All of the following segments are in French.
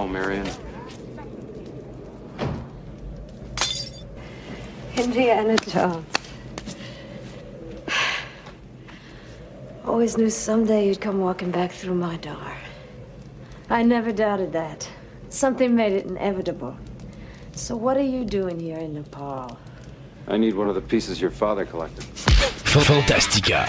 call, Marion? Indiana Jones. Always knew someday you'd come walking back through my door. I never doubted that. Something made it inevitable. So what are you doing here in Nepal? I need one of the pieces your father collected. Fantastica.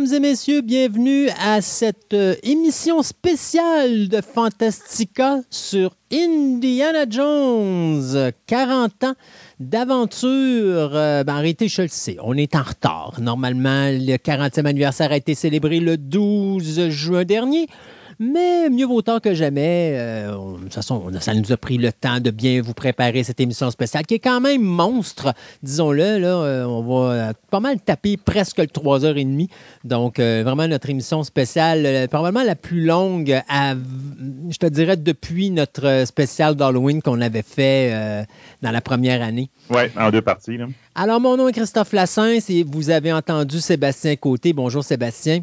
Mesdames et messieurs, bienvenue à cette euh, émission spéciale de Fantastica sur Indiana Jones. 40 ans d'aventure. Euh, ben, arrêtez, je le sais, on est en retard. Normalement, le 40e anniversaire a été célébré le 12 juin dernier. Mais mieux vaut tard que jamais. Euh, on- de toute façon, on ça nous a pris le temps de bien vous préparer cette émission spéciale qui est quand même monstre, disons-le. Là, euh, on va euh, pas mal taper presque le 3h30. Donc, euh, vraiment, notre émission spéciale, probablement la plus longue, à- je te dirais, depuis notre spécial d'Halloween qu'on avait fait dans la première année. Oui, en deux parties. Là. Alors, mon nom est Christophe Lassens et vous avez entendu Sébastien Côté. Bonjour, Sébastien.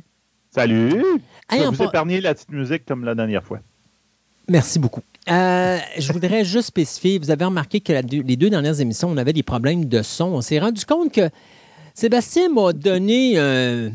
Salut! Je vais on vous pa- épargner la petite musique comme la dernière fois. Merci beaucoup. Euh, je voudrais juste spécifier, vous avez remarqué que la les deux dernières émissions, on avait des problèmes de son. On s'est rendu compte que Sébastien m'a donné un,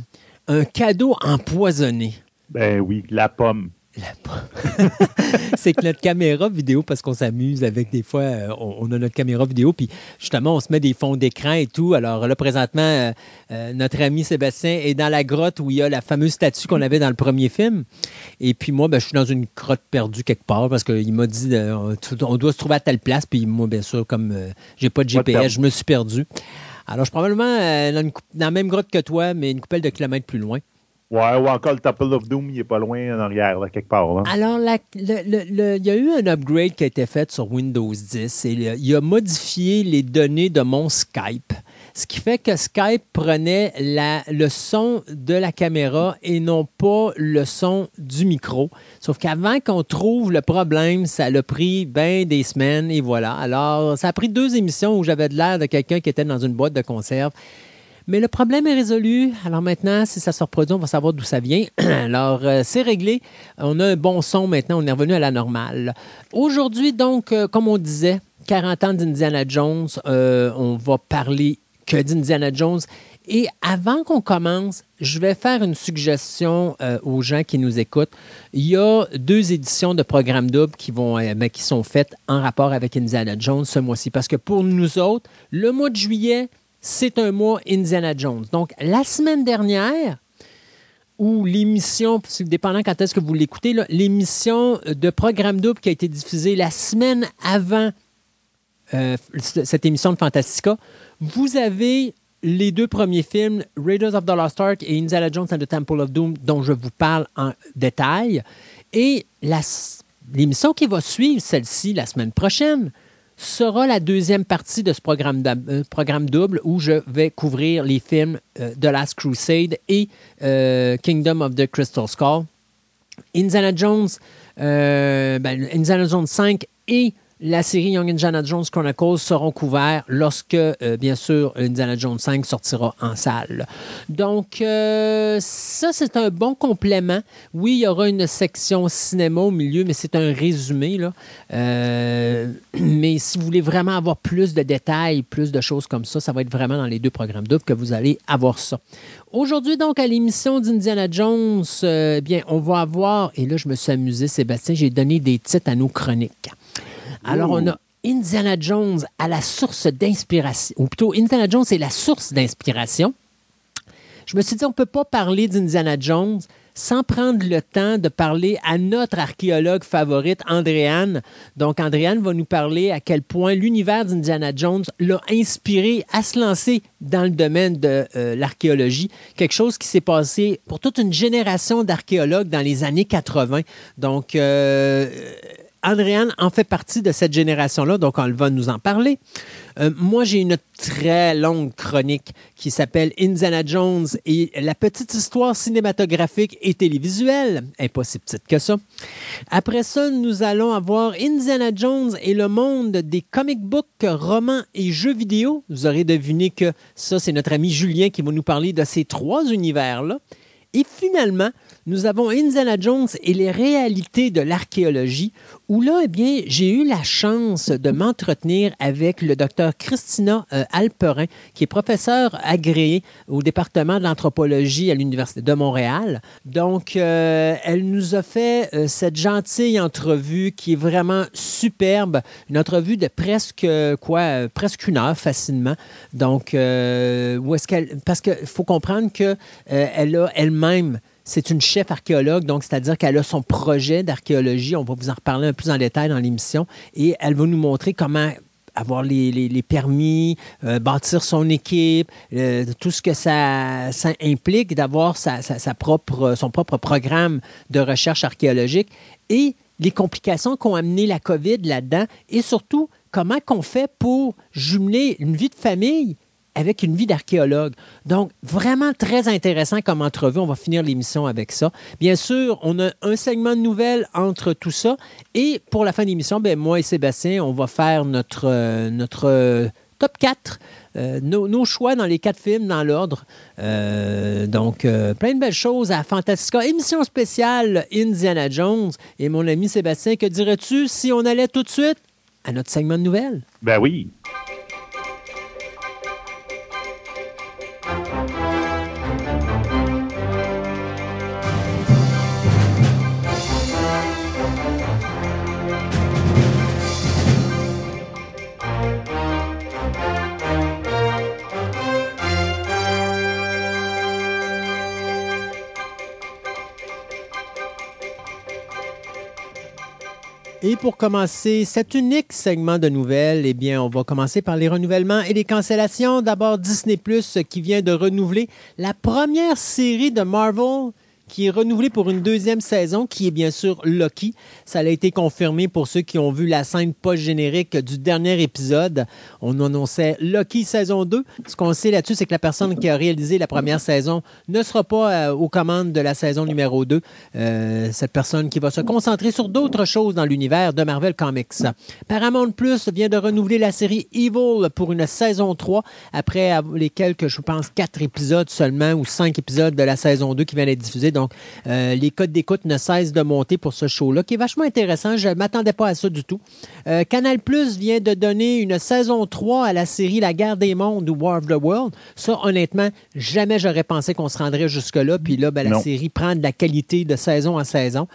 un cadeau empoisonné. Ben oui, la pomme. C'est que notre caméra vidéo, parce qu'on s'amuse avec des fois, euh, on, on a notre caméra vidéo, puis justement, on se met des fonds d'écran et tout. Alors là, présentement, euh, euh, notre ami Sébastien est dans la grotte où il y a la fameuse statue qu'on avait dans le premier film. Et puis moi, ben, je suis dans une grotte perdue quelque part parce qu'il m'a dit euh, on doit se trouver à telle place. Puis moi, bien sûr, comme j'ai pas de GPS, je me suis perdu. Alors, je suis probablement dans, une coup- dans la même grotte que toi, mais une coupelle de kilomètres plus loin. Ouais, ou encore le Temple of Doom, il est pas loin en arrière, là, quelque part. Alors, la- il y a eu un upgrade qui a été fait sur Windows 10 et il a modifié les données de mon Skype. Ce qui fait que Skype prenait la- le son de la caméra et non pas le son du micro. Sauf qu'avant qu'on trouve le problème, ça a pris bien des semaines et voilà. Alors, ça a pris deux émissions où j'avais de l'air de quelqu'un qui était dans une boîte de conserve. Mais le problème est résolu. Alors maintenant, si ça se reproduit, on va savoir d'où ça vient. Alors, euh, c'est réglé. On a un bon son maintenant. On est revenu à la normale. Aujourd'hui, donc, euh, comme on disait, 40 ans d'Indiana Jones. Euh, on va parler que d'Indiana Jones. Et avant qu'on commence, je vais faire une suggestion aux gens qui nous écoutent. Il y a deux éditions de Programme Double qui, vont, ben, qui sont faites en rapport avec Indiana Jones ce mois-ci. Parce que pour nous autres, le mois de juillet, c'est un mois Indiana Jones. Donc, la semaine dernière, ou l'émission, dépendant quand est-ce que vous l'écoutez, l'émission de Programme Double qui a été diffusée la semaine avant euh, cette émission de Fantastica, vous avez les deux premiers films, Raiders of the Lost Ark et Indiana Jones and the Temple of Doom, dont je vous parle en détail. Et l'émission qui va suivre, celle-ci, la semaine prochaine, sera la deuxième partie de ce euh, programme double où je vais couvrir les films euh, The Last Crusade et euh, Kingdom of the Crystal Skull. Indiana Jones, ben, Indiana Jones 5 et la série Young Indiana Jones Chronicles seront couverts lorsque, euh, bien sûr, Indiana Jones 5 sortira en salle. Donc, euh, ça, c'est un bon complément. Oui, il y aura une section cinéma au milieu, mais c'est un résumé. Euh, mais si vous voulez vraiment avoir plus de détails, plus de choses comme ça, ça va être vraiment dans les deux programmes doubles que vous allez avoir ça. Aujourd'hui, donc, à l'émission d'Indiana Jones, euh, bien, on va avoir, et là, je me suis amusé, Sébastien, j'ai donné des titres à nos chroniques. Alors, on a Indiana Jones à la source d'inspiration, ou plutôt Indiana Jones est la source d'inspiration. Je me suis dit, on ne peut pas parler d'Indiana Jones sans prendre le temps de parler à notre archéologue favorite, Andréane. Donc, Andréane va nous parler à quel point l'univers d'Indiana Jones l'a inspiré à se lancer dans le domaine de euh, l'archéologie, quelque chose qui s'est passé pour toute une génération d'archéologues dans les années 80. Donc, euh, Andréane en fait partie de cette génération-là, donc on va nous en parler. Euh, moi, j'ai une très longue chronique qui s'appelle Indiana Jones et la petite histoire cinématographique et télévisuelle. Elle pas si petite que ça. Après ça, nous allons avoir Indiana Jones et le monde des comic books, romans et jeux vidéo. Vous aurez deviné que ça, c'est notre ami Julien qui va nous parler de ces trois univers-là. Et finalement, nous avons Indiana Jones et les réalités de l'archéologie, où là, eh bien, j'ai eu la chance de m'entretenir avec le docteur Christina euh, Alperin, qui est professeur agréé au département de l'anthropologie à l'Université de Montréal. Donc, euh, elle nous a fait euh, cette gentille entrevue qui est vraiment superbe, une entrevue de presque, quoi, presque une heure facilement. Donc, où. Parce qu'il faut comprendre qu'elle a elle-même c'est une chef archéologue, donc c'est-à-dire qu'elle a son projet d'archéologie. On va vous en reparler un peu en détail dans l'émission. Et elle va nous montrer comment avoir les, permis, euh, bâtir son équipe, euh, tout ce que ça, implique d'avoir sa, son propre programme de recherche archéologique et les complications qu'ont amené la COVID là-dedans et surtout comment qu'on fait pour jumeler une vie de famille avec une vie d'archéologue. Donc, vraiment très intéressant comme entrevue. On va finir l'émission avec ça. Bien sûr, on a un segment de nouvelles entre tout ça. Et pour la fin de l'émission, ben, moi et Sébastien, on va faire notre, euh, notre euh, top 4. Euh, nos, choix dans les quatre films dans l'ordre. donc, plein de belles choses à Fantastica. Émission spéciale Indiana Jones. Et mon ami Sébastien, que dirais-tu si on allait tout de suite à notre segment de nouvelles? Ben oui. Et pour commencer cet unique segment de nouvelles, eh bien, on va commencer par les renouvellements et les cancellations. D'abord, Disney Plus qui vient de renouveler la première série de Marvel qui est renouvelé pour une deuxième saison, qui est bien sûr Loki. Ça a été confirmé pour ceux qui ont vu la scène post-générique du dernier épisode. On annonçait Loki saison 2. Ce qu'on sait là-dessus, c'est que la personne qui a réalisé la première saison ne sera pas euh, aux commandes de la saison numéro 2. Euh, cette personne qui va se concentrer sur d'autres choses dans l'univers de Marvel Comics. Paramount Plus vient de renouveler la série Evil pour une saison 3 après les quelques, je pense, quatre épisodes seulement ou cinq épisodes de la saison 2 qui viennent d'être diffusés donc, euh, les codes d'écoute ne cessent de monter pour ce show-là, qui est vachement intéressant. Je ne m'attendais pas à ça du tout. Euh, Canal Plus vient de donner une saison 3 à la série La guerre des mondes ou War of the World. Ça, honnêtement, jamais j'aurais pensé qu'on se rendrait jusque-là. Puis là, ben, la série prend de la qualité de saison en saison.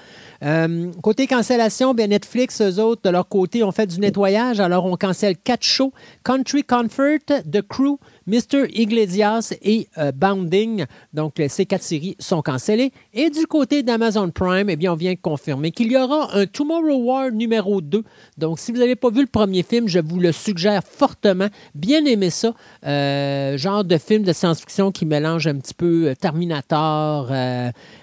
Euh, côté cancellation, bien Netflix, eux autres, de leur côté, ont fait du nettoyage. Alors, on cancelle quatre shows. Country Comfort, The Crew, Mr. Iglesias et euh, Bounding. Donc, ces quatre séries sont cancellées. Et du côté d'Amazon Prime, eh bien, on vient confirmer qu'il y aura un Tomorrow War numéro 2. Donc, si vous n'avez pas vu le premier film, je vous le suggère fortement. Bien aimé ça. Euh, genre de film de science-fiction qui mélange un petit peu Terminator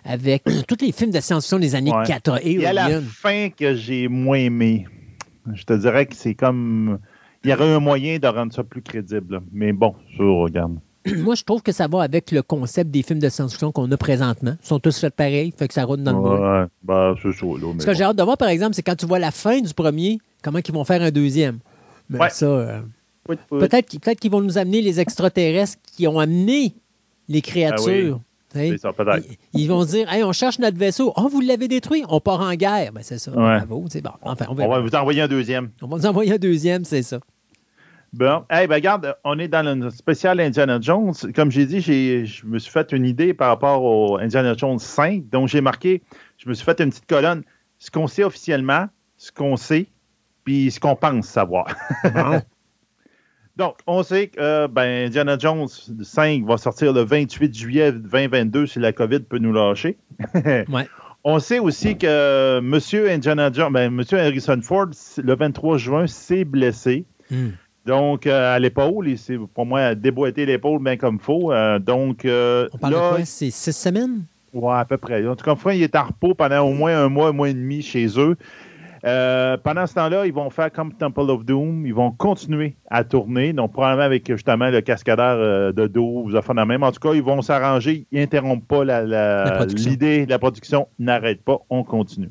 avec tous les films de science-fiction des années 80 il y a la fin que j'ai moins aimé. Je te dirais que c'est comme. Il y aurait un moyen de rendre ça plus crédible. Mais bon, je regarde. Moi, je trouve que ça va avec le concept des films de science-fiction qu'on a présentement. Ils sont tous faits pareil, fait que ça roule dans le ouais, bah, c'est ça, Ce que j'ai hâte de voir, par exemple, c'est quand tu vois la fin du premier, comment ils vont faire un deuxième. Mais ça. Euh, peut-être qu'ils vont nous amener les extraterrestres qui ont amené les ah créatures. Ils, vont dire on cherche notre vaisseau. Oh, vous l'avez détruit, on part en guerre. Ben, c'est ça. Bravo, c'est bon. Enfin, on, va vous envoyer un deuxième. On va vous envoyer un deuxième, c'est ça. Bon, hey, ben, regarde, on est dans le spécial Indiana Jones. Comme j'ai dit, je me suis fait une idée par rapport au Indiana Jones 5. Donc, j'ai marqué, je me suis fait une petite colonne. Ce qu'on sait officiellement, ce qu'on sait, puis ce qu'on pense savoir. Donc, on sait que euh, ben, Indiana Jones 5 va sortir le 28 juillet 2022 si la COVID peut nous lâcher. Ouais. On sait aussi que M. Indiana Jones, ben, M. Harrison Ford, le 23 juin, s'est blessé. Hmm. Donc, euh, à l'épaule, il s'est, pour moi, déboîté l'épaule bien comme il faut. Euh, donc, euh, On parle là, de quoi? C'est six semaines? Ouais, à peu près. En tout cas, il est en repos pendant au moins un mois, un mois et demi chez eux. Euh, pendant ce temps-là, ils vont faire comme Temple of Doom. Ils vont continuer à tourner. Donc, probablement avec justement le cascadeur euh, de dos, vous afin de même. En tout cas, ils vont s'arranger. Ils n'interrompent pas la- la- La production. l'idée. La production n'arrête pas. On continue.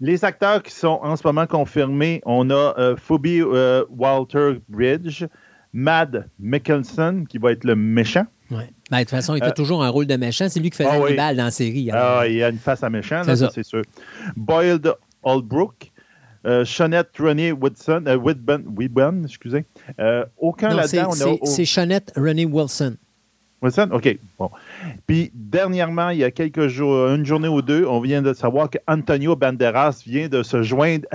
Les acteurs qui sont en ce moment confirmés, on a euh, Phoebe euh, Walter Bridge, Mad Mickelson, qui va être le méchant. Ouais. Ben, de toute façon, il fait Euh, toujours un rôle de méchant. C'est lui qui fait ah oui. Hannibal dans la série. alors. Ah, il a une face à méchant, C'est sûr. Boyd Holbrook, euh, Shonette Ronnie Woodson, euh, excusez. Euh, aucun là-dedans. c'est, oh, c'est Shonette Rennie Wilson. Wilson? OK, bon. Puis, dernièrement, il y a quelques jours, une journée ou deux, on vient de savoir que Antonio Banderas vient de se joindre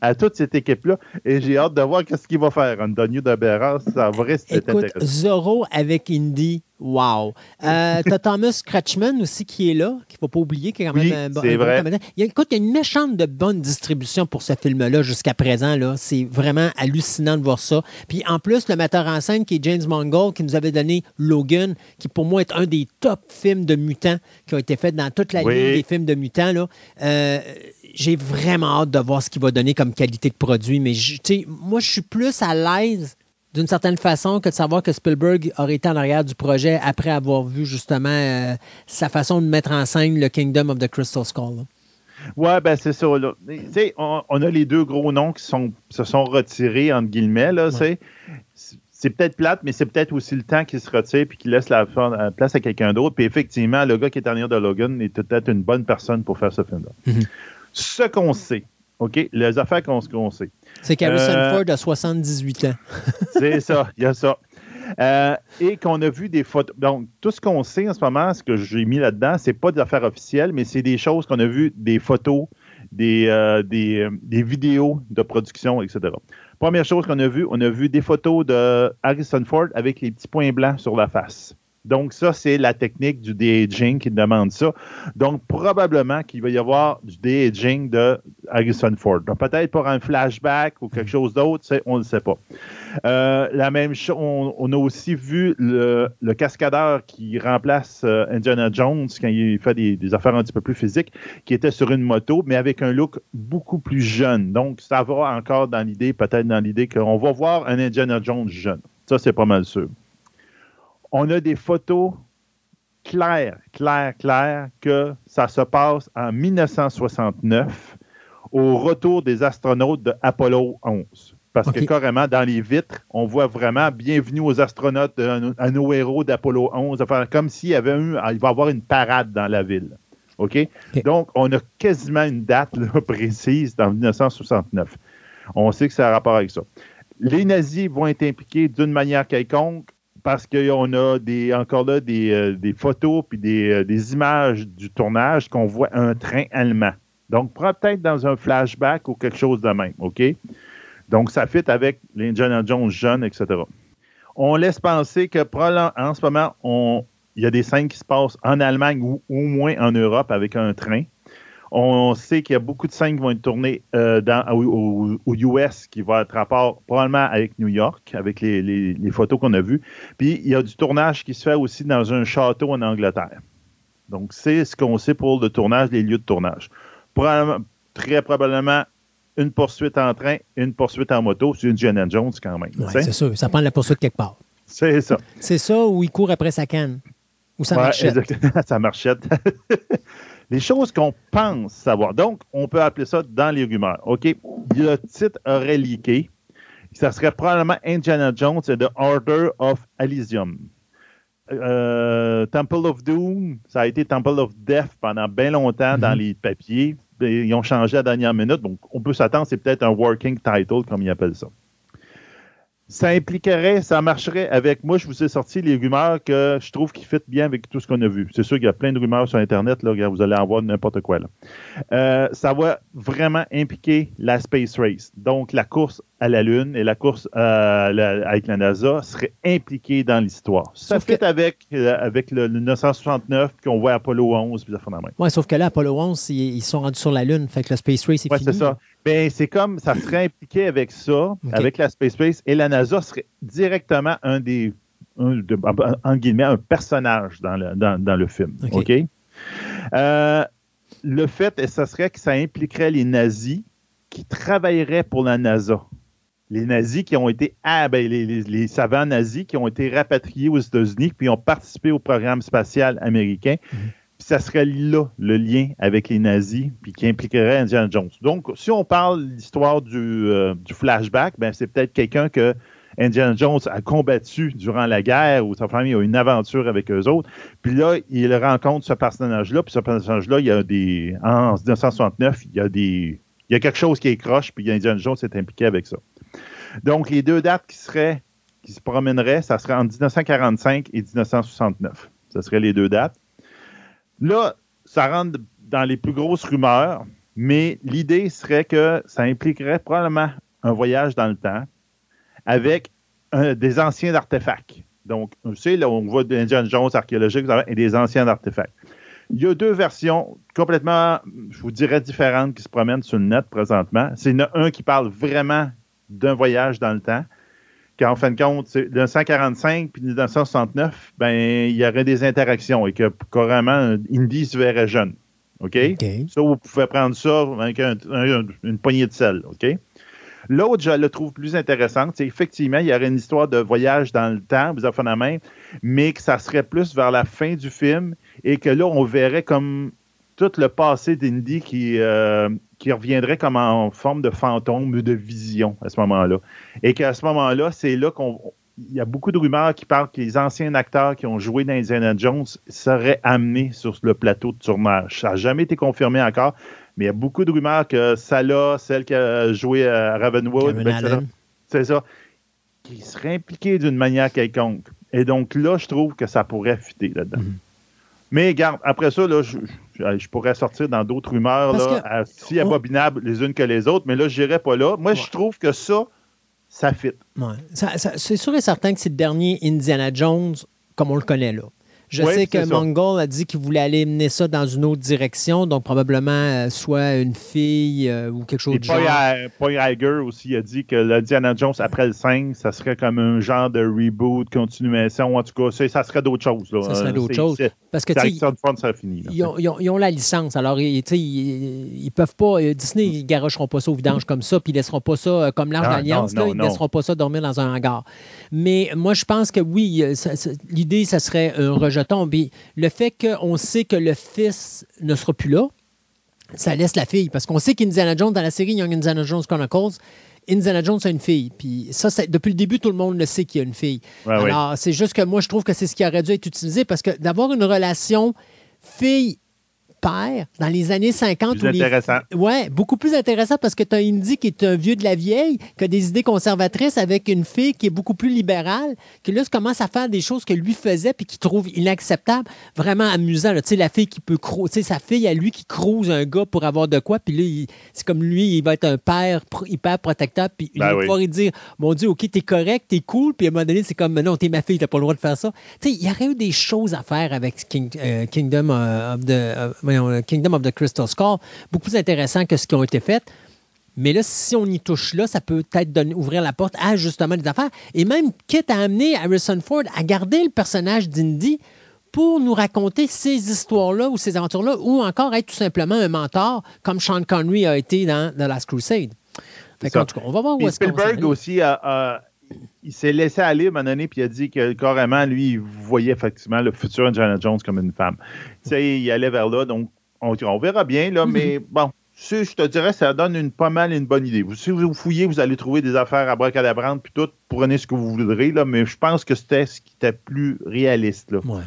à, toute cette équipe-là. Et j'ai hâte de voir qu'est-ce qu'il va faire. Antonio Banderas, ça va rester Écoute, intéressant. Zorro avec Indy, wow. Euh, T'as Thomas Kretschmann aussi qui est là, qu'il ne faut pas oublier, qui est quand même Oui, un bon- c'est un vrai. comédien. Il y a, écoute, il y a une méchante de bonne distribution pour ce film-là jusqu'à présent. Là. C'est vraiment hallucinant de voir ça. Puis en plus, le metteur en scène qui est James Mangold, qui nous avait donné Logan, qui pour moi est un des top films de mutants qui ont été faits dans toute la Oui. ligne des films de mutants. Là. Euh, j'ai vraiment hâte de voir ce qu'il va donner comme qualité de produit. Mais je- moi, je suis plus à l'aise d'une certaine façon que de savoir que Spielberg aurait été en arrière du projet après avoir vu justement euh, sa façon de mettre en scène le Kingdom of the Crystal Skull. là. Ouais, ben c'est ça. Là. On, on a les deux gros noms qui sont, se sont retirés, entre guillemets. Là. C'est- peut-être plate, mais c'est peut-être aussi le temps qui se retire puis qui laisse la, la place à quelqu'un d'autre. Puis effectivement, le gars qui est en arrière de Logan est peut-être une bonne personne pour faire ce film-là. Mhm. Ce qu'on sait, OK? Les affaires qu'on sait. C'est qu'Harrison Euh, Ford a 78 ans. C'est ça, il y a ça. Euh, et qu'on a vu des photos. Donc, tout ce qu'on sait en ce moment, ce que j'ai mis là-dedans, c'est pas des affaires officielles, mais c'est des choses qu'on a vues, des photos, des, euh, des, des vidéos de production, etc. Première chose qu'on a vue, on a vu des photos de Harrison Ford avec les petits points blancs sur la face. Donc, ça, c'est la technique du de-aging qui demande ça. Donc, probablement qu'il va y avoir du de-aging de Harrison Ford. Donc, peut-être pour un flashback ou quelque chose d'autre, on ne sait pas. Euh, la même chose, on, a aussi vu le, cascadeur qui remplace euh, Indiana Jones quand il fait des affaires un petit peu plus physiques, qui était sur une moto, mais avec un look beaucoup plus jeune. Donc, ça va encore dans l'idée, peut-être dans l'idée qu'on va voir un Indiana Jones jeune. Ça, c'est pas mal sûr. On a des photos claires, claires, claires que ça se passe en 1969 au retour des astronautes de Apollo 11. Parce que carrément, dans les vitres, on voit vraiment bienvenue aux astronautes, à nos héros d'Apollo 11, enfin, comme s'il y avait eu, il va y avoir une parade dans la ville. OK? Donc, on a quasiment une date là, précise dans 1969. On sait que ça a rapport avec ça. Les nazis vont être impliqués d'une manière quelconque parce qu'on a des, encore là des, euh, des photos puis des, euh, des images du tournage qu'on voit un train allemand. Donc, peut-être dans un flashback ou quelque chose de même, OK? Donc, ça fit avec l'Indiana Jones jeune, etc. On laisse penser que en ce moment, il y a des scènes qui se passent en Allemagne ou au moins en Europe avec un train. On sait qu'il y a beaucoup de scènes qui vont être tournées euh, dans, au, US, qui va être rapport probablement avec New York, avec les, les- les photos qu'on a vues. Puis il y a du tournage qui se fait aussi dans un château en Angleterre. Donc c'est ce qu'on sait pour le tournage, les lieux de tournage. Probablement- très probablement une poursuite en train, une poursuite en moto, c'est une Indiana Jones quand même. Ouais, c'est sûr, ça prend la poursuite quelque part. c'est ça. C'est ça où il court après sa canne. Ou sa Ouais, marchette. exactement, sa marchette. les choses qu'on pense savoir. Donc, on peut appeler ça dans les rumeurs. OK? Le titre aurait leaké. Ça serait probablement Indiana Jones et The Order of Elysium. Euh, Temple of Doom, ça a été Temple of Death pendant bien longtemps dans Mhm. les papiers. Ils ont changé à la dernière minute, donc on peut s'attendre, c'est peut-être un working title, comme ils appellent ça. Ça impliquerait, ça marcherait avec. Moi, je vous ai sorti les rumeurs que je trouve qui fit bien avec tout ce qu'on a vu. C'est sûr qu'il y a plein de rumeurs sur Internet, là, vous allez en voir n'importe quoi. Là. Euh, ça va vraiment impliquer la Space Race, donc la course à la Lune et la course euh, la- avec la NASA serait impliquée dans l'histoire. Ça Sauf fait que- avec, euh, avec le, le 969 qu'on voit Apollo 11 puis ça fait la même. Ouais, sauf que là, Apollo 11, ils, ils sont rendus sur la Lune. Fait que le Space Race est Ouais, fini. c'est ça. Ben, c'est comme ça serait impliqué avec ça, avec la Space Race, et la NASA serait directement un des, un de- en guillemets, un personnage dans le, dans, dans le film. OK. Euh, le fait, et ce serait que ça impliquerait les nazis qui travailleraient pour la NASA. Les nazis qui ont été, ah, ben, les, les- les savants nazis qui ont été rapatriés aux États-Unis puis ont participé au programme spatial américain. Puis ça serait là le lien avec les nazis, puis qui impliquerait Indiana Jones. Donc, si on parle de l'histoire du, euh, du flashback, ben, c'est peut-être quelqu'un que Indiana Jones a combattu durant la guerre ou sa famille a une aventure avec eux autres. Puis là, il rencontre ce personnage-là, puis ce personnage-là, il y a des. En 1969, il y a des. Il y a quelque chose qui est croche, puis Indiana Jones est impliqué avec ça. Donc, les deux dates qui seraient, qui se promèneraient, ça serait en 1945 et 1969. Ce seraient les deux dates. Là, ça rentre dans les plus grosses rumeurs, mais l'idée serait que ça impliquerait probablement un voyage dans le temps avec un- des anciens artefacts. Donc, on sait, là, on voit Indiana Jones archéologique et des anciens artefacts. Il y a deux versions complètement, je vous dirais, différentes qui se promènent sur le net présentement. C'est un qui parle vraiment d'un voyage dans le temps, qu'en fin de compte, c'est 1945 puis 1969, ben, il y aurait des interactions et que carrément, Indy se verrait jeune. OK? Ça, vous pouvez prendre ça avec un- un- une poignée de sel, OK? L'autre, je la trouve plus intéressante, c'est effectivement, il y aurait une histoire de voyage dans le temps, vous avez fait la main, mais que ça serait plus vers la fin du film et que là, on verrait comme tout le passé d'Indy qui, euh, qui reviendrait comme en forme de fantôme ou de vision à ce moment-là. Et qu'à ce moment-là, c'est là qu'on. Il y a beaucoup de rumeurs qui parlent que les anciens acteurs qui ont joué dans Indiana Jones seraient amenés sur le plateau de tournage. Ça n'a jamais été confirmé encore, mais il y a beaucoup de rumeurs que Salah, celle qui a joué à Ravenwood, ben, c'est ça, qui serait impliqué d'une manière quelconque. Et donc là, je trouve que ça pourrait fitter là-dedans. Mhm. Mais regarde, après ça, là, je, je- pourrais sortir dans d'autres rumeurs, là, que à- si on- abominables les unes que les autres, mais là, je n'irai pas là. Moi, Ouais. je trouve que ça, ça fit. Ouais. Ça- ça- c'est sûr et certain que c'est le dernier Indiana Jones comme on le connaît là. Je Oui, sais que. Mongol a dit qu'il voulait aller mener ça dans une autre direction, donc probablement euh, soit une fille euh, ou quelque chose de genre. Paul, Iger aussi a dit que le Diana Jones après le 5, ça serait comme un genre de reboot, continuation. En tout cas, ça, ça serait d'autres choses. Là. Ça serait d'autres choses. Parce que tu ils ont, la licence. Alors, ils, tu sais, ils, ils peuvent pas. euh, Disney, ils garocheront pas ça au vidange comme ça, puis ils laisseront pas ça comme l'Arche Non, d'Alliance. Ils non. laisseront pas ça dormir dans un hangar. Mais moi, je pense que oui, l'idée, ça serait un Puis le fait qu'on sait que le fils ne sera plus là, ça laisse la fille. Parce qu'on sait qu'Indiana Jones, dans la série Young Indiana Jones Chronicles, Indiana Jones a une fille. Puis ça, depuis le début, tout le monde le sait qu'il y a une fille. Ouais. Alors, c'est juste que moi, je trouve que c'est ce qui aurait dû être utilisé parce que d'avoir une relation dans les années 50 Plus où les- intéressant. Ouais, beaucoup plus intéressant parce que tu as Indy qui est un vieux de la vieille, qui a des idées conservatrices avec une fille qui est beaucoup plus libérale, qui là commence à faire des choses que lui faisait puis qu'il trouve inacceptables, vraiment amusant. Tu sais, la fille qui peut croiser, tu sais, sa fille à lui qui crouse un gars pour avoir de quoi, puis là, il- c'est comme lui, il va être un père hyper protecteur, puis il Ben va pouvoir dire, mon Dieu, OK, t'es correct, t'es cool, puis à un moment donné, c'est comme, non, t'es ma fille, t'as pas le droit de faire ça. Tu sais, il y aurait eu des choses à faire avec King- euh, Kingdom, euh, of the, euh, Kingdom of the Crystal Skull, beaucoup plus intéressant que ce qui ont été fait. Mais là, si on y touche là, ça peut peut-être donner- ouvrir la porte à justement des affaires. Et même, quitte à amener Harrison Ford à garder le personnage d'Indy pour nous raconter ces histoires-là ou ces aventures-là, ou encore être tout simplement un mentor, comme Sean Connery a été dans The Last Crusade. Fait ça. tout cas, on va voir où est-ce Spielberg aussi, a- a- il s'est laissé aller à un moment donné, puis il a dit que carrément, lui, il voyait effectivement le futur Indiana Jones comme une femme. Tu sais, il allait vers là, donc on, on verra bien, là, mais bon, si, je te dirais, ça donne une, pas mal une bonne idée. Si vous fouillez, vous allez trouver des affaires à bracadabrantes, puis tout, prenez ce que vous voudrez, là, mais je pense que c'était ce qui était plus réaliste. Là. Ouais.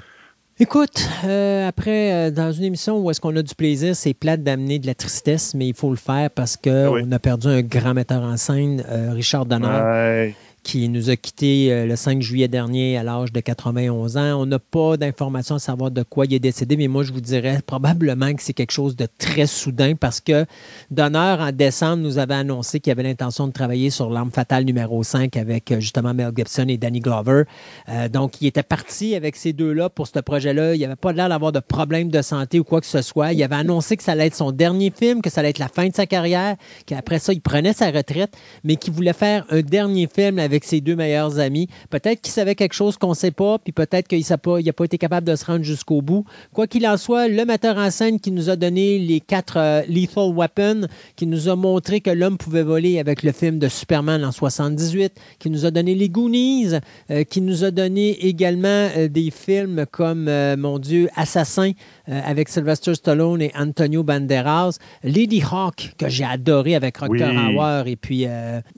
Écoute, euh, après, euh, dans une émission où est-ce qu'on a du plaisir, c'est plate d'amener de la tristesse, mais il faut le faire parce qu'on Ah oui. a perdu un grand metteur en scène, euh, Richard Donner, Ouais. Qui nous a quittés euh, le 5 juillet dernier à l'âge de 91 ans. On n'a pas d'informations à savoir de quoi il est décédé, mais moi, je vous dirais probablement que c'est quelque chose de très soudain parce que Donner, en décembre, nous avait annoncé qu'il avait l'intention de travailler sur L'arme fatale numéro 5 avec euh, justement Mel Gibson et Danny Glover. Euh, donc, il était parti avec ces deux-là pour ce projet-là. Il n'y avait pas l'air d'avoir de problème de santé ou quoi que ce soit. Il avait annoncé que ça allait être son dernier film, que ça allait être la fin de sa carrière, qu'après ça, il prenait sa retraite, mais qu'il voulait faire un dernier film avec ses deux meilleurs amis. Peut-être qu'il savait quelque chose qu'on ne sait pas, puis peut-être qu'il n'a pas, pas été capable de se rendre jusqu'au bout. Quoi qu'il en soit, le metteur en scène qui nous a donné les quatre euh, Lethal Weapons, qui nous a montré que l'homme pouvait voler avec le film de Superman en 78, qui nous a donné les Goonies, euh, qui nous a donné également euh, des films comme, mon Dieu, Assassin avec Sylvester Stallone et Antonio Banderas, Lady Hawk, que j'ai adoré avec Rutger Hauer et puis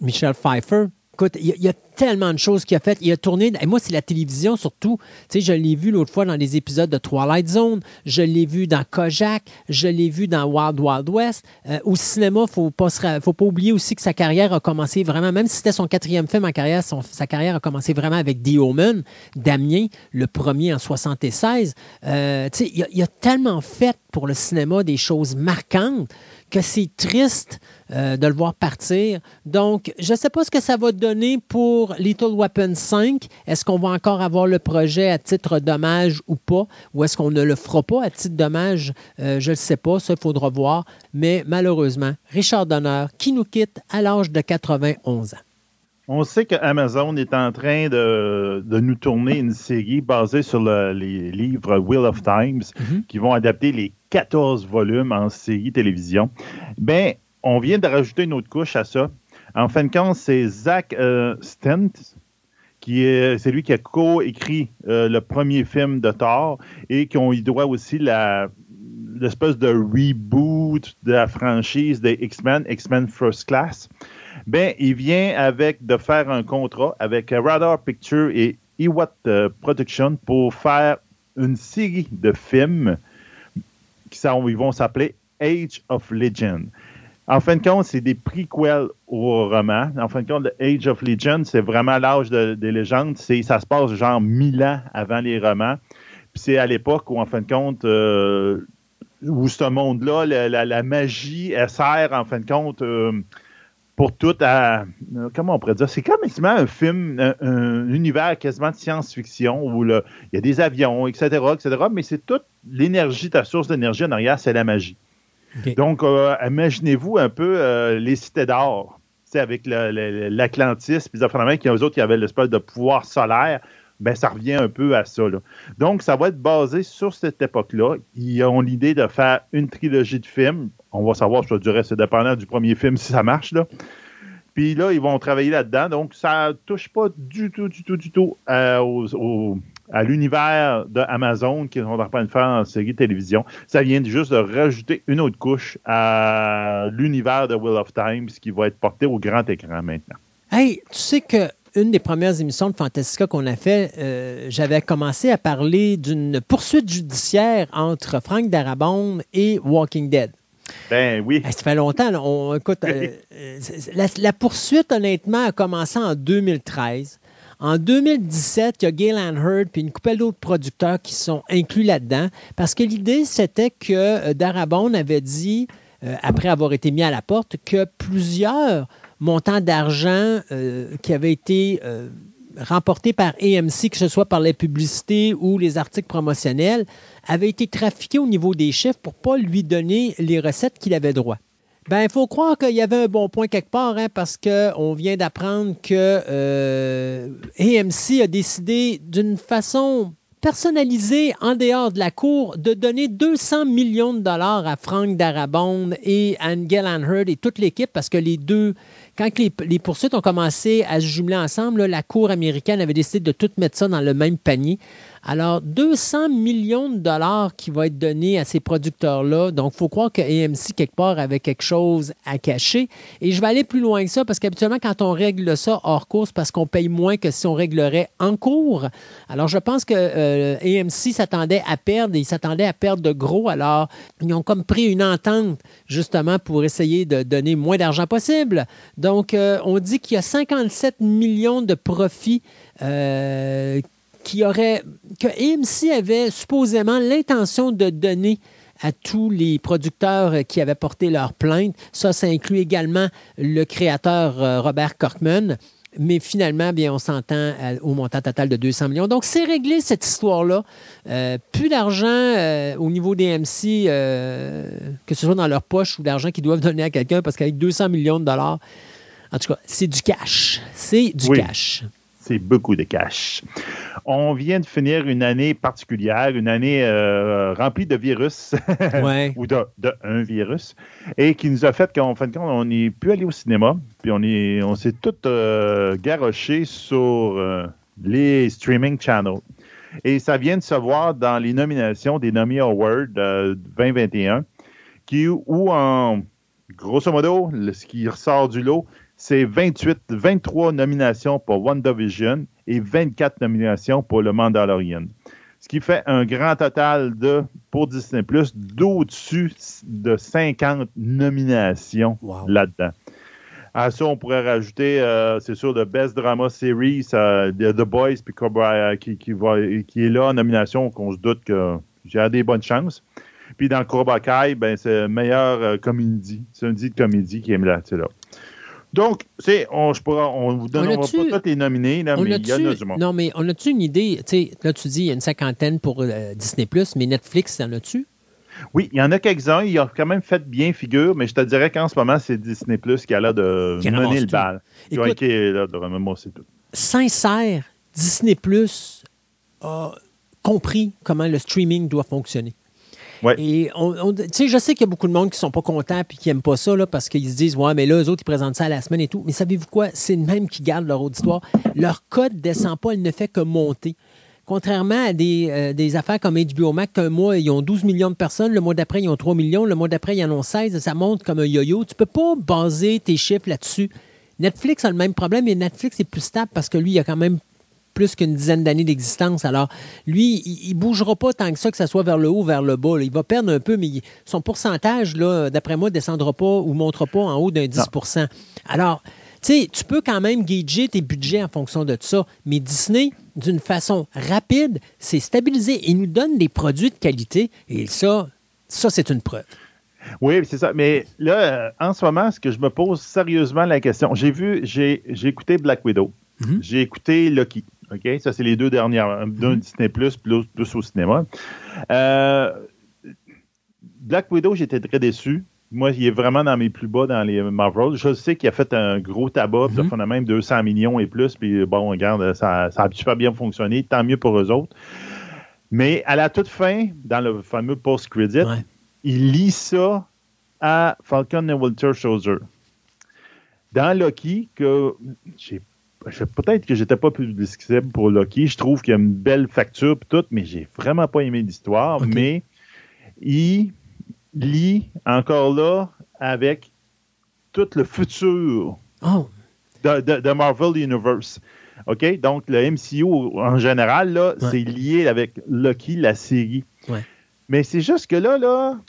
Michel Pfeiffer. Écoute, il y, a tellement de choses qu'il a faites. Il a tourné, et moi, c'est la télévision surtout. Tu sais, je l'ai vu l'autre fois dans les épisodes de Twilight Zone, je l'ai vu dans Kojak, je l'ai vu dans Wild Wild West. Euh, au cinéma, il ne faut, faut pas oublier aussi que sa carrière a commencé vraiment, même si c'était son quatrième film en carrière, sa carrière a commencé vraiment avec The Omen, Damien, le premier en 76. Euh, tu sais, il, il a tellement fait pour le cinéma des choses marquantes que c'est triste euh, de le voir partir. Donc, je ne sais pas ce que ça va donner pour Little Weapon 5. Est-ce qu'on va encore avoir le projet à titre dommage ou pas? Ou est-ce qu'on ne le fera pas à titre dommage? Euh, je ne sais pas, ça, il faudra voir. Mais malheureusement, Richard Donner qui nous quitte à l'âge de 91 ans. On sait que Amazon est en train de, nous tourner une série basée sur les livres Wheel of Times mhm. qui vont adapter les 14 volumes en série télévision. Ben, on vient de rajouter une autre couche à ça. En fin de compte, c'est Zach euh, Stent, qui est, c'est lui qui a co-écrit euh, le premier film de Thor et qu'on y doit aussi la, l'espèce de reboot de la franchise des X-Men, X-Men First Class ben, il vient avec de faire un contrat avec Radar Picture et Iwat Production pour faire une série de films qui ils vont s'appeler Age of Legend. En fin de compte, c'est des prequels au roman. En fin de compte, Age of Legend, c'est vraiment l'âge des légendes. ça se passe genre mille ans avant les romans. Puis c'est à l'époque où, en fin de compte, euh, où ce monde-là, la, magie, elle sert, en fin de compte, euh, pour tout à. Euh, comment on pourrait dire? C'est comme un film, un, univers quasiment de science-fiction où il y a des avions, etc., etc., mais c'est toute l'énergie, ta source d'énergie en arrière, c'est la magie. Donc, euh, imaginez-vous un peu euh, les cités d'or, avec l'Atlantis, puis les autres qui avaient l'espèce de pouvoir solaire. Ben, ça revient un peu à ça. Donc, ça va être basé sur cette époque-là. Ils ont l'idée de faire une trilogie de films on va savoir, je te dirais, c'est dépendant du premier film si ça marche. Là. Puis là, ils vont travailler là-dedans. Donc, ça ne touche pas du tout, du tout, du tout euh, à l'univers d'Amazon qui sont en train de faire en série télévision. Ça vient juste de rajouter une autre couche à l'univers de Wheel of Time, qui va être porté au grand écran maintenant. Hey, tu sais que une des premières émissions de Fantastica qu'on a fait, euh, j'avais commencé à parler d'une poursuite judiciaire entre Frank Darabont et Walking Dead. Ben oui. ça fait longtemps. On, écoute, euh, la, poursuite, honnêtement, a commencé en 2013. En 2017, il y a Galen Hurd puis une couple d'autres producteurs qui sont inclus là-dedans parce que l'idée, c'était que euh, Darabon avait dit, après avoir été mis à la porte, que plusieurs montants d'argent qui avaient été remportés par AMC, que ce soit par les publicités ou les articles promotionnels, avait été trafiqué au niveau des chiffres pour ne pas lui donner les recettes qu'il avait droit. Ben, il faut croire qu'il y avait un bon point quelque part, hein, parce qu'on vient d'apprendre que euh, AMC a décidé d'une façon personnalisée en dehors de la cour de donner 200 millions de dollars à Frank Darabont et Angel Anherd et toute l'équipe parce que les deux, quand les, les, poursuites ont commencé à se jumeler ensemble, la cour américaine avait décidé de tout mettre ça dans le même panier Alors, 200 millions de dollars qui vont être donnés à ces producteurs-là. Donc, il faut croire que AMC, quelque part, avait quelque chose à cacher. Et je vais aller plus loin que ça parce qu'habituellement, quand on règle ça hors course, parce qu'on paye moins que si on réglerait en cours. Alors, je pense que euh, AMC s'attendait à perdre et ils s'attendaient à perdre de gros. Alors, ils ont comme pris une entente justement pour essayer de donner moins d'argent possible. Donc, euh, on dit qu'il y a 57 millions de profits euh, qui aurait, que AMC avait supposément l'intention de donner à tous les producteurs qui avaient porté leur plainte. Ça, ça inclut également le créateur euh, Robert Corkman. Mais finalement, bien, on s'entend euh, au montant total de 200 millions. Donc, c'est réglé cette histoire-là. Euh, plus d'argent au niveau des MC, que ce soit dans leur poche ou d'argent qu'ils doivent donner à quelqu'un, parce qu'avec 200 millions de dollars, en tout cas, c'est du cash. C'est du cash c'est beaucoup de cash. On vient de finir une année particulière, une année euh, remplie de virus, ou de, un virus, et qui nous a fait qu'en fin de compte, on n'est plus allé au cinéma, puis on est, on s'est tout euh, garoché sur euh, les streaming channels. Et ça vient de se voir dans les nominations des Nomi Awards 2021, qui, où en grosso modo, ce qui ressort du lot, c'est 28, 23 nominations pour WandaVision et 24 nominations pour le Mandalorian. Ce qui fait un grand total de, pour Disney Plus, d'au-dessus de 50 nominations là-dedans. À ça, on pourrait rajouter, euh, c'est sûr, le Best Drama Series, euh, The Boys, puis Cobra, euh, qui, qui, est là en nomination, qu'on se doute que j'ai des bonnes chances. Puis dans Cobra Kai, ben, c'est meilleur comédie. C'est un dit de comédie qui est là. là. Donc, c'est, on, je on vous donnera pas tous les nominés, mais il y en a du monde. Non, mais on a-tu une idée? Là, tu dis il y a une cinquantaine pour euh, Disney, mais Netflix, en a-tu? Oui, il y en a quelques-uns. Il a quand même fait bien figure, mais je te dirais qu'en ce moment, c'est Disney Plus qui a l'air de mener le bal. Écoute, là, tout. Sincère, Disney Plus a compris comment le streaming doit fonctionner. Et on, je sais qu'il y a beaucoup de monde qui sont pas contents et qui n'aiment pas ça parce qu'ils se disent Ouais, mais là, eux autres, ils présentent ça la semaine et tout. Mais savez-vous quoi? C'est même qui gardent leur auditoire. Leur code ne descend pas, elle ne fait que monter. Contrairement à des, euh, affaires comme HBO Max, qu'un mois, ils ont 12 millions de personnes, le mois d'après, ils ont 3 millions, le mois d'après, ils en ont 16, ça monte comme un yo-yo. Tu peux pas baser tes chiffres là-dessus. Netflix a le même problème, mais Netflix est plus stable parce que lui, il a quand même plus qu'une dizaine d'années d'existence. Alors, lui, il ne bougera pas tant que ça, que ce soit vers le haut ou vers le bas. Il va perdre un peu, mais son pourcentage, d'après moi, ne descendra pas ou ne montera pas en haut d'un 10% Alors, tu sais, tu peux quand même gager tes budgets en fonction de ça, mais Disney, d'une façon rapide, c'est stabilisé et nous donne des produits de qualité. Et ça, ça, c'est une preuve. Oui, c'est ça. Mais là, euh, en ce moment, ce que je me pose sérieusement la question, j'ai vu, j'ai écouté Black Widow, mm-hmm. j'ai écouté Lucky. OK? Ça, c'est les deux dernières. D'un mhm. Disney Plus, plus, au cinéma. Euh, Black Widow, j'étais très déçu. Moi, il est vraiment dans mes plus bas dans les Marvel. Je sais qu'il a fait un gros tabac, ça fait même 200 millions et plus. Puis bon, regarde, ça, ça a super bien fonctionné. Tant mieux pour eux autres. Mais à la toute fin, dans le fameux post-credit, il lit ça à Falcon and Winter Soldier. Dans Loki, que j'ai peut-être que j'étais pas plus publicitaire pour Loki. Je trouve qu'il y a une belle facture et tout, mais j'ai vraiment pas aimé l'histoire. Mais il lit encore là avec tout le futur oh. de, Marvel Universe. OK? Donc, le MCU en général, là, c'est lié avec Loki, la série. Mais c'est juste que là, là,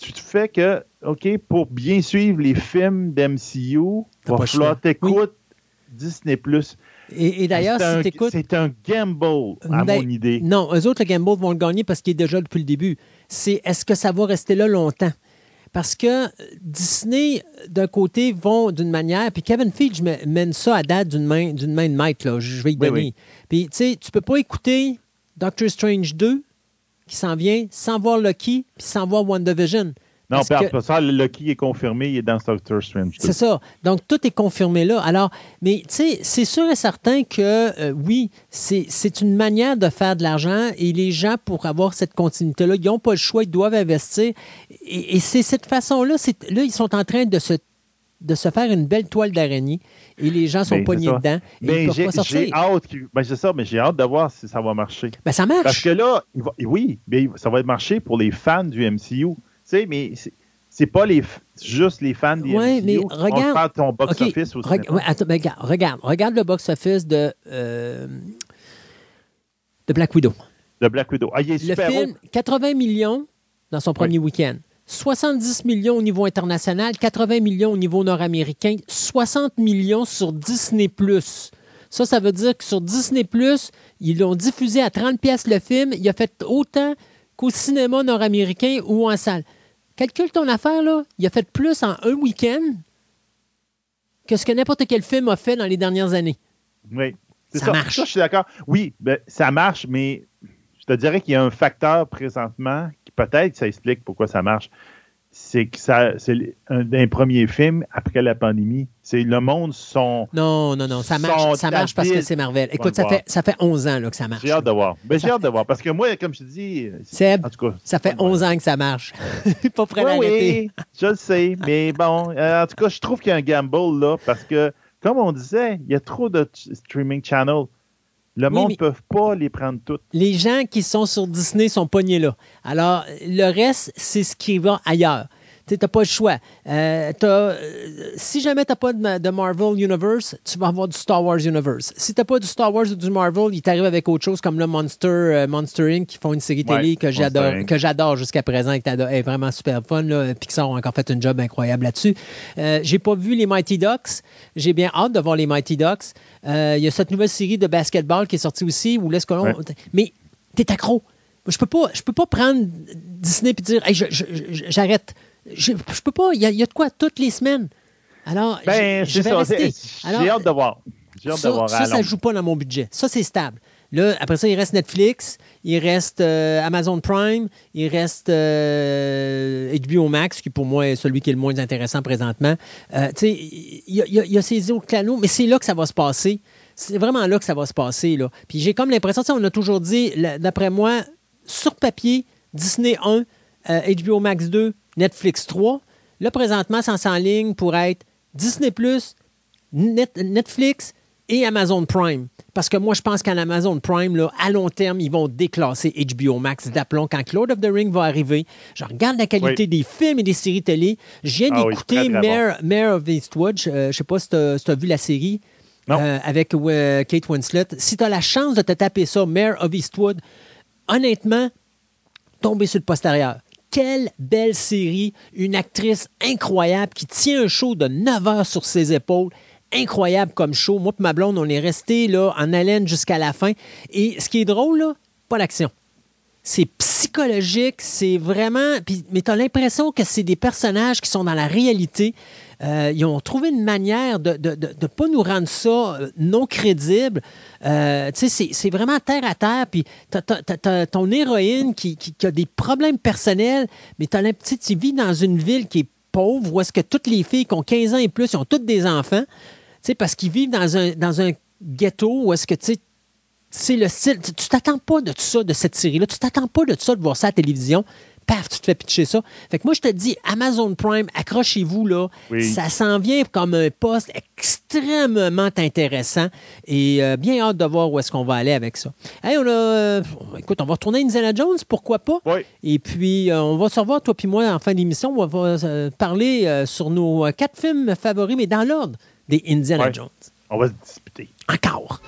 tu te fais que, OK, pour bien suivre les films d'MCU, il va falloir t'écouter Disney+. Et, d'ailleurs, si tu écoutes... C'est un gamble, à ben, mon idée. Non, eux autres, le gamble vont le gagner parce qu'il est déjà depuis le début. C'est est-ce que ça va rester là longtemps? Parce que Disney, d'un côté, vont d'une manière, puis Kevin Feige mène ça à date d'une main, d'une main de maître, là, je vais y donner. Puis, tu sais, tu peux pas écouter Doctor Strange 2 qui s'en vient sans voir Loki, puis sans voir WandaVision. Non, que... ça, Lucky est confirmé, il est dans Doctor Strange. C'est ça. Donc, tout est confirmé là. Alors, mais tu sais, c'est sûr et certain que euh, oui, c'est une manière de faire de l'argent et les gens, pour avoir cette continuité-là, ils n'ont pas le choix, ils doivent investir. Et, c'est cette façon-là, là, ils sont en train de se de se faire une belle toile d'araignée et les gens sont Ben, ça. dedans et ils Mais peuvent j'ai hâte. Ben, c'est ça, mais j'ai hâte de voir si ça va marcher. Ben, ça marche. Parce que là, il va- oui, mais ça va marcher pour les fans du MCU. Tu sais, mais c'est- pas les, juste les fans du Ouais, On regarde- parle de ton box-office aussi. Attends, ben, regarde, regarde, regarde le box-office de, euh, de Black Widow. De Black Widow. Ah, il est Le film, haut. 80 millions dans son premier week-end. 70 millions au niveau international, 80 millions au niveau nord-américain, 60 millions sur Disney+. Ça, ça veut dire que sur Disney+, ils l'ont diffusé à 30 pièces le film. Il a fait autant qu'au cinéma nord-américain ou en salle. Calcule ton affaire, là. Il a fait plus en un week-end que ce que n'importe quel film a fait dans les dernières années. Oui. Ça. marche. Ça, je suis d'accord. Oui, ben, ça marche, mais je te dirais qu'il y a un facteur présentement qui peut-être ça explique pourquoi ça marche. C'est que ça, c'est un des premiers films après la pandémie. C'est le monde sont. Non, non, non, ça marche, ça marche parce que c'est Marvel. Écoute, ça fait, ça fait 11 ans là, que ça marche. J'ai hâte de voir. Ben, j'ai hâte de voir parce que moi, comme je te dis, Seb, en tout cas, ça fait 11 ans que ça marche. pas prêt Oui, d'arrêter. oui, je le sais, mais bon, euh, en tout cas, je trouve qu'il y a un gamble là parce que, comme on disait, il y a trop de streaming channels. Le Oui, monde ne peut pas les prendre toutes. Les gens qui sont sur Disney sont pognés là. Alors, le reste, c'est ce qui va ailleurs. Tu n'as pas le choix. Euh, euh, si jamais tu n'as pas de, de Marvel Universe, tu vas avoir du Star Wars Universe. Si tu n'as pas du Star Wars ou du Marvel, il t'arrive avec autre chose comme le Monster, euh, Monster Inc. qui font une série Ouais, télé que j'adore, que j'adore jusqu'à présent et qui est vraiment super fun. Là. Pixar ont encore fait un job incroyable là-dessus. Euh, j'ai pas vu les Mighty Ducks. J'ai bien hâte de voir les Mighty Ducks. Il y a cette nouvelle série de basketball qui est sortie aussi où laisse Ouais. Mais t'es accro. Je peux pas, je peux pas prendre Disney et dire Hey, j'arrête. Je, je peux pas. Il y, y a de quoi toutes les semaines. Alors, Ben, je, vais ça. rester. J'ai hâte de voir. Hâte ça, de voir. ça, ça joue pas dans mon budget. Ça, c'est stable. Là, après ça, il reste Netflix, il reste euh, Amazon Prime, il reste euh, HBO Max, qui pour moi est celui qui est le moins intéressant présentement. Euh, tu sais, il y, y a- il y a ces autres canaux, mais c'est là que ça va se passer. C'est vraiment là que ça va se passer. Là. Puis j'ai comme l'impression, tu sais, on a toujours dit, d'après moi, sur papier, Disney 1, euh, HBO Max 2, Netflix 3. Là, présentement, ça s'enligne pour être Disney+, Net- Netflix et Amazon Prime. Parce que moi, je pense qu'en Amazon Prime, là, à long terme, ils vont déclasser HBO Max d'aplomb. Quand Lord of the Ring va arriver, je regarde la qualité des films et des séries télé. Je viens Ah oui, d'écouter Mayor, Mayor of Eastwood. Je ne sais pas si tu as, vu la série. Non. euh, avec euh, Kate Winslet. Si tu as la chance de te taper ça, Mayor of Eastwood, honnêtement, tomber sur le postérieur. Quelle belle série, une actrice incroyable qui tient un show de 9 heures sur ses épaules. Incroyable comme show. Moi et ma blonde, on est resté en haleine jusqu'à la fin. Et ce qui est drôle, là, pas l'action. C'est psychologique, c'est vraiment. mais tu as l'impression que c'est des personnages qui sont dans la réalité. Euh, ils ont trouvé une manière de ne pas nous rendre ça euh, non crédible. Euh, c'est- vraiment terre à terre. Puis t'as- ton héroïne qui, qui- a des problèmes personnels, mais tu vis dans une ville qui est pauvre, où est-ce que toutes les filles qui ont 15 ans et plus, ont toutes des enfants. Parce qu'ils vivent dans un, dans un ghetto où est-ce que, tu c'est le style. Tu t'attends pas de ça, de cette série-là. Tu t'attends pas de ça, de voir ça à la télévision. Paf, tu te fais pitcher ça. Fait que moi, je te dis, Amazon Prime, accrochez-vous, là. Oui. Ça s'en vient comme un poste extrêmement intéressant et euh, bien hâte de voir où est-ce qu'on va aller avec ça. Hey, on a... euh, écoute, on va retourner à Indiana Jones, pourquoi pas? Oui. Et puis, euh, on va se revoir, toi puis moi, en fin d'émission. On va parler sur nos quatre films favoris, mais dans l'ordre des Indiana. Jones. On va se disputer. Encore.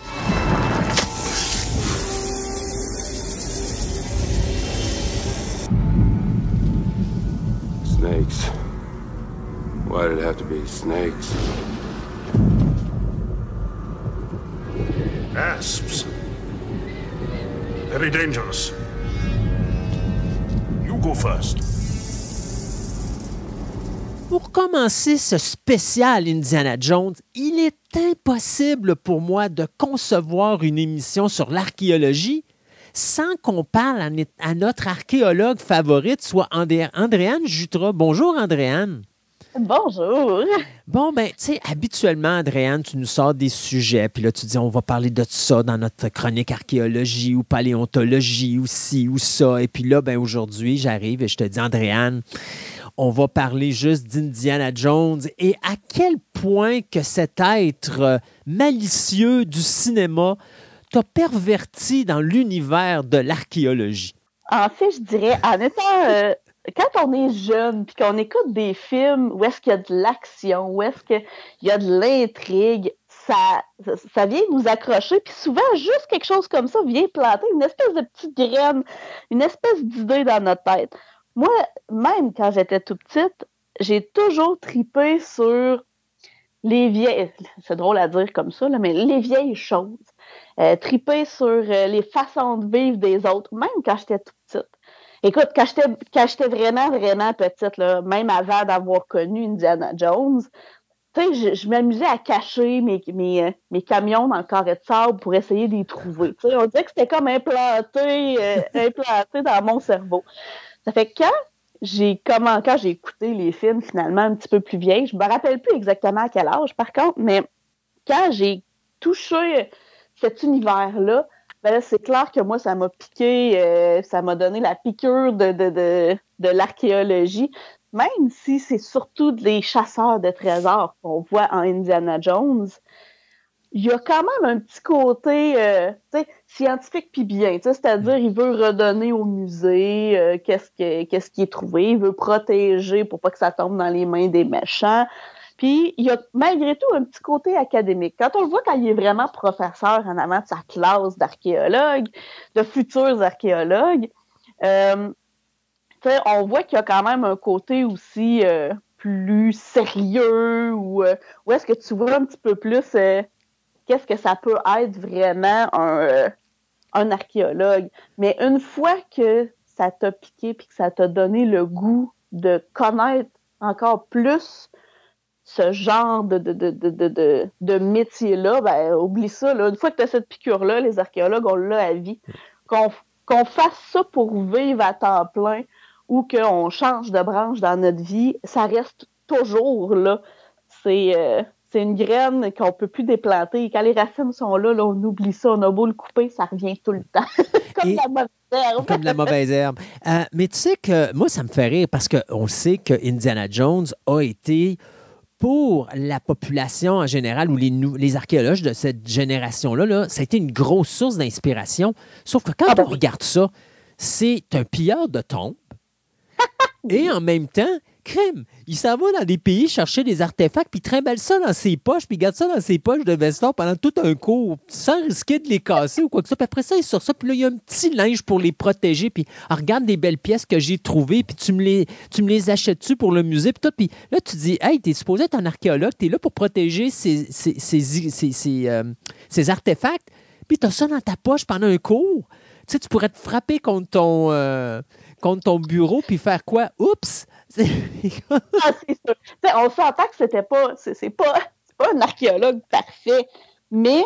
Snakes. Why did it have to be snakes? Asps. Very dangerous. You go first. Pour commencer ce spécial Indiana Jones, il est impossible pour moi de concevoir une émission sur l'archéologie sans qu'on parle à, notre archéologue favorite, soit André- Andréane Jutra. Bonjour Andréane. Bonjour. Bon, ben, tu sais, habituellement, Andréane, tu nous sors des sujets, puis là, tu dis, on va parler de ça dans notre chronique archéologie ou paléontologie ou ci ou ça. Et puis là, ben, aujourd'hui, j'arrive et je te dis, Andréane, on va parler juste d'Indiana Jones et à quel point que cet être euh, malicieux du cinéma t'a perverti dans l'univers de l'archéologie? En fait, je dirais, en étant euh, quand on est jeune puis qu'on écoute des films où est-ce qu'il y a de l'action, où est-ce qu'il y a de l'intrigue, ça, ça, vient nous accrocher. Puis souvent, juste quelque chose comme ça vient planter une espèce de petite graine, une espèce d'idée dans notre tête. Moi, même quand j'étais tout petite, j'ai toujours tripé sur les vieilles, c'est drôle à dire comme ça, mais les vieilles choses. Euh, triper sur euh, les façons de vivre des autres, même quand j'étais tout petite. Écoute, quand j'étais vraiment, vraiment petite, là, même avant d'avoir connu Indiana Jones, je, je m'amusais à cacher mes, euh, mes, camions dans le carré de sable pour essayer de les trouver. on dirait que c'était comme implanté, euh, implanté dans mon cerveau. Ça fait que quand j'ai comment quand j'ai écouté les films finalement un petit peu plus vieilles, je me rappelle plus exactement à quel âge par contre, mais quand j'ai touché cet univers-là, ben c'est clair que moi, ça m'a piqué, euh, ça m'a donné la piqûre de, l'archéologie, même si c'est surtout des chasseurs de trésors qu'on voit en Indiana Jones. Il y a quand même un petit côté euh, scientifique puis bien, c'est-à-dire il veut redonner au musée euh, qu'est-ce, qu'est-ce qui est trouvé, il veut protéger pour pas que ça tombe dans les mains des méchants. Puis il y a malgré tout un petit côté académique. Quand on le voit quand il est vraiment professeur en avant de sa classe d'archéologues, de futurs archéologues, euh, on voit qu'il y a quand même un côté aussi euh, plus sérieux ou euh, où est-ce que tu vois un petit peu plus euh, qu'est-ce que ça peut être vraiment un, un archéologue. Mais une fois que ça t'a piqué puis que ça t'a donné le goût de connaître encore plus ce genre de, de, de, de, de métier-là, ben, oublie ça. Là. Une fois que tu as cette piqûre-là, les archéologues, on l'a à vie. Qu'on fasse ça pour vivre à temps plein ou qu'on change de branche dans notre vie, ça reste toujours là. C'est euh, une graine qu'on peut plus déplanter. quand les racines sont là, là, on oublie ça. On a beau le couper, ça revient tout le temps. comme la mauvaise herbe. Comme la mauvaise herbe. Euh, mais tu sais que moi, ça me fait rire parce qu'on sait que Indiana Jones a été pour la population en général ou les, les archéologues de cette génération-là, là, ça a été une grosse source d'inspiration. Sauf que quand ah, ben on regarde ça, c'est un pilleur de tombes. et en même temps, crème, il s'en va dans des pays chercher des artefacts, puis trimballe ça dans ses poches, puis garde ça dans ses poches de veston pendant tout un cours, sans risquer de les casser ou quoi que soit. Puis après ça, il sort ça, puis là, il y a un petit linge pour les protéger, puis ah, regarde les belles pièces que j'ai trouvées, puis tu me les, tu les achètes-tu pour le musée, puis tout. Puis là, tu dis, hey, t'es supposé être un archéologue, t'es là pour protéger ces, euh, artefacts, puis t'as ça dans ta poche pendant un cours. Tu sais, tu pourrais te frapper contre ton, euh, contre ton bureau, puis faire quoi? Oups! ah, sûr. on s'entend que c'était pas, c'est pas, pas un archéologue parfait, mais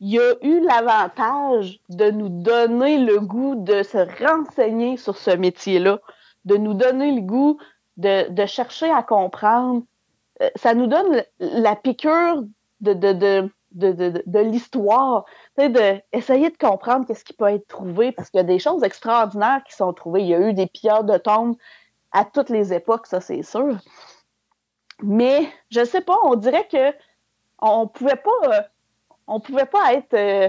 il a eu l'avantage de nous donner le goût de se renseigner sur ce métier-là, de nous donner le goût de, de chercher à comprendre. Euh, ça nous donne la piqûre de, de, de, de, de l'histoire, d'essayer de comprendre qu'est-ce qui peut être trouvé, parce qu'il y a des choses extraordinaires qui sont trouvées. Il y a eu des pilleurs de tombes à toutes les époques, ça c'est sûr. Mais je sais pas, on dirait que on pouvait pas, euh, on pouvait pas être euh,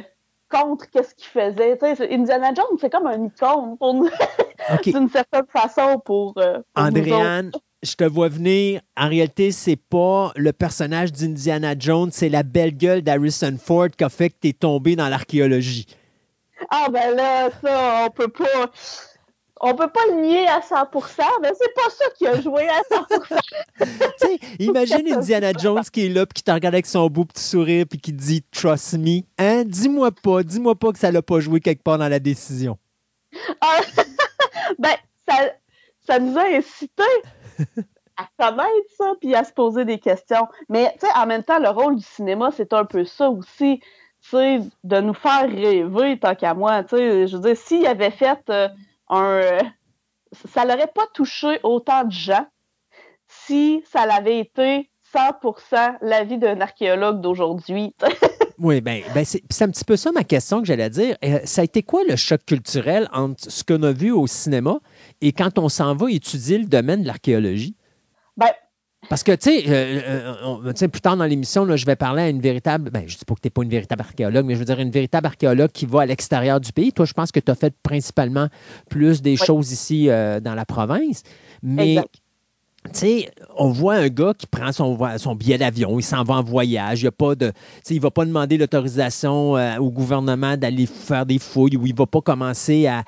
contre qu'est-ce qu'il faisait. Indiana Jones, c'est comme un icône pour nous, d'une certaine façon pour. Euh, Andréane, je te vois venir. En réalité, c'est pas le personnage d'Indiana Jones, c'est la belle gueule d'Harrison Ford qui a fait que tu es tombé dans l'archéologie. Ah ben là, ça, on peut pas on peut pas le nier à 100%, mais c'est pas ça qui a joué à 100%. imagine Indiana Jones qui est là, puis qui te regarde avec son beau petit sourire, puis qui dit « Trust me ». Hein? Dis-moi pas, dis-moi pas que ça l'a pas joué quelque part dans la décision. Ah, ben, ça, ça nous a incité à connaître ça, puis à se poser des questions. Mais, tu sais, en même temps, le rôle du cinéma, c'est un peu ça aussi, tu sais, de nous faire rêver, tant qu'à moi. Tu sais, je veux dire, s'il avait fait... Euh, un. Ça l'aurait pas touché autant de gens si ça l'avait été 100% la vie d'un archéologue d'aujourd'hui. Oui, bien, ben c'est c'est un petit peu ça ma question que j'allais dire. Euh, ça a été quoi le choc culturel entre ce qu'on a vu au cinéma et quand on s'en va étudier le domaine de l'archéologie? Ben, Parce que, tu sais, euh, euh, on- tu sais, plus tard dans l'émission, je vais parler à une véritable. Ben, je dis pas que tu n'es pas une véritable archéologue, mais je veux dire une véritable archéologue qui va à l'extérieur du pays. Toi, je pense que tu as fait principalement plus des Oui. choses ici euh, dans la province. Mais. Exact. Tu sais, on voit un gars qui prend son, billet d'avion, il s'en va en voyage, il il va pas demander l'autorisation euh, au gouvernement d'aller faire des fouilles ou il ne va pas commencer à,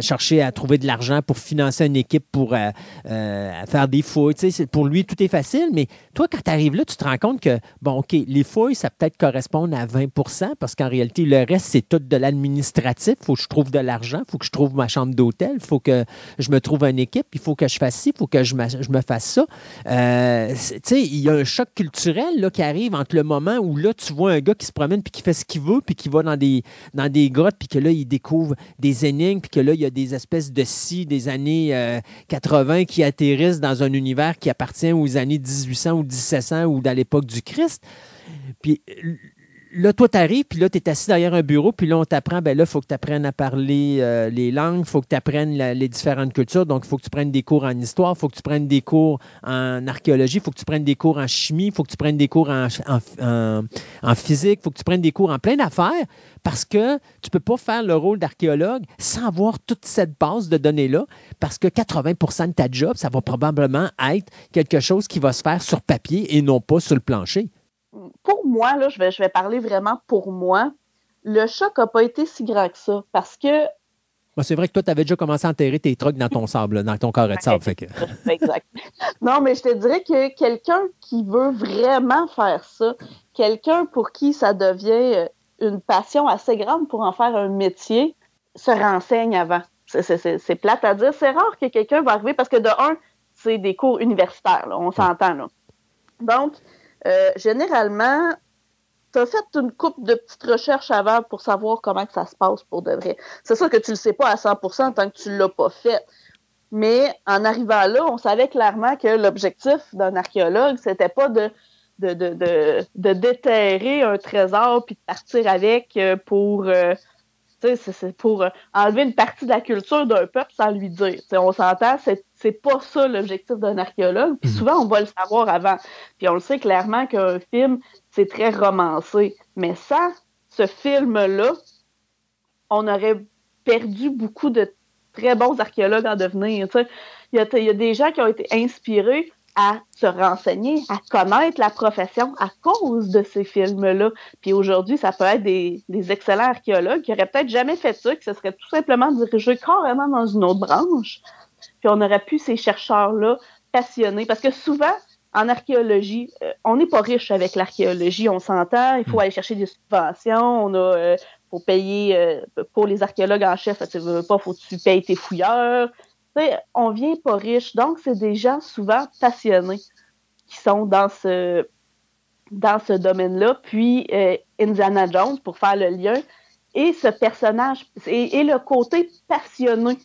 chercher à trouver de l'argent pour financer une équipe pour euh, euh, faire des fouilles. Pour lui, tout est facile, mais toi, quand tu arrives là, tu te rends compte que, bon, OK, les fouilles, ça peut-être correspondre à 20% parce qu'en réalité, le reste, c'est tout de l'administratif. Il faut que je trouve de l'argent, il faut que je trouve ma chambre d'hôtel, il faut que je me trouve une équipe, il faut que je fasse ci, il faut que je, je me fasse ça. Euh, il y a un choc culturel là, qui arrive entre le moment où là, tu vois un gars qui se promène puis qui fait ce qu'il veut, puis qui va dans des, dans des grottes, puis que là, il découvre des énigmes, puis que là, il y a des espèces de scies des années euh, 80 qui atterrissent dans un univers qui appartient aux années 1800 ou 1700 ou dans l'époque du Christ. Puis là, toi, tu arrives, puis là, tu es assis derrière un bureau, puis là, on t'apprend, ben là, il faut que tu apprennes à parler euh, les langues, il faut que tu apprennes les différentes cultures, donc il faut que tu prennes des cours en histoire, il faut que tu prennes des cours en archéologie, il faut que tu prennes des cours en chimie, il faut que tu prennes des cours en, physique, il faut que tu prennes des cours en plein d'affaires, parce que tu peux pas faire le rôle d'archéologue sans avoir toute cette base de données-là, parce que 80% de ta job, ça va probablement être quelque chose qui va se faire sur papier et non pas sur le plancher. Pour moi, là, je vais, je vais parler vraiment pour moi. Le choc n'a pas été si grand que ça parce que Moi, c'est vrai que toi, tu avais déjà commencé à enterrer tes trucs dans ton sable, dans ton carré de sable. Fait que... Exact. Non, mais je te dirais que quelqu'un qui veut vraiment faire ça, quelqu'un pour qui ça devient euh, une passion assez grande pour en faire un métier, se renseigne avant. C'est- plate à dire. C'est rare que quelqu'un va arriver parce que de un, c'est des cours universitaires, là, on s'entend là. Donc, euh, généralement, tu fait une coupe de petites recherches avant pour savoir comment ça se passe pour de vrai. C'est sûr que tu le sais pas à 100% tant que tu l'as pas fait. Mais en arrivant là, on savait clairement que l'objectif d'un archéologue, c'était pas de, déterrer un trésor puis de partir avec euh, pour, euh, c'est- pour euh, enlever une partie de la culture d'un peuple sans lui dire. On s'entend, c'est c'est pas ça l'objectif d'un archéologue. Puis Mhm. souvent, on va le savoir avant. Puis on le sait clairement qu'un film, c'est très romancé. Mais sans ce film-là, on aurait perdu beaucoup de très bons archéologues en devenir. y, il y a des gens qui ont été inspirés à se renseigner, à connaître la profession à cause de ces films-là. Puis aujourd'hui, ça peut être des, des excellents archéologues qui auraient peut-être jamais fait ça, qui se seraient tout simplement dirigés carrément dans une autre branche. Puis on aurait pu ces chercheurs-là passionnés. Parce que souvent, en archéologie, euh, on n'est pas riche avec l'archéologie, on s'entend. Il faut aller chercher des subventions, on a euh, faut payer euh, pour les archéologues en chef, tu veux pas, faut que tu payes tes fouilleurs. Sais, on vient pas riche. Donc, c'est des gens souvent passionnés qui sont dans ce dans ce domaine-là. Puis euh, Indiana Jones, pour faire le lien, et ce personnage, et, le côté passionné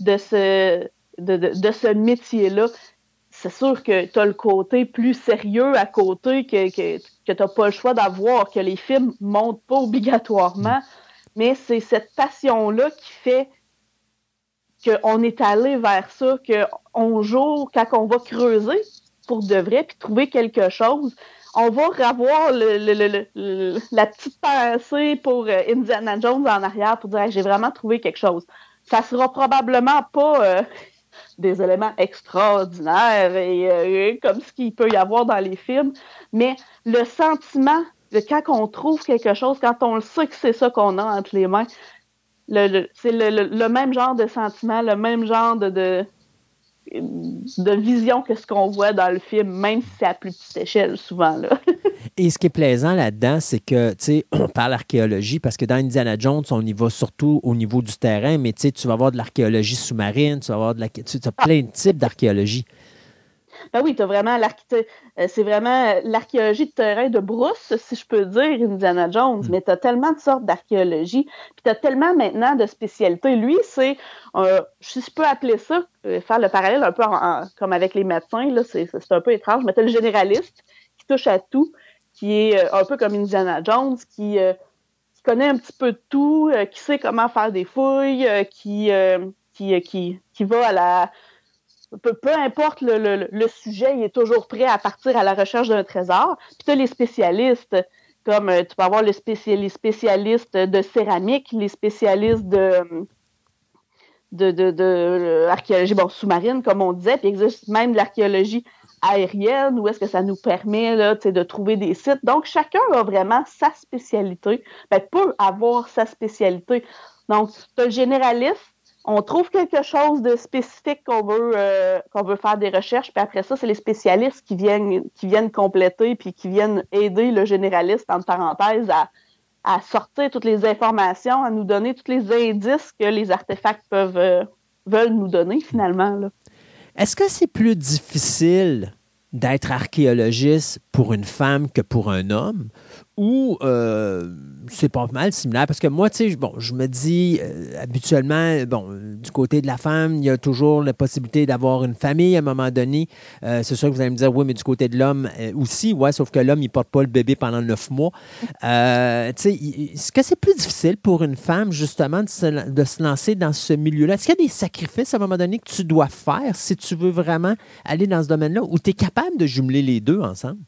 de ce, de, de, ce métier-là, c'est sûr que tu as le côté plus sérieux à côté que, que, que tu n'as pas le choix d'avoir, que les films ne montrent pas obligatoirement, mais c'est cette passion-là qui fait qu'on est allé vers ça, qu'on joue, quand on va creuser pour de vrai, puis trouver quelque chose, on va avoir le, le, le, la petite pensée pour euh, Indiana Jones en arrière pour dire j'ai vraiment trouvé quelque chose. Ça sera probablement pas euh, des éléments extraordinaires et euh, comme ce qu'il peut y avoir dans les films, mais le sentiment de quand on trouve quelque chose, quand on sait que c'est ça qu'on a entre les mains, le, c'est le, même genre de sentiment, le même genre de, de, de vision que ce qu'on voit dans le film, même si c'est à plus petite échelle, souvent. Là. Et ce qui est plaisant là-dedans, c'est que, tu sais, on parle archéologie parce que dans Indiana Jones, on y va surtout au niveau du terrain, mais tu sais, tu vas avoir de l'archéologie sous-marine, tu vas avoir de la. Tu as plein de types d'archéologie. Ben oui, tu as vraiment c'est vraiment l'archéologie de terrain de brousse, si je peux dire, Indiana Jones, mm. mais tu as tellement de sortes d'archéologie, puis tu as tellement maintenant de spécialités. Lui, c'est, euh, si je peux appeler ça, euh, faire le parallèle un peu en, en, comme avec les médecins, là, c'est, un peu étrange, mais tu as le généraliste qui touche à tout, qui est euh, un peu comme Indiana Jones, qui, euh, qui connaît un petit peu de tout, euh, qui sait comment faire des fouilles, euh, qui, euh, qui, euh, qui, qui va à la... Peu, importe le, sujet, il est toujours prêt à partir à la recherche d'un trésor. Puis tu as les spécialistes, comme euh, tu peux avoir les spécialistes de céramique, les spécialistes de de, euh, sous-marine, comme on disait, puis il existe même l'archéologie aérienne, où est-ce que ça nous permet là, de trouver des sites. Donc, chacun a vraiment sa spécialité, ben, peut avoir sa spécialité. Donc, tu as le généraliste, on trouve quelque chose de spécifique qu'on veut, euh, qu'on veut faire des recherches, puis après ça, c'est les spécialistes qui viennent, compléter, puis qui viennent aider le généraliste, entre parenthèses, à, sortir toutes les informations, à nous donner tous les indices que les artefacts peuvent, euh, veulent nous donner, finalement. Est-ce que c'est plus difficile d'être archéologiste pour une femme que pour un homme? Ou euh, c'est pas mal similaire? Parce que moi, tu sais, bon, je me dis, euh, habituellement, bon, du côté de la femme, il y a toujours la possibilité d'avoir une famille à un moment donné. Euh, c'est sûr que vous allez me dire, oui, mais du côté de l'homme aussi, ouais, sauf que l'homme, il porte pas le bébé pendant neuf mois. Tu sais, est-ce que c'est plus difficile pour une femme, justement, de se, de se lancer dans ce milieu-là? Est-ce qu'il y a des sacrifices à un moment donné que tu dois faire si tu veux vraiment aller dans ce domaine-là ou tu es capable de jumeler les deux ensemble?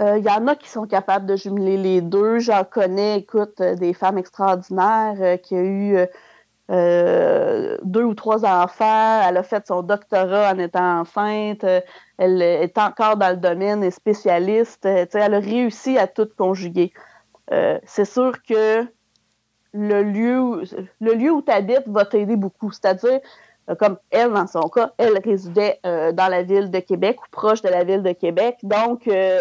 Euh, Il y en a qui sont capables de jumeler les deux. J'en connais, écoute, euh, des femmes extraordinaires euh, qui ont eu euh, euh, deux ou trois enfants. Elle a fait son doctorat en étant enceinte. Euh, elle est encore dans le domaine, est spécialiste. Euh, elle a réussi à tout conjuguer. Euh, c'est sûr que le lieu où, le lieu où tu habites va t'aider beaucoup. C'est-à-dire, euh, comme elle, dans son cas, elle résidait euh, dans la ville de Québec ou proche de la ville de Québec. Donc, euh,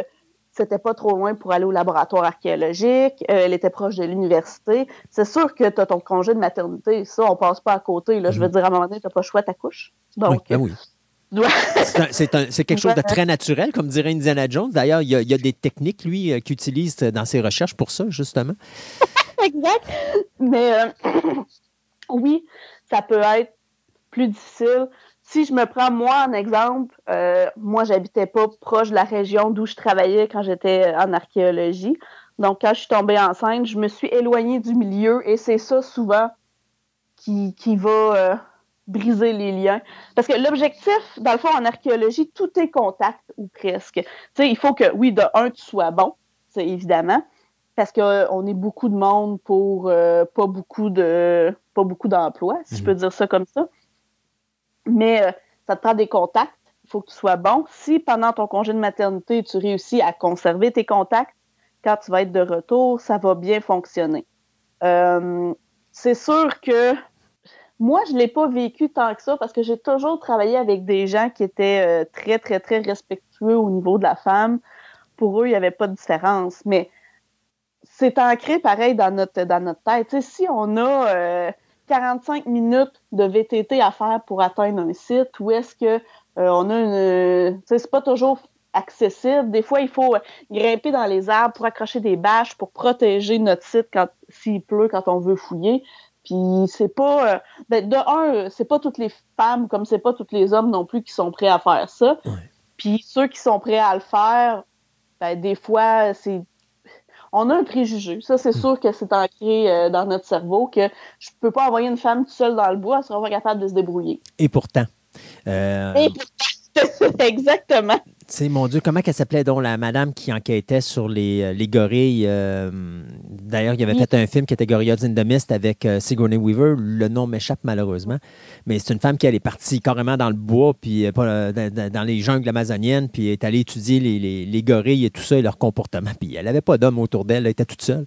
c'était pas trop loin pour aller au laboratoire archéologique. Euh, elle était proche de l'université. C'est sûr que tu as ton congé de maternité. Ça, on passe pas à côté. Là. Je veux dire, à un moment donné, tu pas le choix, ta couche. Donc, oui, ben oui. dois- C'est quelque chose de très naturel, comme dirait Indiana Jones. D'ailleurs, il y, a- il y a des techniques, lui, euh, qu'il utilise dans ses recherches pour ça, justement. exact. Mais euh, oui, ça peut être plus difficile. Si je me prends moi en exemple, euh, moi j'habitais pas proche de la région d'où je travaillais quand j'étais en archéologie. Donc quand je suis tombée enceinte, je me suis éloignée du milieu et c'est ça souvent qui, qui va euh, briser les liens. Parce que l'objectif, dans le fond, en archéologie, tout est contact ou presque. Tu sais, il faut que, oui, de un, tu sois bon, c'est évidemment parce qu'on est beaucoup de monde pour euh, pas beaucoup de pas beaucoup d'emplois, si je peux dire ça comme ça. Mais euh, ça te prend des contacts, il faut que tu sois bon. Si pendant ton congé de maternité, tu réussis à conserver tes contacts, quand tu vas être de retour, ça va bien fonctionner. Euh, c'est sûr que moi, je ne l'ai pas vécu tant que ça parce que j'ai toujours travaillé avec des gens qui étaient euh, très, très, très respectueux au niveau de la femme. Pour eux, il n'y avait pas de différence. Mais c'est ancré pareil dans notre, dans notre tête. Si on a 45 minutes de VTT à faire pour atteindre un site, ou est-ce que euh, on a une. C'est pas toujours accessible. Des fois, il faut grimper dans les arbres pour accrocher des bâches pour protéger notre site quand s'il pleut, quand on veut fouiller. Puis c'est pas. euh, ben, de un, c'est pas toutes les femmes comme c'est pas tous les hommes non plus qui sont prêts à faire ça. Ouais. Puis ceux qui sont prêts à le faire, ben, des fois, c'est on a un préjugé. Ça, c'est sûr que c'est ancré euh, dans notre cerveau que je peux pas envoyer une femme toute seule dans le bois, elle sera pas capable de se débrouiller. Et pourtant. euh, Et pourtant, exactement. Sais, mon Dieu, comment qu'elle s'appelait donc la madame qui enquêtait sur les, euh, les gorilles? euh, D'ailleurs, il avait Oui. fait un film qui était Gorillaz in the Mist avec euh, Sigourney Weaver. Le nom m'échappe malheureusement. Mais c'est une femme qui elle est partie carrément dans le bois, puis euh, dans, dans- dans les jungles amazoniennes, puis est allée étudier les, les- les gorilles et tout ça et leur comportement. Puis elle n'avait pas d'homme autour d'elle, elle était toute seule.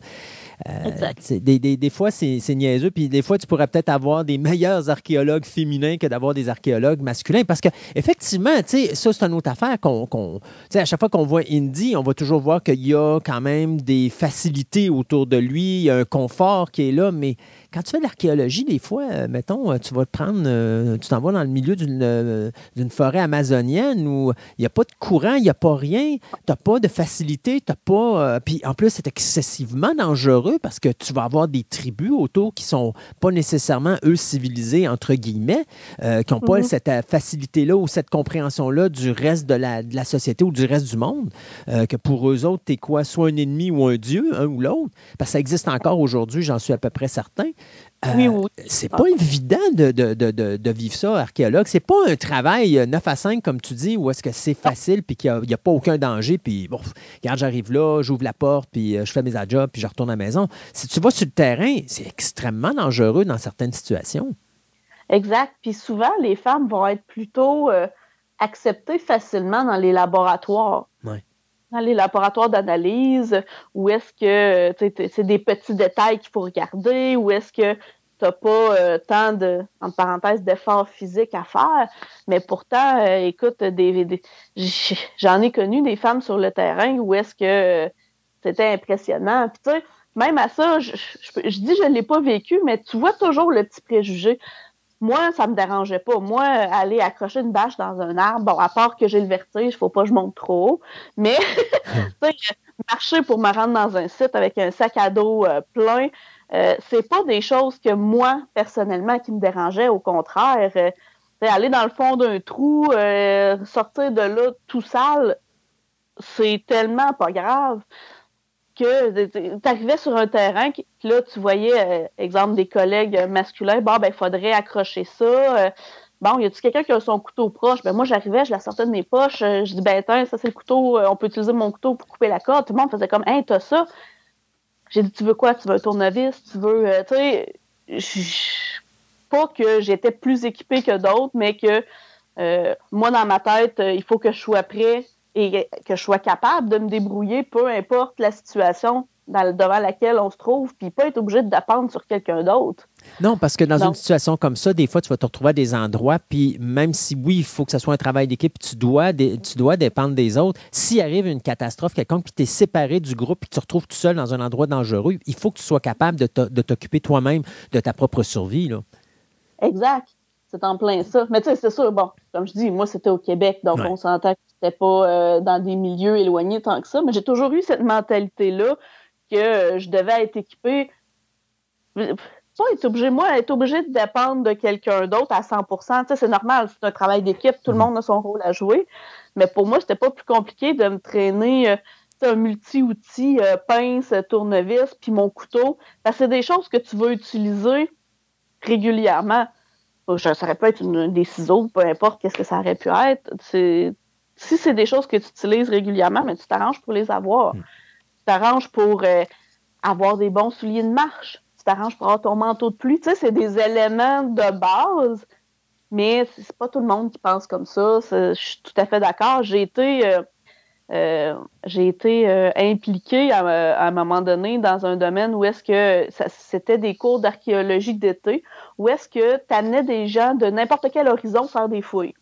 Euh, Exact. des, des- des fois, c'est niaiseux. Puis des fois, tu pourrais peut-être avoir des meilleurs archéologues féminins que d'avoir des archéologues masculins. Parce que effectivement, tu sais, ça, c'est une autre affaire qu'on. sais, à chaque fois qu'on voit Indy, on va toujours voir qu'il y a quand même des facilités autour de lui, il y a un confort qui est là, mais quand tu fais de l'archéologie, des fois, euh, mettons, euh, tu vas te prendre, euh, tu t'en vas dans le milieu d'une euh, forêt amazonienne où il n'y a pas de courant, il n'y a pas rien, tu n'as pas de facilité, tu pas. puis en plus, c'est excessivement dangereux parce que tu vas avoir des tribus autour qui sont pas nécessairement, eux, civilisés, entre guillemets, qui n'ont pas Mhm. cette facilité-là ou cette compréhension-là du reste de la, de la société ou du reste du monde. que pour eux autres, tu es quoi, soit un ennemi ou un dieu, un ou l'autre. Parce que ça existe encore aujourd'hui, j'en suis à peu près certain. Euh, Oui, oui. C'est pas évident de, de- de- de- de vivre ça, archéologue. C'est pas un travail euh, 9 à 5, comme tu dis, où est-ce que c'est facile puis qu'il n'y a, pas aucun danger. Puis, bon, regarde, j'arrive là, j'ouvre la porte, puis euh, je fais mes jobs, puis je retourne à la maison. Si tu vas sur le terrain, c'est extrêmement dangereux dans certaines situations. Exact. Puis souvent, les femmes vont être plutôt euh, acceptées facilement dans les laboratoires. Dans les laboratoires d'analyse, où est-ce que c'est des petits détails qu'il faut regarder, où est-ce que tu n'as pas euh, tant de, entre parenthèses, d'efforts physiques à faire. Mais pourtant, euh, écoute, des, des- j'en ai connu des femmes sur le terrain où est-ce que euh, c'était impressionnant. Puis tu sais, même à ça, je, je dis je ne l'ai pas vécu, mais tu vois toujours le petit préjugé. Moi, ça me dérangeait pas. Moi, aller accrocher une bâche dans un arbre, bon, à part que j'ai le vertige, faut pas que je monte trop haut, mais marcher pour me rendre dans un site avec un sac à dos euh, plein, euh, c'est pas des choses que moi, personnellement, qui me dérangeaient. Au contraire, euh, aller dans le fond d'un trou, sortir de là tout sale, c'est tellement pas grave que tu arrivais sur un terrain, puis là, tu voyais, euh, exemple, des collègues euh, masculins, bon, ben, il faudrait accrocher ça. euh, bon, y a-tu quelqu'un qui a son couteau proche? Ben, moi, j'arrivais, je la sortais de mes poches, euh, je dis, ben, attends, ça, c'est le couteau, euh, on peut utiliser mon couteau pour couper la corde. Tout le monde faisait comme, hein, t'as ça? J'ai dit, tu veux quoi? Tu veux un tournevis? Tu veux, euh, tu sais, pas que j'étais plus équipée que d'autres, mais que euh, moi, dans ma tête, euh, il faut que je sois prêt et que je sois capable de me débrouiller, peu importe la situation dans- devant laquelle on se trouve, puis pas être obligé de dépendre sur quelqu'un d'autre. Non, parce que dans une situation comme ça, des fois, tu vas te retrouver à des endroits, puis même si oui, il faut que ce soit un travail d'équipe, tu dois, tu dois dépendre des autres. S'il arrive une catastrophe quelconque, puis tu es séparé du groupe, puis tu te retrouves tout seul dans un endroit dangereux, il faut que tu sois capable de t'occuper toi-même de ta propre survie. Là. Exact. C'est en plein ça. Mais tu sais, c'est sûr, bon, comme je dis, moi, c'était au Québec, donc Ouais. on s'entend que c'était pas euh, dans des milieux éloignés tant que ça, mais j'ai toujours eu cette mentalité-là que euh, je devais être équipée. Pas être obligé, moi, être obligé de dépendre de quelqu'un d'autre à 100 Tu sais, c'est normal, c'est un travail d'équipe, tout le monde a son rôle à jouer. Mais pour moi, c'était pas plus compliqué de me traîner euh, un multi-outil, euh, pince, tournevis, puis mon couteau. Parce que c'est des choses que tu veux utiliser régulièrement. Ça aurait pu être une- des ciseaux, peu importe qu'est-ce que ça aurait pu être. Si c'est des choses que tu utilises régulièrement, mais tu t'arranges pour les avoir. Tu t'arranges pour euh, avoir des bons souliers de marche. Tu t'arranges pour avoir ton manteau de pluie. Tu sais, c'est des éléments de base, mais c'est pas tout le monde qui pense comme ça. Je suis tout à fait d'accord. J'ai été, euh, euh, j'ai été euh, impliquée à, à un moment donné dans un domaine où est-ce que c'était des cours d'archéologie d'été, où est-ce que tu amenais des gens de n'importe quel horizon faire des fouilles.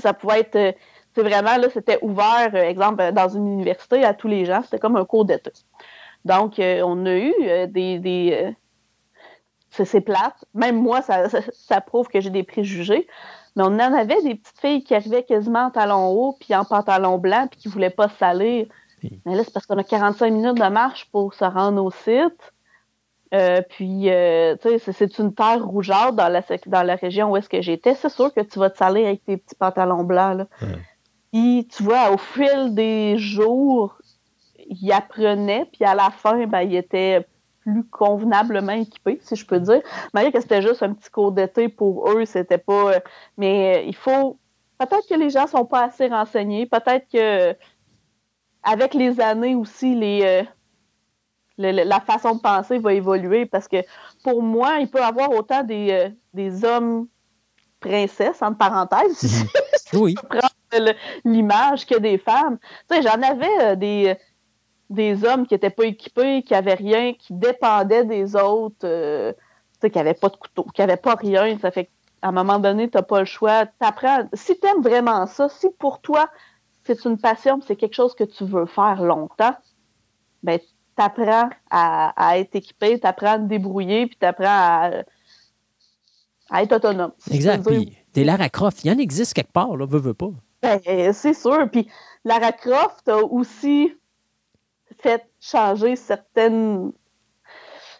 Ça, pouvait être, euh, c'est vraiment là, c'était ouvert, euh, exemple, euh, dans une université à tous les gens, c'était comme un cours d'été. Donc, on a eu des. des c'est plate. Même moi, ça, ça, ça prouve que j'ai des préjugés. Mais on en avait des petites filles qui arrivaient quasiment en talons hauts, puis en pantalon blanc, puis qui voulaient pas salir. Oui. Mais là, c'est parce qu'on a 45 minutes de marche pour se rendre au site. Euh, puis, euh, tu sais, c'est- une terre rougeâtre dans la, dans la région où est-ce que j'étais. C'est sûr que tu vas te salir avec tes petits pantalons blancs. Là. Puis, tu vois, au fil des jours, il apprenait, puis à la fin, ben, il était plus convenablement équipé, si je peux dire. Malgré que c'était juste un petit cours d'été pour eux, c'était pas. euh, Mais euh, il faut. Peut-être que les gens sont pas assez renseignés. Peut-être que avec les années aussi, les, euh, le- la façon de penser va évoluer parce que pour moi, il peut y avoir autant des, euh, des hommes princesses, entre parenthèses, si Oui. l'image que des femmes. Tu sais, j'en avais euh, des, des hommes qui n'étaient pas équipés, qui n'avaient rien, qui dépendaient des autres, euh, tu sais, qui n'avaient pas de couteau, qui n'avaient pas rien. Ça fait qu'à un moment donné, tu n'as pas le choix. T'apprends. Si tu aimes vraiment ça, si pour toi, c'est une passion, c'est quelque chose que tu veux faire longtemps, ben, t'apprends à, à être équipé, t'apprends à te débrouiller, puis t'apprends à, à être autonome. Exact. Puis t'es Lara Croft. Il y en existe quelque part, là, veux, veux pas. Ben, c'est sûr. Puis Lara Croft a aussi fait changer certaines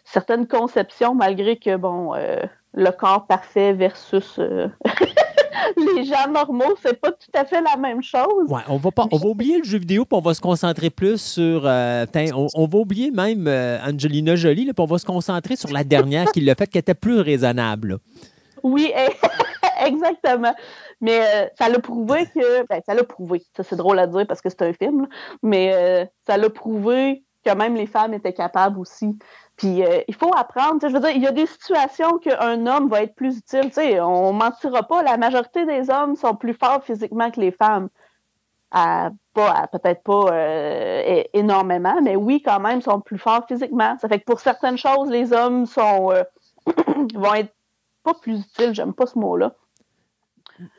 certaines conceptions, malgré que bon, euh, le corps parfait versus euh, les gens normaux, c'est pas tout à fait la même chose. Ouais, on va pas, on va oublier le jeu vidéo, puis on va se concentrer plus sur. euh, on, on va oublier même euh, Angelina Jolie, là, puis on va se concentrer sur la dernière qui l'a fait, qui était plus raisonnable. là. Oui, exactement. Mais euh, ça l'a prouvé que. Ben, ça l'a prouvé. Ça, c'est drôle à dire parce que c'est un film, là. mais ça l'a prouvé que même les femmes étaient capables aussi. Puis euh, il faut apprendre. Je veux dire, il y a des situations qu'un homme va être plus utile. Sais, on mentira pas. La majorité des hommes sont plus forts physiquement que les femmes. À, pas, peut-être pas euh, énormément, mais oui, quand même, sont plus forts physiquement. Ça fait que pour certaines choses, les hommes sont euh, vont être pas plus utiles, j'aime pas ce mot-là.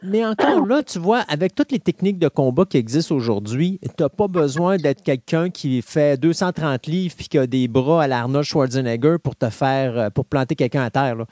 Mais encore là, tu vois, avec toutes les techniques de combat qui existent aujourd'hui, tu n'as pas besoin d'être quelqu'un qui fait 230 livres puis qui a des bras à l'Arnold Schwarzenegger pour te faire, euh, pour planter quelqu'un à terre. là.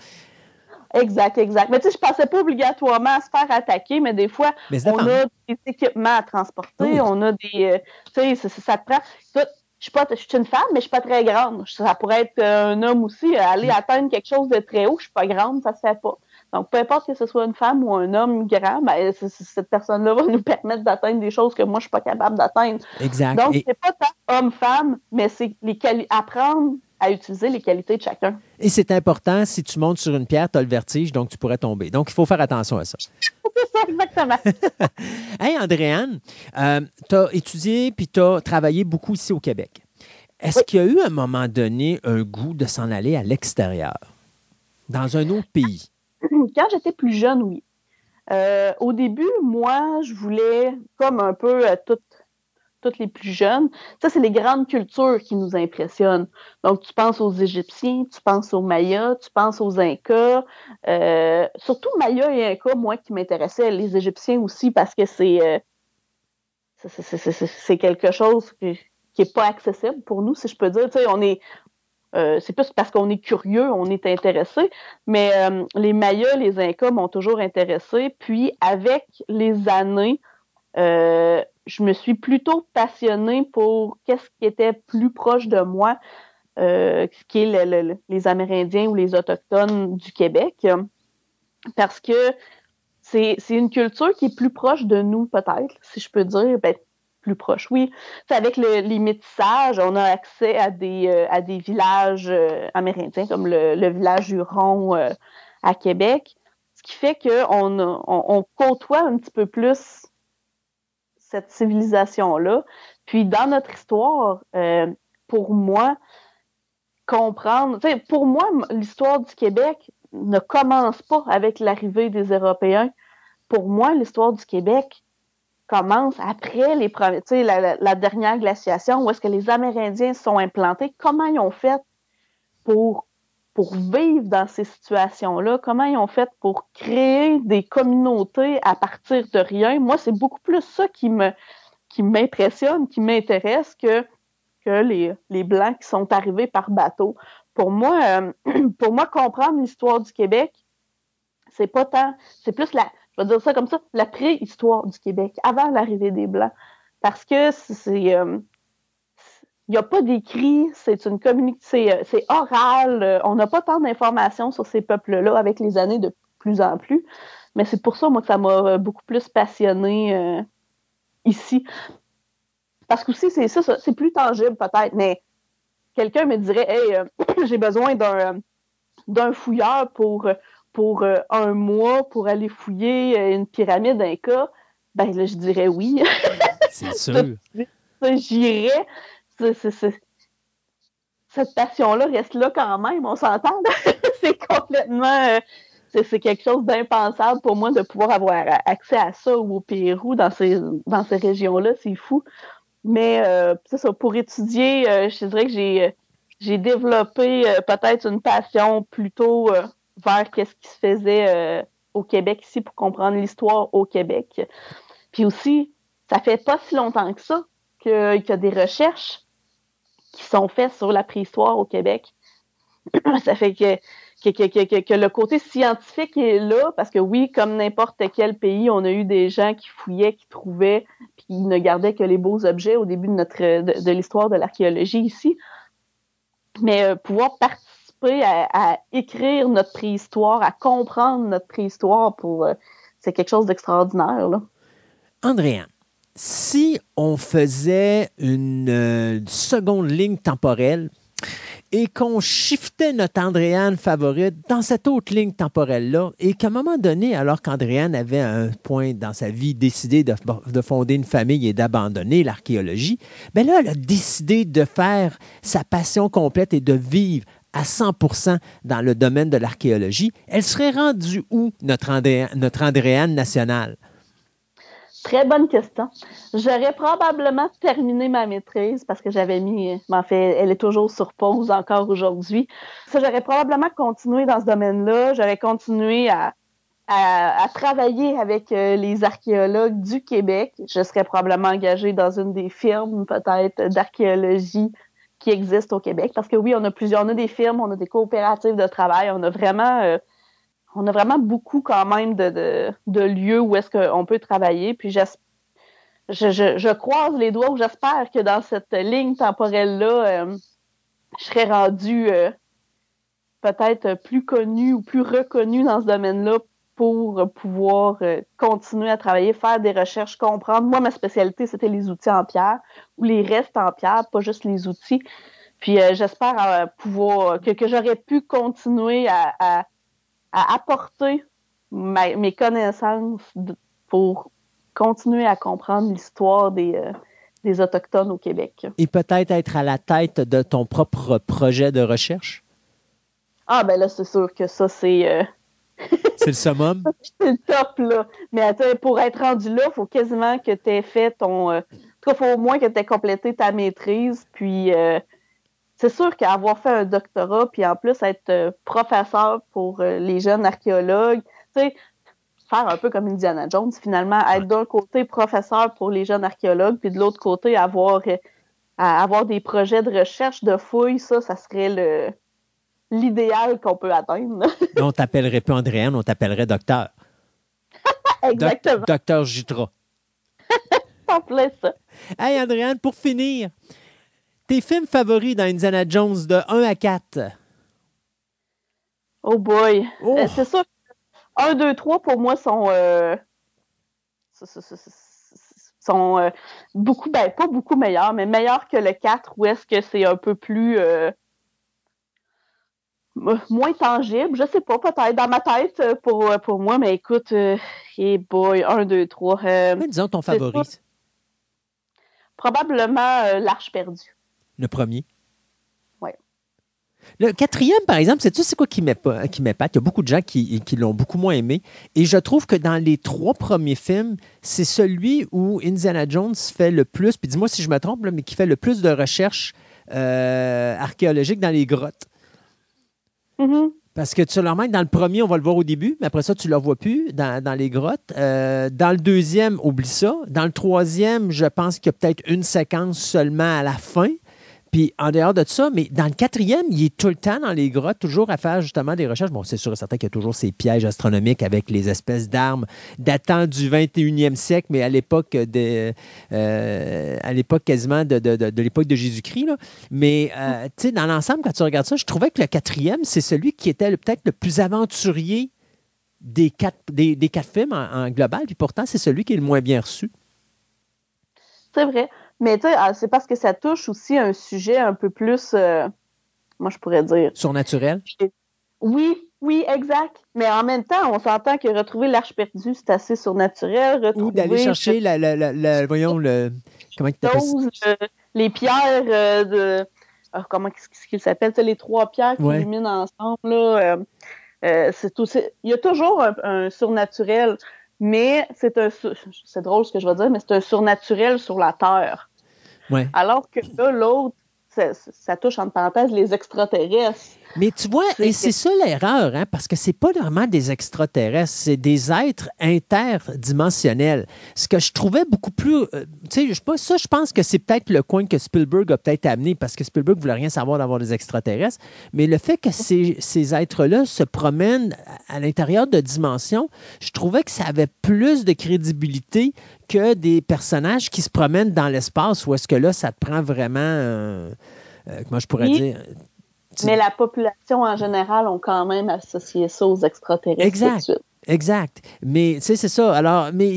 Exact, exact. Mais tu sais, je pensais pas obligatoirement à se faire attaquer, mais des fois, Mais on a des équipements à transporter, Oui. on a des. euh, tu sais, ça, te prend. Écoute, je suis pas, je suis une femme, mais je suis pas très grande. Ça pourrait être euh, un homme aussi. Aller atteindre quelque chose de très haut, je suis pas grande, ça se fait pas. Donc, peu importe que ce soit une femme ou un homme grand, ben, cette personne-là va nous permettre d'atteindre des choses que moi, je suis pas capable d'atteindre. Exact. Donc, c'est pas tant homme-femme, mais c'est les apprendre à utiliser les qualités de chacun. Et c'est important, si tu montes sur une pierre, tu as le vertige, donc tu pourrais tomber. Donc, il faut faire attention à ça. C'est ça, exactement. Hey, Andréane, tu as étudié puis tu as travaillé beaucoup ici au Québec. Est-ce qu'il y a eu à un moment donné un goût de s'en aller à l'extérieur, dans un autre pays? Quand j'étais plus jeune, oui. Euh, au début, moi, je voulais, comme un peu euh, toutes, toutes les plus jeunes, ça, c'est les grandes cultures qui nous impressionnent. Donc, tu penses aux Égyptiens, tu penses aux Mayas, tu penses aux Incas. Euh, surtout Mayas et Incas, moi, qui m'intéressaient. Les Égyptiens aussi, parce que c'est quelque chose qui n'est pas accessible pour nous, si je peux dire. Tu sais, on est... euh, c'est plus parce qu'on est curieux, on est intéressé, mais euh, les Mayas, les Incas m'ont toujours intéressé. Puis avec les années, euh, je me suis plutôt passionnée pour qu'est-ce qui était plus proche de moi, ce qui est le- le- le- les Amérindiens ou les Autochtones du Québec, parce que c'est c'est une culture qui est plus proche de nous, peut-être, si je peux dire. Ben, plus proche, oui. Avec le- les métissages, on a accès à des, euh, à des villages euh, amérindiens, comme le, village Huron euh, à Québec, ce qui fait qu'on on, on côtoie un petit peu plus cette civilisation-là. Puis dans notre histoire, pour moi, comprendre, pour moi, l'histoire du Québec ne commence pas avec l'arrivée des Européens. Pour moi, l'histoire du Québec commence après les premiers, la, la- dernière glaciation, où est-ce que les Amérindiens sont implantés, comment ils ont fait pour, pour vivre dans ces situations-là, comment ils ont fait pour créer des communautés à partir de rien? Moi, c'est beaucoup plus ça qui me qui m'impressionne, qui m'intéresse que, que les, les Blancs qui sont arrivés par bateau. Pour moi, euh, pour moi, comprendre l'histoire du Québec, c'est pas tant, c'est plus la, je vais dire ça comme ça, la préhistoire du Québec, avant l'arrivée des Blancs. Parce que c'est, euh, il n'y a pas d'écrit, c'est une euh, c'est oral, euh, on n'a pas tant d'informations sur ces peuples-là avec les années de plus en plus. Mais c'est pour ça, moi, que ça m'a euh, beaucoup plus passionné euh, ici. Parce que aussi, c'est ça, c'est plus tangible peut-être, mais quelqu'un me dirait, hey, j'ai besoin d'un fouilleur pour, pour euh, un mois pour aller fouiller euh, une pyramide Inca. Ben là, je dirais oui. C'est sûr. J'irais. Cette passion-là reste là quand même, on s'entend. c'est complètement. euh, c'est quelque chose d'impensable pour moi de pouvoir avoir accès à ça ou au Pérou, dans ces, dans ces régions-là, c'est fou. Mais euh, ça, pour étudier, je dirais que j'ai j'ai développé peut-être une passion plutôt vers qu'est-ce qui se faisait euh, au Québec ici pour comprendre l'histoire au Québec. Puis aussi, ça fait pas si longtemps que ça que- qu'il y a des recherches qui sont faits sur la préhistoire au Québec. ça fait que que, que, que, le côté scientifique est là, parce que oui, comme n'importe quel pays, on a eu des gens qui fouillaient, qui trouvaient, puis qui ne gardaient que les beaux objets au début de, de, l'histoire de l'archéologie ici. Mais euh, pouvoir participer à, écrire notre préhistoire, à comprendre notre préhistoire, pour euh, c'est quelque chose d'extraordinaire. Là. Andréan, si on faisait une euh, seconde ligne temporelle, et qu'on shiftait notre Andréane favorite dans cette autre ligne temporelle-là, et qu'à un moment donné, alors qu'Andréane avait un point dans sa vie décidé de, fonder une famille et d'abandonner l'archéologie, bien là, elle a décidé de faire sa passion complète et de vivre à 100 dans le domaine de l'archéologie. Elle serait rendue où, notre, notre Andréane nationale? Très bonne question. J'aurais probablement terminé ma maîtrise parce que j'avais mis, en fait, elle est toujours sur pause encore aujourd'hui. Ça, j'aurais probablement continué dans ce domaine-là. J'aurais continué à, à, travailler avec euh, les archéologues du Québec. Je serais probablement engagée dans une des firmes, peut-être, d'archéologie qui existent au Québec. Parce que oui, on a plusieurs, on a des firmes, on a des coopératives de travail, on a vraiment euh, on a vraiment beaucoup quand même de, lieux où est-ce qu'on peut travailler. Puis je, je, croise les doigts ou j'espère que dans cette ligne temporelle-là, euh, je serai rendu euh, peut-être plus connu ou plus reconnu dans ce domaine-là pour pouvoir euh, continuer à travailler, faire des recherches, comprendre. Moi, ma spécialité, c'était les outils en pierre ou les restes en pierre, pas juste les outils. Puis j'espère pouvoir que, que j'aurais pu continuer à à apporter mes connaissances pour continuer à comprendre l'histoire des, euh, des Autochtones au Québec. Et peut-être être à la tête de ton propre projet de recherche? Ah, ben là, c'est sûr que ça, c'est. Euh, c'est le summum? c'est le top, là. Mais pour être rendu là, il faut quasiment que tu aies fait ton. Euh, il faut au moins que tu aies complété ta maîtrise, puis c'est sûr qu'avoir fait un doctorat, puis en plus être euh, professeur pour euh, les jeunes archéologues, tu sais, faire un peu comme Indiana Jones, finalement, être d'un côté professeur pour les jeunes archéologues, puis de l'autre côté avoir, euh, avoir des projets de recherche, de fouilles, ça, ça serait le l'idéal qu'on peut atteindre. on t'appellerait pas Andréane, on t'appellerait docteur. Exactement. docteur Jutra. ça plaît, ça. Hey, Andréane, pour finir, tes films favoris dans Indiana Jones de 1 à 4? Oh boy. Oh. Euh, c'est ça. 1, 2, 3 pour moi sont. Euh, sont euh, beaucoup, ben pas beaucoup meilleurs, mais meilleurs que le 4 où est-ce que c'est un peu plus. Moins tangible, je sais pas, peut-être dans ma tête pour, pour moi, mais écoute, hey boy, 1, 2, 3. disons ton favori. Probablement L'Arche perdue. Le premier? Oui. Le quatrième, par exemple, c'est tu c'est quoi qui m'épate? Qui Il y a beaucoup de gens qui, l'ont beaucoup moins aimé. Et je trouve que dans les trois premiers films, c'est celui où Indiana Jones fait le plus, puis dis-moi si je me trompe, mais qui fait le plus de recherches euh, archéologiques dans les grottes. Mm-hmm. Parce que tu le remarques, dans le premier, on va le voir au début, mais après ça, tu ne le vois plus dans, les grottes. Euh, dans le deuxième, oublie ça. Dans le troisième, je pense qu'il y a peut-être une séquence seulement à la fin. Puis en dehors de ça, mais dans le quatrième, il est tout le temps dans les grottes, toujours à faire justement des recherches. Bon, c'est sûr et certain qu'il y a toujours ces pièges astronomiques avec les espèces d'armes datant du 21e siècle, mais à l'époque de, euh, à l'époque quasiment de, de, l'époque de Jésus-Christ. Mais euh, tu sais, dans l'ensemble, quand tu regardes ça, je trouvais que le quatrième, c'est celui qui était peut-être le plus aventurier des quatre, des, quatre films en, en global, puis pourtant, c'est celui qui est le moins bien reçu. C'est vrai. Mais tu sais, ah, c'est parce que ça touche aussi un sujet un peu plus, euh, moi je pourrais dire. Surnaturel? Oui, oui, exact. Mais en même temps, on s'entend que retrouver l'arche perdue, c'est assez surnaturel. Retrouver, Ou d'aller chercher la, la, la, voyons, le. Comment tu euh, Les pierres euh, de. Ah, comment ce qu'il s'appelle? Les trois pierres qui ouais. ensemble. Là, c'est tout. Il y a toujours un surnaturel mais c'est un c'est drôle ce que je vais dire, mais c'est un surnaturel sur la Terre. Ouais. Alors que là, l'autre, ça, touche entre parenthèses les extraterrestres. Mais tu vois, et c'est ça l'erreur, hein, parce que c'est pas vraiment des extraterrestres, c'est des êtres interdimensionnels. Ce que je trouvais beaucoup plus, euh, tu sais, je pas, ça, je pense que c'est peut-être le coin que Spielberg a peut-être amené, parce que Spielberg voulait rien savoir d'avoir des extraterrestres. Mais le fait que ces, ces êtres-là se promènent à, l'intérieur de dimensions, je trouvais que ça avait plus de crédibilité que des personnages qui se promènent dans l'espace, où est-ce que là, ça te prend vraiment, euh, euh, comment je pourrais Oui. dire, Mais la population en général ont quand même associé ça aux extraterrestres. Exact. Exact. Mais tu sais, c'est ça. Alors, mais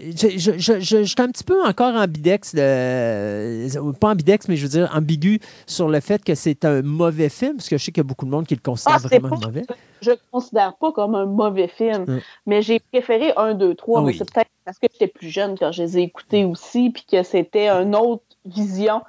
je, je, je, je- je suis un petit peu encore ambidex, de- pas ambidex, mais je veux dire ambigu sur le fait que c'est un mauvais film, parce que je sais qu'il y a beaucoup de monde qui le considère Ah, vraiment pas- mauvais. Je le considère pas comme un mauvais film, Mm. mais j'ai préféré un, deux, trois. Ah mais oui. c'est peut-être parce que j'étais plus jeune quand je les ai écoutés aussi, puis que c'était une autre vision.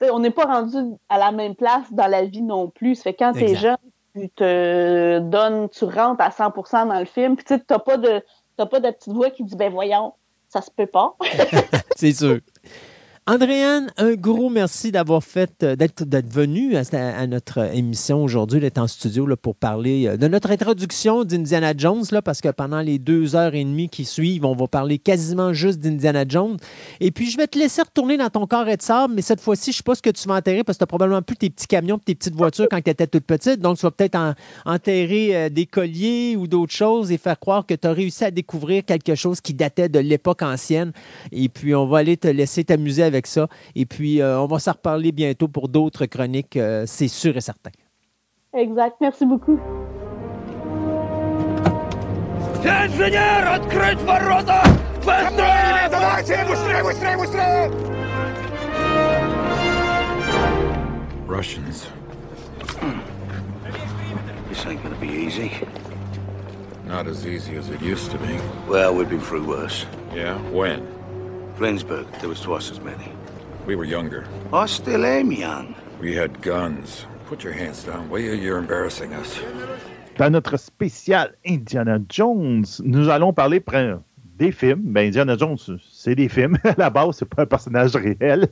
On n'est pas rendu à la même place dans la vie non plus. Ça fait quand tu es Exact. jeune, tu te donnes, tu rentres à 100% dans le film, puis tu sais, t'as pas de t'as pas de petite voix qui dit ben voyons, ça se peut pas. C'est sûr. Andréane, un gros merci d'avoir fait, euh, d'être, d'être venu à, notre émission aujourd'hui, d'être en studio là, pour parler euh, de notre introduction d'Indiana Jones, là, parce que pendant les deux heures et demie qui suivent, on va parler quasiment juste d'Indiana Jones. Et puis, je vais te laisser retourner dans ton carré de sable, mais cette fois-ci, je ne sais pas ce que tu vas enterrer parce que tu n'as probablement plus tes petits camions et tes petites voitures quand tu étais toute petite. Donc, tu vas peut-être en- enterrer euh, des colliers ou d'autres choses et faire croire que tu as réussi à découvrir quelque chose qui datait de l'époque ancienne. Et puis, on va aller te laisser t'amuser avec ça. Et puis, euh, on va s'en reparler bientôt pour d'autres chroniques, euh, c'est sûr et certain. exact. Merci beaucoup. Инженер, открыть ворота! Быстро! Давайте, быстрее, быстрее, быстрее! Russians. This ain't gonna be easy. Not as easy as it used to be. Well, we've been through worse. Yeah? When? Flensburg, there was twice as many. We were younger. I still am young. We had guns. Put your hands down, will you? You're embarrassing us. Dans notre spécial Indiana Jones, nous allons parler des films. Ben, Indiana Jones, c'est des films. À la base, c'est pas un personnage réel.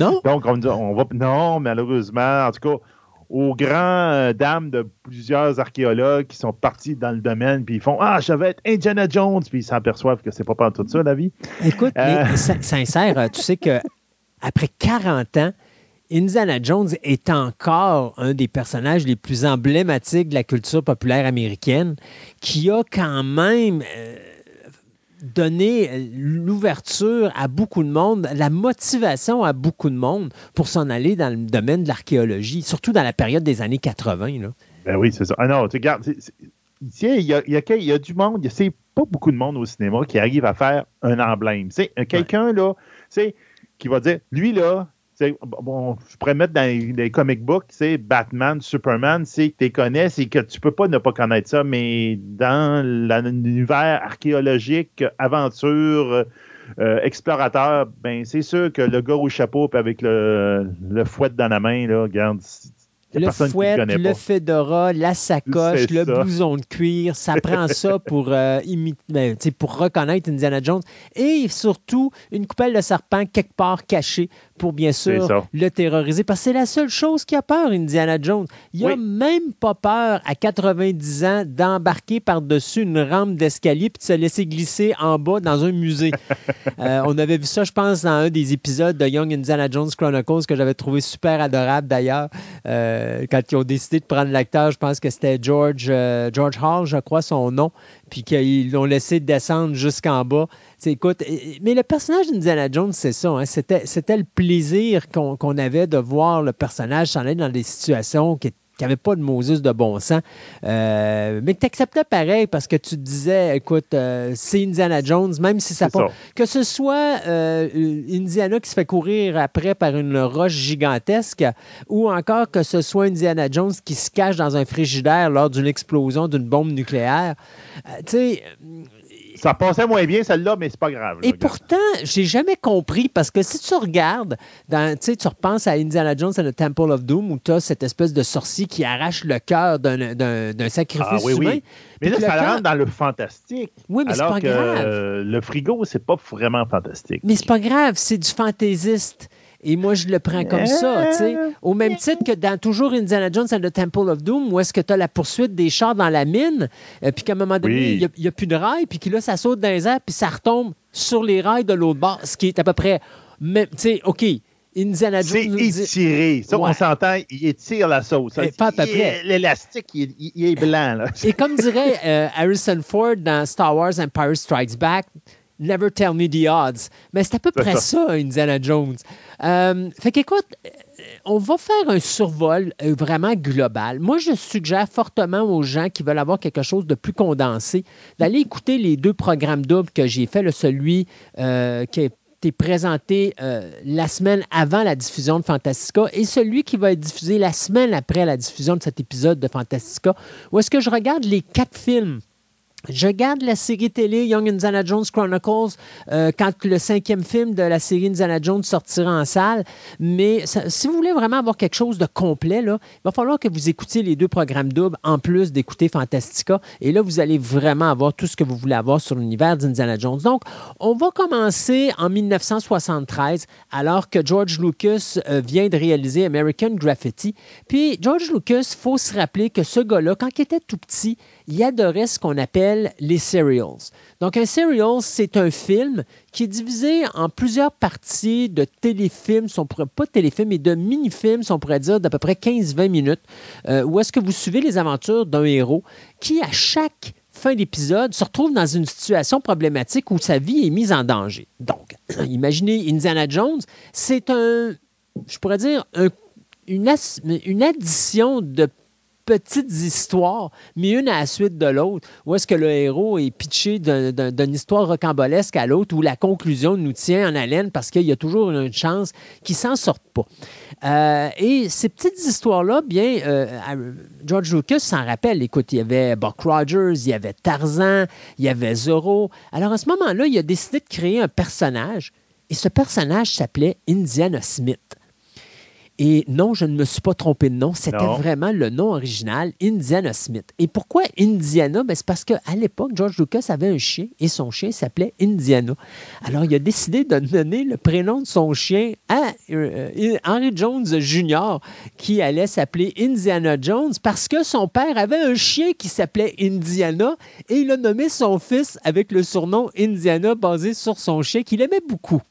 Non? Donc, on, on va. Non, malheureusement, en tout cas, aux grands euh, dames de plusieurs archéologues qui sont partis dans le domaine, puis ils font Ah, je vais être Indiana Jones, puis ils s'aperçoivent que c'est pas pas tout ça, la vie. Écoute, Euh. mais sin- sincère, euh, tu sais que après 40 ans, Indiana Jones est encore un des personnages les plus emblématiques de la culture populaire américaine, qui a quand même euh, donné euh, l'ouverture à beaucoup de monde, la motivation à beaucoup de monde pour s'en aller dans le domaine de l'archéologie, surtout dans la période des années 80. Là. Ben oui, c'est ça. Ah non, tu regardes, il y a, y a y a du monde, c'est pas beaucoup de monde au cinéma qui arrive à faire un emblème. C'est quelqu'un là, c'est qui va dire, lui là, bon, je pourrais mettre dans les, les comic books, c'est Batman, Superman, c'est que tu les connais, c'est que tu peux pas ne pas connaître ça, mais dans l'univers archéologique, aventure, euh, explorateur, ben c'est sûr que le gars au chapeau avec le, le fouet dans la main, là, regarde, Le fouet, le fedora, la sacoche, le ça. blouson de cuir, ça prend ça pour, euh, ben, pour reconnaître Indiana Jones. Et surtout, une coupelle de serpent quelque part cachée pour bien sûr le terroriser. Parce que c'est la seule chose qui a peur, Indiana Jones. Il n'a Oui. même pas peur, à 90 ans, d'embarquer par-dessus une rampe d'escalier puis de se laisser glisser en bas dans un musée. Euh, on avait vu ça, je pense, dans un des épisodes de Young Indiana Jones Chronicles que j'avais trouvé super adorable d'ailleurs. Euh, quand ils ont décidé de prendre l'acteur, je pense que c'était George, euh, George Hall, je crois son nom, puis qu'ils l'ont laissé descendre jusqu'en bas. Mais le personnage d'Indiana Jones, c'est ça. hein, c'était, le plaisir qu'on, qu'on avait de voir le personnage s'en aller dans des situations qui n'avaient pas de Moses de bon sens, euh, mais tu acceptais pareil parce que tu te disais, écoute, euh, c'est Indiana Jones, même si ça pas. ça. Que ce soit euh, Indiana qui se fait courir après par une roche gigantesque, ou encore que ce soit Indiana Jones qui se cache dans un frigidaire lors d'une explosion d'une bombe nucléaire. Tu sais, Ça passait moins bien, celle-là, mais c'est pas grave. et pourtant, j'ai jamais compris parce que si tu regardes, dans, tu sais, tu repenses à Indiana Jones and the Temple of Doom où tu as cette espèce de sorcier qui arrache le cœur d'un, sacrifice Ah oui, humain. oui. Mais là, ça le rentre dans le fantastique. Oui, mais c'est pas que grave. euh, le frigo, c'est pas vraiment fantastique. Mais c'est pas grave, c'est du fantaisiste. Et moi, je le prends comme ça, tu sais. Au même titre que dans toujours Indiana Jones and the Temple of Doom, où est-ce que tu as la poursuite des chars dans la mine, euh, puis qu'à un moment donné, Oui. il n'y a, plus de rails, puis que là, ça saute dans les airs, puis ça retombe sur les rails de l'autre bord, ce qui est à peu près. même- Tu sais, OK, Indiana C'est Jones. dit- étiré. Ça, Ouais. on s'entend, il étire la sauce. Eh, pas à peu Il- près. L'élastique, il, il- il est blanc. Là. Et comme dirait euh, Harrison Ford dans Star Wars Empire Strikes Back, Never tell me the odds. Mais c'est à peu près ça. Indiana Jones. Euh, fait qu'écoute, euh, on va faire un survol euh, vraiment global. Moi, je suggère fortement aux gens qui veulent avoir quelque chose de plus condensé d'aller écouter les deux programmes doubles que j'ai fait, le celui euh, qui a été présenté euh, la semaine avant la diffusion de Fantastica et celui qui va être diffusé la semaine après la diffusion de cet épisode de Fantastica, où est-ce que je regarde les quatre films je garde la série télé Young Indiana Jones Chronicles euh, quand le cinquième film de la série Indiana Jones sortira en salle. Mais si vous voulez vraiment avoir quelque chose de complet, là, il va falloir que vous écoutiez les deux programmes doubles en plus d'écouter Fantastica. Et là, vous allez vraiment avoir tout ce que vous voulez avoir sur l'univers d'Indiana Jones. Donc, on va commencer en 1973, alors que George Lucas euh, vient de réaliser American Graffiti. Puis, George Lucas, il faut se rappeler que ce gars-là, quand il était tout petit, il adorait ce qu'on appelle les serials. Donc, un serial, c'est un film qui est divisé en plusieurs parties de téléfilms, si pas de téléfilms, mais de mini-films, on pourrait dire, d'à peu près 15-20 minutes, euh, où est-ce que vous suivez les aventures d'un héros qui, à chaque fin d'épisode, se retrouve dans une situation problématique où sa vie est mise en danger. Donc, imaginez Indiana Jones, c'est un, je pourrais dire, un- une, une addition de petites histoires, mais une à la suite de l'autre, où est-ce que le héros est pitché d'un- d'un- d'une histoire rocambolesque à l'autre, où la conclusion nous tient en haleine parce qu'il y a toujours une chance qu'il s'en sorte pas. Euh, et ces petites histoires-là, bien, euh, George Lucas s'en rappelle. Écoute, il y avait Buck Rogers, il y avait Tarzan, il y avait Zorro. Alors, à ce moment-là, il a décidé de créer un personnage, et ce personnage s'appelait Indiana Smith. Et non, je ne me suis pas trompé de nom. C'était vraiment le nom original, Indiana Smith. Et pourquoi Indiana? Ben, c'est parce qu'à l'époque, George Lucas avait un chien et son chien s'appelait Indiana. Alors, il a décidé de donner le prénom de son chien à euh, euh, Henry Jones Jr., qui allait s'appeler Indiana Jones parce que son père avait un chien qui s'appelait Indiana et il a nommé son fils avec le surnom Indiana basé sur son chien qu'il aimait beaucoup.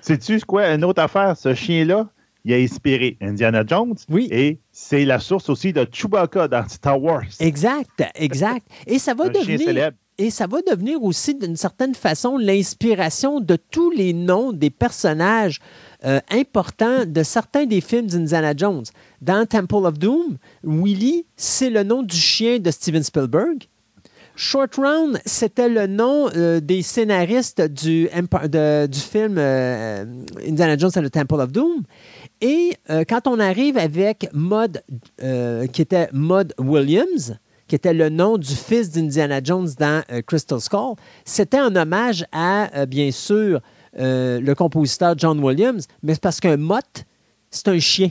Sais-tu quoi? Une autre affaire, ce chien-là, il a inspiré Indiana Jones. Oui. Et c'est la source aussi de Chewbacca dans Star Wars. Exact, exact. Et ça va Un chien devenir. célèbre. Et ça va devenir aussi, d'une certaine façon, l'inspiration de tous les noms des personnages euh, importants de certains des films d'Indiana Jones. Dans Temple of Doom, Willy, c'est le nom du chien de Steven Spielberg. Short Round, c'était le nom euh, des scénaristes du, Empi- de- du film euh, Indiana Jones and the Temple of Doom. Et euh, quand on arrive avec Maud, euh, qui était Maud Williams, qui était le nom du fils d'Indiana Jones dans euh, Crystal Skull, c'était en hommage à, bien sûr, le compositeur John Williams, mais c'est parce qu'un mott, c'est un chien.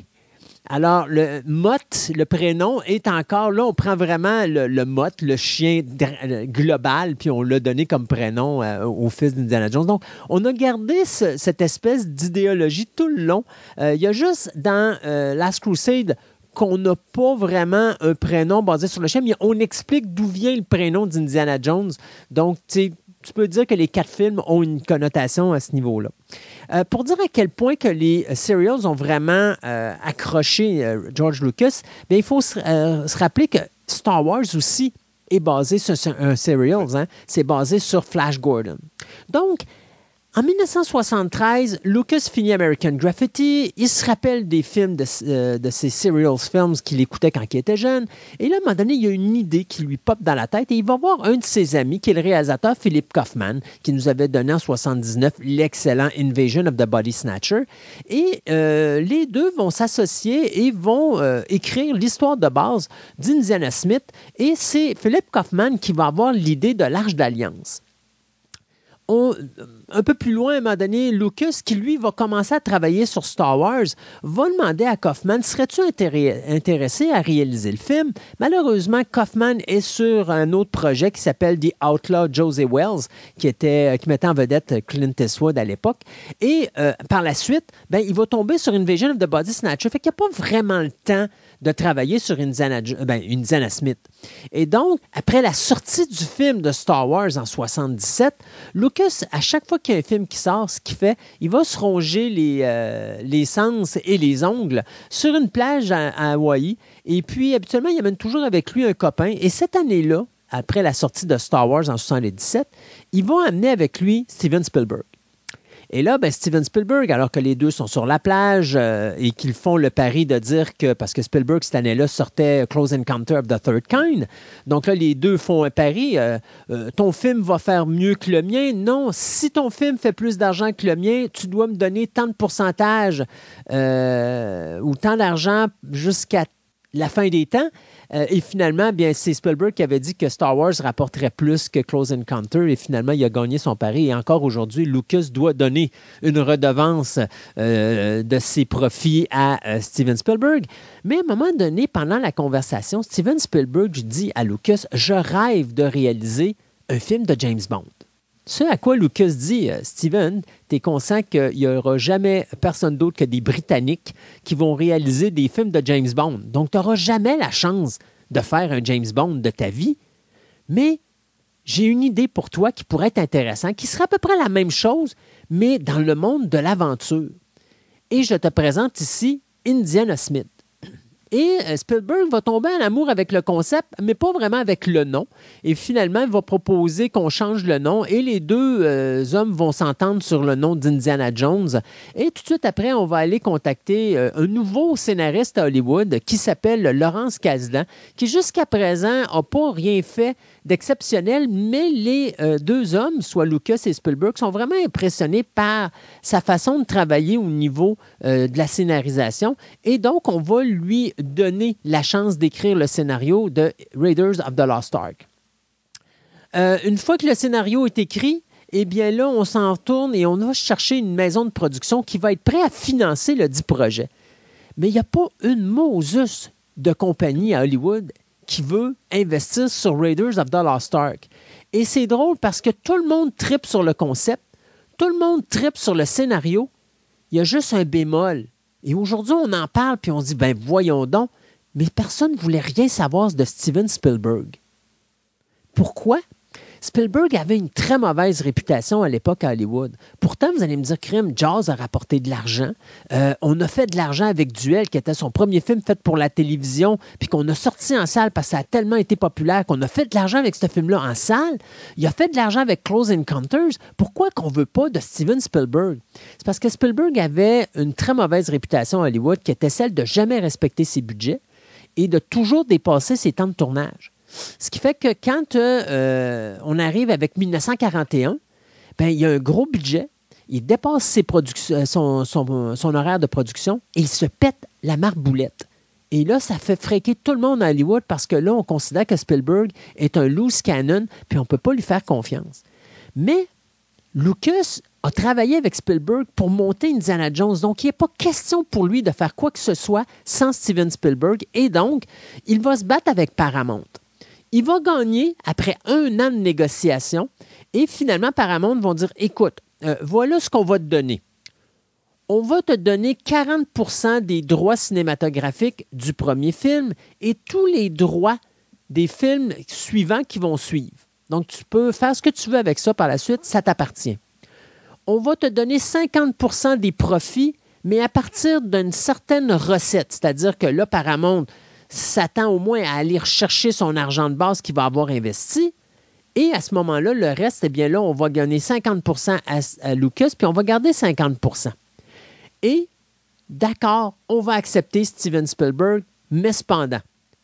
Alors, le Mott, le prénom, est encore là. On prend vraiment le, le Mott, le chien global, puis on l'a donné comme prénom euh, au fils d'Indiana Jones. Donc, on a gardé ce- cette espèce d'idéologie tout le long. Euh, Il y a juste dans euh, Last Crusade qu'on n'a pas vraiment un prénom basé sur le chien, mais on explique d'où vient le prénom d'Indiana Jones. Donc, tu peux dire que les quatre films ont une connotation à ce niveau-là. Euh, pour dire à quel point que les euh, serials ont vraiment euh, accroché George Lucas, bien, il faut se, rappeler que Star Wars aussi est basé sur, un serials. hein. C'est basé sur Flash Gordon. Donc, en 1973, Lucas finit American Graffiti. Il se rappelle des films de, euh, de ces serials films qu'il écoutait quand il était jeune. Et là, à un moment donné, il y a une idée qui lui pop dans la tête et il va voir un de ses amis, qui est le réalisateur Philip Kaufman, qui nous avait donné en 79 l'excellent Invasion of the Body Snatcher. Et euh, les deux vont s'associer et vont euh, écrire l'histoire de base d'Indiana Smith. Et c'est Philip Kaufman qui va avoir l'idée de l'Arche d'Alliance un peu plus loin, à un moment donné, Lucas, qui lui va commencer à travailler sur Star Wars, va demander à Kaufman serais-tu intéressé à réaliser le film? Malheureusement, Kaufman est sur un autre projet qui s'appelle The Outlaw José Wells, qui, était, qui mettait en vedette Clint Eastwood à l'époque. Et euh, par la suite, ben, il va tomber sur une Vision of the Body Snatcher. Fait qu'il n'y a pas vraiment le temps de travailler sur Indiana, ben, Indiana Smith. Et donc, après la sortie du film de Star Wars en 77, Lucas, à chaque fois qu'il y a un film qui sort, ce qu'il fait, il va se ronger les, euh, les sens et les ongles sur une plage à, Hawaï. Et puis, habituellement, il amène toujours avec lui un copain. Et cette année-là, après la sortie de Star Wars en 77, il va amener avec lui Steven Spielberg. Et là, ben, Steven Spielberg, alors que les deux sont sur la plage euh, et qu'ils font le pari de dire que, parce que Spielberg, cette année-là, sortait Close Encounter of the Third Kind, donc là, les deux font un pari. Euh, euh, ton film va faire mieux que le mien. Non, si ton film fait plus d'argent que le mien, tu dois me donner tant de pourcentage ou tant d'argent jusqu'à la fin des temps. Euh, et finalement, bien, c'est Spielberg qui avait dit que Star Wars rapporterait plus que Close Encounter. Et finalement, il a gagné son pari. Et encore aujourd'hui, Lucas doit donner une redevance euh, de ses profits à euh, Steven Spielberg. Mais à un moment donné, pendant la conversation, Steven Spielberg dit à Lucas Je rêve de réaliser un film de James Bond. Ce à quoi Lucas dit, euh, Steven, tu es conscient qu'il n'y aura jamais personne d'autre que des Britanniques qui vont réaliser des films de James Bond. Donc, tu n'auras jamais la chance de faire un James Bond de ta vie. Mais j'ai une idée pour toi qui pourrait être intéressante, qui sera à peu près la même chose, mais dans le monde de l'aventure. Et je te présente ici Indiana Smith. Et euh, Spielberg va tomber en amour avec le concept, mais pas vraiment avec le nom. Et finalement, il va proposer qu'on change le nom et les deux euh, hommes vont s'entendre sur le nom d'Indiana Jones. Et tout de suite après, on va aller contacter euh, un nouveau scénariste à Hollywood qui s'appelle Laurence Kasdan, qui jusqu'à présent n'a pas rien fait d'exceptionnel, mais les deux hommes, soit Lucas et Spielberg, sont vraiment impressionnés par sa façon de travailler au niveau de la scénarisation. Et donc, on va lui donner la chance d'écrire le scénario de Raiders of the Lost Ark. Euh, une fois que le scénario est écrit, eh bien là, on s'en tourne et on va chercher une maison de production qui va être prête à financer le dit projet. Mais il n'y a pas une Moses de compagnie à Hollywood qui veut investir sur Raiders of the Lost. Et c'est drôle parce que tout le monde tripe sur le concept, tout le monde tripe sur le scénario. Il y a juste un bémol. Et aujourd'hui, on en parle, puis on dit, ben voyons donc, mais personne ne voulait rien savoir de Steven Spielberg. Pourquoi? Spielberg avait une très mauvaise réputation à l'époque à Hollywood. Pourtant, vous allez me dire, Crime, Jaws a rapporté de l'argent. Euh, on a fait de l'argent avec Duel, qui était son premier film fait pour la télévision, puis qu'on a sorti en salle parce que ça a tellement été populaire qu'on a fait de l'argent avec ce film-là en salle. Il a fait de l'argent avec Close Encounters. Pourquoi qu'on veut pas de Steven Spielberg? C'est parce que Spielberg avait une très mauvaise réputation à Hollywood, qui était celle de jamais respecter ses budgets et de toujours dépasser ses temps de tournage. Ce qui fait que quand euh, on arrive avec 1941, ben, il y a un gros budget, il dépasse euh, son, horaire de production et il se pète la marboulette. Et là, ça fait fréquer tout le monde à Hollywood parce que là, on considère que Spielberg est un loose cannon, puis on ne peut pas lui faire confiance. Mais Lucas a travaillé avec Spielberg pour monter Indiana Jones. Donc, il n'est pas question pour lui de faire quoi que ce soit sans Steven Spielberg. Et donc, il va se battre avec Paramount. Il va gagner après un an de négociation et finalement, Paramount vont dire écoute, euh, voilà ce qu'on va te donner. On va te donner 40% des droits cinématographiques du premier film et tous les droits des films suivants qui vont suivre. Donc, tu peux faire ce que tu veux avec ça par la suite, ça t'appartient. On va te donner 50% des profits, mais à partir d'une certaine recette. C'est-à-dire que là, Paramount s'attend au moins à aller chercher son argent de base qu'il va avoir investi. Et à ce moment-là, le reste, eh bien là, on va gagner 50% à, Lucas, puis on va garder 50% Et d'accord, on va accepter Steven Spielberg, mais cependant,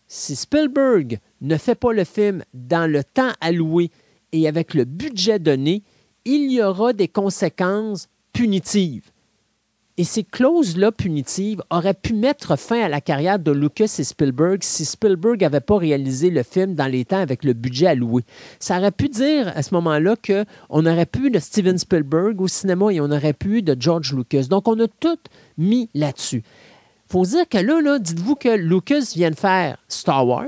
si Spielberg ne fait pas le film dans le temps alloué et avec le budget donné, il y aura des conséquences punitives. Et ces clauses-là punitives auraient pu mettre fin à la carrière de Lucas et Spielberg si Spielberg n'avait pas réalisé le film dans les temps avec le budget alloué. Ça aurait pu dire à ce moment-là qu'on aurait pu de Steven Spielberg au cinéma et on aurait pu de George Lucas. Donc, on a tout mis là-dessus. faut dire que là, là dites-vous que Lucas vient de faire Star Wars,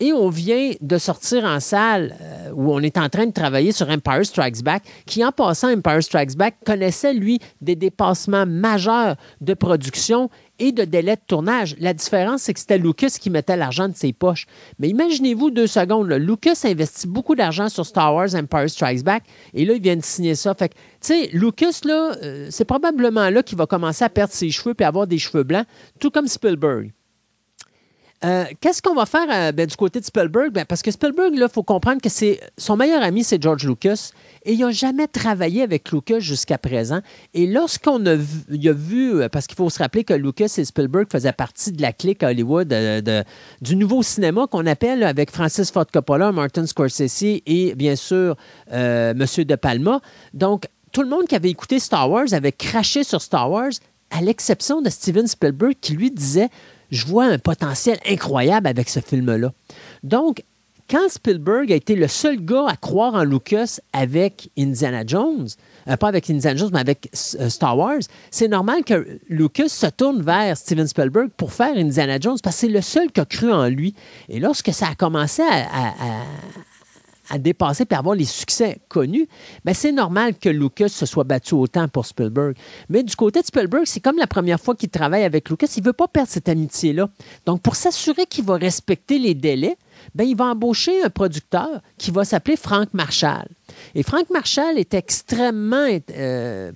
et on vient de sortir en salle euh, où on est en train de travailler sur Empire Strikes Back, qui en passant Empire Strikes Back connaissait, lui, des dépassements majeurs de production et de délai de tournage. La différence, c'est que c'était Lucas qui mettait l'argent de ses poches. Mais imaginez-vous deux secondes, Lucas investit beaucoup d'argent sur Star Wars Empire Strikes Back et là, il vient de signer ça. Fait que, tu sais, Lucas, là, euh, c'est probablement là qu'il va commencer à perdre ses cheveux et avoir des cheveux blancs, tout comme Spielberg. Euh, qu'est-ce qu'on va faire euh, ben, du côté de Spielberg? Ben, parce que Spielberg, il faut comprendre que c'est son meilleur ami, c'est George Lucas, et il n'a jamais travaillé avec Lucas jusqu'à présent. Et lorsqu'on a vu, euh, parce qu'il faut se rappeler que Lucas et Spielberg faisaient partie de la clique Hollywood du nouveau cinéma qu'on appelle avec Francis Ford Coppola, Martin Scorsese et bien sûr M. De Palma. Donc, tout le monde qui avait écouté Star Wars avait craché sur Star Wars, à l'exception de Steven Spielberg qui lui disait je vois un potentiel incroyable avec ce film-là. Donc, quand Spielberg a été le seul gars à croire en Lucas avec Indiana Jones, euh, pas avec Indiana Jones, mais avec euh, Star Wars, c'est normal que Lucas se tourne vers Steven Spielberg pour faire Indiana Jones parce que c'est le seul qui a cru en lui. Et lorsque ça a commencé à, à dépasser et avoir les succès connus, ben c'est normal que Lucas se soit battu autant pour Spielberg. Mais du côté de Spielberg, c'est comme la première fois qu'il travaille avec Lucas, il ne veut pas perdre cette amitié-là. Donc, pour s'assurer qu'il va respecter les délais, ben, il va embaucher un producteur qui va s'appeler Frank Marshall. Et Frank Marshall est extrêmement euh,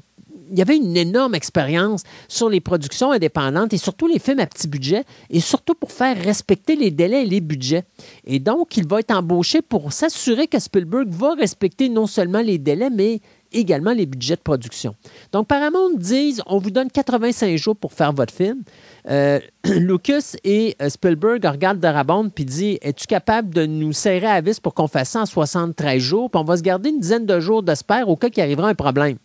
il y avait une énorme expérience sur les productions indépendantes et surtout les films à petit budget et surtout pour faire respecter les délais et les budgets. Et donc, il va être embauché pour s'assurer que Spielberg va respecter non seulement les délais, mais également les budgets de production. Donc, Paramount disent on vous donne 85 jours pour faire votre film. Euh, Lucas et euh, Spielberg regardent Darabont puis disent Es-tu capable de nous serrer à vis pour qu'on fasse ça en 73 jours? Puis on va se garder une dizaine de jours d'espère au cas qu'il arrivera un problème.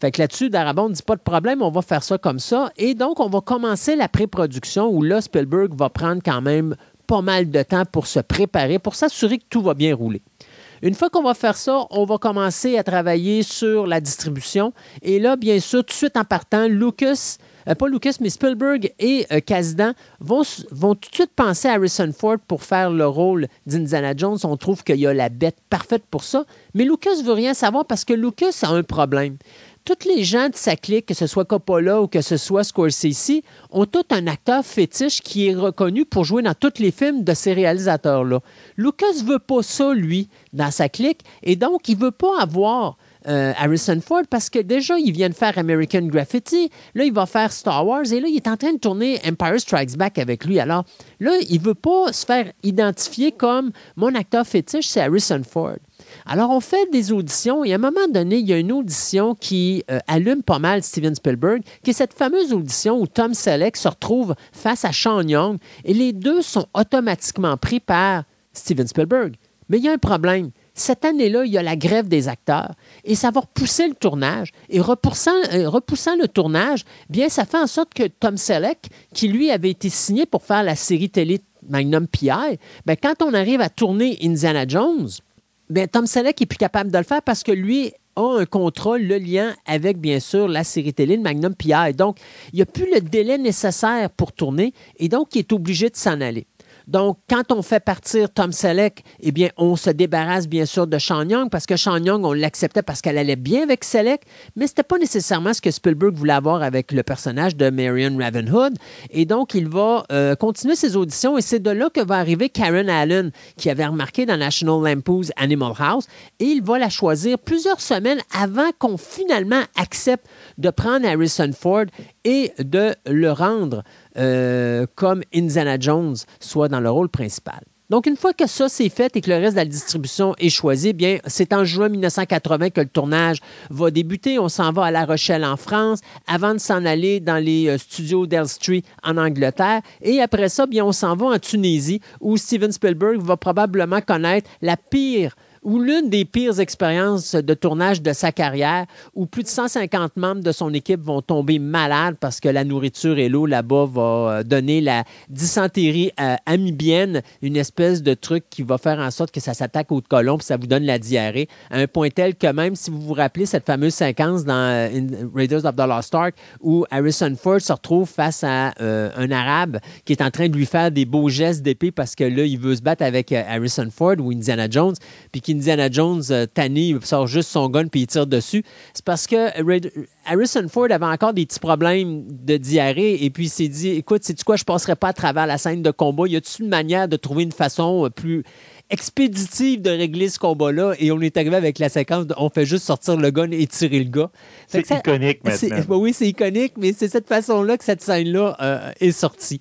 Fait que là-dessus, Darabont dit pas de problème, on va faire ça comme ça. Et donc, on va commencer la pré-production où là, Spielberg va prendre quand même pas mal de temps pour se préparer, pour s'assurer que tout va bien rouler. Une fois qu'on va faire ça, on va commencer à travailler sur la distribution. Et là, bien sûr, tout de suite en partant, Lucas, euh, pas Lucas, mais Spielberg et euh, vont, vont tout de suite penser à Harrison Ford pour faire le rôle d'Indiana Jones. On trouve qu'il y a la bête parfaite pour ça. Mais Lucas veut rien savoir parce que Lucas a un problème tous les gens de sa clique, que ce soit Coppola ou que ce soit Scorsese, ont tout un acteur fétiche qui est reconnu pour jouer dans tous les films de ces réalisateurs-là. Lucas veut pas ça, lui, dans sa clique, et donc il veut pas avoir euh, Harrison Ford parce que déjà, il vient de faire American Graffiti. Là, il va faire Star Wars et là, il est en train de tourner Empire Strikes Back avec lui. Alors là, il veut pas se faire identifier comme mon acteur fétiche, c'est Harrison Ford. Alors, on fait des auditions et à un moment donné, il y a une audition qui euh, allume pas mal Steven Spielberg, qui est cette fameuse audition où Tom Selleck se retrouve face à Sean Young et les deux sont automatiquement pris par Steven Spielberg. Mais il y a un problème. Cette année-là, il y a la grève des acteurs et ça va repousser le tournage. Et repoussant, euh, repoussant le tournage, bien, ça fait en sorte que Tom Selleck, qui lui avait été signé pour faire la série télé Magnum P.I., bien, quand on arrive à tourner Indiana Jones, bien, Tom Selleck est plus capable de le faire parce que lui a un contrôle, le lien avec, bien sûr, la série télé de Magnum P.I. Donc, il n'y a plus le délai nécessaire pour tourner et donc il est obligé de s'en aller. Donc, quand on fait partir Tom Selleck, eh bien, on se débarrasse bien sûr de Sean Young parce que Sean Young, on l'acceptait parce qu'elle allait bien avec Selleck, mais ce n'était pas nécessairement ce que Spielberg voulait avoir avec le personnage de Marion Ravenhood. Et donc, il va euh, continuer ses auditions et c'est de là que va arriver Karen Allen, qui avait remarqué dans National Lampoon's Animal House, et il va la choisir plusieurs semaines avant qu'on finalement accepte de prendre Harrison Ford et de le rendre euh, comme Indiana Jones soit dans le rôle principal. Donc, une fois que ça c'est fait et que le reste de la distribution est choisi, bien, c'est en juin 1980 que le tournage va débuter. On s'en va à La Rochelle en France avant de s'en aller dans les euh, studios d'Elstree en Angleterre. Et après ça, bien, on s'en va en Tunisie où Steven Spielberg va probablement connaître la pire ou l'une des pires expériences de tournage de sa carrière, où plus de 150 membres de son équipe vont tomber malades parce que la nourriture et l'eau là-bas va euh, donner la dysentérie euh, amibienne, une espèce de truc qui va faire en sorte que ça s'attaque au colon puis ça vous donne la diarrhée, à un point tel que même si vous vous rappelez cette fameuse séquence dans euh, Raiders of the Lost Ark où Harrison Ford se retrouve face à un Arabe qui est en train de lui faire des beaux gestes d'épée parce que là, il veut se battre avec Harrison Ford ou Indiana Jones, puis qu'Indiana Jones, euh, tanné, sort juste son gun puis il tire dessus. C'est parce que Harrison Ford avait encore des petits problèmes de diarrhée et puis il s'est dit écoute, sais-tu quoi, je passerai pas à travers la scène de combat. Y a-t-il une manière de trouver une façon euh, plus expéditive de régler ce combat-là? Et on est arrivé avec la séquence de, on fait juste sortir le gun et tirer le gars. C'est iconique maintenant. oui, c'est iconique, mais c'est cette façon-là que cette scène-là euh, est sortie.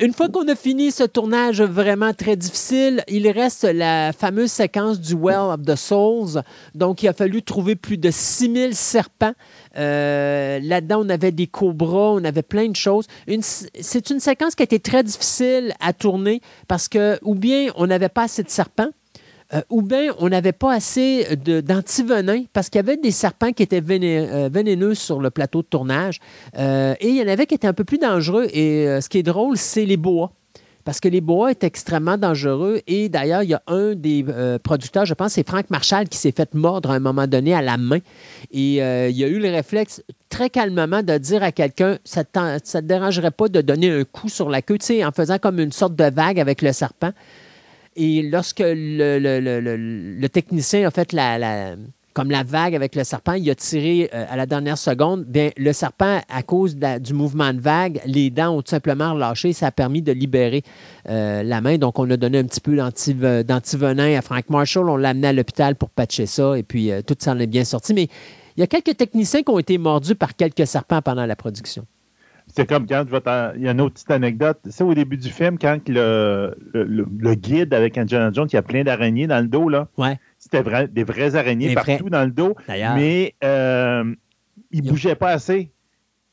Une fois qu'on a fini ce tournage vraiment très difficile, il reste la fameuse séquence du Well of the Souls. Donc, il a fallu trouver plus de 6000 serpents. Euh, là-dedans, on avait des cobras, on avait plein de choses. C'est une séquence qui a été très difficile à tourner parce que, ou bien on n'avait pas assez de serpents, euh, ou bien on n'avait pas assez d'antivenin parce qu'il y avait des serpents qui étaient euh, vénéneux sur le plateau de tournage et il y en avait qui étaient un peu plus dangereux. Et ce qui est drôle, c'est les bois parce que les bois est extrêmement dangereux. Et d'ailleurs, il y a un des euh, producteurs, je pense, c'est Frank Marshall, qui s'est fait mordre à un moment donné à la main. Et euh, il a eu le réflexe très calmement de dire à quelqu'un ça ne te dérangerait pas de donner un coup sur la queue, tu sais, en faisant comme une sorte de vague avec le serpent. Et lorsque le, technicien a fait la comme la vague avec le serpent, il a tiré euh, à la dernière seconde. Bien, le serpent, à cause du mouvement de vague, les dents ont tout simplement relâché. Ça a permis de libérer euh, la main. Donc, on a donné un petit peu d'antivenin à Frank Marshall. On l'a amené à l'hôpital pour patcher ça. Et puis, euh, tout ça en est bien sorti. Mais il y a quelques techniciens qui ont été mordus par quelques serpents pendant la production. C'est comme quand, il y a une autre petite anecdote. C'est au début du film, quand le, le, guide avec Indiana Jones, il y a plein d'araignées dans le dos, là. Ouais. C'était des vraies araignées partout dans le dos. Mais euh, il ne bougeait pas assez.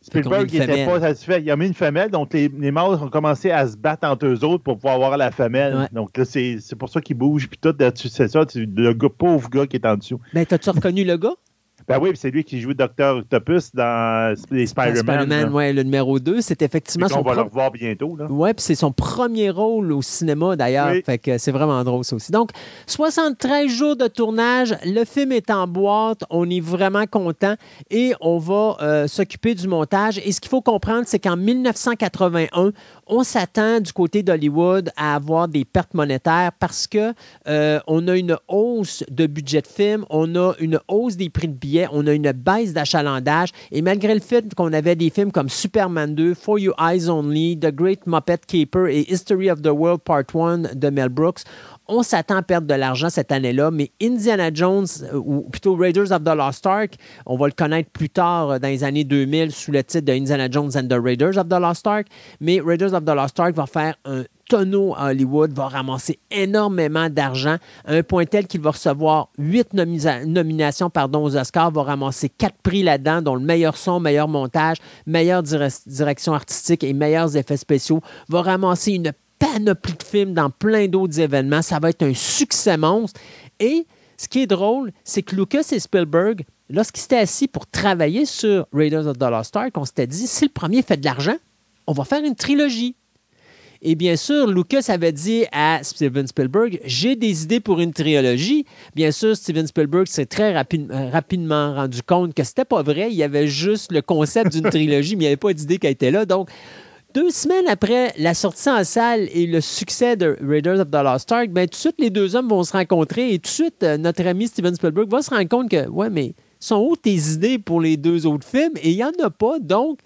Spielberg n'était pas satisfait. Il a mis une femelle, donc les, les mâles ont commencé à se battre entre eux autres pour pouvoir avoir la femelle. Donc là, c'est pour ça qu'ils bougent. Puis tout, c'est ça, le gars, pauvre gars qui est en dessous. Mais t'as-tu reconnu le gars? Ben oui, c'est lui qui joue Dr. Octopus dans les Spider-Man. Spider-Man, oui, le numéro 2. C'est effectivement son. On va le revoir bientôt. Oui, puis c'est son premier rôle au cinéma d'ailleurs. Fait que c'est vraiment drôle ça aussi. Donc, 73 jours de tournage. Le film est en boîte. On est vraiment content et on va euh, s'occuper du montage. Et ce qu'il faut comprendre, c'est qu'en 1981, on s'attend du côté d'Hollywood à avoir des pertes monétaires parce que euh, on a une hausse de budget de film, on a une hausse des prix de billets on a une baisse d'achalandage. Et malgré le fait qu'on avait des films comme Superman 2, For You Eyes Only, The Great Muppet Caper et History of the World Part 1 de Mel Brooks, on s'attend à perdre de l'argent cette année-là, mais Indiana Jones, euh, ou plutôt Raiders of the Lost Ark, on va le connaître plus tard euh, dans les années 2000 sous le titre de Indiana Jones and the Raiders of the Lost Ark, mais Raiders of the Lost Ark va faire un tonneau à Hollywood, va ramasser énormément d'argent, à un point tel qu'il va recevoir huit nominations pardon, aux Oscars, va ramasser quatre prix là-dedans, dont le meilleur son, meilleur montage, meilleure direction artistique et meilleurs effets spéciaux, va ramasser une panoplie de films dans plein d'autres événements. Ça va être un succès monstre. Et ce qui est drôle, c'est que Lucas et Spielberg, lorsqu'ils s'étaient assis pour travailler sur Raiders of the Lost Ark, on s'était dit, si le premier fait de l'argent, on va faire une trilogie. Et bien sûr, Lucas avait dit à Steven Spielberg, j'ai des idées pour une trilogie. Bien sûr, Steven Spielberg s'est très euh, rapidement rendu compte que c'était pas vrai. Il y avait juste le concept d'une trilogie, mais il n'y avait pas d'idée qui était là. Donc, deux semaines après la sortie en salle et le succès de Raiders of the Lost Ark, ben, tout de suite, les deux hommes vont se rencontrer et tout de suite, euh, notre ami Steven Spielberg va se rendre compte que, ouais, mais sont où tes idées pour les deux autres films? Et il n'y en a pas, donc,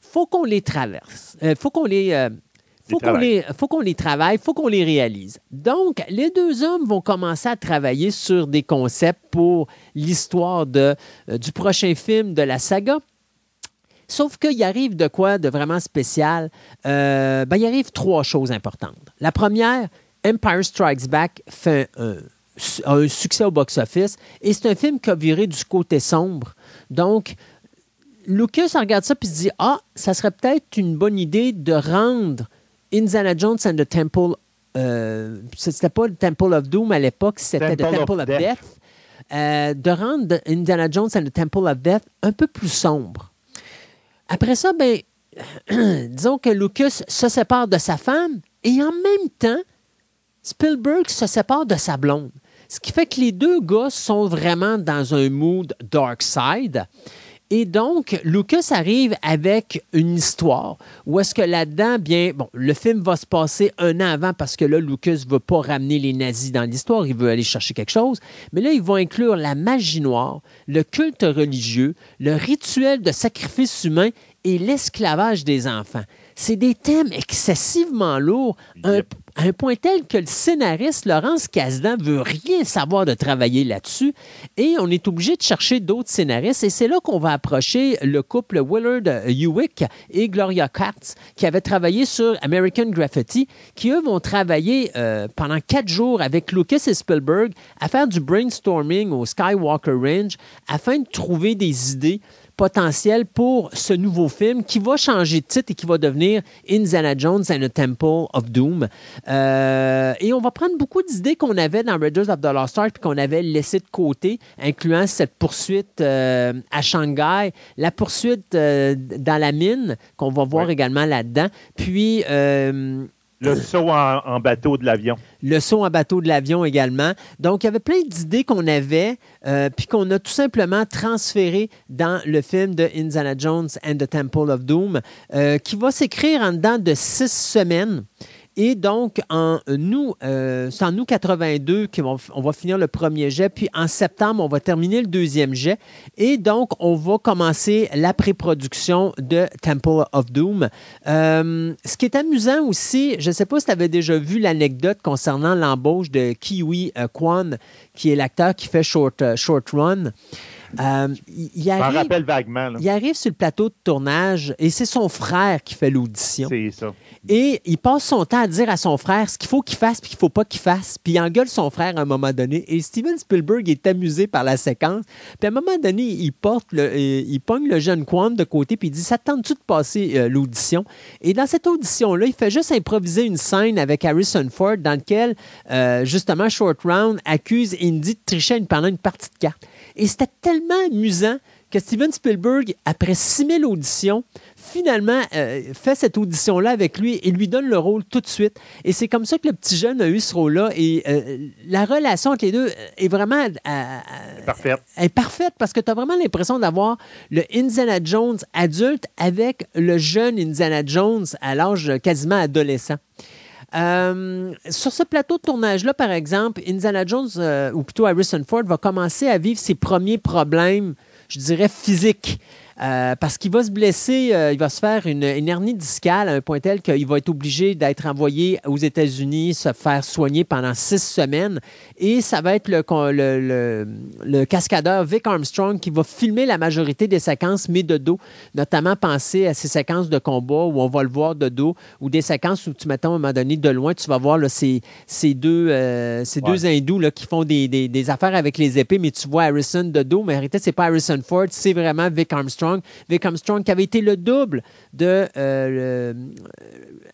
faut qu'on les traverse. Il euh, faut qu'on les, faut qu'on les, faut qu'on les travaille, faut qu'on les réalise. Donc, les deux hommes vont commencer à travailler sur des concepts pour l'histoire de, euh, du prochain film de la saga. Sauf qu'il arrive de quoi de vraiment spécial? Euh, ben, il arrive trois choses importantes. La première, Empire Strikes Back fait un, un succès au box-office et c'est un film qui a viré du côté sombre. Donc, Lucas regarde ça et se dit Ah, ça serait peut-être une bonne idée de rendre Indiana Jones and the Temple euh, c'était pas le Temple of Doom à l'époque, c'était le Temple of of, Death. Death, euh, de rendre Indiana Jones and the Temple of Death un peu plus sombre. Après ça, ben, disons que Lucas se sépare de sa femme et en même temps, Spielberg se sépare de sa blonde. Ce qui fait que les deux gars sont vraiment dans un mood dark side. Et donc, Lucas arrive avec une histoire où est-ce que là-dedans, bien, bon, le film va se passer un an avant parce que là, Lucas ne veut pas ramener les nazis dans l'histoire, il veut aller chercher quelque chose. Mais là, ils vont inclure la magie noire, le culte religieux, le rituel de sacrifice humain et l'esclavage des enfants. C'est des thèmes excessivement lourds, un, à un point tel que le scénariste Laurence Kasdan veut rien savoir de travailler là-dessus et on est obligé de chercher d'autres scénaristes et c'est là qu'on va approcher le couple Willard Hewitt et Gloria Katz qui avaient travaillé sur American Graffiti qui eux vont travailler euh, pendant quatre jours avec Lucas et Spielberg à faire du brainstorming au Skywalker Range afin de trouver des idées potentielles pour ce nouveau film qui va changer de titre et qui va devenir Indiana Jones and the Temple of Doom. Euh, et on va prendre beaucoup d'idées qu'on avait dans Raiders of the Lost Ark puis qu'on avait laissé de côté, incluant cette poursuite euh, à Shanghai, la poursuite euh, dans la mine qu'on va voir Ouais. également là-dedans, puis Le saut en, bateau de l'avion. le saut en bateau de l'avion également. Donc, il y avait plein d'idées qu'on avait, euh, puis qu'on a tout simplement transférées dans le film de Indiana Jones and the Temple of Doom, euh, qui va s'écrire en dedans de six semaines. Et donc, en août, euh, août 82 qu'on on va finir le premier jet, puis en septembre, on va terminer le deuxième jet. Et donc, on va commencer la pré-production de Temple of Doom. Euh, ce qui est amusant aussi, je ne sais pas si tu avais déjà vu l'anecdote concernant l'embauche de Kiwi euh, Kwan, qui est l'acteur qui fait Short, euh, Short Run. Euh, il- arrive- rappelle vaguement. là. il arrive sur le plateau de tournage et c'est son frère qui fait l'audition. C'est ça. Et il passe son temps à dire à son frère ce qu'il faut qu'il fasse puis qu'il faut pas qu'il fasse. Puis il engueule son frère à un moment donné. Et Steven Spielberg est amusé par la séquence. Puis à un moment donné, il porte le, il pogne le jeune Quan de côté puis il dit Ça te tente-tu de passer euh, l'audition? Et dans cette audition-là, il fait juste improviser une scène avec Harrison Ford dans laquelle euh, justement Short Round accuse Indy de tricher pendant une partie de cartes. Et c'était tellement amusant que Steven Spielberg, après 6000 auditions, finalement euh, fait cette audition-là avec lui et lui donne le rôle tout de suite. Et c'est comme ça que le petit jeune a eu ce rôle-là. Et euh, la relation entre les deux est vraiment euh, euh, Parfait. est parfaite parce que tu as vraiment l'impression d'avoir le Indiana Jones adulte avec le jeune Indiana Jones à l'âge quasiment adolescent. Euh, sur ce plateau de tournage-là, par exemple, Indiana Jones, euh, ou plutôt Harrison Ford, va commencer à vivre ses premiers problèmes, je dirais, physiques. Euh, parce qu'il va se blesser, euh, il va se faire une, une hernie discale à un point tel qu'il va être obligé d'être envoyé aux États-Unis, se faire soigner pendant six semaines. Et ça va être le, con- le, le- le cascadeur Vic Armstrong qui va filmer la majorité des séquences, mais de dos. Notamment penser à ces séquences de combat où on va le voir de dos, ou des séquences où, tu mettons, à un moment donné, de loin, tu vas voir là, ces, ces deux, euh, ces Ouais. deux hindous là, qui font des, des- des affaires avec les épées, mais tu vois Harrison de dos. Mais en réalité, c'est pas Harrison Ford, c'est vraiment Vic Armstrong. Vic Armstrong qui avait été le double de euh,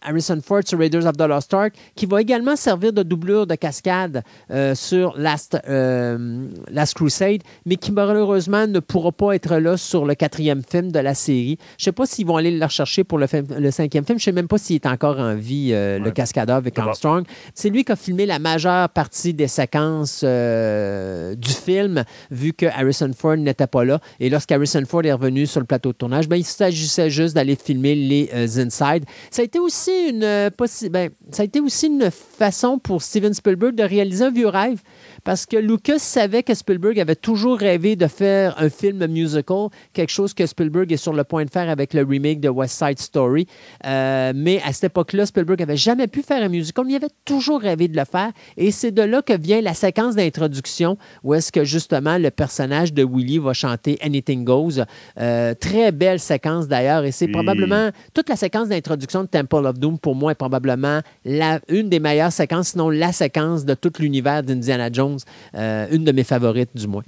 Harrison Ford sur Raiders of the Lost Ark, qui va également servir de doublure de cascade euh, sur Last, euh, Last Crusade, mais qui malheureusement ne pourra pas être là sur le quatrième film de la série. Je ne sais pas s'ils vont aller le rechercher pour le, film- le cinquième film. Je ne sais même pas s'il est encore en vie, euh, le cascadeur Ça va. Armstrong. C'est lui qui a filmé la majeure partie des séquences du film, vu que Harrison Ford n'était pas là. Et lorsqu'Harrison Ford est revenu sur le plateau de tournage, ben, il s'agissait juste d'aller filmer les inside. Ça a été aussi une euh, ben, ça a été aussi une façon pour Steven Spielberg de réaliser un vieux rêve. Parce que Lucas savait que Spielberg avait toujours rêvé de faire un film musical, quelque chose que Spielberg est sur le point de faire avec le remake de West Side Story. Euh, mais à cette époque-là, Spielberg n'avait jamais pu faire un musical, mais il avait toujours rêvé de le faire. Et c'est de là que vient la séquence d'introduction où est-ce que justement le personnage de Willy va chanter Anything Goes. Euh, très belle séquence d'ailleurs. Et c'est Oui. probablement toute la séquence d'introduction de Temple of Doom, pour moi, est probablement la, une des meilleures séquences, sinon la séquence de tout l'univers d'Indiana Jones, euh, une de mes favorites du moins.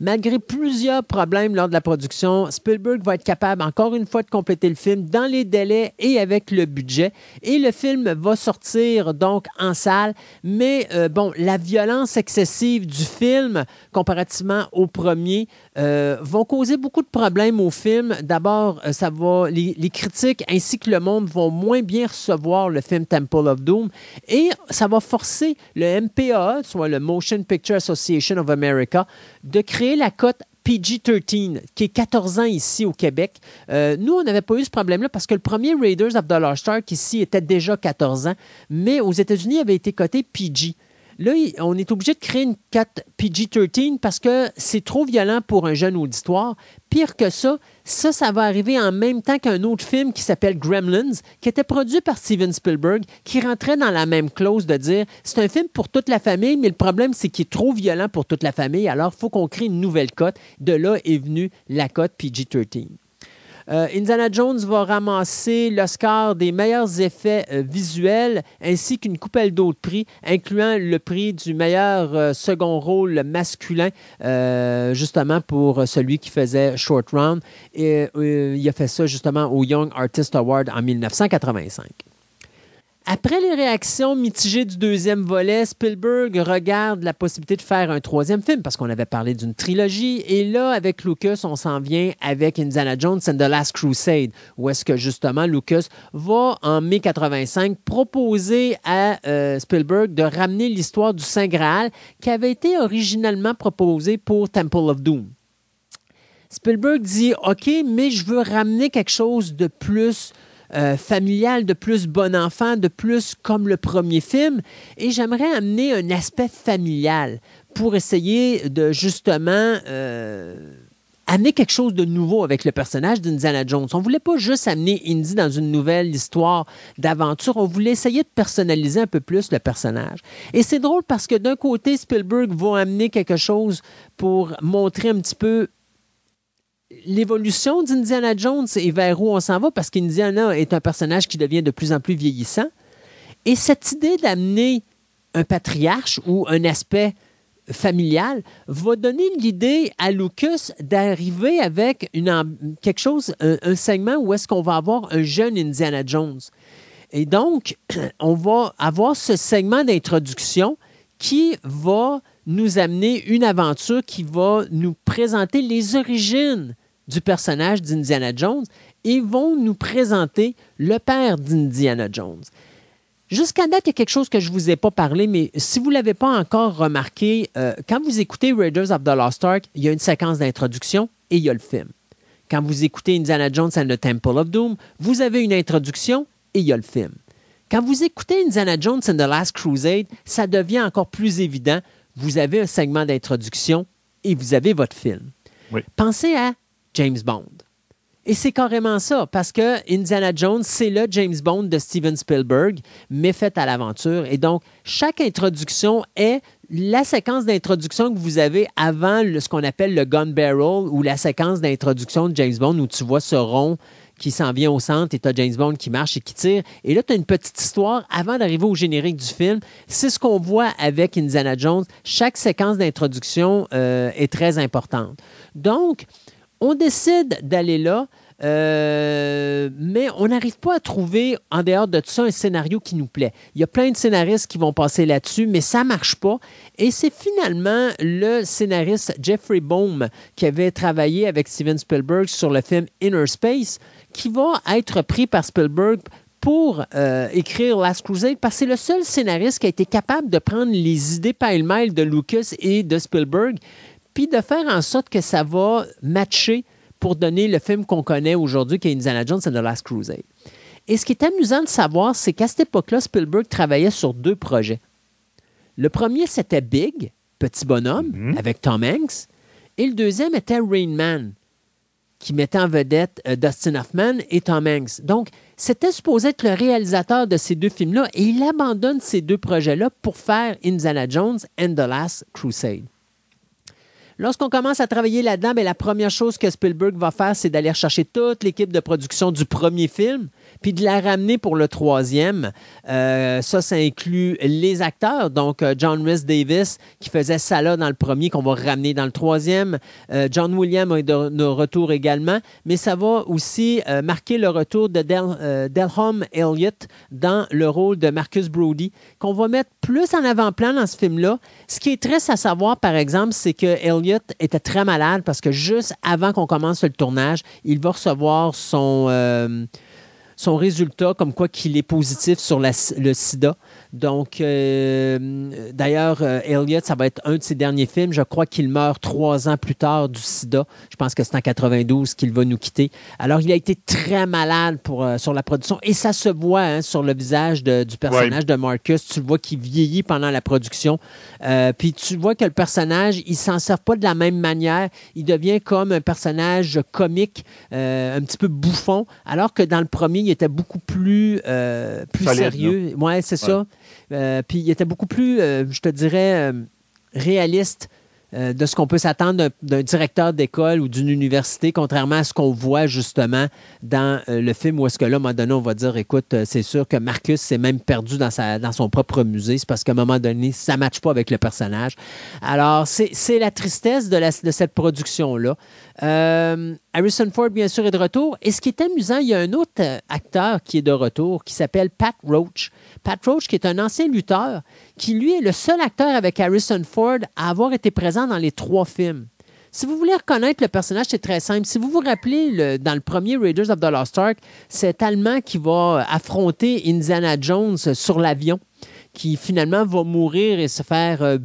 Malgré plusieurs problèmes lors de la production, Spielberg va être capable encore une fois de compléter le film dans les délais et avec le budget. Et le film va sortir donc en salle. Mais euh, bon, la violence excessive du film, comparativement au premier, euh, vont causer beaucoup de problèmes au film. D'abord, euh, les critiques ainsi que le monde vont moins bien recevoir le film Temple of Doom et ça va forcer le MPAA, soit le Motion Picture Association of America, de créer la cote PG-13, qui est 14 ans ici au Québec. Euh, nous, on n'avait pas eu ce problème-là parce que le premier Raiders of the Lost Ark ici était déjà 14 ans, mais aux États-Unis, il avait été coté PG. Là, on est obligé de créer une cote PG-13 parce que c'est trop violent pour un jeune auditoire. Pire que ça, ça, ça va arriver en même temps qu'un autre film qui s'appelle Gremlins, qui était produit par Steven Spielberg, qui rentrait dans la même clause de dire c'est un film pour toute la famille, mais le problème, c'est qu'il est trop violent pour toute la famille, alors il faut qu'on crée une nouvelle cote. De là est venue la cote PG-13. Euh, Indiana Jones va ramasser l'Oscar des meilleurs effets euh, visuels ainsi qu'une coupelle d'autres prix, incluant le prix du meilleur euh, second rôle masculin, justement pour celui qui faisait Short Round. Et il a fait ça justement au Young Artist Award en 1985. Après les réactions mitigées du deuxième volet, Spielberg regarde la possibilité de faire un troisième film parce qu'on avait parlé d'une trilogie. Et là, avec Lucas, on s'en vient avec Indiana Jones and the Last Crusade, où est-ce que justement Lucas va en mai 85 proposer à euh, Spielberg de ramener l'histoire du Saint Graal qui avait été originalement proposée pour Temple of Doom. Spielberg dit OK, mais je veux ramener quelque chose de plus euh, familial, de plus bon enfant, de plus comme le premier film, et j'aimerais amener un aspect familial pour essayer de justement euh, amener quelque chose de nouveau avec le personnage d'Indiana Jones. On voulait pas juste amener Indy dans une nouvelle histoire d'aventure, on voulait essayer de personnaliser un peu plus le personnage. Et c'est drôle parce que d'un côté, Spielberg va amener quelque chose pour montrer un petit peu l'évolution d'Indiana Jones et vers où on s'en va, parce qu'Indiana est un personnage qui devient de plus en plus vieillissant. Et cette idée d'amener un patriarche ou un aspect familial va donner l'idée à Lucas d'arriver avec quelque chose, un segment où est-ce qu'on va avoir un jeune Indiana Jones. Et donc, on va avoir ce segment d'introduction qui va nous amener une aventure qui va nous présenter les origines du personnage d'Indiana Jones et vont nous présenter le père d'Indiana Jones. Jusqu'à date, il y a quelque chose que je ne vous ai pas parlé, mais si vous ne l'avez pas encore remarqué, euh, quand vous écoutez Raiders of the Lost Ark, il y a une séquence d'introduction et il y a le film. Quand vous écoutez Indiana Jones and the Temple of Doom, vous avez une introduction et il y a le film. Quand vous écoutez Indiana Jones and the Last Crusade, ça devient encore plus évident. Vous avez un segment d'introduction et vous avez votre film. Oui. Pensez à James Bond. Et c'est carrément ça, parce que Indiana Jones, c'est le James Bond de Steven Spielberg, mais fait à l'aventure. Et donc, chaque introduction est la séquence d'introduction que vous avez avant le- ce qu'on appelle le gun barrel ou la séquence d'introduction de James Bond où tu vois ce rond qui s'en vient au centre et tu as James Bond qui marche et qui tire. Et là, tu as une petite histoire avant d'arriver au générique du film. C'est ce qu'on voit avec Indiana Jones. Chaque séquence d'introduction euh, est très importante. Donc, on décide d'aller là, euh, mais on n'arrive pas à trouver, en dehors de ça, un scénario qui nous plaît. Il y a plein de scénaristes qui vont passer là-dessus, mais ça ne marche pas. Et c'est finalement le scénariste Jeffrey Bohm qui avait travaillé avec Steven Spielberg sur le film Inner Space qui va être pris par Spielberg pour euh, écrire Last Crusade parce que c'est le seul scénariste qui a été capable de prendre les idées pile-mile de Lucas et de Spielberg puis de faire en sorte que ça va matcher pour donner le film qu'on connaît aujourd'hui, qui est Indiana Jones and the Last Crusade. Et ce qui est amusant de savoir, c'est qu'à cette époque-là, Spielberg travaillait sur deux projets. Le premier, c'était Big, Petit Bonhomme, avec Tom Hanks. Et le deuxième était Rain Man, qui mettait en vedette euh, Dustin Hoffman et Tom Hanks. Donc, c'était supposé être le réalisateur de ces deux films-là, et il abandonne ces deux projets-là pour faire Indiana Jones and the Last Crusade. Lorsqu'on commence à travailler là-dedans, ben, la première chose que Spielberg va faire, c'est d'aller chercher toute l'équipe de production du premier film, puis de la ramener pour le troisième. Euh, ça, ça inclut les acteurs, donc euh, John Rhys Davis, qui faisait ça là dans le premier, qu'on va ramener dans le troisième. Euh, John Williams est de, de, retour également, mais ça va aussi marquer le retour de Del, Delholm Elliott dans le rôle de Marcus Brody, qu'on va mettre plus en avant-plan dans ce film-là. Ce qui est triste à savoir, par exemple, c'est que Elliott était très malade parce que juste avant qu'on commence le tournage, il va recevoir son euh, son résultat, comme quoi qu'il est positif sur la, le sida. Donc, euh, d'ailleurs, euh, Elliot, ça va être un de ses derniers films. Je crois qu'il meurt trois ans plus tard du sida. Je pense que c'est en 92 qu'il va nous quitter. Alors, il a été très malade pour, euh, sur la production et ça se voit hein, sur le visage de, du personnage ouais. de Marcus. Tu le vois qu'il vieillit pendant la production. Puis tu vois que le personnage, il s'en sert pas de la même manière. Il devient comme un personnage comique, un petit peu bouffon, alors que dans le premier, il était beaucoup plus, euh, plus Solide, sérieux. Oui, c'est ouais. ça. Euh, puis il était beaucoup plus, euh, je te dirais, réaliste de ce qu'on peut s'attendre d'un directeur d'école ou d'une université, contrairement à ce qu'on voit justement dans le film où est-ce que là, à un moment donné, on va dire, écoute, c'est sûr que Marcus s'est même perdu dans, sa, dans son propre musée, c'est parce qu'à un moment donné, ça ne matche pas avec le personnage. Alors, c'est la tristesse de, la, de cette production-là. Euh, Harrison Ford, bien sûr, est de retour. Et ce qui est amusant, il y a un autre acteur qui est de retour qui s'appelle Pat Roach. Pat Roach, qui est un ancien lutteur, qui lui est le seul acteur avec Harrison Ford à avoir été présent dans les trois films. Si vous voulez reconnaître le personnage, c'est très simple. Si vous vous rappelez, le, dans le premier Raiders of the Lost Ark, c'est Allemand qui va affronter Indiana Jones sur l'avion, qui finalement va mourir et se faire euh,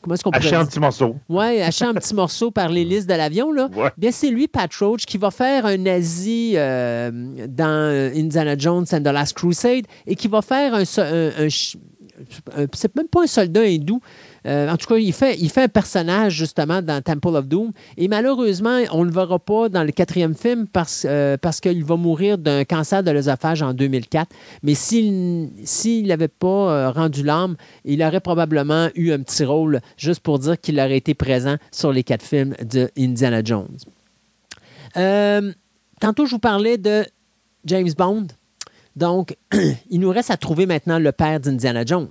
comment est-ce qu'on Hacher un petit morceau. Oui, hacher un petit morceau par l'hélice de l'avion. Là. Ouais. Bien, c'est lui, Pat Roach, qui va faire un nazi euh, dans Indiana Jones and the Last Crusade et qui va faire un, un, un, un c'est même pas un soldat hindou. Euh, en tout cas, il fait, un personnage justement dans Temple of Doom. Et malheureusement, on ne le verra pas dans le quatrième film parce, euh, parce qu'il va mourir d'un cancer de l'œsophage en 2004. Mais s'il n'avait pas euh, rendu l'âme, il aurait probablement eu un petit rôle juste pour dire qu'il aurait été présent sur les quatre films de Indiana Jones. Tantôt, je vous parlais de James Bond. Donc, il nous reste à trouver maintenant le père d'Indiana Jones.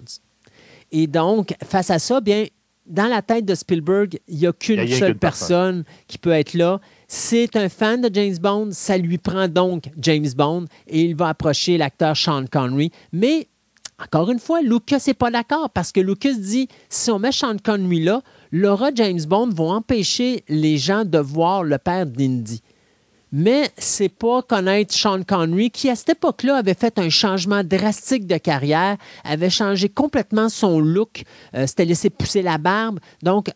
Et donc, face à ça, bien, dans la tête de Spielberg, il n'y a qu'une seule personne, personne qui peut être là. C'est un fan de James Bond. Ça lui prend donc James Bond et il va approcher l'acteur Sean Connery. Mais, encore une fois, Lucas n'est pas d'accord parce que Lucas dit si on met Sean Connery là, l'aura James Bond va empêcher les gens de voir le père d'Indy mais c'est pas connaître Sean Connery qui, à cette époque-là, avait fait un changement drastique de carrière, avait changé complètement son look, euh, s'était laissé pousser la barbe. Donc,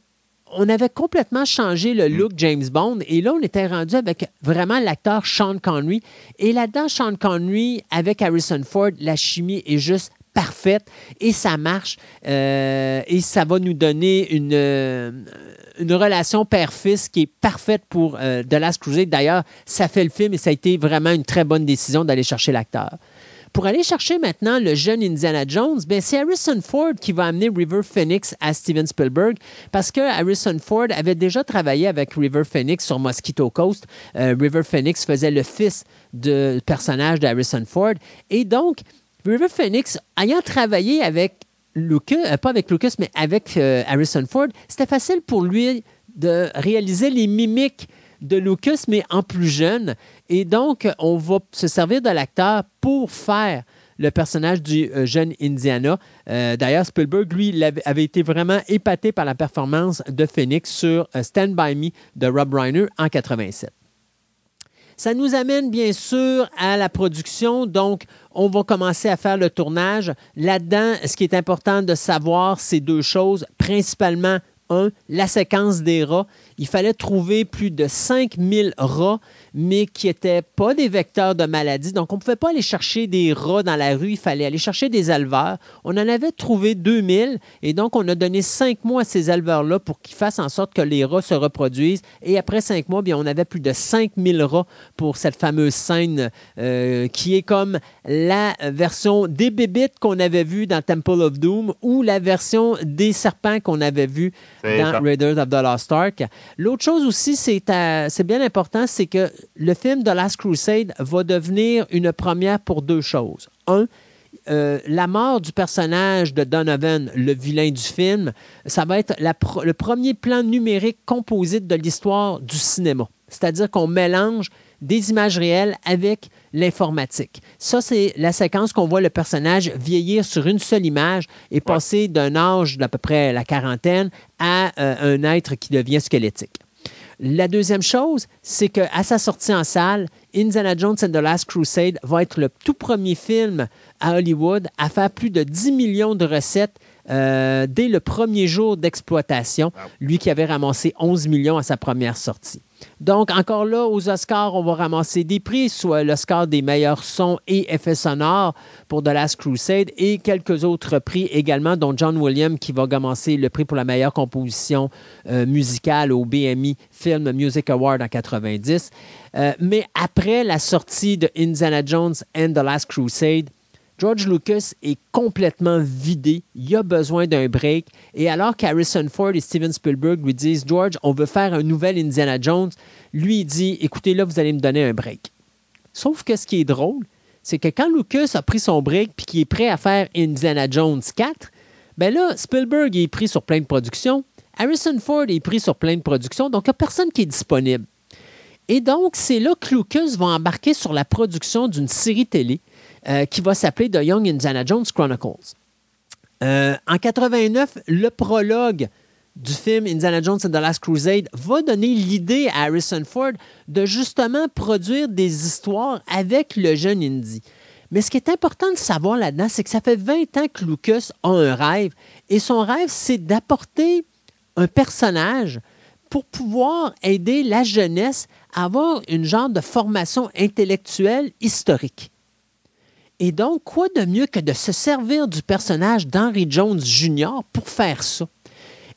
on avait complètement changé le look James Bond et là, on était rendu avec vraiment l'acteur Sean Connery. Et là-dedans, Sean Connery avec Harrison Ford, la chimie est juste parfaite et ça marche euh, et ça va nous donner une, euh, une relation père-fils qui est parfaite pour euh, The Last Crusade. D'ailleurs, ça fait le film et ça a été vraiment une très bonne décision d'aller chercher l'acteur. Pour aller chercher maintenant le jeune Indiana Jones, ben c'est Harrison Ford qui va amener River Phoenix à Steven Spielberg parce que Harrison Ford avait déjà travaillé avec River Phoenix sur Mosquito Coast. Euh, River Phoenix faisait le fils de personnage de Harrison Ford. Et donc, River Phoenix, ayant travaillé avec Lucas, euh, pas avec Lucas, mais avec euh, Harrison Ford, c'était facile pour lui de réaliser les mimiques de Lucas, mais en plus jeune. Et donc, on va se servir de l'acteur pour faire le personnage du euh, jeune Indiana. D'ailleurs, Spielberg, lui, avait, été vraiment épaté par la performance de Phoenix sur Stand By Me de Rob Reiner en 87. Ça nous amène bien sûr à la production, donc on va commencer à faire le tournage. Là-dedans, ce qui est important de savoir, c'est deux choses, principalement un, la séquence des rats. Il fallait trouver plus de 5000 rats, mais qui n'étaient pas des vecteurs de maladie. Donc, on ne pouvait pas aller chercher des rats dans la rue, il fallait aller chercher des éleveurs. On en avait trouvé 2000, et donc on a donné cinq mois à ces éleveurs-là pour qu'ils fassent en sorte que les rats se reproduisent. Et après cinq mois, bien, on avait plus de 5000 rats pour cette fameuse scène euh, qui est comme la version des bébites qu'on avait vues dans Temple of Doom ou la version des serpents qu'on avait C'est dans ça. Raiders of the Lost Ark. L'autre chose aussi, c'est bien important, c'est que le film The Last Crusade va devenir une première pour deux choses. Un, euh, la mort du personnage de Donovan, le vilain du film, ça va être le premier plan numérique composite de l'histoire du cinéma. C'est-à-dire qu'on mélange des images réelles avec l'informatique. Ça, c'est la séquence qu'on voit le personnage vieillir sur une seule image et passer d'un âge d'à peu près la quarantaine à euh, un être qui devient squelettique. La deuxième chose, c'est qu'à sa sortie en salle, Indiana Jones and the Last Crusade va être le tout premier film à Hollywood à faire plus de 10 millions de recettes euh, dès le premier jour d'exploitation, lui qui avait ramassé 11 millions à sa première sortie. Donc, encore là, aux Oscars, on va ramasser des prix, soit l'Oscar des meilleurs sons et effets sonores pour The Last Crusade et quelques autres prix également, dont John Williams qui va commencer le prix pour la meilleure composition euh, musicale au BMI Film Music Award en 90. Euh, mais après la sortie de Indiana Jones and the Last Crusade, George Lucas est complètement vidé. Il a besoin d'un break. Et alors qu'Harrison Ford et Steven Spielberg lui disent George, on veut faire un nouvel Indiana Jones, lui il dit écoutez, là, vous allez me donner un break. Sauf que ce qui est drôle, c'est que quand Lucas a pris son break puis qu'il est prêt à faire Indiana Jones 4, ben là, Spielberg est pris sur plein de productions. Harrison Ford est pris sur plein de productions, donc il n'y a personne qui est disponible. Et donc, c'est là que Lucas va embarquer sur la production d'une série télé euh, qui va s'appeler The Young Indiana Jones Chronicles. Euh, en 89, le prologue du film Indiana Jones and the Last Crusade va donner l'idée à Harrison Ford de justement produire des histoires avec le jeune Indy. Mais ce qui est important de savoir là-dedans, c'est que ça fait 20 ans que Lucas a un rêve et son rêve, c'est d'apporter un personnage pour pouvoir aider la jeunesse à avoir une genre de formation intellectuelle historique. Et donc, quoi de mieux que de se servir du personnage d'Henry Jones Jr. pour faire ça?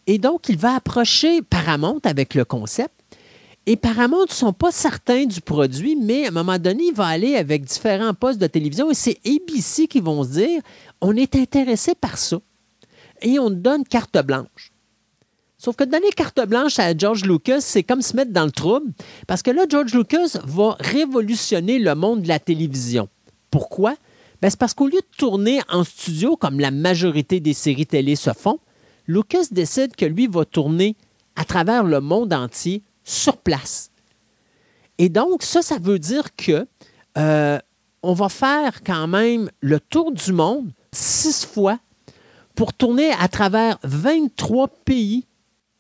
Et donc, il va approcher Paramount avec le concept. Et Paramount ne sont pas certains du produit, mais à un moment donné, il va aller avec différents postes de télévision et c'est ABC qui vont se dire on est intéressé par ça. Et on donne carte blanche. Sauf que donner carte blanche à George Lucas, c'est comme se mettre dans le trouble, parce que là, George Lucas va révolutionner le monde de la télévision. Pourquoi? Ben, c'est parce qu'au lieu de tourner en studio, comme la majorité des séries télé se font, Lucas décide que lui va tourner à travers le monde entier sur place. Et donc, ça, ça veut dire que euh, on va faire quand même le tour du monde six fois pour tourner à travers 23 pays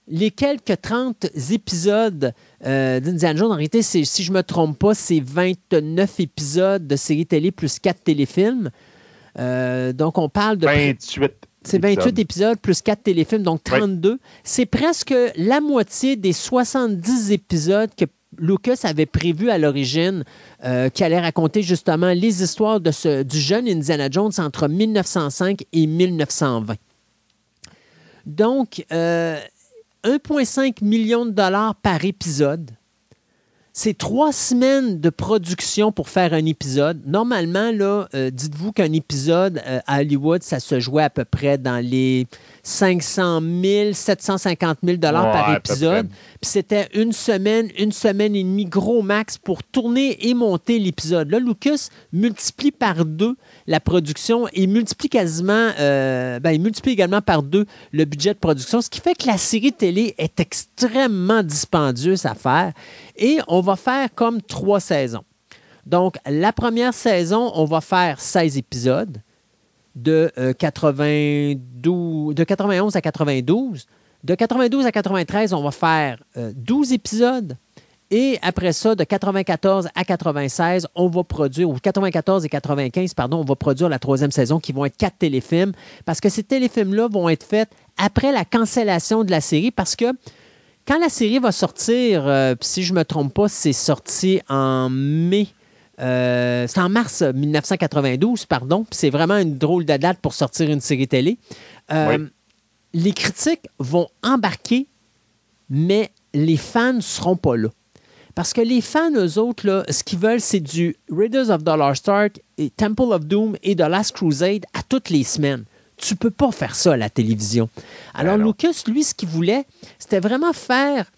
les quelques 30 épisodes euh, d'Indiana Jones, en réalité, si je ne me trompe pas, c'est 29 épisodes de séries télé plus 4 téléfilms. Euh, donc, on parle de... 28. C'est 28 épisodes plus 4 téléfilms, donc 32. C'est presque la moitié des 70 épisodes que Lucas avait prévu à l'origine, euh, qui allait raconter justement les histoires de ce, du jeune Indiana Jones entre 1905 et 1920. Donc, euh, 1,5 million de dollars par épisode. C'est trois semaines de production pour faire un épisode. Normalement, là, euh, dites-vous qu'un épisode euh, à Hollywood, ça se jouait à peu près dans les 500 000, 750 000 dollars Ouais, par épisode. Puis c'était une semaine, une semaine et demie, gros max, pour tourner et monter l'épisode. Là, Lucas multiplie par deux la production et multiplie quasiment, euh, ben, il multiplie également par deux le budget de production, ce qui fait que la série télé est extrêmement dispendieuse à faire. Et on va faire comme trois saisons. Donc, la première saison, on va faire 16 épisodes de, euh, 92, de 91 à 92. De 92 à 93, on va faire euh, 12 épisodes. Et après ça, de 94 à 96, on va produire, ou 94 et 95, pardon, on va produire la troisième saison qui vont être quatre téléfilms. Parce que ces téléfilms-là vont être faits après la cancellation de la série. Parce que quand la série va sortir, euh, si je ne me trompe pas, c'est sorti en mai. Euh, c'est en mars 1992, pardon. Puis c'est vraiment une drôle de date pour sortir une série télé. Euh, Oui. Les critiques vont embarquer, mais les fans ne seront pas là. Parce que les fans, eux autres, là, ce qu'ils veulent, c'est du Raiders of the Lost Ark et Temple of Doom et The Last Crusade à toutes les semaines. Tu peux pas faire ça à la télévision. Alors, Ben non. Lucas, lui, ce qu'il voulait, c'était vraiment faire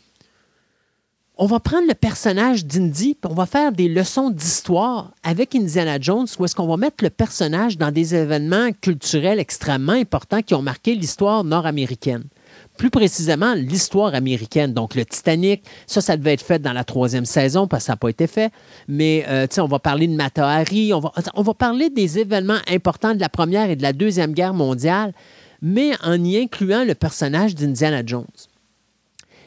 on va prendre le personnage d'Indy, puis on va faire des leçons d'histoire avec Indiana Jones, où est-ce qu'on va mettre le personnage dans des événements culturels extrêmement importants qui ont marqué l'histoire nord-américaine. Plus précisément, l'histoire américaine. Donc, le Titanic, ça, ça devait être fait dans la troisième saison, parce que ça n'a pas été fait. Mais, euh, tu sais, on va parler de Mata Hari, on va, on va parler des événements importants de la Première et de la Deuxième Guerre mondiale, mais en y incluant le personnage d'Indiana Jones.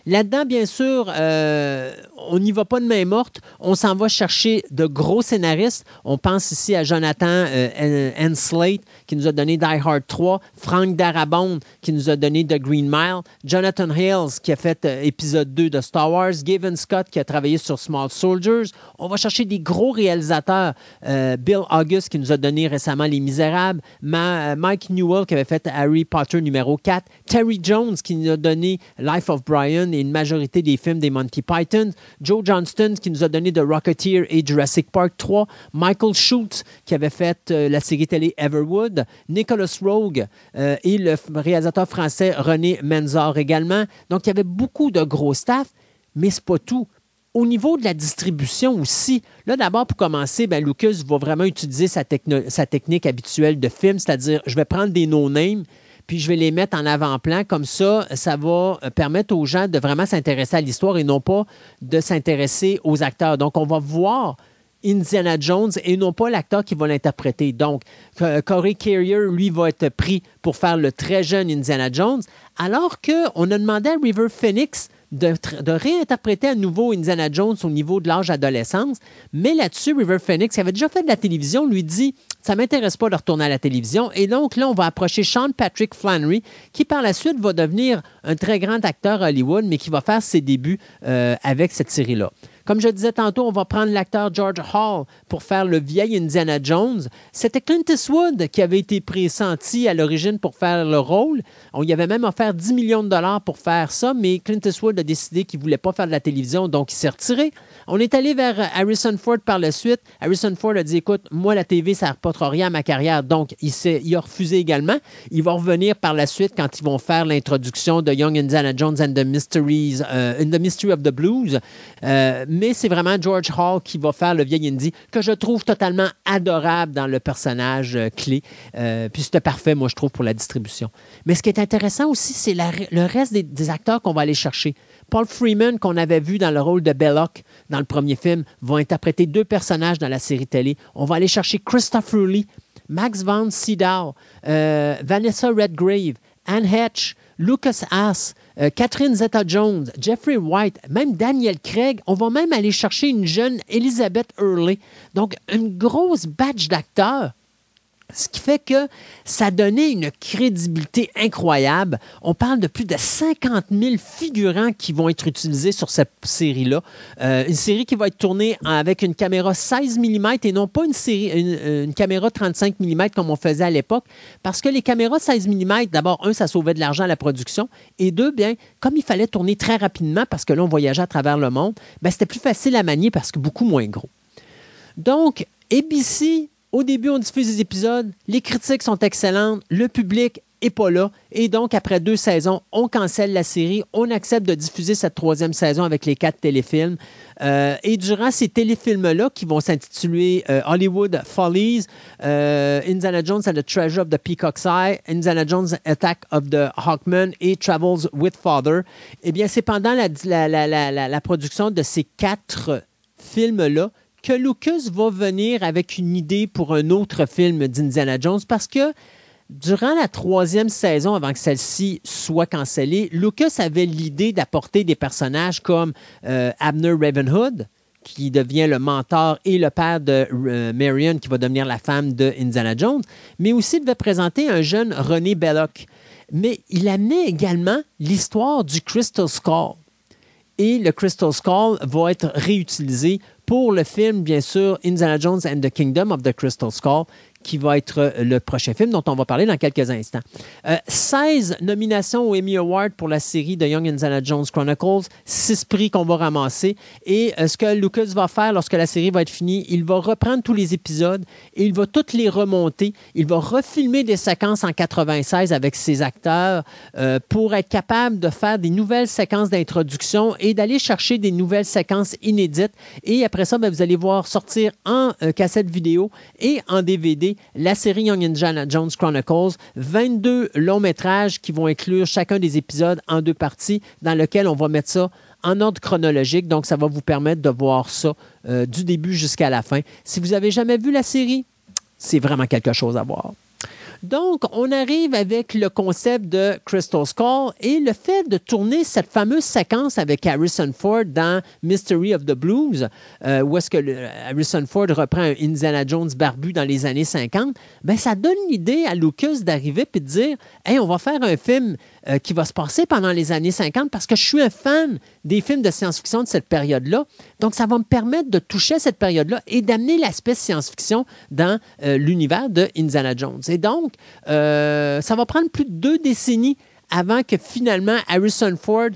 Là-dedans, bien sûr, euh, on n'y va pas de main morte. On s'en va chercher de gros scénaristes. On pense ici à Jonathan euh. Slate, qui nous a donné Die Hard 3, Frank Darabont, qui nous a donné The Green Mile, Jonathan Hales, qui a fait euh, épisode 2 de Star Wars, Gavin Scott, qui a travaillé sur Small Soldiers. On va chercher des gros réalisateurs. Euh, Bill August, qui nous a donné récemment Les Misérables, euh, Mike Newell, qui avait fait Harry Potter numéro 4, Terry Jones, qui nous a donné Life of Brian et une majorité des films des Monty Python, Joe Johnston, qui nous a donné The Rocketeer et Jurassic Park 3, Michael Schultz, qui avait fait euh, la série télé Everwood, Nicholas Rogue euh, et le réalisateur français René Menzor également. Donc, il y avait beaucoup de gros staff, mais c'est pas tout. Au niveau de la distribution aussi, là d'abord pour commencer, ben, Lucas va vraiment utiliser sa, sa technique habituelle de film, c'est-à-dire je vais prendre des no-names, puis je vais les mettre en avant-plan. Comme ça, ça va euh, permettre aux gens de vraiment s'intéresser à l'histoire et non pas de s'intéresser aux acteurs. Donc, on va voir Indiana Jones et non pas l'acteur qui va l'interpréter. Donc, euh, Corey Carrier, lui, va être pris pour faire le très jeune Indiana Jones, alors qu'on a demandé à River Phoenix de, de réinterpréter à nouveau Indiana Jones au niveau de l'âge adolescence. Mais là-dessus, River Phoenix, qui avait déjà fait de la télévision, lui dit Ça m'intéresse pas de retourner à la télévision. Et donc là, on va approcher Sean Patrick Flannery, qui par la suite va devenir un très grand acteur à Hollywood, mais qui va faire ses débuts euh, avec cette série-là. Comme je disais tantôt, on va prendre l'acteur George Hall pour faire le vieil Indiana Jones. C'était Clint Eastwood qui avait été pressenti à l'origine pour faire le rôle. On y avait même offert 10 millions de dollars pour faire ça, mais Clint Eastwood a décidé qu'il ne voulait pas faire de la télévision, donc il s'est retiré. On est allé vers Harrison Ford par la suite. Harrison Ford a dit Écoute, moi, la TV, ça ne rien à ma carrière, donc il, il a refusé également. Il va revenir par la suite quand ils vont faire l'introduction de Young Indiana Jones and the Mysteries, euh, and the Mystery of the Blues. Euh, mais c'est vraiment George Hall qui va faire le vieil Indy, que je trouve totalement adorable dans le personnage euh, clé. Euh, puis c'était parfait, moi, je trouve, pour la distribution. Mais ce qui est intéressant aussi, c'est le reste des, acteurs qu'on va aller chercher. Paul Freeman, qu'on avait vu dans le rôle de Belloc dans le premier film, va interpréter deux personnages dans la série télé. On va aller chercher Christopher Lee, Max von Sydow, euh, Vanessa Redgrave, Anne Hatch, Lucas Haas, euh, Catherine Zeta-Jones, Jeffrey White, même Daniel Craig. On va même aller chercher une jeune Elizabeth Hurley. Donc, une grosse batch d'acteurs. Ce qui fait que ça donnait une crédibilité incroyable. On parle de plus de 50 000 figurants qui vont être utilisés sur cette série-là. Euh, une série qui va être tournée avec une caméra 16 mm et non pas une, série, une, une caméra 35 mm comme on faisait à l'époque. Parce que les caméras 16 mm, d'abord, un, ça sauvait de l'argent à la production. Et deux, bien, comme il fallait tourner très rapidement parce que là, on voyageait à travers le monde, c'était plus facile à manier parce que beaucoup moins gros. Donc, ABC, au début, on diffuse des épisodes, les critiques sont excellentes, le public est pas là, et donc, après deux saisons, on cancelle la série, on accepte de diffuser cette troisième saison avec les quatre téléfilms. Euh, et durant ces téléfilms-là, qui vont s'intituler euh, Hollywood Follies, euh, Indiana Jones and the Treasure of the Peacock's Eye, Indiana Jones Attack of the Hawkman et Travels with Father, eh bien, c'est pendant la- la production de ces quatre films-là que Lucas va venir avec une idée pour un autre film d'Indiana Jones parce que durant la troisième saison, avant que celle-ci soit cancellée, Lucas avait l'idée d'apporter des personnages comme euh, Abner Ravenhood, qui devient le mentor et le père de euh, Marion, qui va devenir la femme de Indiana Jones, mais aussi il devait présenter un jeune René Belloc. Mais il amenait également l'histoire du Crystal Skull et le Crystal Skull va être réutilisé pour le film, bien sûr, Indiana Jones and the Kingdom of the Crystal Skull, qui va être euh, le prochain film dont on va parler dans quelques instants. 16 nominations au Emmy Award pour la série de Young Indiana Jones Chronicles, 6 prix qu'on va ramasser. Et ce que Lucas va faire lorsque la série va être finie, il va reprendre tous les épisodes et il va toutes les remonter. Il va refilmer des séquences en 96 avec ses acteurs pour être capable de faire des nouvelles séquences d'introduction et d'aller chercher des nouvelles séquences inédites. Et après ça, ben, vous allez voir sortir en euh, cassette vidéo et en DVD la série Young Indiana Jones Chronicles, 22 longs métrages qui vont inclure chacun des épisodes en deux parties, dans lequel on va mettre ça en ordre chronologique. Donc, ça va vous permettre de voir ça euh, du début jusqu'à la fin. Si vous n'avez jamais vu la série, c'est vraiment quelque chose à voir. Donc, on arrive avec le concept de Crystal Skull et le fait de tourner cette fameuse séquence avec Harrison Ford dans Mystery of the Blues, euh, où est-ce que Harrison Ford reprend un Indiana Jones barbu dans les années 50, ben ça donne l'idée à Lucas d'arriver et de dire Hey, on va faire un film euh, qui va se passer pendant les années 50 parce que je suis un fan des films de science-fiction de cette période-là. Donc, ça va me permettre de toucher cette période-là et d'amener l'aspect science-fiction dans euh, l'univers de Indiana Jones. Et donc, euh, ça va prendre plus de deux décennies avant que finalement Harrison Ford,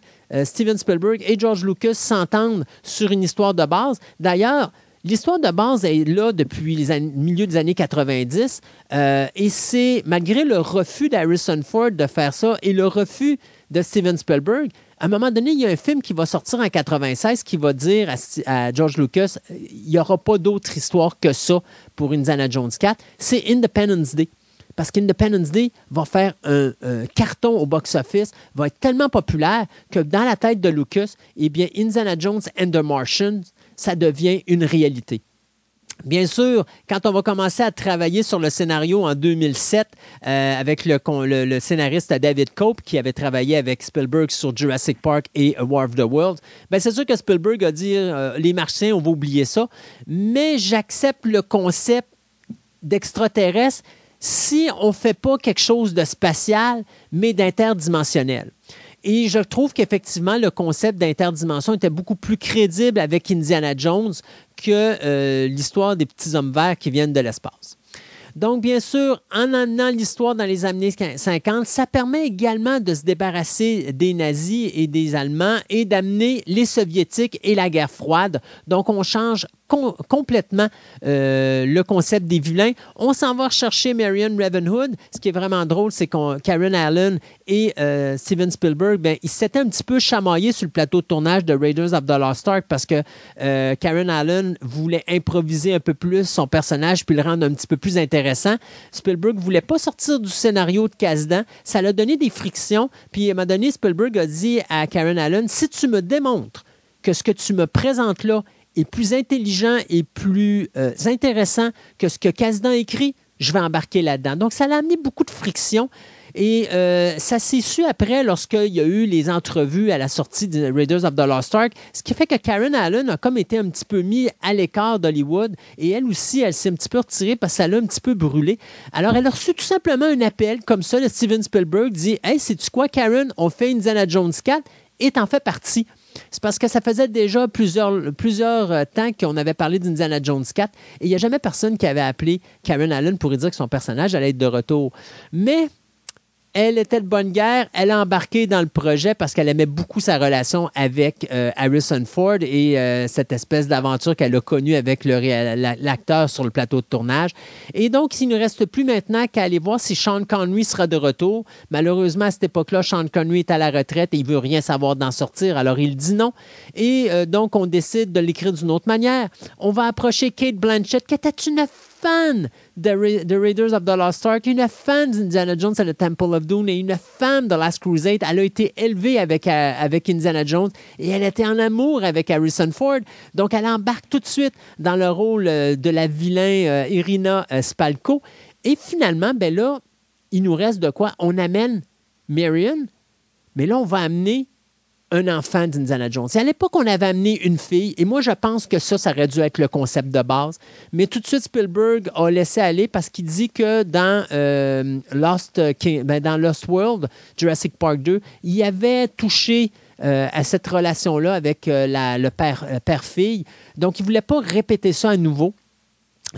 Steven Spielberg et George Lucas s'entendent sur une histoire de base. D'ailleurs, L'histoire de base est là depuis le milieu des années 90 euh, et c'est malgré le refus d'Harrison Ford de faire ça et le refus de Steven Spielberg, à un moment donné, il y a un film qui va sortir en 96 qui va dire à, George Lucas il n'y aura pas d'autre histoire que ça pour Indiana Jones 4. C'est Independence Day. Parce qu'Independence Day va faire un, carton au box-office, va être tellement populaire que dans la tête de Lucas, eh bien, Indiana Jones and the Martians ça devient une réalité. Bien sûr, quand on va commencer à travailler sur le scénario en 2007 euh, avec le, scénariste David Cope qui avait travaillé avec Spielberg sur Jurassic Park et War of the Worlds, ben c'est sûr que Spielberg a dit euh, les Martiens, on va oublier ça, mais j'accepte le concept d'extraterrestre si on ne fait pas quelque chose de spatial, mais d'interdimensionnel. Et je trouve qu'effectivement, le concept d'interdimension était beaucoup plus crédible avec Indiana Jones que euh, l'histoire des petits hommes verts qui viennent de l'espace. Donc, bien sûr, en amenant l'histoire dans les années 50, ça permet également de se débarrasser des nazis et des Allemands et d'amener les Soviétiques et la guerre froide. Donc, on change complètement euh, le concept des vilains. On s'en va chercher Marion Ravenhood. Ce qui est vraiment drôle, c'est qu'on Karen Allen et euh, Steven Spielberg, ben, ils s'étaient un petit peu chamaillés sur le plateau de tournage de Raiders of the Lost Ark parce que euh, Karen Allen voulait improviser un peu plus son personnage puis le rendre un petit peu plus intéressant. Spielberg voulait pas sortir du scénario de Casdan. Ça l'a donné des frictions. Puis à un donné, Spielberg a dit à Karen Allen, si tu me démontres que ce que tu me présentes là est plus intelligent et plus euh, intéressant que ce que Kasdan écrit, je vais embarquer là-dedans. Donc, ça l'a amené beaucoup de friction. Et euh, ça s'est su après lorsqu'il y a eu les entrevues à la sortie de Raiders of the Lost Ark, ce qui fait que Karen Allen a comme été un petit peu mis à l'écart d'Hollywood et elle aussi, elle s'est un petit peu retirée parce que ça l'a un petit peu brûlé. Alors, elle a reçu tout simplement un appel comme ça de Steven Spielberg, dit Hey, sais-tu quoi, Karen, on fait Indiana Jones 4 et t'en fais partie. C'est parce que ça faisait déjà plusieurs, plusieurs euh, temps qu'on avait parlé d'Indiana Jones 4 et il n'y a jamais personne qui avait appelé Karen Allen pour dire que son personnage allait être de retour. Mais elle était de bonne guerre. Elle a embarqué dans le projet parce qu'elle aimait beaucoup sa relation avec euh, Harrison Ford et euh, cette espèce d'aventure qu'elle a connue avec l'acteur sur le plateau de tournage. Et donc, il ne reste plus maintenant qu'à aller voir si Sean Connery sera de retour. Malheureusement, à cette époque-là, Sean Connery est à la retraite et il veut rien savoir d'en sortir. Alors, il dit non. Et euh, donc, on décide de l'écrire d'une autre manière. On va approcher Kate Blanchett, qui était une fan de, Raiders of the Lost Ark, une fan d'Indiana Jones à the Temple of Doom et une fan de Last Crusade. Elle a été élevée avec, euh, avec Indiana Jones et elle était en amour avec Harrison Ford. Donc, elle embarque tout de suite dans le rôle euh, de la vilain euh, Irina Spalko. Et finalement, ben là, il nous reste de quoi? On amène Marion, mais là, on va amener un enfant d'Indiana Jones. à l'époque, on avait amené une fille, et moi, je pense que ça, ça aurait dû être le concept de base. Mais tout de suite, Spielberg a laissé aller parce qu'il dit que dans, euh, Lost, ben, dans Lost World, Jurassic Park 2, il avait touché euh, à cette relation-là avec euh, le père-fille. Donc, il ne voulait pas répéter ça à nouveau.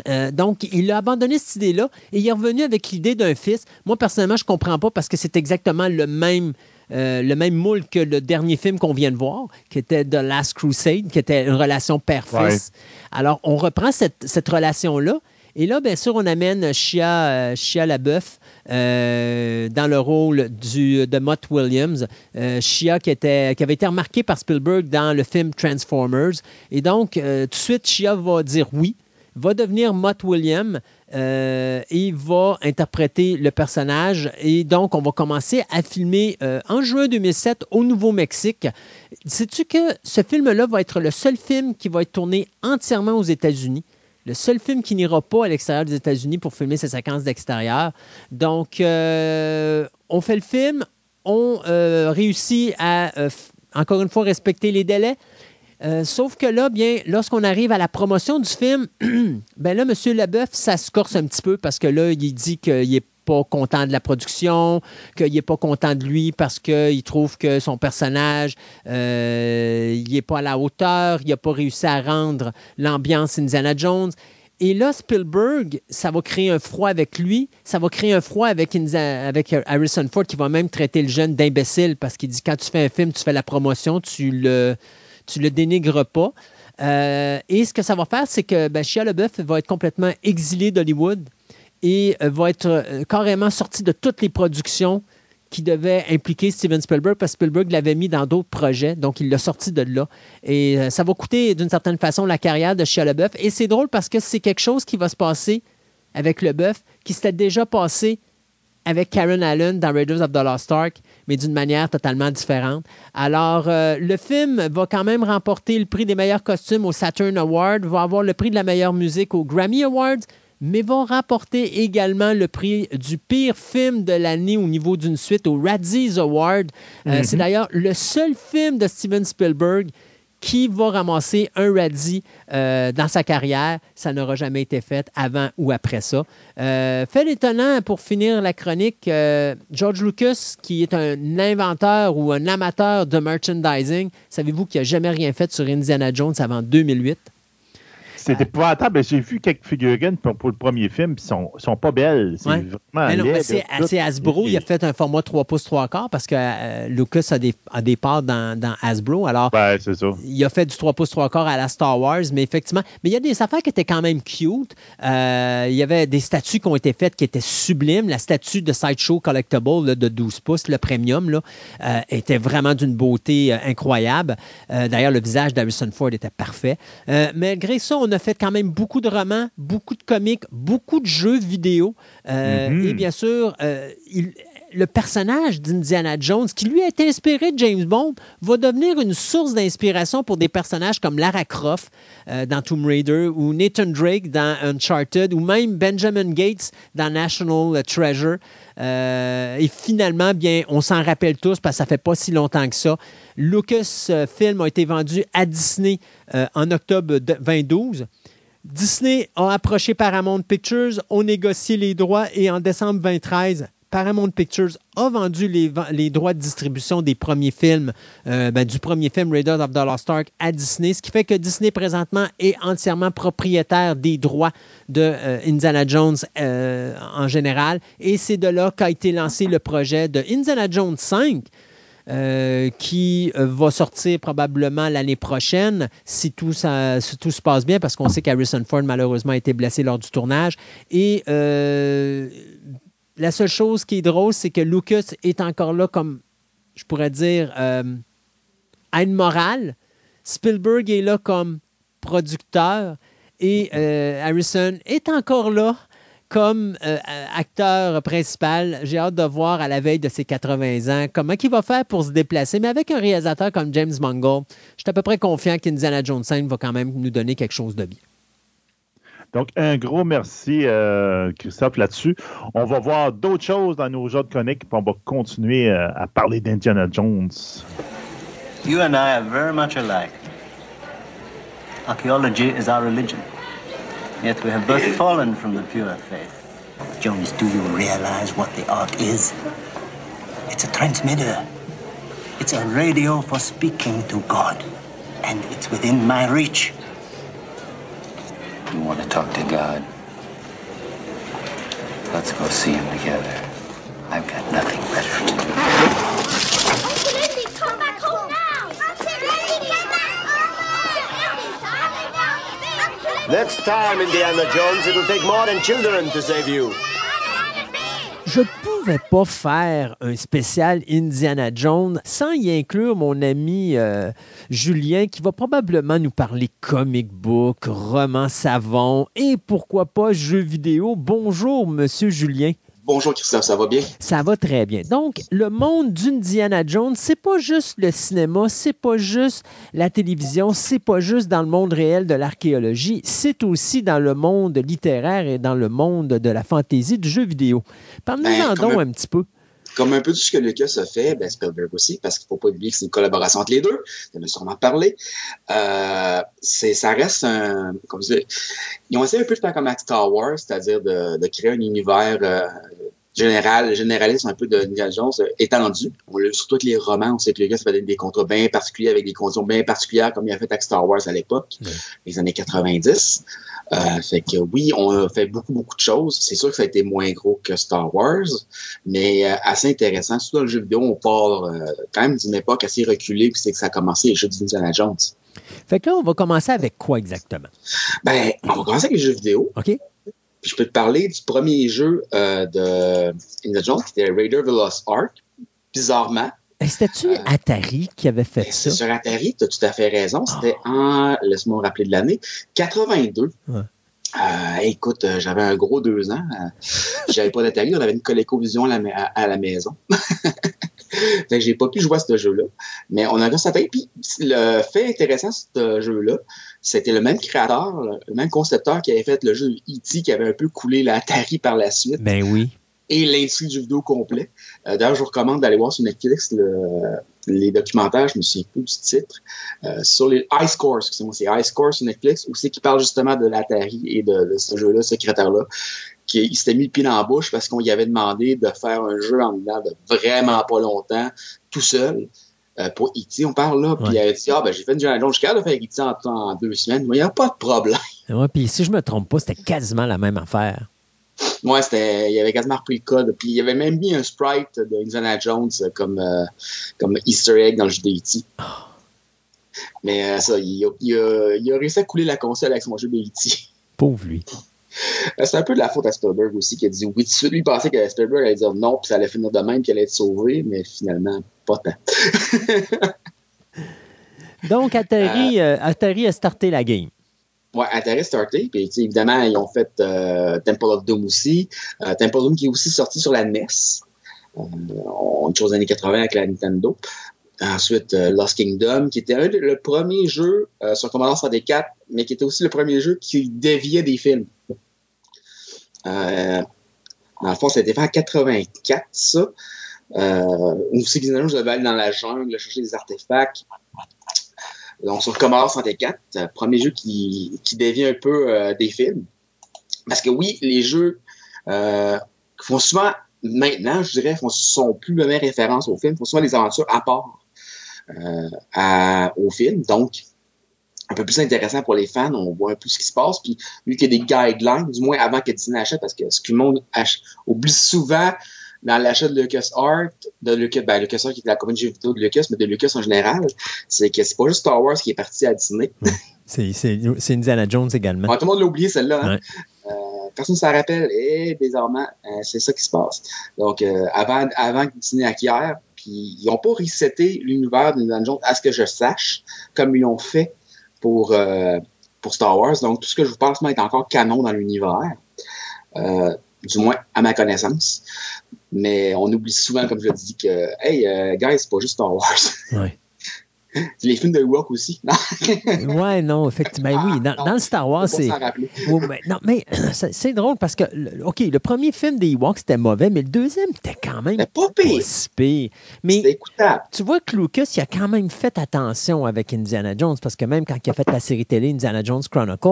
Euh, donc, il a abandonné cette idée-là et il est revenu avec l'idée d'un fils. Moi, personnellement, je ne comprends pas parce que c'est exactement le même, euh, le même moule que le dernier film qu'on vient de voir, qui était The Last Crusade, qui était une relation père-fils. Alors, on reprend cette, cette relation-là. Et là, bien sûr, on amène Shia, euh, Shia LaBeouf euh, dans le rôle du, de Mott Williams. Euh, Shia qui, était, qui avait été remarqué par Spielberg dans le film Transformers. Et donc, euh, tout de suite, Shia va dire oui va devenir Mott Williams euh, et va interpréter le personnage. Et donc, on va commencer à filmer euh, en juin 2007 au Nouveau-Mexique. Sais-tu que ce film-là va être le seul film qui va être tourné entièrement aux États-Unis? Le seul film qui n'ira pas à l'extérieur des États-Unis pour filmer ses séquences d'extérieur. Donc, euh, on fait le film, on réussit à, encore une fois, respecter les délais. Euh, sauf que là, bien, lorsqu'on arrive à la promotion du film, ben là, M. Leboeuf, ça se corse un petit peu parce que là, il dit qu'il n'est pas content de la production, qu'il n'est pas content de lui parce qu'il trouve que son personnage, euh, il n'est pas à la hauteur, il n'a pas réussi à rendre l'ambiance Indiana Jones. Et là, Spielberg, ça va créer un froid avec lui, ça va créer un froid avec Harrison Ford qui va même traiter le jeune d'imbécile parce qu'il dit quand tu fais un film, tu fais la promotion, tu le, tu le dénigres pas. Euh, et ce que ça va faire, c'est que ben, Shia LaBeouf va être complètement exilé d'Hollywood et euh, va être euh, carrément sorti de toutes les productions qui devaient impliquer Steven Spielberg parce que Spielberg l'avait mis dans d'autres projets, donc il l'a sorti de là. Et ça va coûter d'une certaine façon la carrière de Shia LaBeouf. Et c'est drôle parce que c'est quelque chose qui va se passer avec LeBeouf qui s'était déjà passé avec Karen Allen dans Raiders of the Lost Ark, mais d'une manière totalement différente. Alors, euh, le film va quand même remporter le prix des meilleurs costumes au Saturn Award, va avoir le prix de la meilleure musique au Grammy Awards, mais va remporter également le prix du pire film de l'année au niveau d'une suite au Razzies Award. Euh, Mhm. C'est d'ailleurs le seul film de Steven Spielberg qui va ramasser un Razzie euh, dans sa carrière. Ça n'aura jamais été fait avant ou après ça. Euh, fait étonnant, pour finir la chronique, euh, George Lucas, qui est un inventeur ou un amateur de merchandising, savez-vous qu'il n'a jamais rien fait sur Indiana Jones avant 2008? C'est épouvantable. J'ai vu quelques figurines pour, pour le premier film, puis sont, sont pas belles. C'est Ouais. vraiment Mais mais c'est. Hasbro. Il a fait un format 3 pouces 3 quarts parce que euh, Lucas a des, a des parts dans, dans Hasbro. Alors, ça. il a fait du 3 pouces 3 quarts à la Star Wars, mais effectivement, mais il y a des affaires qui étaient quand même cute. Euh, il y avait des statues qui ont été faites qui étaient sublimes. La statue de Sideshow Collectible là, de 12 pouces, le premium, là, euh, était vraiment d'une beauté incroyable. D'ailleurs, le visage d'Harrison Ford était parfait. Malgré ça, on a fait quand même beaucoup de romans, beaucoup de comics, beaucoup de jeux vidéo. Euh, Mhm. Et bien sûr, euh, il- le personnage d'Indiana Jones, qui lui été inspiré de James Bond, va devenir une source d'inspiration pour des personnages comme Lara Croft euh, dans Tomb Raider ou Nathan Drake dans Uncharted ou même Benjamin Gates dans National Treasure. Euh, et finalement, bien, on s'en rappelle tous parce que ça fait pas si longtemps que ça. Lucasfilm a été vendu à Disney euh, en octobre de- 2012. Disney a approché Paramount Pictures, ont négocié les droits et en décembre 2013, Paramount Pictures a vendu les, droits de distribution des premiers films, euh, ben, du premier film Raiders of the Lost à Disney, ce qui fait que Disney présentement est entièrement propriétaire des droits de euh, Indiana Jones euh, en général. Et c'est de là qu'a été lancé le projet de Indiana Jones 5. euh, qui va sortir probablement l'année prochaine si tout, se passe bien, parce qu'on sait qu'Harrison Ford malheureusement a été blessé lors du tournage. Et la seule chose qui est drôle, c'est que Lucas est encore là comme, je pourrais dire, euh, à une morale. Spielberg est là comme producteur et euh, Harrison est encore là comme euh, acteur principal. J'ai hâte de voir à la veille de ses 80 ans comment il va faire pour se déplacer. Mais avec un réalisateur comme James Mangold, je suis à peu près confiant qu'Indiana Jones 5 va quand même nous donner quelque chose de bien. Donc, un gros merci, euh, Christophe, là-dessus. On va voir d'autres choses dans nos jeux de chroniques, puis on va continuer euh, à parler d'Indiana Jones. You and I are very much alike. Archaeology is our religion. Yet we have both fallen from the pure faith. Jones, do you realize what the Ark is? It's a transmitter. It's a radio for speaking to God. And it's within my reach. You want to talk to God? Let's go see him together. I've got nothing better to do. Uncle Indy, come back home now! Uncle Indy, come back home! Next time, Indiana Jones, it'll take more than children to save you. Je pouvais pas faire un spécial Indiana Jones sans y inclure mon ami euh, Julien qui va probablement nous parler comic book, romans savon et pourquoi pas jeux vidéo. Bonjour, monsieur Julien. Bonjour Christophe, ça va bien? Ça va très bien. Donc, le monde d'Indiana Jones, c'est pas juste le cinéma, c'est pas juste la télévision, c'est pas juste dans le monde réel de l'archéologie, c'est aussi dans le monde littéraire et dans le monde de la fantaisie du jeu vidéo. Parlez-en Ben, donc un- un petit peu. Comme un peu tout ce que Lucas a fait, ben Spielberg aussi, parce qu'il ne faut pas oublier que c'est une collaboration entre les deux. On a sûrement parlé. Euh, ça reste un. Comme je dis, ils ont essayé un peu de faire comme Star Wars, c'est-à-dire de, de créer un univers euh, général, généraliste un peu de Indiana Jones euh, étendu. On l'a vu sur tous les romans, on sait que Lucas faisait des contrats bien particuliers avec des conditions bien particulières, comme il a fait avec Star Wars à l'époque, les années 90. Euh, fait que oui, on a fait beaucoup, beaucoup de choses. C'est sûr que ça a été moins gros que Star Wars, mais euh, assez intéressant. Surtout dans le jeu vidéo, on part euh, quand même d'une époque assez reculée, puis c'est que ça a commencé les jeux d'Indiana Jones. Fait que là, on va commencer avec quoi exactement? Ben, on va commencer avec les jeux vidéo. OK. Puis je peux te parler du premier jeu euh, de Indiana Jones, qui était Raider of the Lost Ark. Bizarrement, C'était-tu Atari qui avait fait ça? sur Atari, tu as tout à fait raison. C'était en, laisse-moi rappeler de l'année, 82. Ouais. Euh, écoute, euh, j'avais un gros deux ans. Euh, j'avais pas d'Atari, on avait une ColecoVision à la, à, à la maison. fait que j'ai pas pu jouer à ce jeu-là. Mais on a ça fait. Puis le fait intéressant de ce jeu-là, c'était le même créateur, le même concepteur qui avait fait le jeu E.T. qui avait un peu coulé l'Atari par la suite Ben oui. et l'industrie du vidéo complet. Euh, D'ailleurs, je vous recommande d'aller voir sur Netflix le- les documentaires, je me souviens plus du titre, euh, sur les Ice Course, excusez-moi, c'est Ice Course sur Netflix, où c'est qui parle justement de l'Atari et de, de ce jeu-là, ce secrétaire-là, qui s'était mis le pied dans la bouche parce qu'on lui avait demandé de faire un jeu en dedans de vraiment pas longtemps, tout seul. Euh, pour E.T., on parle là, puis il avait dit, ah ben j'ai fait une Indiana Jones, je suis capable de faire E.T. en, en deux semaines, mais il n'y a pas de problème. Ouais, puis si je me trompe pas, c'était quasiment la même affaire. Ouais, c'était, il avait quasiment repris le code. Puis il avait même mis un sprite de Indiana Jones comme, euh, comme Easter egg dans le jeu d'E.T. Mais euh, ça, il a, il, a, il a réussi à couler la console avec son jeu d'E.T. Pauvre lui. Euh, C'est un peu de la faute à Spielberg aussi qui a dit oui tout de suite. Lui, pensait que Spielberg allait dire non, puis ça allait finir de même, puis il allait être sauvé, mais finalement, pas tant. Donc, Atari, euh, Atari a starté la game. Ouais, Atari starté, puis évidemment, ils ont fait euh, Temple of Doom aussi. Euh, Temple of Doom qui est aussi sorti sur la NES. Euh, on est aux années 80 avec la Nintendo. Ensuite, euh, Lost Kingdom, qui était un, de- le premier jeu euh, sur Commodore 64, mais qui était aussi le premier jeu qui déviait des films. Euh, dans le fond, ça a été fait en 84, ça. Euh, c'est que je devais aller dans la jungle, chercher des artefacts. Donc, sur Commodore 64, euh, premier jeu qui, qui dévie un peu euh, des films. Parce que oui, les jeux euh, font souvent, maintenant, je dirais, font, sont plus la même référence aux films, font souvent des aventures à part euh, à- aux films. Donc, un peu plus intéressant pour les fans, on voit un peu ce qui se passe. Puis, vu qu'il y a des guidelines, du moins avant que Disney achète, parce que ce que le monde oublie souvent dans l'achat de LucasArts, de Lucas, ben, LucasArts qui est la compagnie de jeux vidéo de Lucas, mais de Lucas en général, c'est que c'est pas juste Star Wars qui est parti à Disney. C'est Indiana Jones également. Ouais, tout le monde l'a oublié, celle-là. hein. Ouais. Euh, personne ne s'en rappelle. Et désormais, euh, c'est ça qui se passe. Donc, euh, avant, avant que Disney acquiert, puis ils n'ont pas reseté l'univers d'Indiana Jones à ce que je sache, comme ils l'ont fait pour, euh, pour Star Wars. Donc, tout ce que je vous parle, est encore canon dans l'univers. Euh, du moins, à ma connaissance. Mais on oublie souvent, comme je dis, que, hey, euh, guys, c'est pas juste Star Wars. les films de Rock aussi. ouais, non, effectivement. Ben oui, dans, dans le Star Wars, c'est. mais- non, mais c'est drôle parce que, OK, le premier film des Ewoks, c'était mauvais, mais le deuxième, c'était quand même pas pire. Mais écoutable. tu vois que Lucas, il a quand même fait attention avec Indiana Jones parce que même quand il a fait la série télé Indiana Jones Chronicles,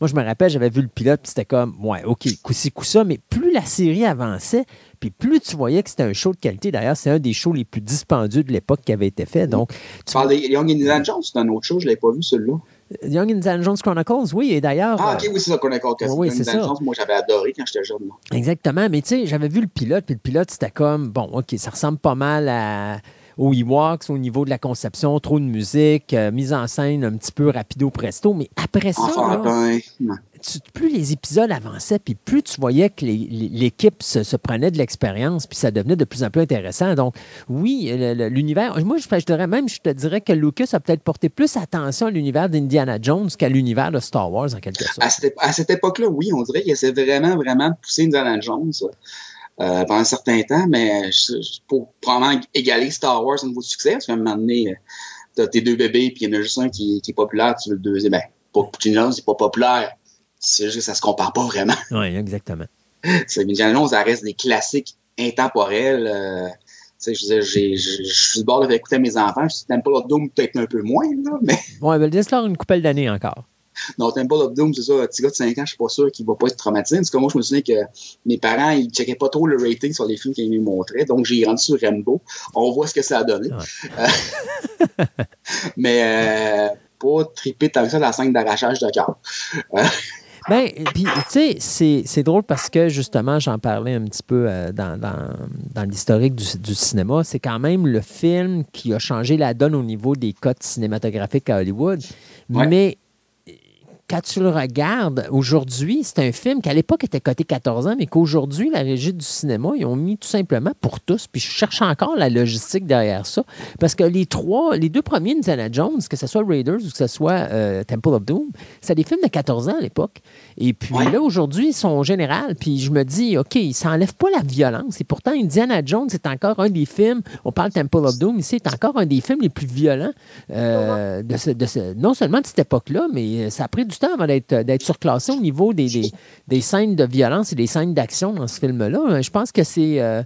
moi, je me rappelle, j'avais vu le pilote, c'était comme, ouais, OK, coup-ci, coup-ça, mais plus la série avançait, puis plus tu voyais que c'était un show de qualité. D'ailleurs, c'est un des shows les plus dispendieux de l'époque qui avait été fait. Donc, Tu parles des Young Indiana Jones, c'est un autre chose, je l'avais pas vu celui-là. Young Indiana Jones Chronicles, oui, et d'ailleurs. Ah, euh, ok, oui, c'est ça, Chronicle. Oui, c'est ça. Moi, j'avais adoré quand j'étais jeune. Exactement, mais tu sais, j'avais vu le pilote, puis le pilote, c'était comme, bon, OK, ça ressemble pas mal à, aux Ewoks au niveau de la conception, trop de musique, euh, mise en scène un petit peu rapido presto, mais après ça, Enfin, là, ben. Plus les épisodes avançaient, puis plus tu voyais que l'équipe se, prenait de l'expérience, puis ça devenait de plus en plus intéressant. Donc, oui, l'univers, moi, je, je dirais même, je te dirais que Lucas a peut-être porté plus attention à l'univers d'Indiana Jones qu'à l'univers de Star Wars, en quelque sorte. À cette, époque-là, oui, on dirait qu'il essaie vraiment, vraiment de pousser Indiana Jones euh, pendant un certain temps, mais pour probablement égaler Star Wars au niveau de succès, parce qu'à un moment donné, euh, t'as tes deux bébés, puis il y en a juste un qui, est populaire, tu veux le deuxième. Ben, pas Jones n'est pas populaire, c'est juste que ça se compare pas vraiment. Oui, exactement. C'est Indiana Jones, ça reste des classiques intemporels. euh, je veux dire, je suis bord de écouter mes enfants. Je Temple of Doom, peut-être un peu moins, là, mais Ouais, ben, laisse-leur une coupelle d'années encore. non, Temple of Doom, c'est ça, un petit gars de 5 ans, je suis pas sûr qu'il va pas être traumatisé. En tout cas, moi, je me souviens que mes parents, ils checkaient pas trop le rating sur les films qu'ils me montraient, donc j'ai rendu sur Rambo. On voit ce que ça a donné. Euh, mais euh, pas triper tant que ça dans la scène d'arrachage de cœur. Ben, puis, tu sais, c'est- c'est drôle parce que justement, j'en parlais un petit peu euh, dans, dans- dans l'historique du, du cinéma. C'est quand même le film qui a changé la donne au niveau des codes cinématographiques à Hollywood. Ouais. Mais quand tu le regardes, aujourd'hui, c'est un film qui à l'époque était coté 14 ans, mais qu'aujourd'hui, la régie du cinéma, ils ont mis tout simplement pour tous. Puis je cherche encore la logistique derrière ça. Parce que les trois, les deux premiers Indiana Jones, que ce soit Raiders ou que ce soit euh, Temple of Doom, c'est des films de 14 ans à l'époque. Et puis là, aujourd'hui, ils sont général. Puis je me dis, OK, ça enlève pas la violence. Et pourtant, Indiana Jones est encore un des films, on parle Temple of Doom ici, est encore un des films les plus violents euh, de ce, de ce- non seulement de cette époque-là, mais ça a pris du temps avant d'être d'être surclassé au niveau des, des, des scènes de violence et des scènes d'action dans ce film-là. Je pense que c'est. euh,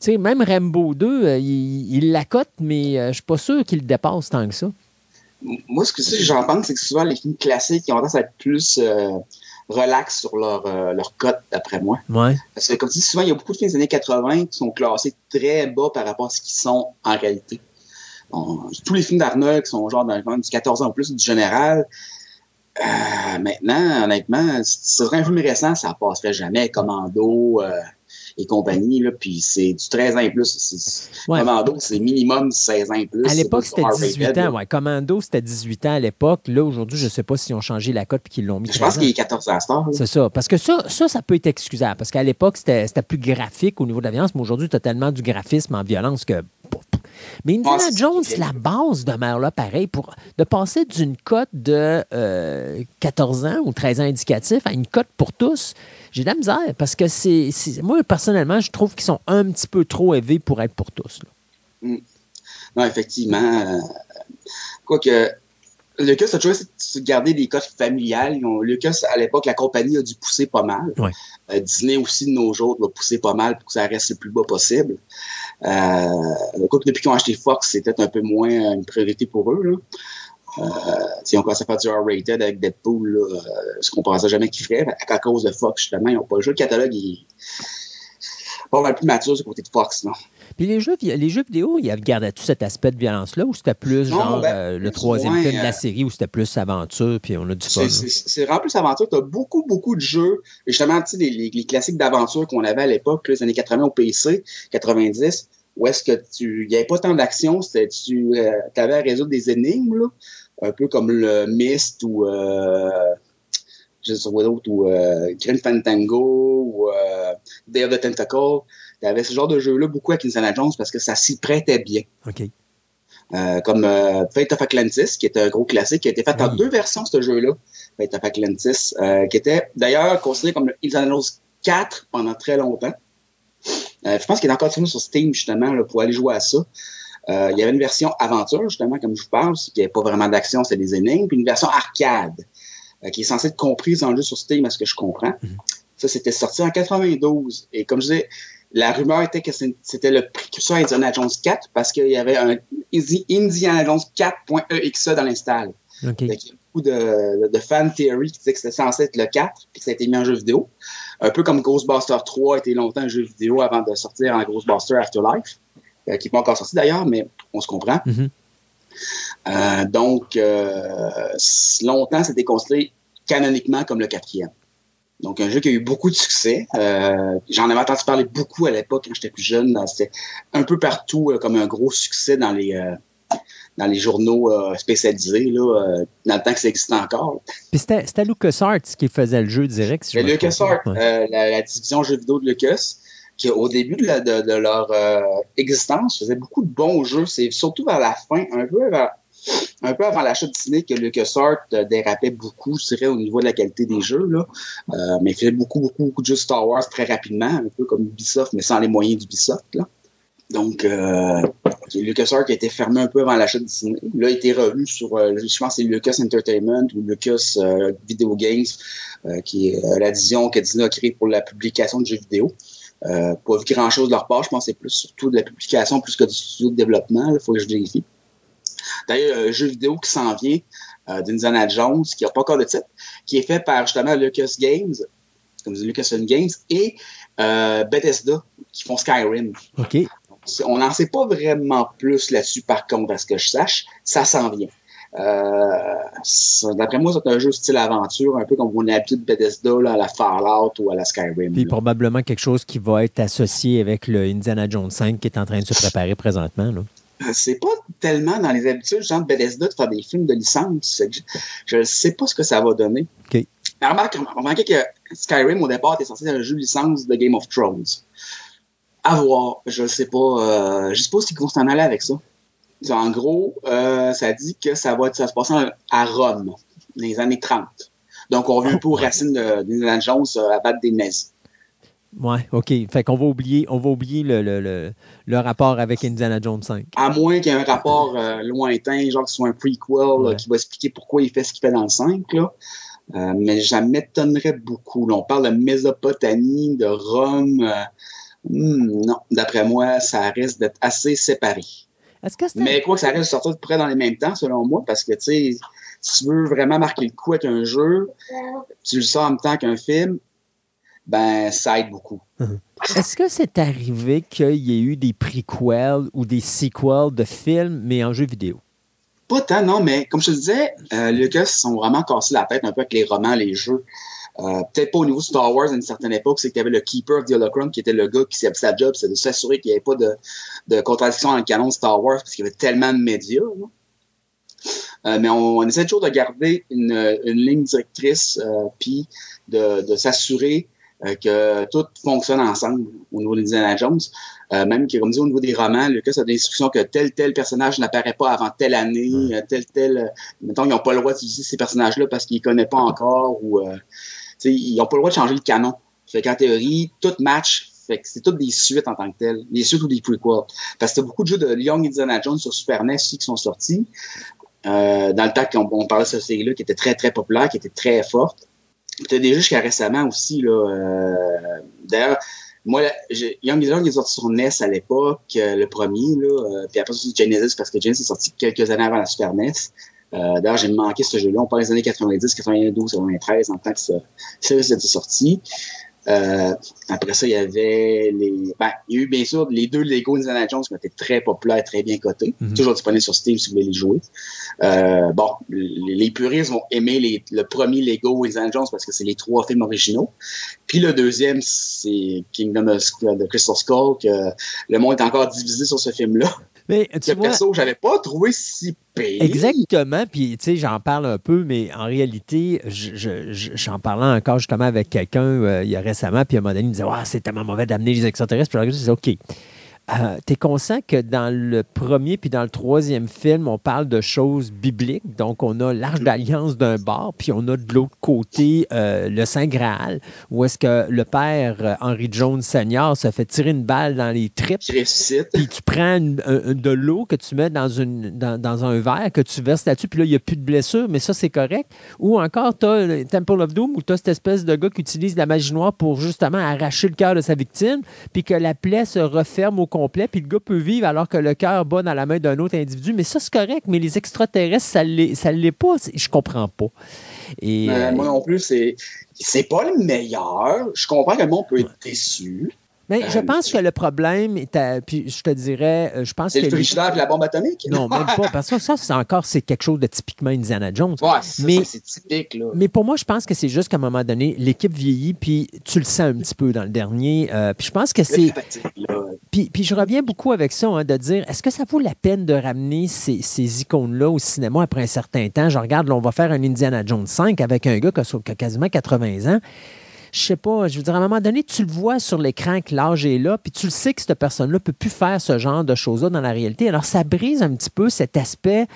tu sais, même Rambo 2, euh, il, il l'accote, mais euh, je suis pas sûr qu'il le dépasse tant que ça. moi, ce que, que j'en pense, c'est que souvent, les films classiques, ils ont tendance à être plus euh, relax sur leur, euh, leur cote, d'après moi. Ouais. Parce que, comme tu dis, souvent, il y a beaucoup de films des années 80 qui sont classés très bas par rapport à ce qu'ils sont en réalité. On- tous les films d'Arnold qui sont genre dans le du 14 ans ou plus du général, euh, maintenant, honnêtement, ce serait un film récent, ça passerait jamais. Commando euh, et compagnie, là, puis c'est du 13 ans et plus. Ouais. Commando, c'est minimum 16 ans et plus. À l'époque, c'était pas 18 R-rated, ans. Ouais. Commando, c'était 18 ans à l'époque. Là, aujourd'hui, je ne sais pas s'ils ont changé la cote et qu'ils l'ont mis. Je pense 13 ans. qu'il est 14 ans à Star. C'est ça. Parce que ça, ça, ça peut être excusable. Parce qu'à l'époque, c'était c'était plus graphique au niveau de la violence, mais aujourd'hui, tu as tellement du graphisme en violence que. Mais Indiana Ah, c'est- Jones, la base demeure là pareil. Pour, de passer d'une cote de euh, 14 ans ou 13 ans indicatif à une cote pour tous, j'ai de la misère. Parce que c'est. c'est- Moi, personnellement, je trouve qu'ils sont un petit peu trop élevés pour être pour tous. là. Non, effectivement. euh, Quoique, Lucas a toujours essayé de garder des codes familiales. Ils ont- Lucas, à l'époque, la compagnie a dû pousser pas mal. Ouais. Euh, Disney aussi, de nos jours, doit pousser pas mal pour que ça reste le plus bas possible. Euh, quoique, depuis qu'ils ont acheté Fox, c'était un peu moins une priorité pour eux. Là. Euh, ils ont commencé à faire du R-rated avec Deadpool, là, euh, ce qu'on pensait jamais qu'ils feraient. À, cause de Fox, justement, ils n'ont pas le jeu. Le catalogue est pas mal plus mature du côté de Fox. Non? Puis les jeux, les jeux vidéo, ils gardaient tout cet aspect de violence-là ou c'était plus Non, genre ben, euh, le troisième moins, film de la euh, série où c'était plus aventure puis on a du fun? C'est- vraiment plus aventure. Tu as beaucoup, beaucoup de jeux. Justement, tu sais, les, les- les classiques d'aventure qu'on avait à l'époque, les années 80 au PC, 90, où est-ce que tu. Il n'y avait pas tant d'action, c'était tu avais à résoudre des énigmes, là, un peu comme le Myst ou. Euh, je sais pas quoi d'autre, ou euh, Grim Fantango, ou euh, Day of the Tentacle. Tu avais ce genre de jeu-là beaucoup avec Indiana Jones parce que ça s'y prêtait bien. OK. Euh, comme euh, Fate of Atlantis, qui est un gros classique, qui a été fait en deux versions, ce jeu-là, Fate of Atlantis, euh, qui était d'ailleurs considéré comme le Indiana Jones 4 pendant très longtemps. Euh, je pense qu'il est encore disponible sur Steam, justement, là, pour aller jouer à ça. Euh, il y avait une version aventure, justement, comme je vous parle, qui n'avait pas vraiment d'action, c'était des énigmes, puis une version arcade, qui est censée être comprise dans le jeu sur Steam, à ce que je comprends. Ça, c'était sorti en 92. Et comme je disais, la rumeur était que c'était le précurseur Indiana Jones 4 parce qu'il y avait un Indi- Indiana Jones 4.exe dans l'install. OK. Fait qu'il y a beaucoup de, de, de fan theory qui disaient que c'était censé être le 4 puis que ça a été mis en jeu vidéo. Un peu comme Ghostbuster 3 a été longtemps un jeu vidéo avant de sortir en Ghostbuster Afterlife, euh, qui n'est pas encore sorti d'ailleurs, mais on se comprend. Mhm. Euh, donc, euh, longtemps, c'était considéré canoniquement comme le quatrième. Donc, un jeu qui a eu beaucoup de succès. Euh, J'en avais entendu parler beaucoup à l'époque quand j'étais plus jeune. C'était un peu partout comme un gros succès dans les dans les journaux euh, spécialisés, là, euh, dans le temps que ça existait encore. Puis c'était LucasArts qui faisait le jeu direct. Si je LucasArts. Ouais. euh, la, la division jeux vidéo de Lucas, qui au début de, leur euh, existence faisait beaucoup de bons jeux. C'est surtout vers la fin, un peu avant l'achat de Disney que LucasArts euh, dérapait beaucoup, je dirais, au niveau de la qualité des jeux. Là. Euh, mais il faisait beaucoup, beaucoup, beaucoup de jeux Star Wars très rapidement, un peu comme Ubisoft, mais sans les moyens d'Ubisoft. Là. Donc, euh, LucasArts a été fermé un peu avant l'achat de Disney. Là, il a été revenu sur, euh, je pense c'est Lucas Entertainment ou Lucas euh, Video Games, qui est la division que Disney a créée pour la publication de jeux vidéo. Euh, pas vu grand-chose de leur part, je pense que c'est plus surtout de la publication plus que du studio de développement. Il faut que je vérifie. D'ailleurs, un jeu vidéo qui s'en vient euh, d'Indiana Jones, qui n'a pas encore de titre, qui est fait par justement Lucas Games, comme dis, Lucasfilm Games, et euh, Bethesda, qui font Skyrim. OK. On n'en sait pas vraiment plus là-dessus, par contre, à ce que je sache. Ça s'en vient. Euh, D'après moi, c'est un jeu style aventure, un peu comme on a l'habitude de Bethesda là, à la Fallout ou à la Skyrim. Puis là. probablement quelque chose qui va être associé avec le Indiana Jones 5 qui est en train de se préparer présentement. Là. C'est pas tellement dans les habitudes, genre de Bethesda, de faire des films de licence. Je ne sais pas ce que ça va donner. Mais remarque, remarquez que Skyrim, au départ, était censé être un jeu de licence de Game of Thrones. À voir. Je ne sais pas. Euh, je sais pas s'ils vont s'en aller avec ça. En gros, euh, ça dit que ça va, être, ça va se passer en- à Rome, dans les années 30. Donc, on revient un peu aux racines de- d'Indiana Jones euh, à battre des nazis. Ouais, OK. Fait qu'on va oublier, on va oublier le, le, le, le rapport avec Indiana Jones 5. À moins qu'il y ait un rapport euh, lointain, genre que ce soit un prequel là, qui va expliquer pourquoi il fait ce qu'il fait dans le 5. Là. Euh, mais ça m'étonnerait beaucoup. Là, on parle de Mésopotamie, de Rome. euh, hmm, non, d'après moi, ça risque d'être assez séparé. Que Mais quoi que ça de sortir de près dans les mêmes temps, selon moi, parce que, tu sais, si tu veux vraiment marquer le coup avec un jeu, tu le sors en même temps qu'un film, ben, ça aide beaucoup. Est-ce que c'est arrivé qu'il y ait eu des prequels ou des sequels de films, mais en jeu vidéo? Pas tant, non, mais comme je te disais, euh, Lucas se sont vraiment cassé la tête un peu avec les romans, les jeux. Euh, Peut-être pas au niveau de Star Wars à une certaine époque, c'est qu'il y avait le Keeper of the Holocron qui était le gars qui sa job, c'est de s'assurer qu'il n'y avait pas de, de contradiction dans le canon de Star Wars parce qu'il y avait tellement de médias. Euh, mais on, on essaie toujours de garder une, une ligne directrice euh, puis de, de s'assurer euh, que tout fonctionne ensemble au niveau d'Indiana Jones. Euh, même que, comme dit, au niveau des romans, Lucas a des instructions que tel tel personnage n'apparaît pas avant telle année, euh, tel tel. mettons, ils n'ont pas le droit d'utiliser ces personnages-là parce qu'ils ne connaissent pas encore ou euh, ils n'ont pas le droit de changer le canon. Fait qu'en théorie, tout match. Fait que c'est toutes des suites en tant que telles. Des suites ou des prequels. Parce que beaucoup de jeux de Young Indiana Jones sur Super NES aussi qui sont sortis. Euh, dans le temps qu'on on parlait de cette série-là qui était très très populaire, qui était très forte. T'as des jeux jusqu'à récemment aussi, là. euh, D'ailleurs, moi, Young Indiana Jones est sorti sur NES à l'époque, euh, le premier, là. euh, puis après, c'est Genesis, parce que Genesis est sorti quelques années avant la Super NES. Euh, D'ailleurs, j'ai manqué ce jeu-là. On parle des années 90, 92, 93, en tant que ça, ça était sorti. Euh, après ça, il y avait les. Ben, il y a eu bien sûr les deux Lego Indiana Jones qui ont été très populaires, très bien cotés. Mhm. Toujours disponibles sur Steam si vous voulez les jouer. Euh, bon, les, les puristes vont aimer les- le premier Lego Indiana Jones parce que c'est les trois films originaux. Puis le deuxième, c'est Kingdom of the Crystal Skull, que le monde est encore divisé sur ce film-là. Mais tu Le vois, perso, j'avais pas trouvé si pire. Exactement, puis tu sais, j'en parle un peu, mais en réalité, je- je- je- j'en parlais encore justement avec quelqu'un euh, il y a récemment, puis à un moment donné, il me disait Ah, c'est tellement mauvais d'amener les extraterrestres. Puis je disais OK. Euh, tu es conscient que dans le premier puis dans le troisième film, on parle de choses bibliques. Donc, on a l'Arche d'Alliance d'un bord, puis on a de l'autre côté euh, le Saint Graal, où est-ce que le père euh, Henry Jones Senior se fait tirer une balle dans les tripes. Puis qui prend une- un- de l'eau que tu mets dans, une, dans, dans un verre, que tu verses là-dessus, puis là, il n'y a plus de blessure, mais ça, c'est correct. Ou encore, tu as Temple of Doom, où tu as cette espèce de gars qui utilise la magie noire pour justement arracher le cœur de sa victime, puis que la plaie se referme au complet, puis le gars peut vivre alors que le cœur bat dans la main d'un autre individu. Mais ça, c'est correct, mais les extraterrestres, ça ne l'est pas. Je comprends pas. Et, euh, moi non plus, c'est c'est pas le meilleur. Je comprends que le monde peut être déçu. Mais je Euh, pense que le problème, est à- puis je te dirais, euh, je pense C'est que le les- frigidaire la bombe atomique? Non, même pas. Parce que ça, c'est encore c'est quelque chose de typiquement Indiana Jones. Ouais, c'est mais, c'est typique, là. mais pour moi, je pense que c'est juste qu'à un moment donné, l'équipe vieillit, puis tu le sens un petit peu dans le dernier. euh, puis je pense que c'est. Puis, puis je reviens beaucoup avec ça, hein, de dire est-ce que ça vaut la peine de ramener ces, ces icônes-là au cinéma après un certain temps? Je regarde, là, on va faire un Indiana Jones 5 avec un gars qui a, qui a quasiment 80 ans. Je sais pas, je veux dire, à un moment donné, tu le vois sur l'écran que l'âge est là, puis tu le sais que cette personne-là ne peut plus faire ce genre de choses-là dans la réalité. Alors, ça brise un petit peu cet aspect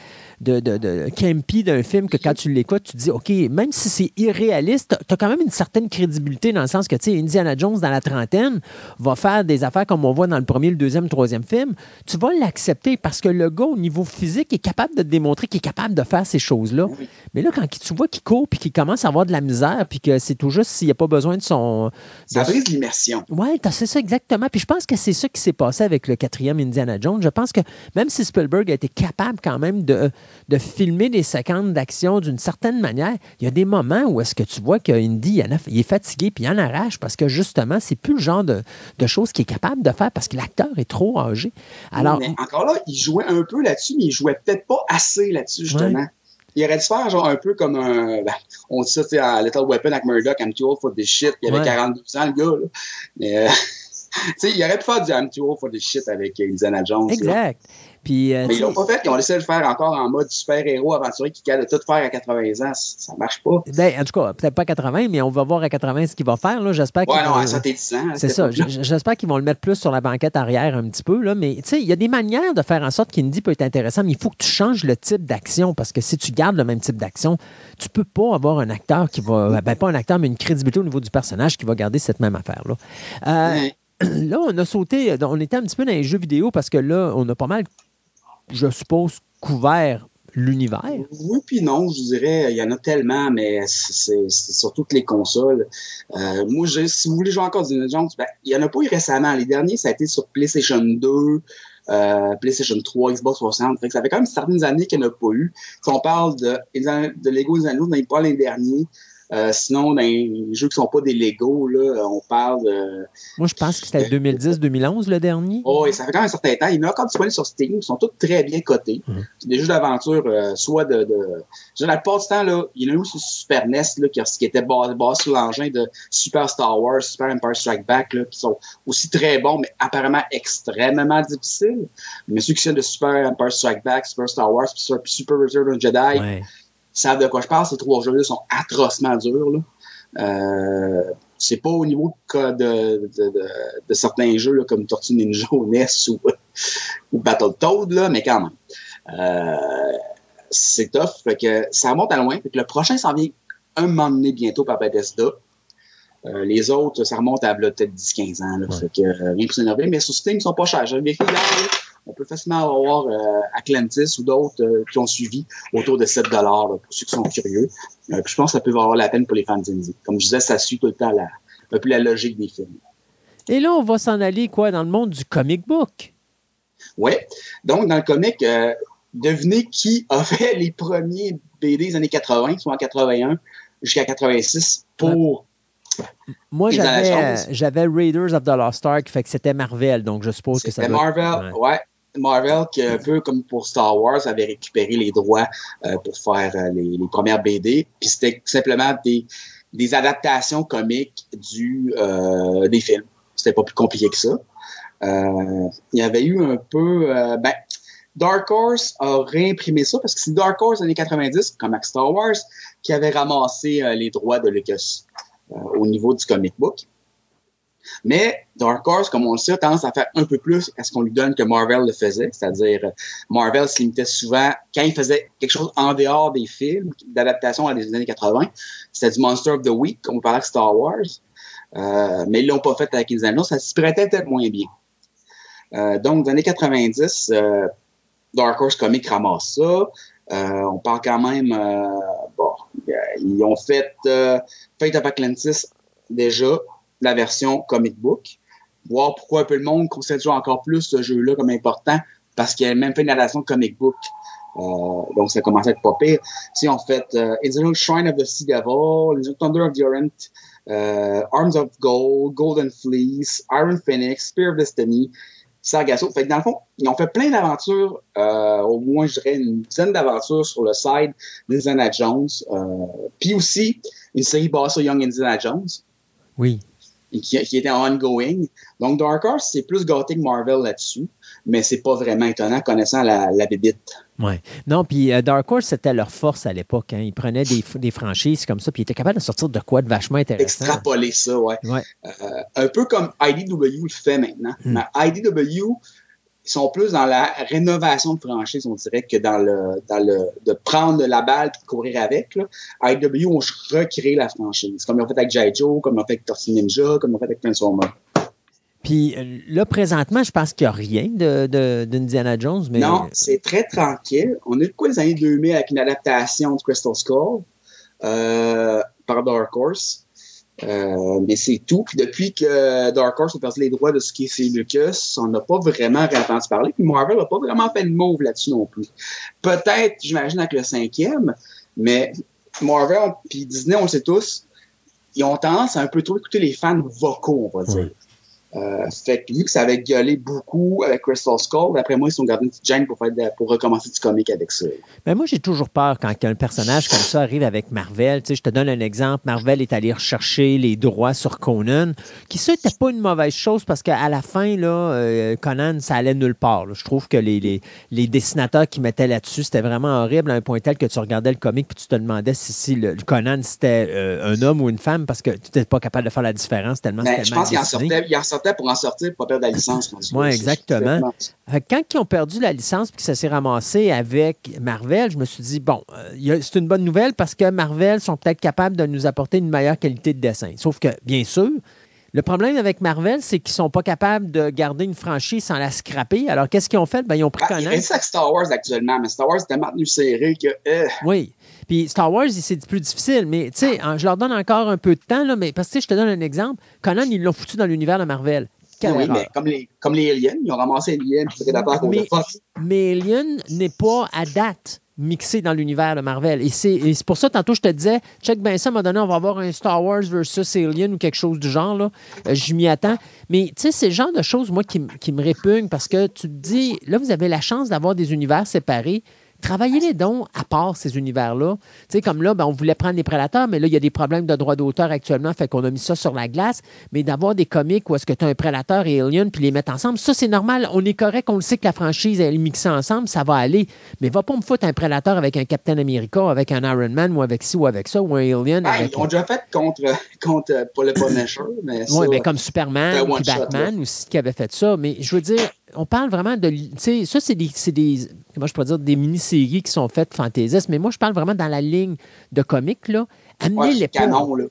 de, de, de campy d'un film que quand tu l'écoutes, tu te dis, OK, même si c'est irréaliste, tu as quand même une certaine crédibilité dans le sens que, tu sais, Indiana Jones, dans la trentaine, va faire des affaires comme on voit dans le premier, le deuxième, le troisième film. Tu vas l'accepter parce que le gars, au niveau physique, est capable de te démontrer qu'il est capable de faire ces choses-là. Mais là, quand tu vois qu'il court puis qu'il commence à avoir de la misère puis que c'est tout juste s'il n'y a pas besoin de son. Ça de- brise l'immersion. oui, c'est ça exactement. Puis je pense que c'est ça qui s'est passé avec le quatrième Indiana Jones. Je pense que même si Spielberg a été capable quand même de, de filmer des séquences d'action d'une certaine manière, il y a des moments où est-ce que tu vois qu'Indy, il, est fatigué puis il en arrache parce que justement, c'est plus le genre de, de choses qu'il est capable de faire parce que l'acteur est trop âgé. Alors, Mais encore là, il jouait un peu là-dessus, mais il jouait peut-être pas assez là-dessus, justement. Ouais. Il aurait dû faire genre un peu comme un. ben, on dit ça, tu sais, à Little Weapon avec Murdoch, I'm too old for this shit. Il avait Ouais. 42 ans, le gars, là. Mais, euh, tu sais, il aurait pu faire du I'm too old for this shit avec Indiana Jones. là. Puis, euh, Mais ils l'ont pas fait, ils ont laissé le faire encore en mode super-héros aventurier qui capable de tout faire à 80 ans. Ça marche pas. Ben, en tout cas, peut-être pas à 80, mais on va voir à 80 ce qu'il va faire. J'espère qu'il Ouais, non, à 70 ans. C'est ça. J'espère qu'ils vont le mettre plus sur la banquette arrière un petit peu. Là. Mais tu sais, il y a des manières de faire en sorte qu'Indy peut être intéressant, mais il faut que tu changes le type d'action parce que si tu gardes le même type d'action, tu peux pas avoir un acteur qui va. Ben, pas un acteur, mais une crédibilité au niveau du personnage qui va garder cette même affaire-là. Euh, Là, on a sauté, on était un petit peu dans les jeux vidéo parce que là, on a pas mal, je suppose, couvert l'univers? Oui, puis non, je dirais, il y en a tellement, mais c'est sur toutes les consoles. Euh, moi, je- si vous voulez jouer encore Indiana Jones, ben, il y en a pas eu récemment. Les derniers, ça a été sur PlayStation 2, euh, PlayStation 3, Xbox 60. Fait que ça fait quand même certaines années qu'il n'y en a pas eu. Si on parle de, de Lego Indiana Jones, on pas l'an dernier. Euh, sinon, dans les jeux qui sont pas des Lego, là, on parle de... Moi, je pense que c'était 2010-2011 le dernier. Oh, et ça fait quand même un certain temps. Il y en a encore disponibles sur Steam. Ils sont tous très bien cotés. C'est des jeux d'aventure, euh, soit de. de... Je la plupart du temps, là, il y en a eu sur Super NES, là, qui, qui était basé, basé sur l'engin de Super Star Wars, Super Empire Strike Back, là, qui sont aussi très bons, mais apparemment extrêmement difficiles. Mais ceux qui sont de Super Empire Strike Back, Super Star Wars, puis Super, Return of Jedi, savent de quoi je parle. Ces trois jeux-là sont atrocement durs. Là. Euh, c'est pas au niveau de, de, de, de, certains jeux là, comme Tortue Ninja ou NES ou, ou Battletoad, là, mais quand même. Euh, c'est tough. Fait que ça remonte à loin. Fait que le prochain s'en vient un moment donné bientôt par Bethesda. Euh, les autres, ça remonte à peut-être 10-15 ans. Là, Fait que euh, rien pour s'énerver. Mais sur Steam, ils sont pas chers. Vérifié on peut facilement avoir euh, Atlantis ou d'autres euh, qui ont suivi autour de 7 là, pour ceux qui sont curieux. Euh, puis je pense que ça peut valoir la peine pour les fans d'indie. Comme je disais, ça suit tout le temps la, un peu la logique des films. Et là, on va s'en aller quoi dans le monde du comic book? Ouais. Donc, dans le comic, devinez qui a fait les premiers BD des années 80, soit en 81 jusqu'à 86 pour. Moi, j'avais, Raiders of the Lost Ark, fait que c'était Marvel, donc je suppose que ça C'était doit... Marvel, Ouais. ouais. Marvel, qui, un peu comme pour Star Wars, avait récupéré les droits euh, pour faire euh, les, premières BD. Puis c'était simplement des, adaptations comiques du, euh, des films. C'était pas plus compliqué que ça. Euh, il y avait eu un peu... ben, Dark Horse a réimprimé ça parce que c'est Dark Horse années 90, comme avec Star Wars, qui avait ramassé les droits de Lucas au niveau du comic book. Mais Dark Horse, comme on le sait, a tendance à faire un peu plus à ce qu'on lui donne que Marvel le faisait. C'est-à-dire, euh, Marvel se limitait souvent, quand il faisait quelque chose en dehors des films, d'adaptation à des années 80, c'était du Monster of the Week, comme on parlait avec Star Wars. Euh, mais ils l'ont pas fait avec les anneaux, ça s'y prêtait peut-être moins bien. Euh, donc, dans les années 90, euh, Dark Horse Comics ramasse ça. Euh, on parle quand même, euh, bon, euh, ils ont fait euh, Fate of Atlantis déjà, la version comic book. Voir pourquoi un peu le monde considère encore plus ce jeu-là comme important, parce qu'il a même fait une adaptation comic book. Euh, donc, ça commence à être pas pire. Si on fait euh, Shrine of the Sea Devil, Thunder of the Orient, euh, Arms of Gold, Golden Fleece, Iron Phoenix, Spear of Destiny, Sargasso. Fait que dans le fond, ils ont fait plein d'aventures, euh, au moins je dirais une dizaine d'aventures sur le side d'Indiana Jones. Euh, Puis aussi une série basée sur Young Indiana Jones. Oui. Et qui, qui était ongoing. Donc Dark Horse, c'est plus Gothic Marvel là-dessus, mais c'est pas vraiment étonnant connaissant la, la bébite. Ouais. Non, puis euh, Dark Horse, c'était leur force à l'époque. Hein. Ils prenaient des, des, franchises comme ça, puis ils étaient capables de sortir de quoi de vachement intéressant. Extrapoler ça, ouais. ouais. Euh, un peu comme IDW le fait maintenant. Hmm. Mais IDW, ils sont plus dans la rénovation de franchise, on dirait, que dans le, dans le de prendre la balle et de courir avec. Là. IDW ont recréé la franchise, comme ils ont fait avec G.I. Joe, comme ils ont fait avec Tortue Ninja, comme ils ont fait avec Transformers. Puis là, présentement, je pense qu'il n'y a rien de, d'Indiana Jones. Mais... Non, c'est très tranquille. On a eu quoi les années 2000 avec une adaptation de Crystal Skull euh, par Dark Horse. Euh, mais c'est tout. Puis depuis que Dark Horse a perdu les droits de ce qui est Lucas, on n'a pas vraiment entendu parler. Puis Marvel n'a pas vraiment fait de move là-dessus non plus. Peut-être, j'imagine, avec le cinquième, mais Marvel puis Disney, on le sait tous, ils ont tendance à un peu trop écouter les fans vocaux, on va dire. Euh, fait que vu que ça avait gueulé beaucoup avec Crystal Skull, d'après moi, ils sont gardés une petite gêne pour, faire de, pour recommencer du comique avec ça. Mais moi, j'ai toujours peur quand un personnage comme ça arrive avec Marvel. Tu sais, je te donne un exemple. Marvel est allé rechercher les droits sur Conan, qui ça n'était pas une mauvaise chose parce qu'à la fin, là, euh, Conan, ça allait nulle part. Là. Je trouve que les, les, les, dessinateurs qui mettaient là-dessus, c'était vraiment horrible à un point tel que tu regardais le comique puis tu te demandais si, si le, le Conan c'était euh, un homme ou une femme parce que tu n'étais pas capable de faire la différence tellement c'était je pense qu'il en sortait, pour en sortir pour pas perdre la licence. Oui, exactement. Quand ils ont perdu la licence puis que ça s'est ramassé avec Marvel, je me suis dit, bon, euh, c'est une bonne nouvelle parce que Marvel sont peut-être capables de nous apporter une meilleure qualité de dessin. Sauf que, bien sûr, le problème avec Marvel, c'est qu'ils sont pas capables de garder une franchise sans la scraper. Alors, qu'est-ce qu'ils ont fait? Ben, ils ont pris ah, Conan. Il ça avec Star Wars actuellement, mais Star Wars est tellement tenu serré que. Euh... Oui. Puis Star Wars, c'est plus difficile. Mais, tu sais, je leur donne encore un peu de temps, là, mais parce que, je te donne un exemple. Conan, ils l'ont foutu dans l'univers de Marvel. Oui, mais comme les, comme les aliens, ils ont ramassé Alien puis Predator contre mais, Fox. Mais Alien n'est pas à date mixé dans l'univers de Marvel. Et c'est pour ça, tantôt, je te disais, check ben ça, m'a donné, on va avoir un Star Wars versus Alien ou quelque chose du genre. Là. Euh, je m'y attends. Mais tu sais, c'est le genre de choses, moi, qui, qui me répugne parce que tu te dis, là, vous avez la chance d'avoir des univers séparés travaillez les dons à part ces univers-là. Tu sais, comme là, ben, on voulait prendre les prédateurs, mais là, il y a des problèmes de droit d'auteur actuellement, fait qu'on a mis ça sur la glace. Mais d'avoir des comiques où est-ce que tu as un prédateur et Alien, puis les mettre ensemble, ça, c'est normal. On est correct, on le sait que la franchise, elle est mixée ensemble, ça va aller. Mais va pas me foutre un prédateur avec un Captain America, avec un Iron Man, ou avec ci, ou avec ça, ou un Alien. Ben, avec ils ont déjà fait contre, contre pour le Punisher, mais Oui, mais comme Superman, puis Batman aussi, qui avait fait ça. Mais je veux dire, on parle vraiment de. Tu sais, ça, c'est des, des. Comment je pourrais dire, des qui sont faites fantaisistes, mais moi, je parle vraiment dans la ligne de comics, là. Amenez-les ouais, pas,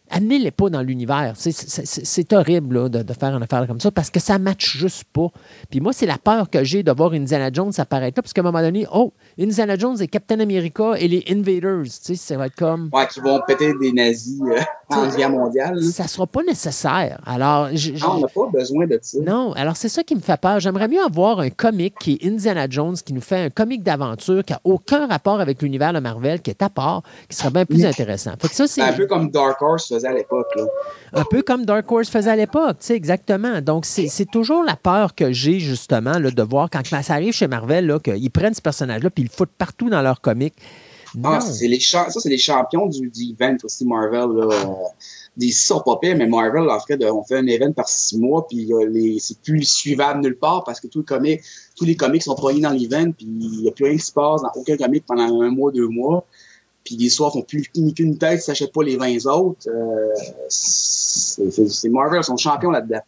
amenez dans l'univers. C'est horrible là, de, de, faire une affaire comme ça parce que ça ne matche juste pas. Puis moi, c'est la peur que j'ai de voir Indiana Jones apparaître là, parce qu'à un moment donné, oh, Indiana Jones et Captain America et les Invaders, tu sais, ça va être comme. Ouais, qui vont péter des nazis euh, mondiale. Là. Ça sera pas nécessaire. Alors, je, non, on n'a pas besoin de ça. Non, alors c'est ça qui me fait peur. J'aimerais mieux avoir un comic qui est Indiana Jones, qui nous fait un comic d'aventure qui n'a aucun rapport avec l'univers de Marvel, qui est à part, qui serait bien plus intéressant. Fait que ça, c'est un peu comme Dark Horse faisait à l'époque. Un peu comme Dark Horse faisait à l'époque, tu sais, exactement. Donc, c'est toujours la peur que j'ai, justement, là, de voir quand ça arrive chez Marvel, qu'ils prennent ce personnage-là puis ils le foutent partout dans leur comic. Ah, c'est les ça, c'est les champions du, du event aussi, Marvel. Là. Des sont pas mais Marvel, en fait, on fait un event par six mois, puis euh, les, c'est plus suivable nulle part parce que tous les comics, tous les comics sont proyés dans l'event, puis il n'y a plus rien qui se passe dans aucun comic pendant un mois, deux mois. Puis les soirs font plus ni qu'une tête, ne s'achètent pas les 20 autres. Euh, c'est Marvel, ils sont champions là-dedans.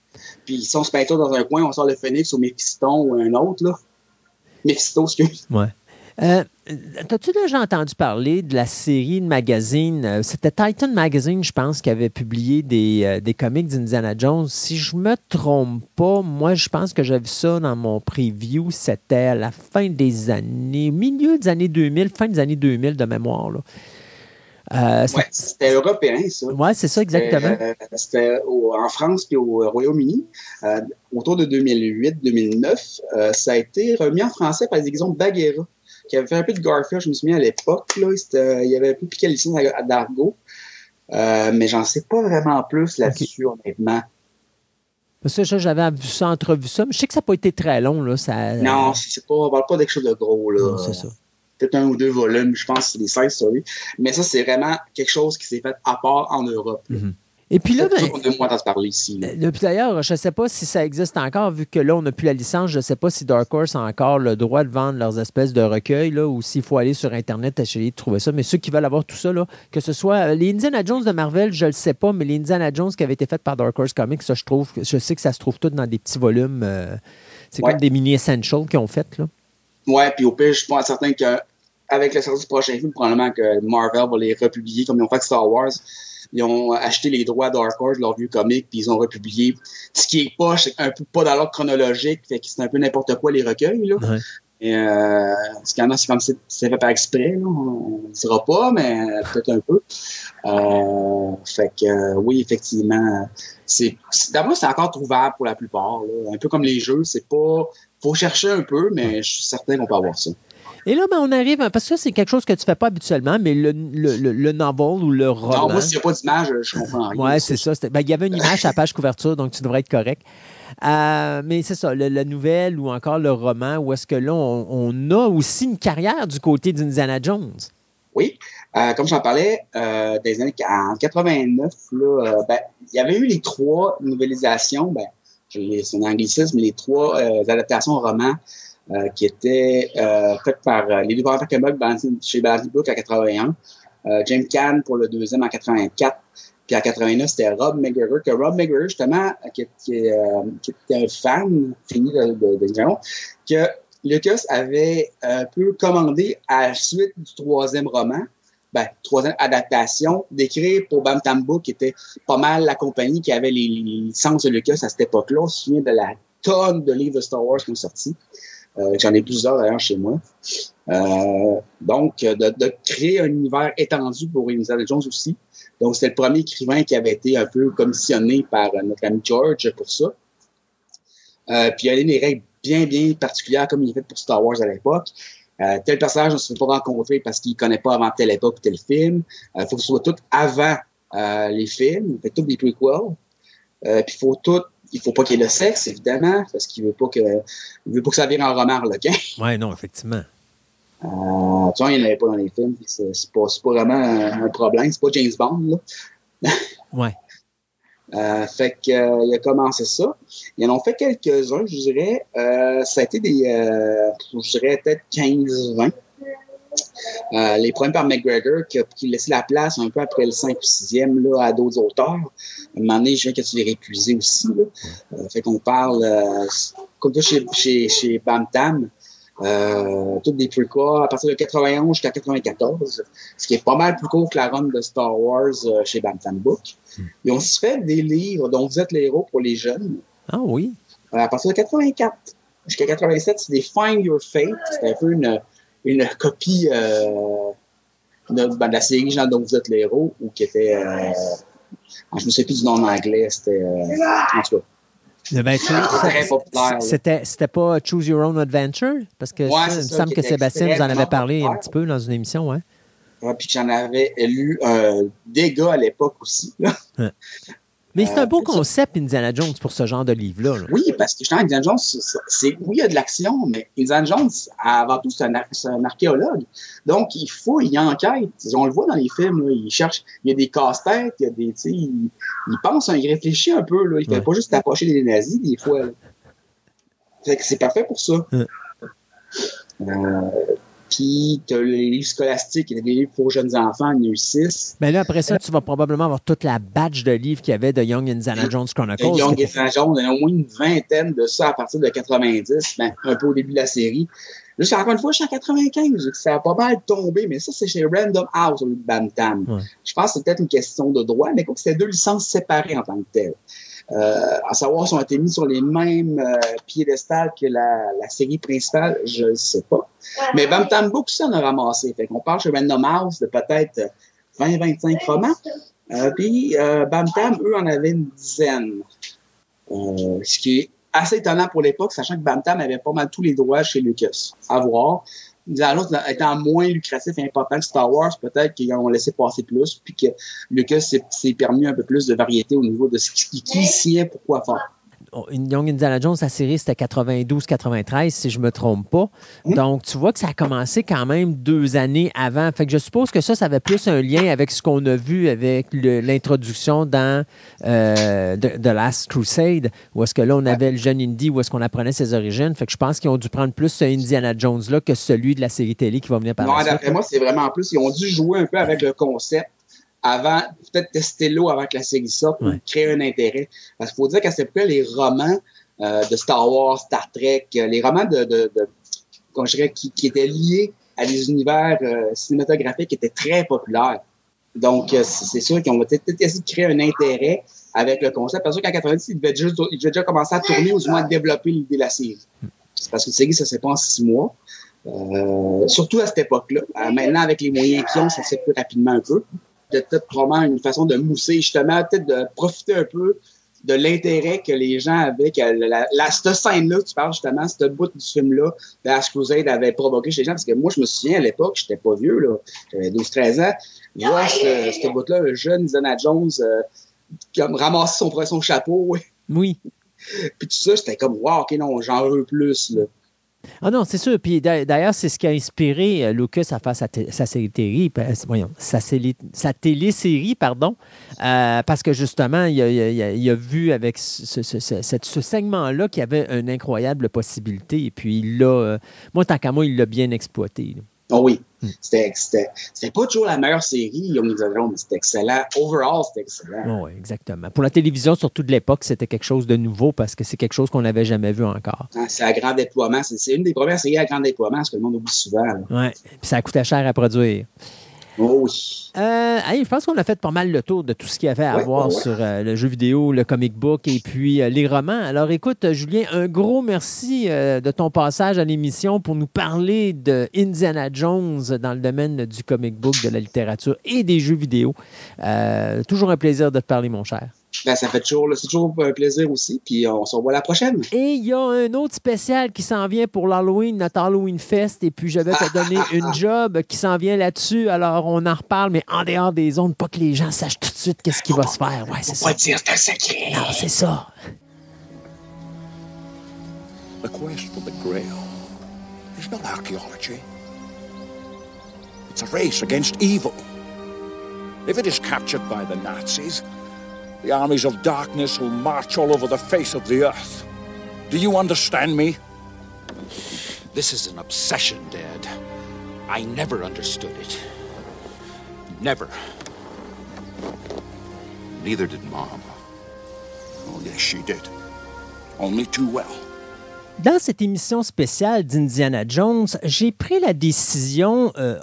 Puis ils sont se peinture dans un coin, on sort le Phoenix ou Mephisto ou un autre, là. Mephisto, excuse. Ouais. Euh, T'as-tu déjà entendu parler de la série de magazines? C'était Titan Magazine, je pense, qui avait publié des, euh, des comics d'Indiana Jones. Si je me trompe pas, moi, je pense que j'ai vu ça dans mon preview. C'était à la fin des années, milieu des années 2000, fin des années 2000 de mémoire. Là. Euh, ouais, c'était européen, ça. Oui, c'est ça, exactement. Euh, c'était en France puis au Royaume-Uni. Euh, autour de 2008-2009, euh, ça a été remis en français par les exemples Baguera, qui avait fait un peu de Garfield, je me souviens à l'époque. Là, il avait un peu piqué la licence d'Argo. Euh, mais j'en sais pas vraiment plus là-dessus, honnêtement. Parce que ça, j'avais vu ça, entrevu ça, mais je sais que ça n'a pas été très long. Là, ça... Non, c'est pas, on parle pas de quelque chose de gros. Là. c'est ça. Peut-être un ou deux volumes, je pense que c'est des 16 stories. Mais ça, c'est vraiment quelque chose qui s'est fait à part en Europe. Mm-hmm. Et puis là, ben. Puis d'ailleurs, je ne sais pas si ça existe encore, vu que là, on n'a plus la licence. Je ne sais pas si Dark Horse a encore le droit de vendre leurs espèces de recueils, là, ou s'il faut aller sur Internet essayer de trouver ça. Mais ceux qui veulent avoir tout ça, là, que ce soit les Indiana Jones de Marvel, je ne le sais pas, mais les Indiana Jones qui avaient été faites par Dark Horse Comics, ça, je trouve, je sais que ça se trouve tout dans des petits volumes. Euh, c'est Ouais. comme des mini essentials qu'ils ont fait. Là. Ouais, puis au pire, je suis pas certain que avec le sortie du prochain film, probablement que Marvel va les republier comme ils ont fait Star Wars. Ils ont acheté les droits Dark Horse, leur vieux comic, puis ils ont republié. Ce qui est pas, c'est un peu pas dans l'ordre chronologique, fait que c'est un peu n'importe quoi les recueils. Là. Ouais. Et, euh, ce qu'il y en a, c'est comme si c'est fait par exprès. Là. On ne dira pas, mais peut-être un peu. Euh, fait que euh, oui, effectivement, c'est- d'abord c'est encore trouvable pour la plupart. Là. Un peu comme les jeux, c'est pas. Faut chercher un peu, mais je suis certain qu'on peut avoir ça. Et là, ben, on arrive, parce que ça, c'est quelque chose que tu ne fais pas habituellement, mais le, le, le, le novel ou le roman. Non, moi, s'il n'y a pas d'image, je comprends rien. Ouais, c'est ça. ben, Il y avait une image à la page couverture, donc tu devrais être correct. Euh, mais c'est ça, le- la nouvelle ou encore le roman, où est-ce que là, on, on a aussi une carrière du côté d'Indiana Jones? Oui, euh, comme j'en parlais, euh, des années en 89, là, euh, ben, il y avait eu les trois novélisations, ben, c'est un anglicisme, mais les trois adaptations au roman euh, qui étaient euh, faites par euh, les libraires Comics Balancing- chez Balancing Book en 81, euh, James Caan pour le deuxième en 84, puis en 89, c'était Rob McGregor, que Rob McGregor, justement, euh, qui, qui, qui était un fan fini de, de, de que Lucas avait un peu commandé à la suite du troisième roman, ben, troisième adaptation, d'écrire pour Bantam Book, qui était pas mal la compagnie qui avait les, les licences de Lucas à cette époque-là. On se souvient de la tonne de livres de Star Wars qui ont sorti. Euh, J'en ai plusieurs d'ailleurs chez moi. Euh, donc, de, de créer un univers étendu pour Indiana Jones aussi. Donc, c'était le premier écrivain qui avait été un peu commissionné par euh, notre ami George pour ça. Euh, puis il y a des règles bien, bien particulières comme il est fait pour Star Wars à l'époque. Euh, tel personnage ne se fait pas rencontrer parce qu'il ne connaît pas avant telle époque ou tel film. Il faut que ce soit tout avant euh, les films. Il fait tout des prequels. Euh, puis faut tout, il faut pas qu'il y ait le sexe, évidemment, parce qu'il veut pas que, il veut pas que ça vienne en roman harlequin. Oui, non, effectivement. Euh, tu vois, il n'y en avait pas dans les films. C'est pas, c'est pas vraiment un, un problème. C'est pas James Bond, là. Ouais. Euh, fait que, euh, il a commencé ça. Ils en ont fait quelques-uns, je dirais. Euh, ça a été des, euh, je dirais peut-être 15-20. Euh, les premiers par McGregor, qui, a- qui laissait la place un peu après le 5 ou 6e là, à d'autres auteurs. À un moment donné, je viens que tu les aussi. Là. Euh, fait qu'on parle, euh, comme toi chez, chez, chez Bam Tam, euh, toutes des prequels à partir de 91 jusqu'à 94, ce qui est pas mal plus court que la run de Star Wars chez Bam Tam Book. Ils ont aussi fait des livres dont vous êtes les héros pour les jeunes. Ah oui. À partir de 84 jusqu'à 87, c'est des Find Your Fate. C'était un peu une, une copie euh, de, ben, de la série Jean dont vous êtes les héros, ou qui était. Euh, je me souviens plus du nom en anglais, c'était. Euh, en tout cas. Ben, sais. C'était, c'était pas Choose Your Own Adventure? Parce que Ouais, ça, il me semble que Sébastien vous en avait parlé un petit peu dans une émission, ouais. Ouais, puis j'en avais lu euh, des gars à l'époque aussi. Là. Mais c'est Euh, un beau c'est ça. concept, Indiana Jones, pour ce genre de livre-là. là. Oui, parce que justement, Indiana Jones, c'est, oui, il y a de l'action, mais Indiana Jones, avant tout, c'est un, archéologue. Donc, il faut, il enquête. On le voit dans les films, là, il cherche, il y a des casse-têtes, il y a des, tu sais, il, il pense, hein, il réfléchit un peu, là. Il fait Ouais. pas juste approcher des nazis, des fois. là. Fait que c'est parfait pour ça. Ouais. Euh, puis, t'as les livres scolastiques, il y a des livres pour jeunes enfants, il y en a eu six. Mais là, après ça, tu vas probablement avoir toute la batch de livres qu'il y avait de Young Indiana Jones Chronicles. Le Young Indiana Jones, il y en a au moins une vingtaine de ça à partir de 90, ben, un peu au début de la série. Là, encore une fois, je suis en 95, ça a pas mal tombé, mais ça, c'est chez Random House au Bantam. Ouais. Je pense que c'est peut-être une question de droit, mais quoi que c'était deux licences séparées en tant que telles. Euh, à savoir si on a été mis sur les mêmes euh, piédestals que la, la série principale, je ne sais pas. Mais Bantam Book, ça, on a ramassé. Fait qu'on parle chez Random House de peut-être 20-25 romans. Euh, puis euh, Bantam, eux, en avaient une dizaine. Euh, ce qui est assez étonnant pour l'époque, sachant que Bantam avait pas mal tous les droits chez Lucas à voir. Jones étant moins lucratif et important que Star Wars, peut-être qu'ils ont laissé passer plus, puis que Lucas s'est permis un peu plus de variété au niveau de ce qui, qui signait pour quoi faire. Young Indiana Jones, sa série, c'était 92-93, si je ne me trompe pas. Donc, tu vois que ça a commencé quand même deux années avant. Fait que je suppose que ça, ça avait plus un lien avec ce qu'on a vu avec l'introduction dans euh, The, Last Crusade, où est-ce que là, on avait le jeune Indy, où est-ce qu'on apprenait ses origines. Fait que je pense qu'ils ont dû prendre plus ce Indiana Jones-là que celui de la série télé qui va venir par non, D'après moi, c'est vraiment plus. Ils ont dû jouer un peu avec le concept avant, peut-être tester l'eau avant que la série sorte pour créer un intérêt. Parce qu'il faut dire qu'à cette époque, les romans euh, de Star Wars, Star Trek, euh, les romans de, de, de je dirais, qui, qui, étaient liés à des univers euh, cinématographiques étaient très populaires. Donc, c'est sûr qu'ils ont peut-être essayé de créer un intérêt avec le concept. Parce qu'en 90, ils devaient, juste, ils devaient déjà commencer à tourner ou au moins à développer l'idée de la série. Parce que la série, ça s'est pas en six mois. Euh, surtout à cette époque-là. maintenant, avec les moyens qu'ils ont, ça se fait plus rapidement un peu peut-être probablement une façon de mousser, justement, peut-être de profiter un peu de l'intérêt que les gens avaient, que la, la cette scène-là, tu parles justement, cette bout du film-là, de Ash Crusade avait provoqué chez les gens, parce que moi, je me souviens, à l'époque, j'étais pas vieux, là, j'avais 12-13 ans, voir cette, cette bout-là, un jeune Zana Jones, euh, a ramassé son, son chapeau, oui. Puis tout ça, j'étais comme, wow, ok, non, j'en veux plus, là. Ah non, c'est sûr. Puis d'ailleurs, c'est ce qui a inspiré euh, Lucas à faire sa, sa série, voyons, sa, télésérie, pardon, euh, parce que justement, il a, vu avec ce, ce, segment-là qu'il y avait une incroyable possibilité. Et puis, il l'a, euh, moi, tant qu'à il l'a bien exploité. Oh oui. Hmm. C'était pas toujours la meilleure série, Young Indiana mais c'était excellent. Overall, c'était excellent. oui, exactement. Pour la télévision, surtout de l'époque, c'était quelque chose de nouveau parce que c'est quelque chose qu'on n'avait jamais vu encore. Ah, c'est à grand déploiement. C'est une des premières séries à grand déploiement, ce que le monde oublie souvent. Oui, puis ça coûtait cher à produire. Oh oui. Euh, je pense qu'on a fait pas mal le tour de tout ce qu'il y avait à voir sur euh, le jeu vidéo, le comic book et puis euh, les romans. Alors écoute, Julien, un gros merci de ton passage à l'émission pour nous parler de Indiana Jones dans le domaine du comic book, de la littérature et des jeux vidéo. toujours un plaisir de te parler, mon cher. Ben, ça fait toujours, c'est toujours un plaisir aussi. Puis on se revoit la prochaine. Et il y a un autre spécial qui s'en vient pour l'Halloween, notre Halloween Fest. Et puis je vais te donner une job qui s'en vient là-dessus. Alors on en reparle, mais en dehors des ondes, pas que les gens sachent tout de suite qu'est-ce qui va se faire. Ouais, c'est ça. Pas dire c'est un secret. Non, c'est ça. The quest for the Grail is not archaeology. It's a race against evil. If it is captured by the Nazis, The armies of darkness will march all over the face of the earth. Do you understand me? This is an obsession, Dad. I never understood it. Never. Neither did Mom. Oh, yes, she did. Only too well. Dans cette émission spéciale d'Indiana Jones, j'ai pris la décision, euh,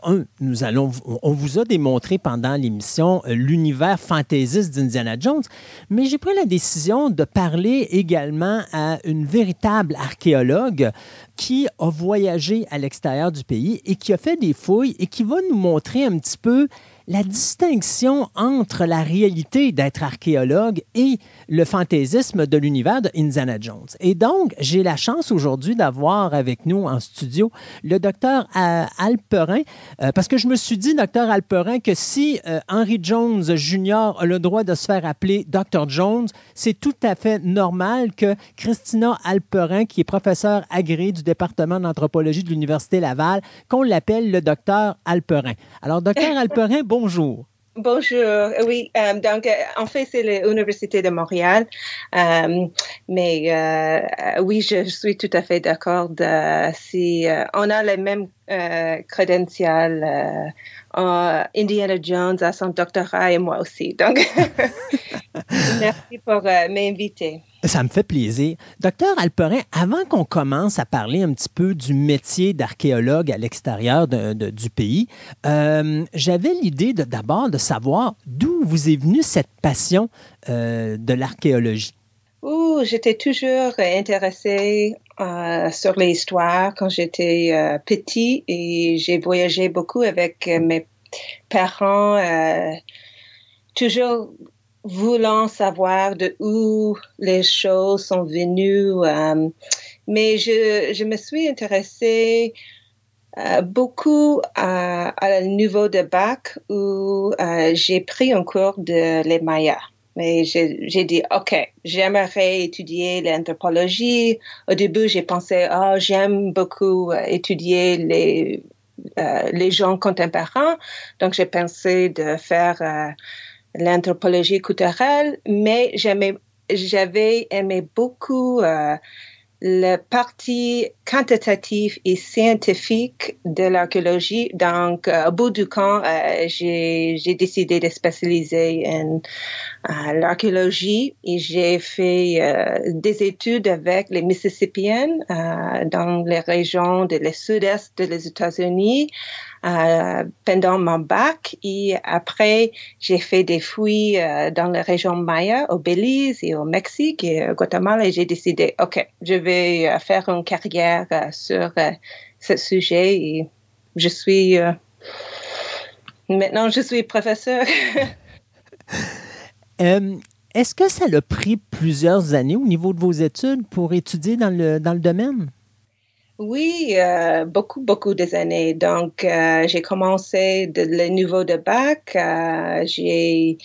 allons, on vous a démontré pendant l'émission euh, l'univers fantaisiste d'Indiana Jones, mais j'ai pris la décision de parler également à une véritable archéologue qui a voyagé à l'extérieur du pays et qui a fait des fouilles et qui va nous montrer un petit peu la distinction entre la réalité d'être archéologue et le fantaisisme de l'univers de Indiana Jones. Et donc, j'ai la chance aujourd'hui d'avoir avec nous en studio le docteur euh, Alperin, euh, parce que je me suis dit, docteur Alperin, que si euh, Henry Jones Jr. a le droit de se faire appeler Dr. Jones, c'est tout à fait normal que Christina Alperin, qui est professeure agréée du département d'anthropologie de l'Université Laval, qu'on l'appelle le docteur Alperin. Alors, docteur Alperin, bon bonjour. Bonjour, oui, euh, donc euh, en fait c'est l'Université de Montréal, euh, mais oui, je suis tout à fait d'accord si on a les mêmes crédentials, Indiana Jones a son doctorat et moi aussi, donc merci pour m'inviter. Ça me fait plaisir. Docteur Alperin, avant qu'on commence à parler un petit peu du métier d'archéologue à l'extérieur du pays, euh, j'avais l'idée d'abord de, savoir d'où vous est venue cette passion euh, de l'archéologie. J'étais toujours intéressée euh, sur l'histoire quand j'étais petit et j'ai voyagé beaucoup avec mes parents, toujours voulant savoir de où les choses sont venues. euh, mais je, je me suis intéressée euh, beaucoup à, à niveau de bac où euh, j'ai pris un cours de les Mayas. Mais j'ai dit, OK, j'aimerais étudier l'anthropologie. Au début, j'ai pensé, oh, j'aime beaucoup euh, étudier les, euh, les gens contemporains. Donc, j'ai pensé de faire euh, l'anthropologie culturelle, mais j'avais aimé beaucoup euh, la partie quantitative et scientifique de l'archéologie. Donc, euh, au bout du camp, euh, j'ai décidé de spécialiser en euh, l'archéologie et j'ai fait euh, des études avec les Mississippiennes euh, dans les régions de le sud-est des États-Unis euh, pendant mon bac et après j'ai fait des fouilles euh, dans la région Maya au Belize et au Mexique et au Guatemala et j'ai décidé ok je vais euh, faire une carrière sur ce sujet et je suis maintenant je suis professeur Est-ce que ça l'a pris plusieurs années au niveau de vos études pour étudier dans le, dans le domaine? Oui, euh, beaucoup, beaucoup des années. Donc, euh, j'ai commencé de le niveau de bac. euh, j'ai,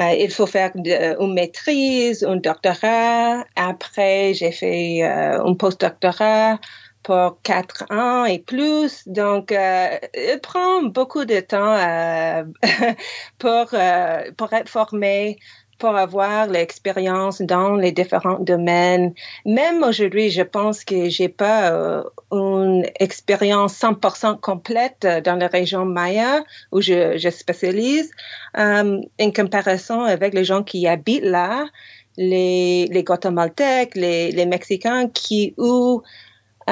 euh, il faut faire de- une maîtrise, un doctorat. Après, j'ai fait euh, un postdoctorat pour quatre ans et plus. Donc, euh, il prend beaucoup de temps euh, pour, euh, pour être formé pour avoir l'expérience dans les différents domaines. Même aujourd'hui, je pense que j'ai pas euh, une expérience 100% complète dans la région Maya où je, je spécialise euh, en comparaison avec les gens qui habitent là, les, les Guatémaltèques, les, les Mexicains qui où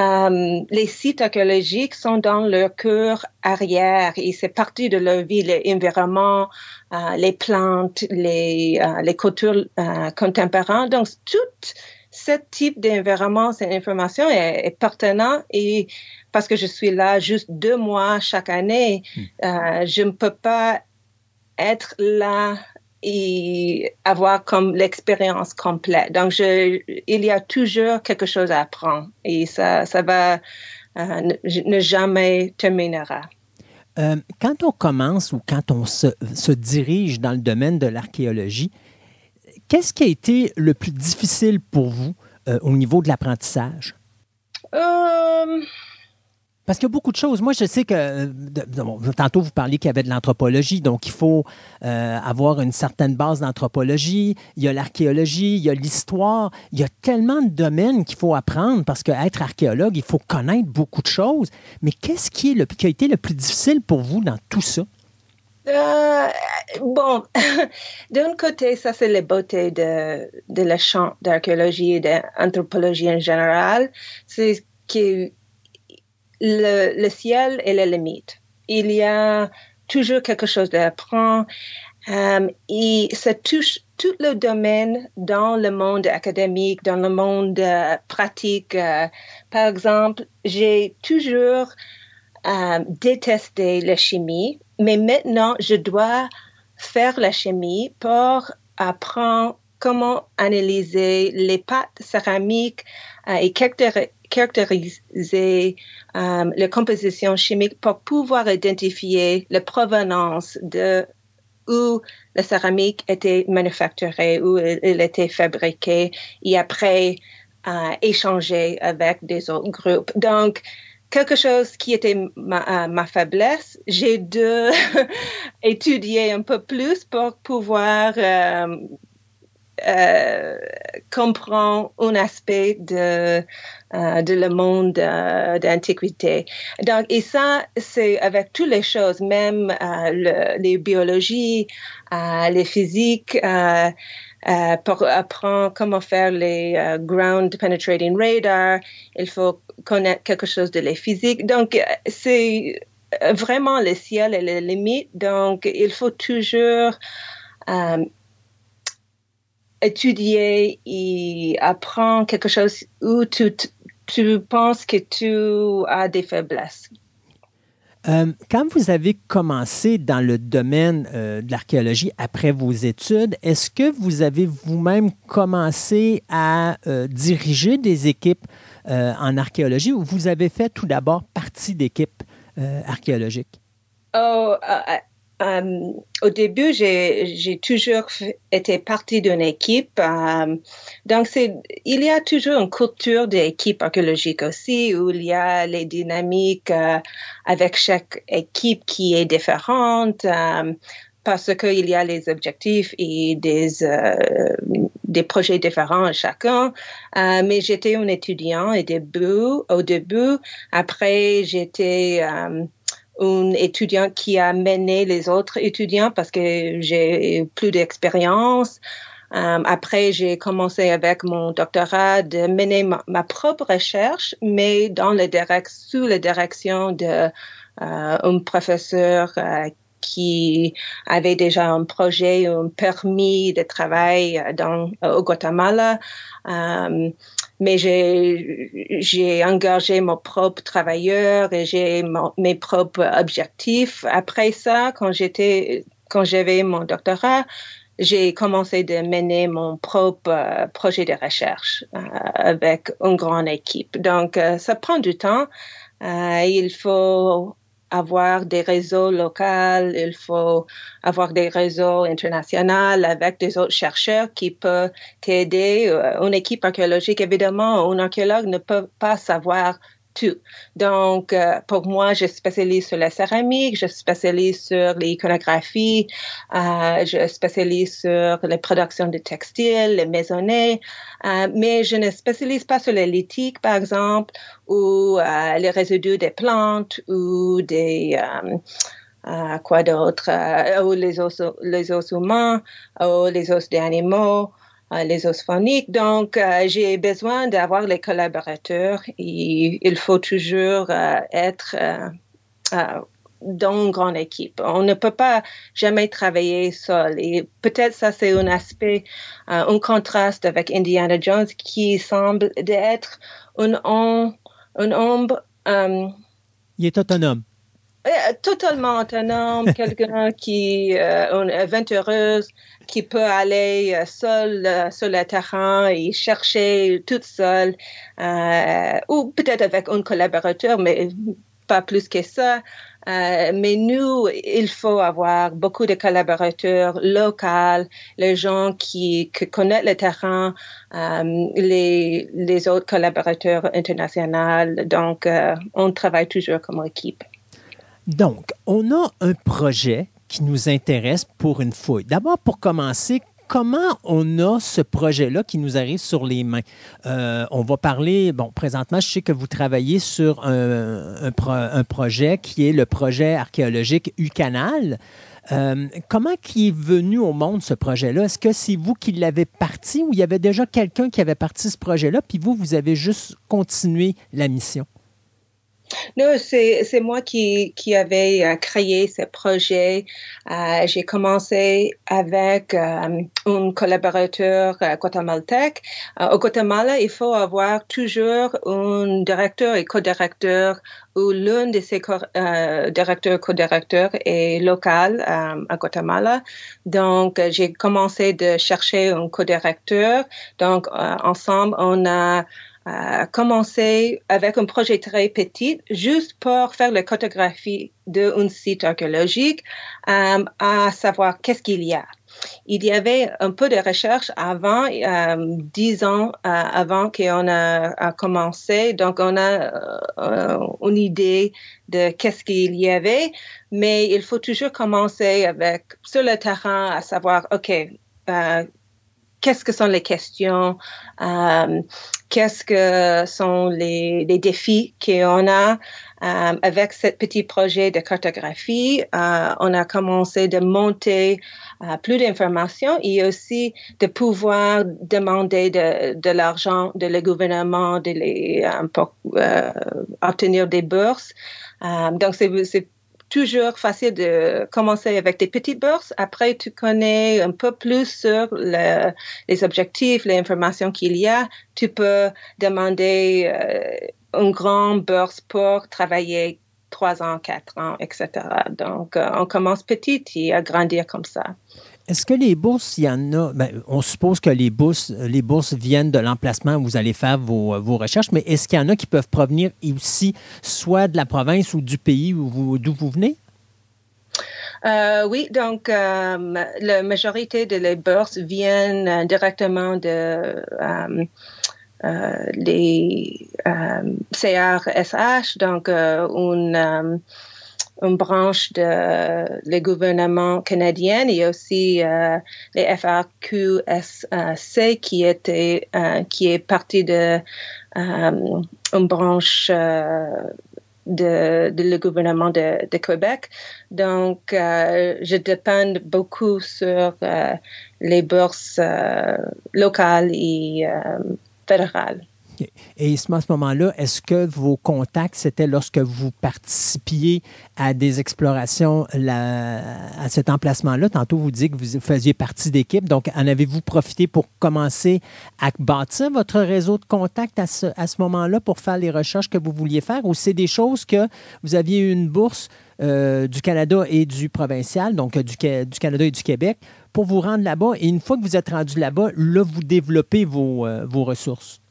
euh, les sites archéologiques sont dans leur cœur arrière et c'est partie de leur vie, l'environnement, euh, les plantes, les, euh, les cultures euh, contemporaines. Donc, tout ce type d'environnement, cette information est, est pertinent et parce que je suis là juste deux mois chaque année, euh, je ne peux pas être là et avoir comme l'expérience complète. Donc, je, il y a toujours quelque chose à apprendre et ça, ça va euh, ne, ne jamais terminera. Euh, quand on commence ou quand on se, se dirige dans le domaine de l'archéologie, qu'est-ce qui a été le plus difficile pour vous euh, au niveau de l'apprentissage? Euh, Parce qu'il y a beaucoup de choses. Moi, je sais que euh, tantôt, vous parliez qu'il y avait de l'anthropologie, donc il faut euh, avoir une certaine base d'anthropologie. Il y a l'archéologie, il y a l'histoire. Il y a tellement de domaines qu'il faut apprendre parce qu'être archéologue, il faut connaître beaucoup de choses. Mais qu'est-ce qui, a été le plus difficile pour vous dans tout ça? Euh, bon, d'un côté, ça c'est la beauté de, de la champ d'archéologie et d'anthropologie en général, c'est que le, ciel est la limite. Il y a toujours quelque chose à apprendre euh, et ça touche tout le domaine dans le monde académique, dans le monde euh, pratique. Euh, par exemple, j'ai toujours euh, détesté la chimie, mais maintenant je dois faire la chimie pour apprendre comment analyser les pâtes céramiques euh, et caractéri- caractériser euh, la composition chimique pour pouvoir identifier la provenance de où la céramique était manufacturée, où elle, était fabriquée, et après euh, échanger avec des autres groupes. Donc, quelque chose qui était ma, euh, faiblesse, j'ai dû étudier un peu plus pour pouvoir euh, euh, comprendre un aspect de, euh, de le monde euh, d'antiquité. Donc, et ça, c'est avec toutes les choses, même le, les biologies, les physiques, pour apprendre comment faire les ground penetrating radar, il faut connaître quelque chose de les physiques. Donc, c'est vraiment le ciel et les limites. Donc, il faut toujours étudier et apprendre quelque chose où tu, tu penses que tu as des faiblesses. Euh, quand vous avez commencé dans le domaine euh, de l'archéologie après vos études, est-ce que vous avez vous-même commencé à euh, diriger des équipes en archéologie ou vous avez fait tout d'abord partie d'équipes archéologiques? Oh, euh, au début, j'ai toujours été partie d'une équipe. Euh, donc, il y a toujours une culture d'équipe archéologique aussi, où il y a les dynamiques euh, avec chaque équipe qui est différente, parce qu'il y a les objectifs et des, projets différents à chacun. mais j'étais un étudiant. Au début, après, j'étais un étudiant qui a mené les autres étudiants parce que j'ai plus d'expérience. Euh, après, j'ai commencé avec mon doctorat de mener ma, propre recherche, mais dans le direct, sous la direction de euh, professeur euh, qui avait déjà un projet, un permis de travail dans, au Guatemala. Euh, mais j'ai engagé mon propre travailleur et j'ai mes propres objectifs. Après ça, quand j'étais quand j'avais mon doctorat, j'ai commencé de mener mon propre euh, projet de recherche euh, avec une grande équipe. Donc, euh, ça prend du temps. il faut avoir des réseaux locaux, il faut avoir des réseaux internationaux avec des autres chercheurs qui peuvent t'aider. Euh, une équipe archéologique, évidemment, un archéologue ne peut pas savoir Donc, euh, pour moi, je spécialise sur la céramique, je spécialise sur l'iconographie, euh, je spécialise sur les productions de textiles, les maisonnées, euh, mais je ne spécialise pas sur les lithiques, par exemple, ou euh, les résidus des plantes ou des quoi d'autre, ou les os, les os humains, ou les os des animaux. Les os phoniques. Donc, euh, j'ai besoin d'avoir les collaborateurs et il faut toujours euh, être dans une grande équipe. On ne peut pas jamais travailler seul. Et peut-être ça, c'est un aspect, un contraste avec Indiana Jones qui semble être un, un ombre. Il est autonome. Totalement autonome, quelqu'un qui est une aventureuse, qui peut aller euh, seul euh, sur le terrain et chercher toute seule, euh, ou peut-être avec un collaborateur, mais pas plus que ça. mais nous, il faut avoir beaucoup de collaborateurs locaux, les gens qui, connaissent le terrain, les, les autres collaborateurs internationaux. Donc, on travaille toujours comme équipe. Donc, on a un projet qui nous intéresse pour une fouille. D'abord, pour commencer, comment on a ce projet-là qui nous arrive sur les mains? Euh, on va parler, bon, présentement, je sais que vous travaillez sur un, projet qui est le projet archéologique U-Canal. Euh, comment qui est venu au monde ce projet-là? Est-ce que c'est vous qui l'avez parti ou il y avait déjà quelqu'un qui avait parti ce projet-là, puis vous, vous avez juste continué la mission? Non, c'est moi qui, qui avait euh, créé ce projet. Euh, j'ai commencé avec euh, un collaborateur guatemaltèque. au Guatemala, il faut avoir toujours un directeur et co-directeur ou l'un de ces directeurs co-directeurs est local à Guatemala. Donc, j'ai commencé de chercher un co-directeur. Donc, ensemble, on a commencer avec un projet très petit, juste pour faire la cartographie d'un site archéologique, euh, à savoir qu'est-ce qu'il y a. Il y avait un peu de recherche avant, euh, dix ans euh, avant qu'on a, a, commencé, donc on a une idée de qu'est-ce qu'il y avait, mais il faut toujours commencer avec sur le terrain à savoir, ok, qu'est-ce que sont les questions, euh, qu'est-ce que sont les, les défis qu'on a. Euh, avec ce petit projet de cartographie, euh, on a commencé de monter euh, plus d'informations et aussi de pouvoir demander de, l'argent de le gouvernement les, pour obtenir des bourses. donc, c'est toujours facile de commencer avec des petites bourses. Après, tu connais un peu plus sur le, les objectifs, les informations qu'il y a. Tu peux demander euh, une grande bourse pour travailler trois ans, quatre ans, etc. Donc, euh, on commence petit et à grandir comme ça. Est-ce que les bourses, il y en a, ben, on suppose que les bourses, les bourses viennent de l'emplacement où vous allez faire vos, vos recherches, mais est-ce qu'il y en a qui peuvent provenir aussi soit de la province ou du pays d'où vous, vous venez? Euh, oui, donc euh, la majorité de les bourses viennent euh, directement de euh, euh, les CRSH, donc une, une branche de le gouvernement canadien et aussi les FRQSC qui était qui est partie de une branche de, de, le gouvernement de, de Québec. Donc, euh, je dépends beaucoup sur euh, les bourses euh, locales et euh, Et à ce moment-là, est-ce que vos contacts, c'était lorsque vous participiez à des explorations à cet emplacement-là? Tantôt, vous dites que vous faisiez partie d'équipe. Donc, en avez-vous profité pour commencer à bâtir votre réseau de contacts à ce, à ce moment-là pour faire les recherches que vous vouliez faire? Ou c'est des choses que vous aviez une bourse euh, du Canada et du provincial, donc du, du, Canada et du Québec, pour vous rendre là-bas? Et une fois que vous êtes rendu là-bas, là, vous développez vos, euh, vos ressources.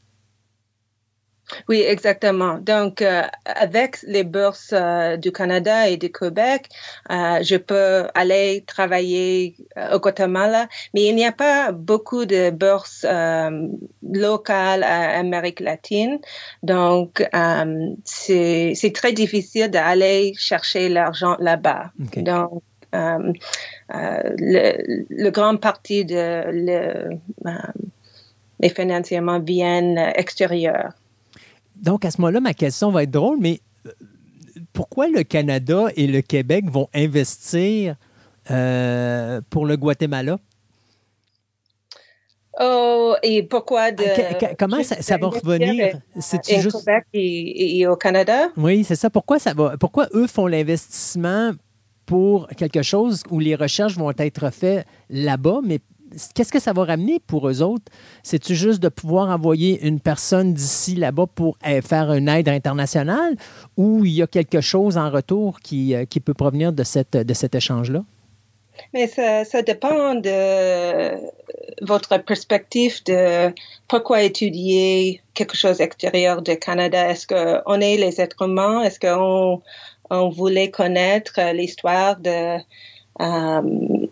Oui, exactement. Donc, euh, avec les bourses euh, du Canada et du Québec, euh, je peux aller travailler euh, au Guatemala, mais il n'y a pas beaucoup de bourses euh, locales à Amérique latine. Donc, euh, c'est très difficile d'aller chercher l'argent là-bas. Okay. Donc, le, le, grand partie de le, les financements viennent extérieurs. Donc, à ce moment-là, ma question va être drôle, mais pourquoi le Canada et le Québec vont investir euh, pour le Guatemala? Oh, et pourquoi de. Comment ça, ça va revenir? C'est juste... Québec et, et, au Canada? Oui, c'est ça. Pourquoi, ça va, pourquoi eux font l'investissement pour quelque chose où les recherches vont être faites là-bas, mais qu'est-ce que ça va ramener pour eux autres? C'est-tu juste de pouvoir envoyer une personne d'ici là-bas pour faire une aide internationale? Ou il y a quelque chose en retour qui, qui peut provenir de, cette, de cet échange-là? Mais ça, dépend de votre perspective de pourquoi étudier quelque chose extérieur du Canada. Est-ce qu'on est les êtres humains? Est-ce qu'on on voulait connaître l'histoire de euh,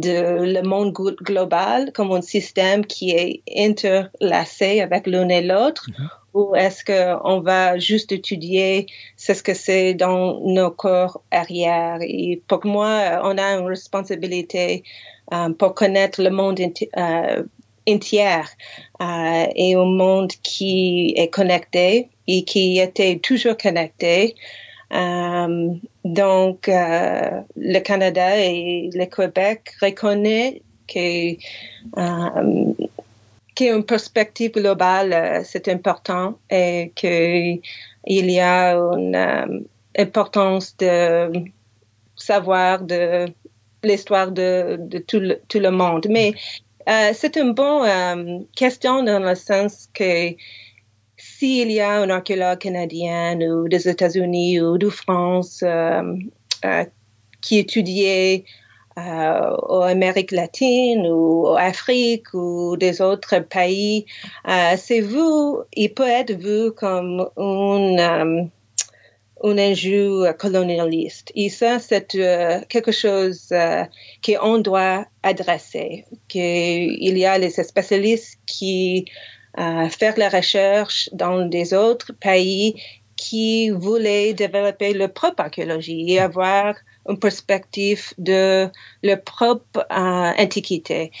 de le monde global comme un système qui est interlacé avec l'un et l'autre? Mm -hmm. ou est-ce qu'on va juste étudier ce que c'est dans nos corps arrière? Et pour moi on a une responsabilité um, pour connaître le monde uh, entier uh, et un monde qui est connecté et qui était toujours connecté donc, euh, le Canada et le Québec reconnaissent que um, qu'une perspective globale, euh, c'est important et qu'il y a une importance de savoir de l'histoire de, tout, le, monde. Mais euh, c'est une bonne question dans le sens que s'il y a un archéologue canadien ou des États-Unis ou de France euh, euh, qui étudiait euh, Amérique latine ou en Afrique ou des autres pays, euh, c'est vu, il peut être vu comme un, euh, un enjeu colonialiste. Et ça, c'est quelque chose qu'on doit adresser. Qu'il y a les spécialistes qui à faire la recherche dans des autres pays qui voulaient développer leur propre archéologie et avoir une perspective de leur propre euh, antiquité.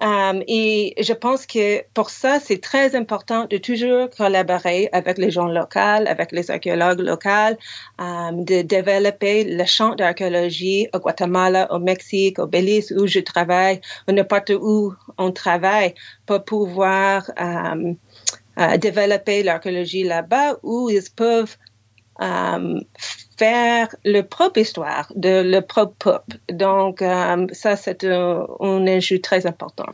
Um, et je pense que pour ça, c'est très important de toujours collaborer avec les gens locaux, avec les archéologues locaux, um, de développer le champ d'archéologie au Guatemala, au Mexique, au Belize, où je travaille, ou n'importe où on travaille, pour pouvoir um, uh, développer l'archéologie là-bas, où ils peuvent um, faire leur propre histoire de leur propre peuple. Donc, euh, ça, c'est un, un enjeu très important.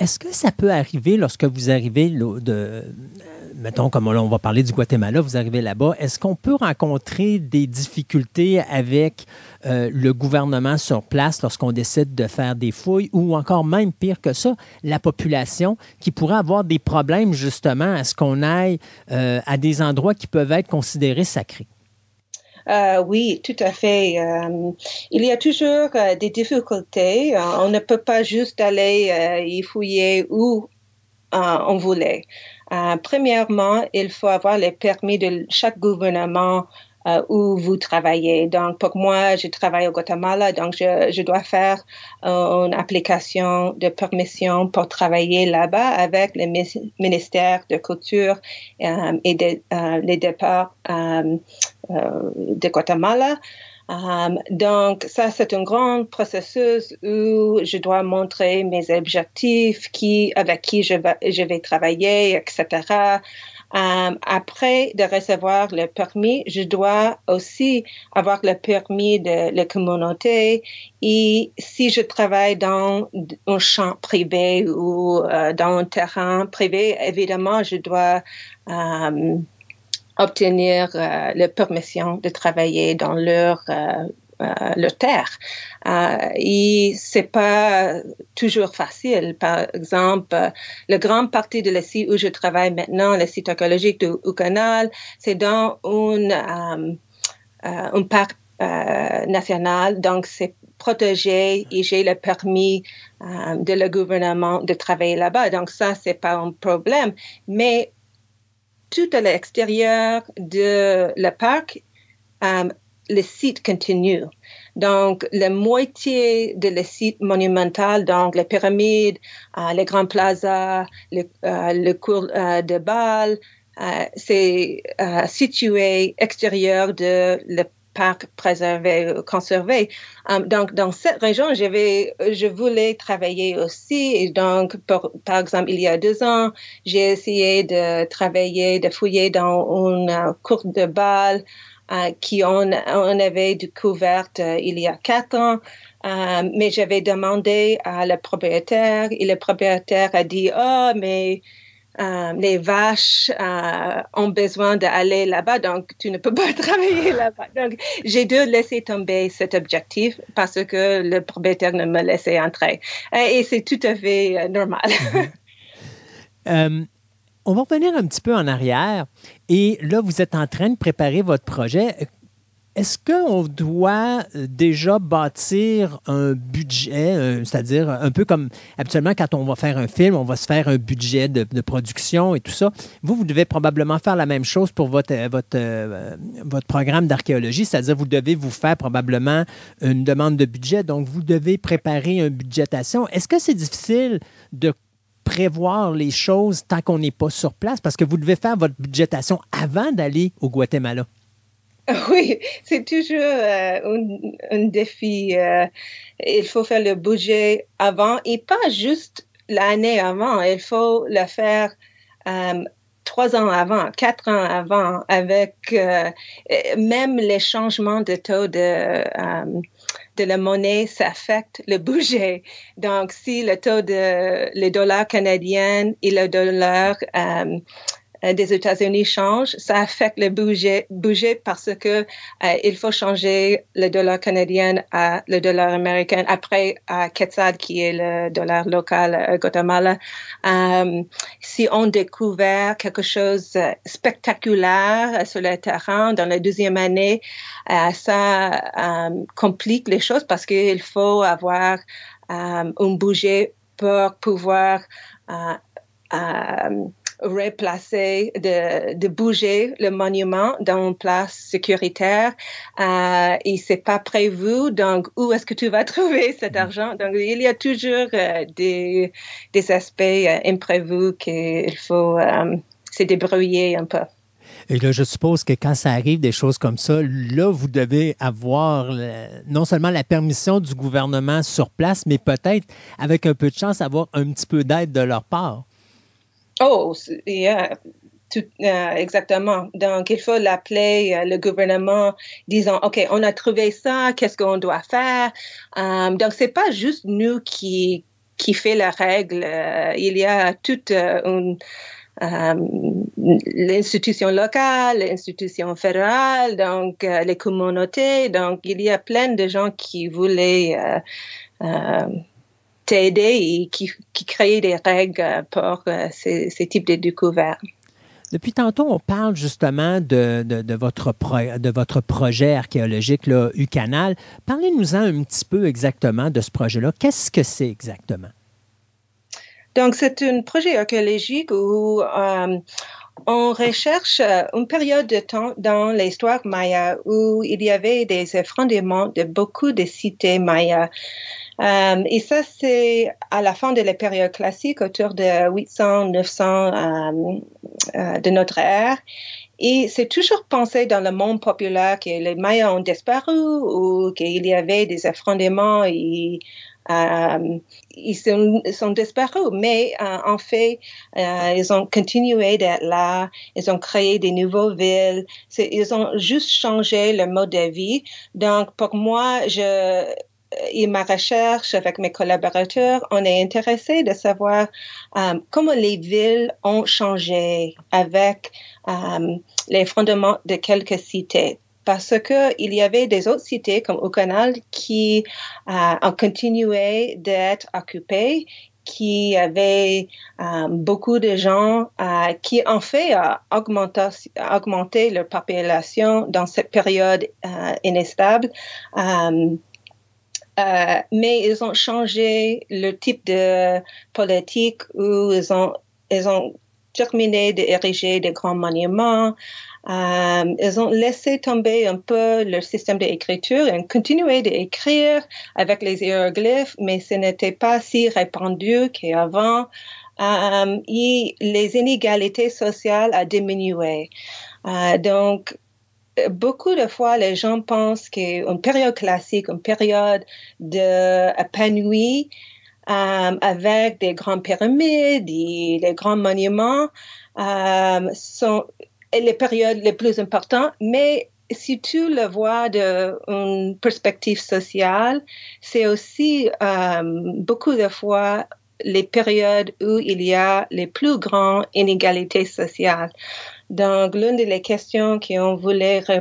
Est-ce que ça peut arriver lorsque vous arrivez de, mettons, comme on va parler du Guatemala, vous arrivez là-bas, est-ce qu'on peut rencontrer des difficultés avec euh, le gouvernement sur place lorsqu'on décide de faire des fouilles ou encore même pire que ça, la population qui pourrait avoir des problèmes justement à ce qu'on aille euh, à des endroits qui peuvent être considérés sacrés? Euh, oui, tout à fait. Il y a toujours des difficultés. on ne peut pas juste aller y fouiller où on voulait. Premièrement, il faut avoir les permis de chaque gouvernement euh, où vous travaillez. Donc, pour moi, je travaille au Guatemala, donc je, je dois faire euh, une application de permission pour travailler là-bas avec le ministère de Culture euh, et de, euh, les départs de Guatemala. Um, donc, ça, c'est un grand processus où je dois montrer mes objectifs, qui, avec qui je vais, je vais travailler, etc. Um, après de recevoir le permis, je dois aussi avoir le permis de la communauté et si je travaille dans un champ privé ou euh, dans un terrain privé, évidemment, je dois um, obtenir euh, la permission de travailler dans leur euh, euh, terre. Euh, et c'est pas toujours facile. Par exemple, le grand partie de la site où je travaille maintenant, le site archéologique de Canal, c'est dans une, euh, un parc national, donc c'est protégé et j'ai le permis de le gouvernement de travailler là-bas. Donc ça, c'est pas un problème. Mais tout à l'extérieur de le parc, le site continue. Donc, la moitié de le site monumental, donc les pyramides, euh, les grands plazas, le, euh, cours de bal, euh, c'est situé extérieur de le parc préservé, conservé. Um, donc, dans cette région, je voulais travailler aussi. Donc, par, exemple, il y a deux ans, j'ai essayé de travailler, de fouiller dans une cour de bal euh, qui on, avait découverte euh, il y a quatre ans. Euh, mais j'avais demandé à le propriétaire et le propriétaire a dit, oh, mais euh, les vaches euh, ont besoin d'aller là-bas, donc tu ne peux pas travailler là-bas. Donc, j'ai dû laisser tomber cet objectif parce que le propriétaire ne me laissait entrer. Et, c'est tout à fait normal. um, on va revenir un petit peu en arrière. Et là, vous êtes en train de préparer votre projet. Est-ce qu'on doit déjà bâtir un budget, c'est-à-dire un peu comme habituellement quand on va faire un film, on va se faire un budget de, de production et tout ça? Vous, vous devez probablement faire la même chose pour votre, votre, euh, votre programme d'archéologie, c'est-à-dire vous devez vous faire probablement une demande de budget, donc vous devez préparer une budgétation. Est-ce que c'est difficile de prévoir les choses tant qu'on n'est pas sur place? Parce que vous devez faire votre budgétation avant d'aller au Guatemala. Oui, c'est toujours euh, un, défi. Euh, il faut faire le budget avant et pas juste l'année avant. Il faut le faire euh, trois ans avant, quatre ans avant, avec même les changements de taux de de la monnaie, ça affecte le budget. Donc, si le taux de le dollar canadien et le dollar des États-Unis change, ça affecte le budget, budget parce que euh, il faut changer le dollar canadien à le dollar américain après à Quetzal qui est le dollar local à Guatemala. Euh, si on découvert quelque chose spectaculaire sur le terrain dans la deuxième année, euh, ça euh, complique les choses parce qu'il faut avoir un budget pour pouvoir replacer, de, de bouger le monument dans une place sécuritaire euh, et c'est pas prévu. Donc, où est-ce que tu vas trouver cet argent? Donc, il y a toujours euh, des, des aspects euh, imprévus qu'il faut euh, se débrouiller un peu. Et là, je suppose que quand ça arrive, des choses comme ça, là, vous devez avoir le, non seulement la permission du gouvernement sur place, mais peut-être, avec un peu de chance, avoir un petit peu d'aide de leur part. Oh, yeah. Tout, euh, exactement. Donc, il faut l'appeler euh, le gouvernement disant, OK, on a trouvé ça, qu'est-ce qu'on doit faire? Um, donc, c'est pas juste nous qui, qui fait la règle. Euh, il y a toute une l'institution locale, l'institution fédérale, donc les communautés. Donc, il y a plein de gens qui voulaient t'aider et qui, qui créaient des règles pour ces, ces types de découvertes. Depuis tantôt, on parle justement de, de, de votre, pro, de votre projet archéologique, là, UCanal. Parlez-nous-en un petit peu exactement de ce projet-là. Qu'est-ce que c'est exactement? Donc, c'est un projet archéologique où euh, on recherche une période de temps dans l'histoire maya où il y avait des effondrements de beaucoup de cités mayas. Euh, et ça, c'est à la fin de la période classique, autour de 800-900 euh, euh, de notre ère. Et c'est toujours pensé dans le monde populaire que les Mayas ont disparu ou qu'il y avait des effondrements et euh, ils sont, disparus, mais euh, en fait, euh, ils ont continué d'être là, ils ont créé des nouvelles villes, ils ont juste changé le mode de vie. Donc, pour moi, je, et ma recherche avec mes collaborateurs, on est intéressé de savoir euh, comment les villes ont changé avec euh, les fondements de quelques cités. Parce que il y avait des autres cités comme au canal qui euh, ont continué d'être occupées qui avaient euh, beaucoup de gens euh, qui ont fait euh, augmenter, augmenter leur population dans cette période instable. Euh, mais ils ont changé le type de politique où ils ont, ils ont terminé d'ériger des grands monuments. Euh, ils ont laissé tomber un peu leur système d'écriture et ont continué d'écrire avec les hiéroglyphes, mais ce n'était pas si répandu qu'avant. Euh, et les inégalités sociales ont diminué. Euh, donc, beaucoup de fois, les gens pensent qu'une période classique, une période de épanouie, euh, avec des grandes pyramides et les grands monuments euh, sont les périodes les plus importantes, mais si tu le vois d'une perspective sociale, c'est aussi euh, beaucoup de fois les périodes où il y a les plus grandes inégalités sociales. Donc, l'une des questions qu'on voulait euh,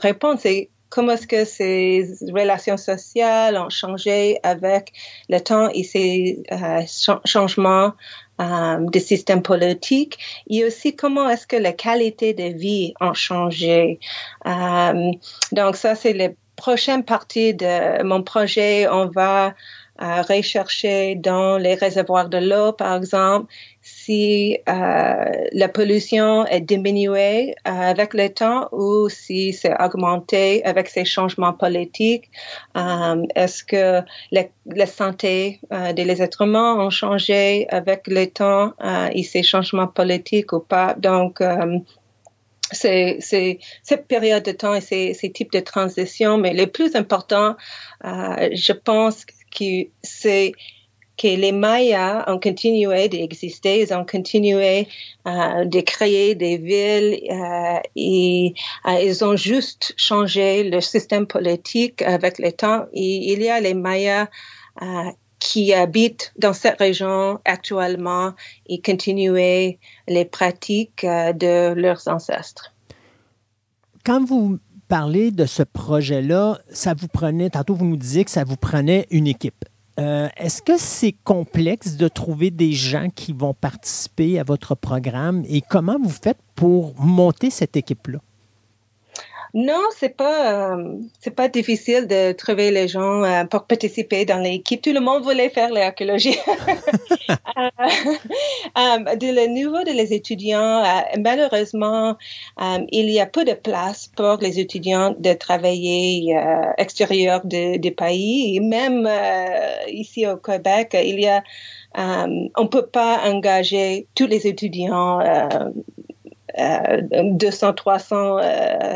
répondre, c'est comment est-ce que ces relations sociales ont changé avec le temps et ces euh, changements euh, de système politique et aussi comment est-ce que la qualité de vie ont changé. Euh, donc ça, c'est la prochaine partie de mon projet. On va à rechercher dans les réservoirs de l'eau, par exemple, si euh, la pollution est diminuée euh, avec le temps ou si c'est augmenté avec ces changements politiques. Euh, Est-ce que la, la santé euh, des êtres humains ont changé avec le temps euh, et ces changements politiques ou pas? Donc, euh, c'est cette période de temps et ces, ces types de transitions, mais le plus important, je pense que c'est que les Mayas ont continué d'exister, ils ont continué euh, de créer des villes euh, et euh, ils ont juste changé le système politique avec le temps. Il y a les Mayas qui habitent dans cette région actuellement et continuer les pratiques de leurs ancêtres. Quand vous parler de ce projet-là, ça vous prenait, tantôt vous nous disiez que ça vous prenait une équipe. Euh, Est-ce que c'est complexe de trouver des gens qui vont participer à votre programme et comment vous faites pour monter cette équipe-là? Non, c'est pas euh, c'est pas difficile de trouver les gens euh, pour participer dans l'équipe. Tout le monde voulait faire l'archéologie. euh, de le niveau de les étudiants, euh, malheureusement, euh, il y a peu de place pour les étudiants de travailler euh, extérieur du de pays. Même ici au Québec, il y a on peut pas engager tous les étudiants 200, 300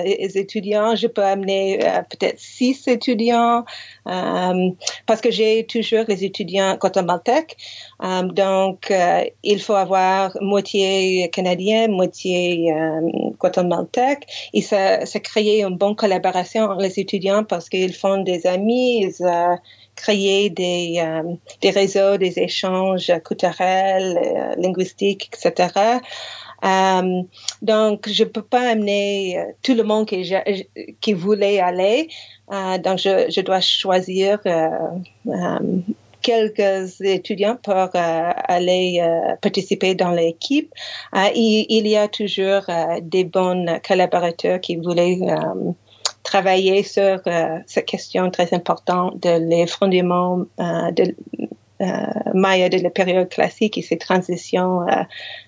étudiants, je peux amener peut-être 6 étudiants parce que j'ai toujours les étudiants guatémaltèques. donc, il faut avoir moitié canadien, moitié guatémaltèque. Et ça, ça crée une bonne collaboration entre les étudiants parce qu'ils font des amis, ils créer des, euh, des réseaux, des échanges culturels, euh, linguistiques, etc. Euh, donc, je peux pas amener tout le monde qui, voulait aller. donc, je, dois choisir quelques étudiants pour aller participer dans l'équipe. il, y a toujours des bons collaborateurs qui voulaient travailler sur euh, cette question très importante de euh, de euh, Maya de la période classique et ses transitions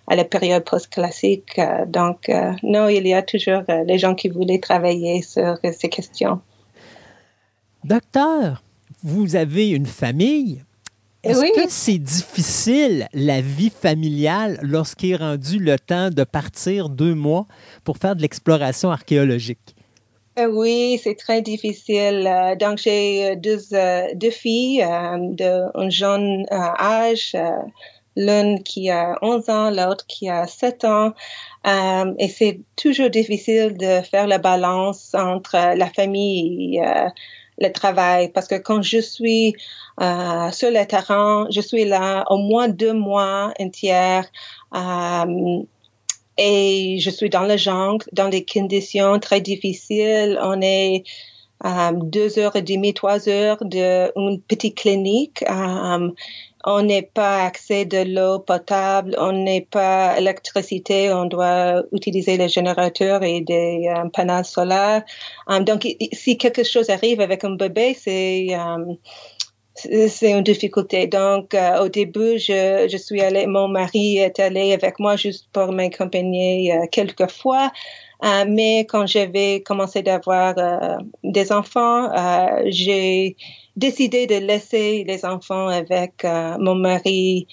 à la période post-classique. donc, non, il y a toujours les gens qui voulaient travailler sur ces questions. Docteur, vous avez une famille. Est-ce que c'est difficile, la vie familiale, lorsqu'il est rendu le temps de partir deux mois pour faire de l'exploration archéologique? Euh, oui, c'est très difficile. Euh, donc, j'ai euh, deux, deux filles d'un jeune âge, l'une qui a 11 ans, l'autre qui a 7 ans. et c'est toujours difficile de faire la balance entre la famille et le travail parce que quand je suis sur le terrain, je suis là au moins deux mois entiers et je suis dans la jungle, dans des conditions très difficiles. On est euh, deux heures et demie, trois heures d'une petite clinique. Euh, on n'est pas accès de l'eau potable, on n'est pas électricité, on doit utiliser les générateurs et des euh, panneaux solaires. donc, si quelque chose arrive avec un bébé, c'est c'est une difficulté. Donc, euh, au début, je, je suis allée, mon mari est allé avec moi juste pour m'accompagner euh, quelques fois. Euh, mais quand j'avais commencé d'avoir des enfants, j'ai décidé de laisser les enfants avec mon mari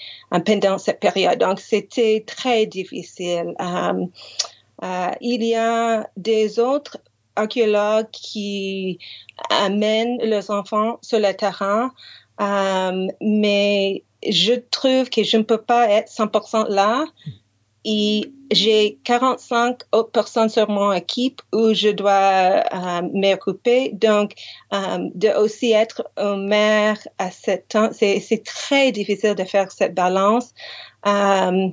pendant cette période. Donc, c'était très difficile. il y a des autres archéologues qui amènent les enfants sur le terrain, mais je trouve que je ne peux pas être 100% là. Et j'ai 45 autres personnes sur mon équipe où je dois euh, m'occuper. Donc, euh, de aussi être une mère à sept ans, c'est très difficile de faire cette balance. Euh,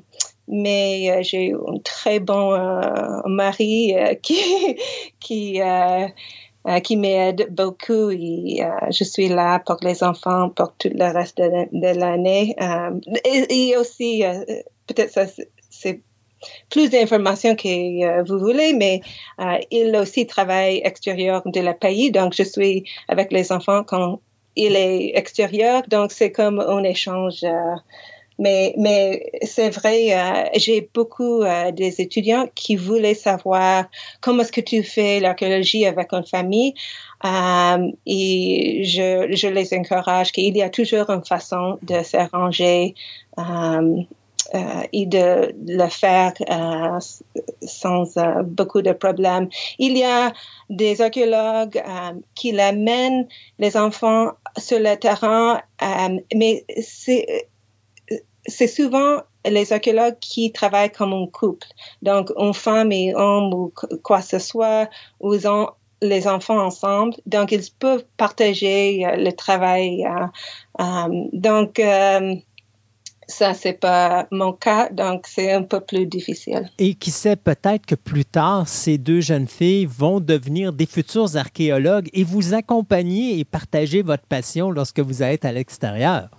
mais euh, j'ai un très bon euh, mari euh, qui qui qui m'aide beaucoup et je suis là pour les enfants pour tout le reste de, l'année. Et, aussi peut-être ça c'est plus d'informations que vous voulez, mais il aussi travaille extérieur de la pays, donc je suis avec les enfants quand il est extérieur, donc c'est comme un échange mais, mais c'est vrai, euh, j'ai beaucoup euh, des étudiants qui voulaient savoir comment est-ce que tu fais l'archéologie avec une famille. Euh, et je, je les encourage qu'il y a toujours une façon de s'arranger euh, et de le faire sans beaucoup de problèmes. Il y a des archéologues qui amènent les enfants sur le terrain, mais c'est c'est souvent les archéologues qui travaillent comme un couple. Donc, une femme et un homme ou quoi que ce soit, où ils ont les enfants ensemble. Donc, ils peuvent partager euh, le travail. Euh, euh, donc, ça, c'est pas mon cas, donc c'est un peu plus difficile. Et qui sait, peut-être que plus tard, ces deux jeunes filles vont devenir des futurs archéologues et vous accompagner et partager votre passion lorsque vous êtes à l'extérieur.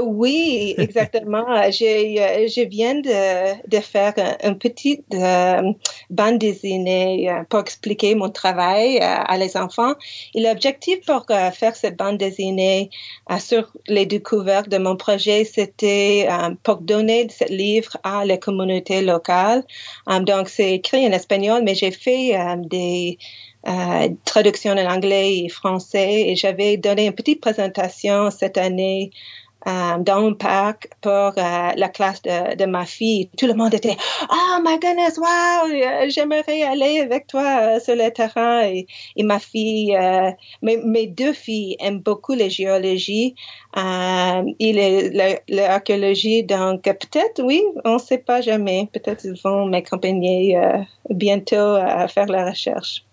Oui, exactement. je, euh, je viens de, de faire un, petit euh, bande dessinée euh, pour expliquer mon travail à les enfants. Et l'objectif pour faire cette bande dessinée sur les découvertes de mon projet, c'était pour donner ce livre à la communauté locale. donc, c'est écrit en espagnol, mais j'ai fait des traductions en anglais et français et j'avais donné une petite présentation cette année euh, dans un parc pour euh, la classe de, ma fille. Tout le monde était Oh my goodness, wow, euh, j'aimerais aller avec toi sur le terrain. Et, ma fille, mes, mes, deux filles aiment beaucoup la géologie et l'archéologie. Donc peut-être, oui, on ne sait pas jamais. Peut-être ils vont m'accompagner bientôt à faire la recherche.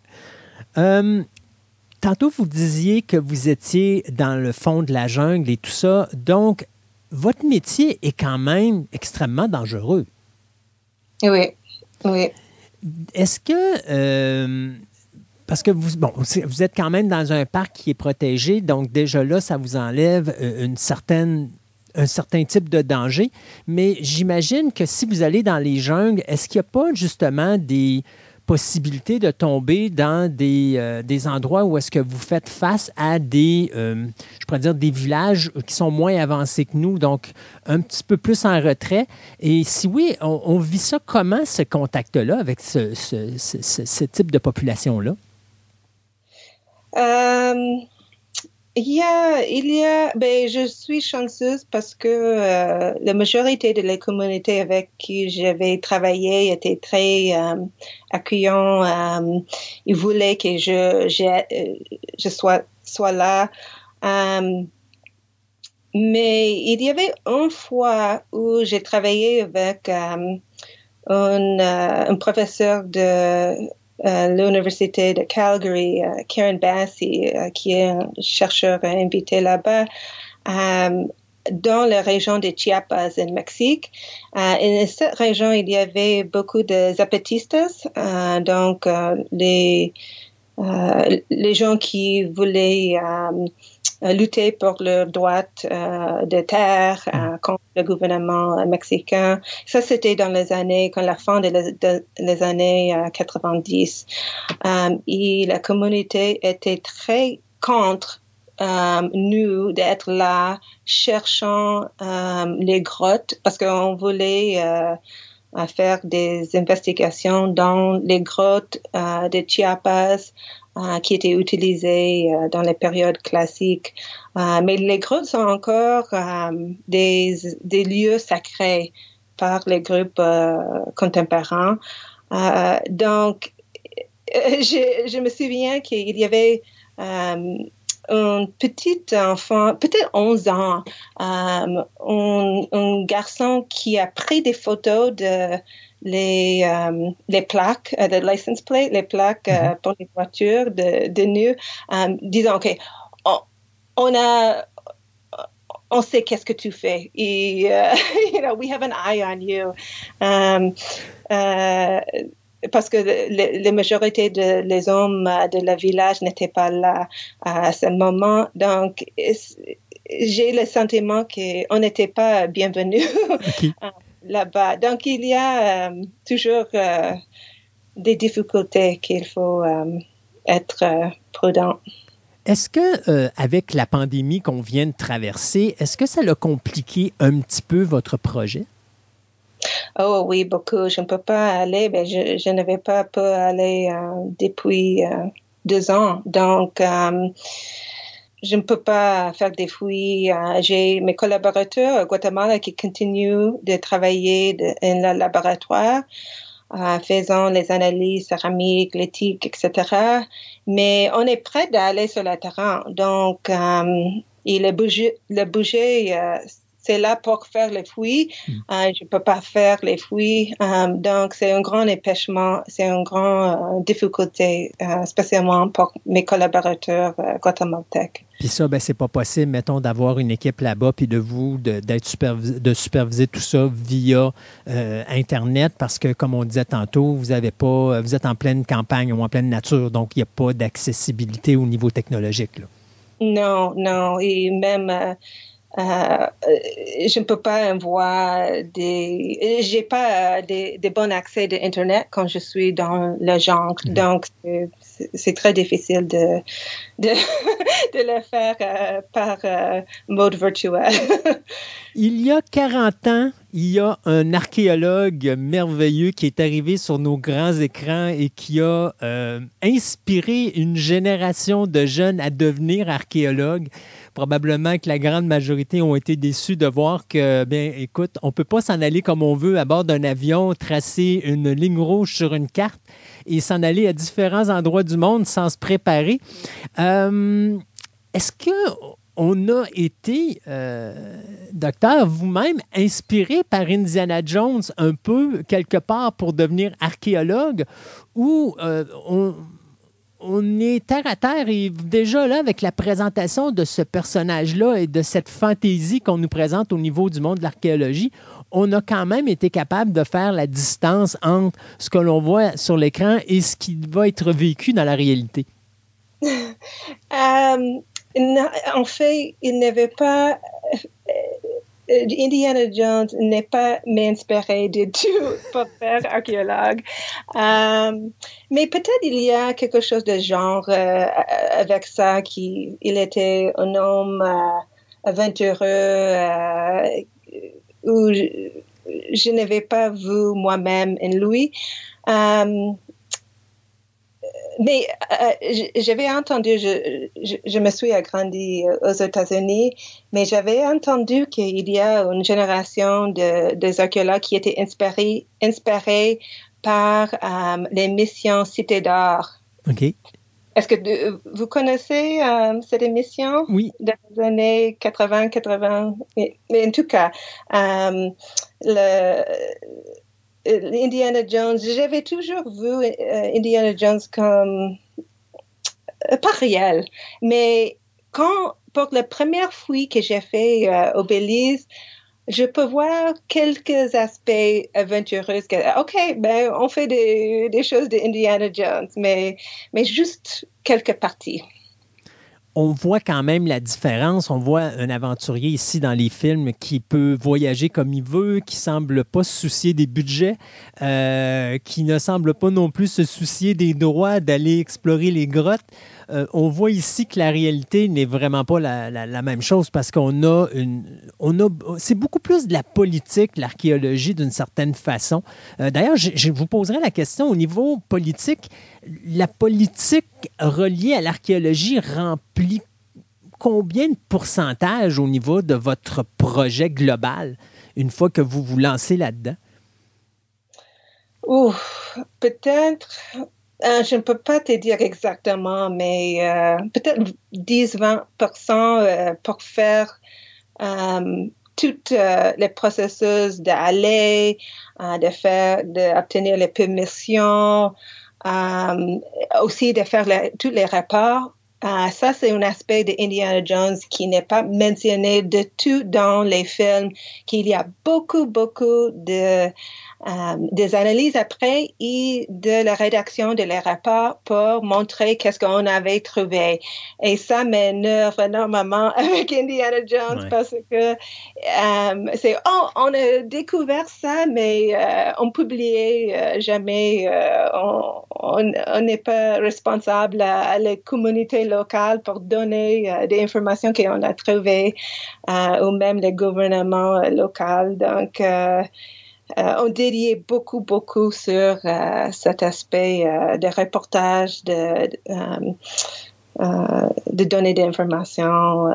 Tantôt, vous disiez que vous étiez dans le fond de la jungle et tout ça. Donc, votre métier est quand même extrêmement dangereux. Oui, oui. Est-ce que... Euh, parce que vous, bon, vous êtes quand même dans un parc qui est protégé, donc déjà là, ça vous enlève euh, une certaine un certain type de danger. Mais j'imagine que si vous allez dans les jungles, est-ce qu'il n'y a pas justement des, possibilité de tomber dans des, euh, des endroits où est-ce que vous faites face à des, euh, je pourrais dire, des villages qui sont moins avancés que nous, donc un petit peu plus en retrait. Et si oui, on, vit ça comment, ce contact-là, avec ce, ce, ce, type de population-là? Euh, il y a, il y a, ben, je suis chanceuse parce que euh, la majorité de les communautés avec qui j'avais travaillé étaient très euh, accueillants. Euh, ils voulaient que je, je, euh, je sois, sois là. Euh, mais il y avait une fois où j'ai travaillé avec un, un professeur de euh, l'Université de Calgary, euh, Karen Bassey, euh, qui est un chercheur invité là-bas, dans la région de Chiapas, en Mexique. et dans cette région, il y avait beaucoup de zapatistas, donc les, les gens qui voulaient euh, lutter pour leurs droits euh, de terre euh, mm. contre le gouvernement mexicain. Ça, c'était dans les années, quand la fin des de, années 90. et la communauté était très contre nous d'être là cherchant les grottes parce qu'on voulait faire des investigations dans les grottes de Chiapas euh, qui étaient utilisés euh, dans les périodes classiques. Euh, mais les grottes sont encore des, lieux sacrés par les groupes contemporains. donc, je, me souviens qu'il y avait un petit enfant, peut-être 11 ans, un, garçon qui a pris des photos de les, euh, les plaques, euh, les license plates, les plaques euh, mhm. pour les voitures de, de nu, disant, OK, on, a, on sait qu'est-ce que tu fais. Et, you know, we have an eye on you. Um, parce que la majorité des hommes de la village n'étaient pas là à ce moment. Donc, j'ai le sentiment qu'on n'était pas bienvenus. là-bas. Donc, il y a euh, toujours euh, des difficultés qu'il faut euh, être prudent. Est-ce que, avec la pandémie qu'on vient de traverser, est-ce que ça a compliqué un petit peu votre projet? Oh oui, beaucoup. Je ne peux pas aller, mais je, je ne vais pas, pas aller depuis deux ans. Donc, je ne peux pas faire des fouilles. Euh, j'ai mes collaborateurs au Guatemala qui continuent de travailler dans le laboratoire, euh, faisant les analyses céramiques, l'éthique, etc. Mais on est prêt d'aller sur le terrain. Donc, euh, et le budget, le budget c'est là pour faire les fouilles. Mm. Euh, je ne peux pas faire les fouilles. Euh, donc, c'est un grand empêchement, c'est une grande euh, difficulté, spécialement pour mes collaborateurs guatémaltèques. Puis ça, ben, c'est pas possible, mettons, d'avoir une équipe là-bas, puis de vous, d'être de superviser tout ça via Internet, parce que, comme on disait tantôt, vous avez pas, vous êtes en pleine campagne ou en pleine nature, donc il n'y a pas d'accessibilité au niveau technologique. Là. Non, non, et même euh, je ne peux pas envoyer des. J'ai pas des, des bons accès d'internet quand je suis dans le jungle, mm-hmm. donc c'est très difficile de de, de le faire euh, par euh, mode virtuel. il y a 40 ans, il y a un archéologue merveilleux qui est arrivé sur nos grands écrans et qui a inspiré une génération de jeunes à devenir archéologues. Probablement que la grande majorité ont été déçus de voir que, bien, écoute, on ne peut pas s'en aller comme on veut à bord d'un avion, tracer une ligne rouge sur une carte et s'en aller à différents endroits du monde sans se préparer. Euh, est-ce que on a été, euh, docteur, vous-même inspiré par Indiana Jones un peu quelque part pour devenir archéologue ou euh, on, on, est terre à terre et déjà là avec la présentation de ce personnage-là et de cette fantaisie qu'on nous présente au niveau du monde de l'archéologie, on a quand même été capable de faire la distance entre ce que l'on voit sur l'écran et ce qui va être vécu dans la réalité. Euh, en fait, il n'avait pas. Euh, Indiana Jones n'est pas m'inspiré du tout pour faire archéologue. Euh, mais peut-être il y a quelque chose de genre euh, avec ça, qu'il il était un homme aventureux où je, je n'avais pas vu moi-même en lui mais euh, j'avais entendu, je, je, me suis agrandi aux États-Unis, mais j'avais entendu qu'il y a une génération de, des archéologues qui étaient inspirés, inspirés par euh, les missions Cité d'Or. OK. Est-ce que vous connaissez euh, cette émission? Oui. Dans les années 80, 80, mais, mais en tout cas, le euh, Indiana Jones, j'avais toujours vu euh, Indiana Jones comme euh, pas réel, mais quand pour la première fois que j'ai fait au Belize, je peux voir quelques aspects aventureux. ok, ben on fait des, des choses d'Indiana Jones, mais mais juste quelques parties on voit quand même la différence. On voit un aventurier ici dans les films qui peut voyager comme il veut, qui semble pas se soucier des budgets, euh, qui ne semble pas non plus se soucier des droits d'aller explorer les grottes. Euh, on voit ici que la réalité n'est vraiment pas la, même chose parce qu'on a une, on a, c'est beaucoup plus de la politique, l'archéologie d'une certaine façon. Euh, d'ailleurs, je, vous poserai la question au niveau politique. La politique reliée à l'archéologie remplit combien de pourcentage au niveau de votre projet global une fois que vous vous lancez là-dedans? peut-être euh, je ne peux pas te dire exactement, mais euh, peut-être 10-20% euh, pour faire tous les processus d'aller, de faire, d'obtenir les permissions, aussi de faire tous les rapports. ça, c'est un aspect de Indiana Jones qui n'est pas mentionné de tout dans les films, qu'il y a beaucoup, beaucoup de euh, des analyses après et de la rédaction de les rapports pour montrer qu'est-ce qu'on avait trouvé. Et ça m'énerve énormément avec Indiana Jones parce que euh, c'est oh, on a découvert ça, mais euh, on publiait jamais. on n'est pas responsable à, à, la communauté locale pour donner des informations qu'on a trouvées ou même le gouvernement local. Donc euh, on dédiait beaucoup, beaucoup sur euh, cet aspect euh, de reportage, de, de donner des informations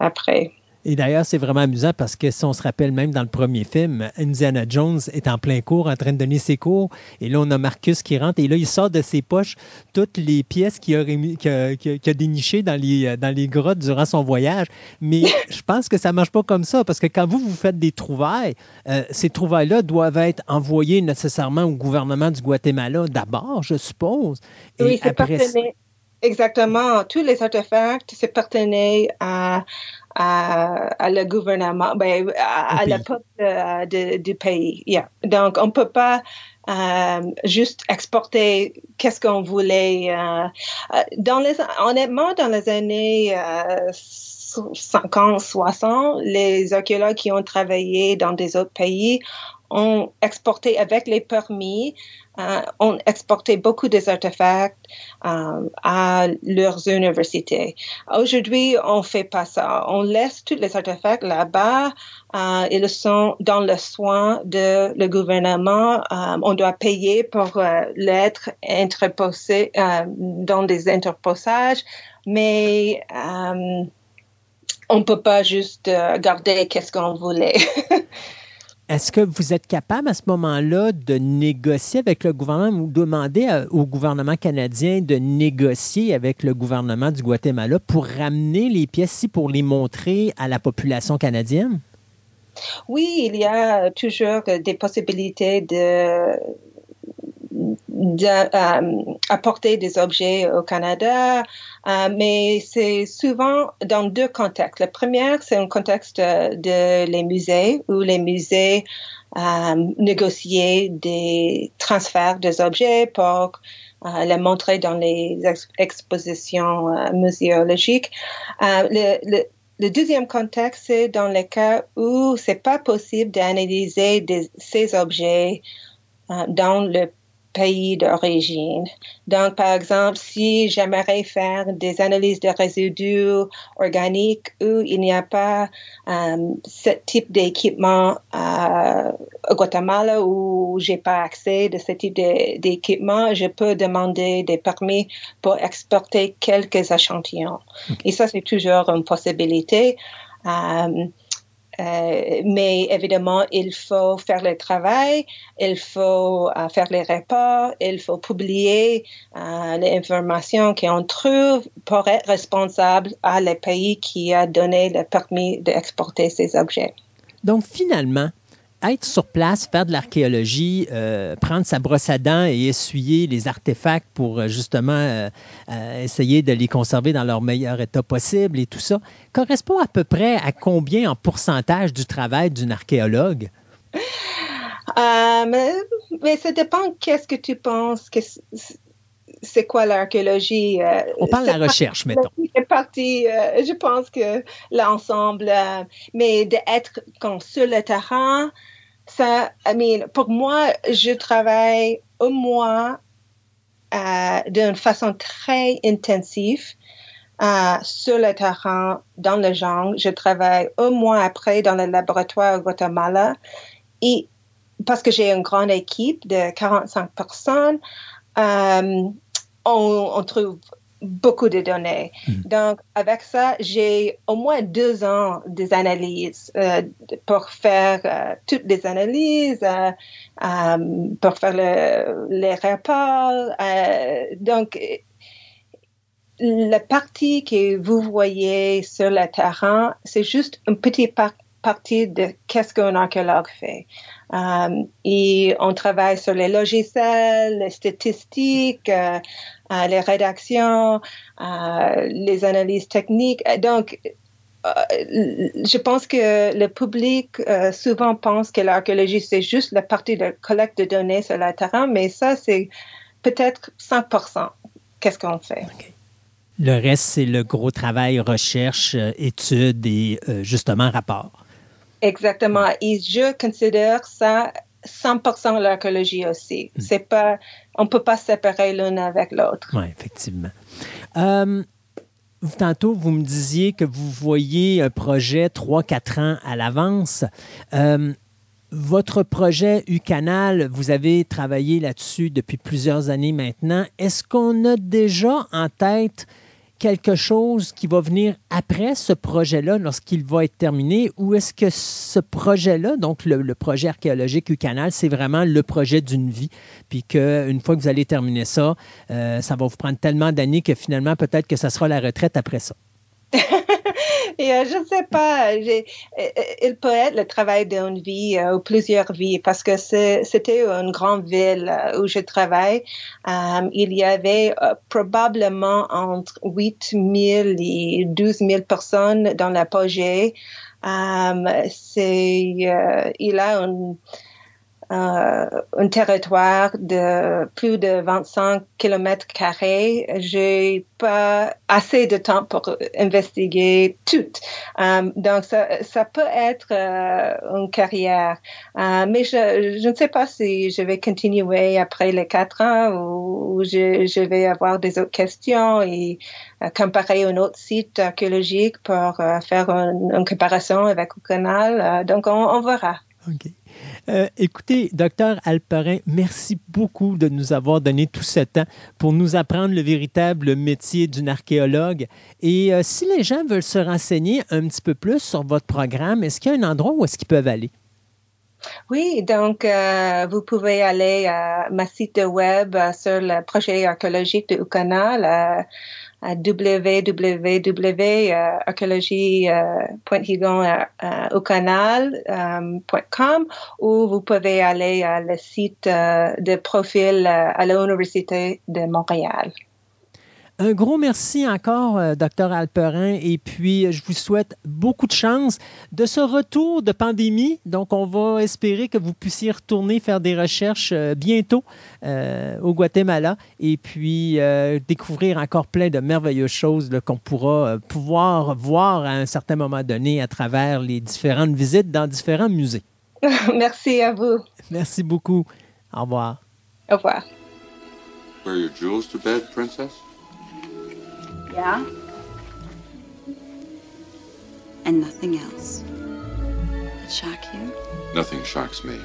après. Et d'ailleurs, c'est vraiment amusant parce que si on se rappelle même dans le premier film, Indiana Jones est en plein cours, en train de donner ses cours. Et là, on a Marcus qui rentre et là, il sort de ses poches toutes les pièces qu'il a, a, dénichées dans les, dans les grottes durant son voyage. Mais je pense que ça ne marche pas comme ça parce que quand vous, vous faites des trouvailles, euh, ces trouvailles-là doivent être envoyées nécessairement au gouvernement du Guatemala d'abord, je suppose. Et oui, c'est Exactement. Tous les artefacts s'appartenaient à, à, le gouvernement, ben, à, la peuple euh, du pays. Donc, on ne peut pas euh, juste exporter qu'est-ce qu'on voulait. Euh, dans les, honnêtement, dans les années 50, 60, les archéologues qui ont travaillé dans des autres pays ont exporté avec les permis, euh, ont exporté beaucoup des artefacts euh, à leurs universités. Aujourd'hui, on fait pas ça. On laisse tous les artefacts là-bas. Euh, ils sont dans le soin de le gouvernement. Euh, on doit payer pour l'être entreposé dans des interposages, mais on peut pas juste garder qu'est-ce qu'on voulait. Est-ce que vous êtes capable à ce moment-là de négocier avec le gouvernement ou demander au gouvernement canadien de négocier avec le gouvernement du Guatemala pour ramener les pièces ici pour les montrer à la population canadienne? Oui, il y a toujours des possibilités de d'apporter des objets au Canada, euh, mais c'est souvent dans deux contextes. Le premier, c'est un contexte de les musées où les musées euh, négocier des transferts des objets pour euh, les montrer dans les expositions euh, muséologiques. Euh, le, deuxième contexte, c'est dans le cas où c'est pas possible d'analyser ces objets euh, dans le pays d'origine. Donc, par exemple, si j'aimerais faire des analyses de résidus organiques où il n'y a pas um, ce type d'équipement euh, au Guatemala où j'ai pas accès de ce type d'équipement, je peux demander des permis pour exporter quelques échantillons. Et ça, c'est toujours une possibilité. Um, mais évidemment, il faut faire le travail, il faut euh, faire les rapports, il faut publier euh, les informations qu'on trouve pour être responsable à le pays qui a donné le permis d'exporter ces objets. Donc finalement, être sur place, faire de l'archéologie, euh, prendre sa brosse à dents et essuyer les artefacts pour euh, justement euh, euh, essayer de les conserver dans leur meilleur état possible et tout ça, correspond à peu près à combien en pourcentage du travail d'une archéologue? Mais, mais, ça dépend qu'est-ce que tu penses que c'est quoi l'archéologie. On parle de la recherche, mettons. C'est partie, euh, je pense que l'ensemble, mais d'être sur le terrain, ça, I mean, pour moi, je travaille au moins d'une façon très intensive sur le terrain, dans le genre. Je travaille au moins après dans le laboratoire au Guatemala. Et parce que j'ai une grande équipe de 45 personnes, euh, on, on, trouve beaucoup de données. Mm. Donc, avec ça, j'ai au moins deux ans des analyses euh, pour faire euh, toutes les analyses, euh, pour faire le, les rapports. donc, la partie que vous voyez sur le terrain, c'est juste une petite par partie de qu'est-ce qu'un archéologue fait. Et on travaille sur les logiciels, les statistiques, les rédactions, euh, les analyses techniques. Donc, je pense que le public souvent pense que l'archéologie, c'est juste la partie de collecte de données sur le terrain, mais ça, c'est peut-être 5%. Qu'est-ce qu'on fait? Okay. Le reste, c'est le gros travail, recherche, études et justement rapport. Exactement. Et je considère ça 100% l'archéologie aussi. Mm. C'est pas, on peut pas séparer l'une avec l'autre. Oui, effectivement. Euh, tantôt, vous me disiez que vous voyez un projet 3-4 ans à l'avance. Euh, votre projet U-Canal, vous avez travaillé là-dessus depuis plusieurs années maintenant. Est-ce qu'on a déjà en tête quelque chose qui va venir après ce projet-là lorsqu'il va être terminé? Ou est-ce que ce projet-là, donc le, projet archéologique du canal, c'est vraiment le projet d'une vie, puis qu'une fois que vous allez terminer ça, euh, ça va vous prendre tellement d'années que finalement, peut-être que ça sera la retraite après ça? Et euh, je ne sais pas, euh, il peut être le travail d'une vie euh, ou plusieurs vies parce que c'était une grande ville où je travaille. Il y avait probablement entre 8 000 et 12 000 personnes dans l'apogée. C'est, il a une euh, un territoire de plus de 25 km carrés. J'ai pas assez de temps pour investiguer tout. Um, donc, ça, peut être euh, une carrière. Mais je, ne sais pas si je vais continuer après les quatre ans ou, je, vais avoir des autres questions et comparer un autre site archéologique pour faire une, une, comparaison avec le canal. donc, on, on verra. Okay. Euh, écoutez, docteur Alperin, merci beaucoup de nous avoir donné tout ce temps pour nous apprendre le véritable métier d'une archéologue. Et euh, si les gens veulent se renseigner un petit peu plus sur votre programme, est-ce qu'il y a un endroit où est-ce qu'ils peuvent aller? Oui, donc euh, vous pouvez aller à ma site web sur le projet archéologique de Ucana, à, ou vous pouvez aller à le site euh, de profil euh, à l'Université de Montréal. Un gros merci encore, euh, docteur Alperin, et puis euh, je vous souhaite beaucoup de chance de ce retour de pandémie. Donc, on va espérer que vous puissiez retourner faire des recherches euh, bientôt euh, au Guatemala et puis euh, découvrir encore plein de merveilleuses choses qu'on pourra euh, pouvoir voir à un certain moment donné à travers les différentes visites dans différents musées. Merci à vous. Merci beaucoup. Au revoir. Au revoir. Wear your jewels to bed, princess? Yeah? And nothing else. It shock you? Nothing shocks me.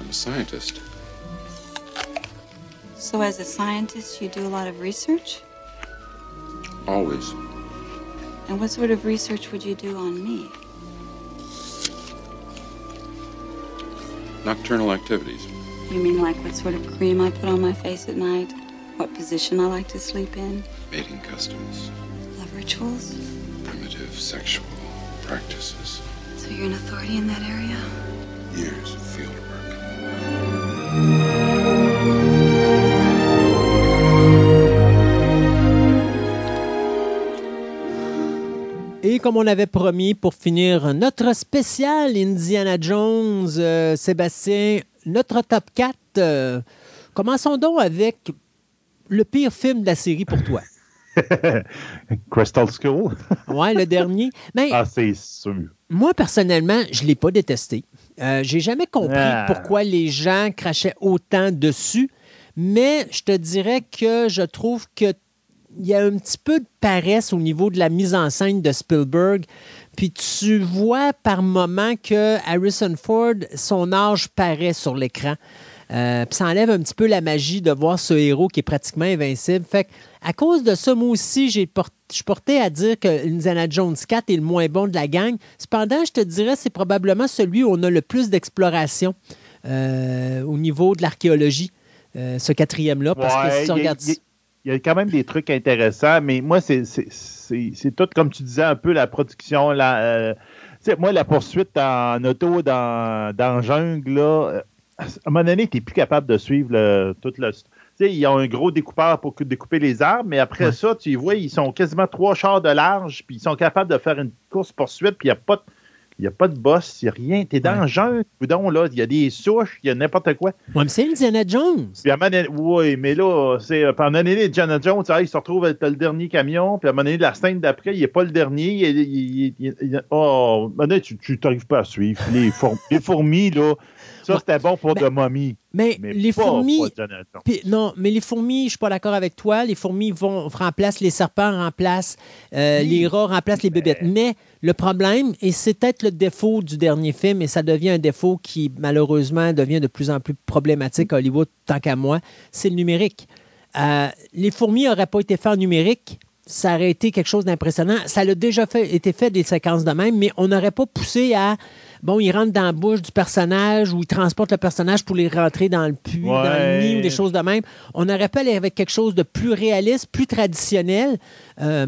I'm a scientist. So, as a scientist, you do a lot of research? Always. And what sort of research would you do on me? Nocturnal activities. You mean like what sort of cream I put on my face at night? What position I like to sleep in? Mating customs. Love rituals? Primitive sexual practices. So, you're an authority in that area? Years of field work. Et comme on avait promis pour finir notre spécial Indiana Jones, euh, Sébastien, notre top 4, euh, commençons donc avec le pire film de la série pour toi. Crystal School. ouais, le dernier. Mais Ah, c'est sûr. moi, personnellement, je ne l'ai pas détesté. Euh, J'ai jamais compris Ah. pourquoi les gens crachaient autant dessus, mais je te dirais que je trouve que il y a un petit peu de paresse au niveau de la mise en scène de Spielberg. Puis tu vois par moment que Harrison Ford, son âge paraît sur l'écran. Euh, puis ça enlève un petit peu la magie de voir ce héros qui est pratiquement invincible. Fait que, à cause de ça, moi aussi, j'ai port- je suis porté à dire que Indiana Jones 4 est le moins bon de la gang. Cependant, je te dirais, c'est probablement celui où on a le plus d'exploration euh, au niveau de l'archéologie, euh, ce quatrième-là. Parce que Ouais, si tu il y a- regardes il y a- il y a quand même des trucs intéressants, mais moi, c'est c'est- c'est- c'est tout, comme tu disais, un peu la production. La, euh, moi, la poursuite en auto dans, dans jungle, là, à un moment donné, tu n'es plus capable de suivre le, tout le. Tu sais, ils ont un gros découpeur pour cou- découper les arbres, mais après ça, tu vois, ils sont quasiment trois chars de large, puis ils sont capables de faire une course-poursuite, puis il n'y a pas de. Il n'y a pas de boss, il n'y a rien. T'es dans le jungle, coudonc, là. Il y a des souches, il y a n'importe quoi. Ouais, mais c'est Indiana Jones. Puis à un oui, mais là, c'est pendant l'année de Indiana Jones, ah, il se retrouve avec le dernier camion, puis à un moment donné, la scène d'après, il n'est pas le dernier. Il, il- il- il- oh, à un donné, tu n'arrives pas à suivre. Les, four- les fourmis, là, ça, c'était bon pour de momies. Mais, les pas fourmis. pour. Puis, non, mais les fourmis, je ne suis pas d'accord avec toi. Les fourmis vont remplacent les serpents, remplacent euh, les rats, remplacent les bébêtes. Mais le problème, et c'est peut-être le défaut du dernier film, et ça devient un défaut qui malheureusement devient de plus en plus problématique à Hollywood, tant qu'à moi, c'est le numérique. Euh, les fourmis n'auraient pas été faits en numérique, ça aurait été quelque chose d'impressionnant. Ça a déjà fait, été fait des séquences de même, mais on n'aurait pas poussé à bon, ils rentrent dans la bouche du personnage ou ils transportent le personnage pour les rentrer dans le puits, dans le nid ou des choses de même. On aurait pu aller avec quelque chose de plus réaliste, plus traditionnel, euh,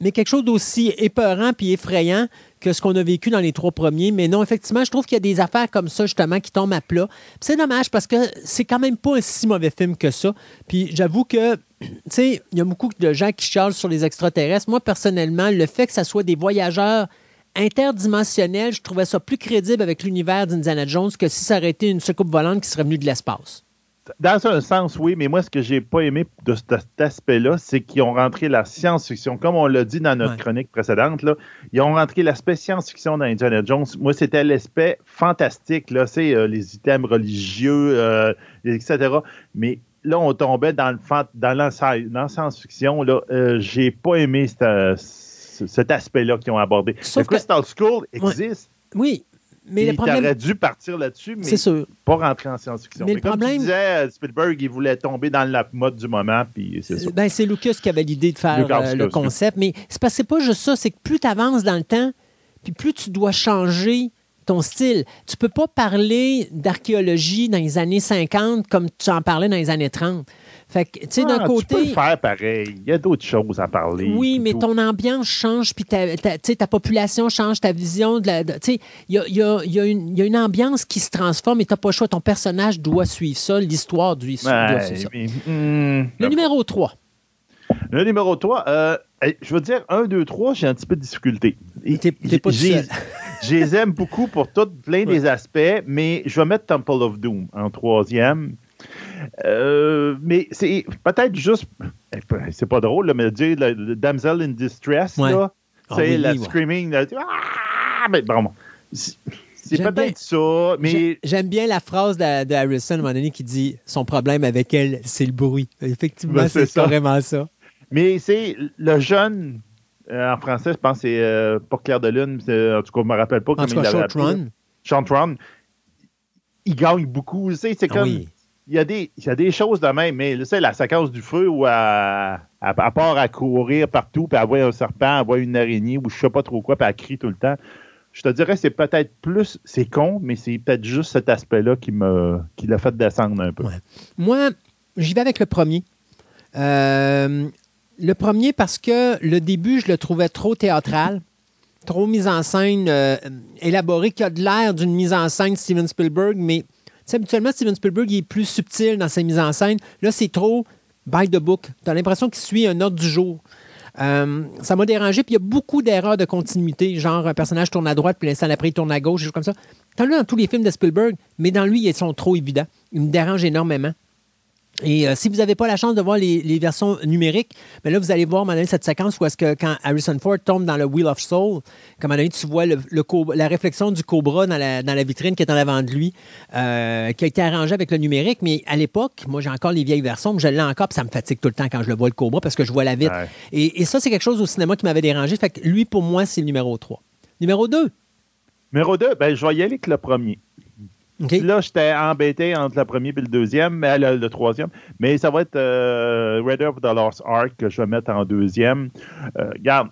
mais quelque chose d'aussi épeurant puis effrayant que ce qu'on a vécu dans les trois premiers. Mais non, effectivement, je trouve qu'il y a des affaires comme ça, justement, qui tombent à plat. Puis C'est dommage parce que c'est quand même pas un si mauvais film que ça. Puis j'avoue que, tu sais, il y a beaucoup de gens qui chargent sur les extraterrestres. Moi, personnellement, le fait que ça soit des voyageurs interdimensionnels, je trouvais ça plus crédible avec l'univers d'Indiana Jones que si ça aurait été une soucoupe volante qui serait venue de l'espace. Dans un sens, oui, mais moi, ce que j'ai pas aimé de cet aspect-là, c'est qu'ils ont rentré la science-fiction. Comme on l'a dit dans notre chronique précédente, là, ils ont rentré l'aspect science-fiction dans Indiana Jones. Moi, c'était l'aspect fantastique, là, c'est euh, les items religieux, euh, etc. Mais là, on tombait dans le fan- dans la sci- dans la science-fiction. Là, euh, j'ai pas aimé cette- ce- cet aspect-là qu'ils ont abordé. Sauf Le Crystal School existe? Oui, mais le problème- t'aurais dû partir là-dessus, mais C'est sûr. pas rentrer en science-fiction. Mais Mais, le comme problème- tu disais, Spielberg, il voulait tomber dans la mode du moment, puis c'est ça. Ben, c'est Lucas qui avait l'idée de faire euh, le concept, mais c'est parce que c'est pas juste ça, c'est que plus tu avances dans le temps, puis plus tu dois changer ton style. Tu peux pas parler d'archéologie dans les années 50 comme tu en parlais dans les années 30. Fait que, tu sais, d'un Ah, côté... Tu peux le faire pareil. Il y a d'autres choses à parler. Oui, mais tout. ton ambiance change, puis ta, ta- ta population change, ta vision. de la- de- tu sais, Il y a, y a- y a une il y a une ambiance qui se transforme et tu n'as pas le choix. Ton personnage doit suivre ça, l'histoire doit, suivre ça. mais, hmm, Le numéro 3. Le numéro 3, euh, je veux dire, 1, 2, 3, j'ai un petit peu de difficulté. T'es pas J'ai-. Je les aime beaucoup pour tout, plein des aspects, mais je vais mettre Temple of Doom en troisième. Euh, mais c'est peut-être juste, c'est pas drôle, là, mais dire le, le Damsel in Distress, Ouais. là, c'est oui, la oui, ouais. screaming, là, ah, mais bon, c'est peut-être ça, mais J'ai- J'aime bien la phrase de, de Harrison à un moment donné qui dit son problème avec elle, c'est le bruit. Effectivement, Ben, c'est carrément ça. Mais c'est le jeune, euh, en français, je pense que c'est euh, pas Claire de Lune, en tout cas, je me rappelle pas En comment tout il cas, l'avait Short Run. Short Run. Il gagne beaucoup, tu sais, c'est Ah comme... oui. Il y, a des, il y a des choses de même, mais tu sais, la séquence du feu où, à, part à courir partout, puis à voir un serpent, à voir une araignée, ou je sais pas trop quoi, puis elle crie tout le temps, je te dirais c'est peut-être plus, c'est con, mais c'est peut-être juste cet aspect-là qui me qui l'a fait descendre un peu. Moi, j'y vais avec le premier. Euh, le premier parce que le début, je le trouvais trop théâtral, trop mise en scène euh, élaborée, qui a de l'air d'une mise en scène Steven Spielberg, mais sais, habituellement, Steven Spielberg il est plus subtil dans ses mises en scène. Là, c'est trop by the book. Tu as l'impression qu'il suit un ordre du jour. Euh, ça m'a dérangé, puis il y a beaucoup d'erreurs de continuité, genre un personnage tourne à droite, puis l'instant d'après, il tourne à gauche, des choses comme ça. T'en as dans tous les films de Spielberg, mais dans lui, ils sont trop évidents. Ils me dérangent énormément. Et euh, si vous n'avez pas la chance de voir les, les versions numériques, ben là, vous allez voir à un moment donné, cette séquence où est-ce que quand Harrison Ford tombe dans le Wheel of Soul, comme à un moment donné, tu vois le, le co- la réflexion du cobra dans la, dans la vitrine qui est en avant de lui, euh, qui a été arrangée avec le numérique. Mais à l'époque, moi, j'ai encore les vieilles versions, mais je l'ai encore, puis ça me fatigue tout le temps quand je le vois, le cobra, parce que je vois la vitre. Ouais. Et, et ça, c'est quelque chose au cinéma qui m'avait dérangé. Fait que lui, pour moi, c'est le numéro 3. Numéro 2. Numéro 2, ben, je vais y aller avec le premier. Là, j'étais embêté entre le premier et le deuxième, mais le, le troisième. Mais ça va être euh, Raiders of the Lost Ark que je vais mettre en deuxième. Euh, regarde,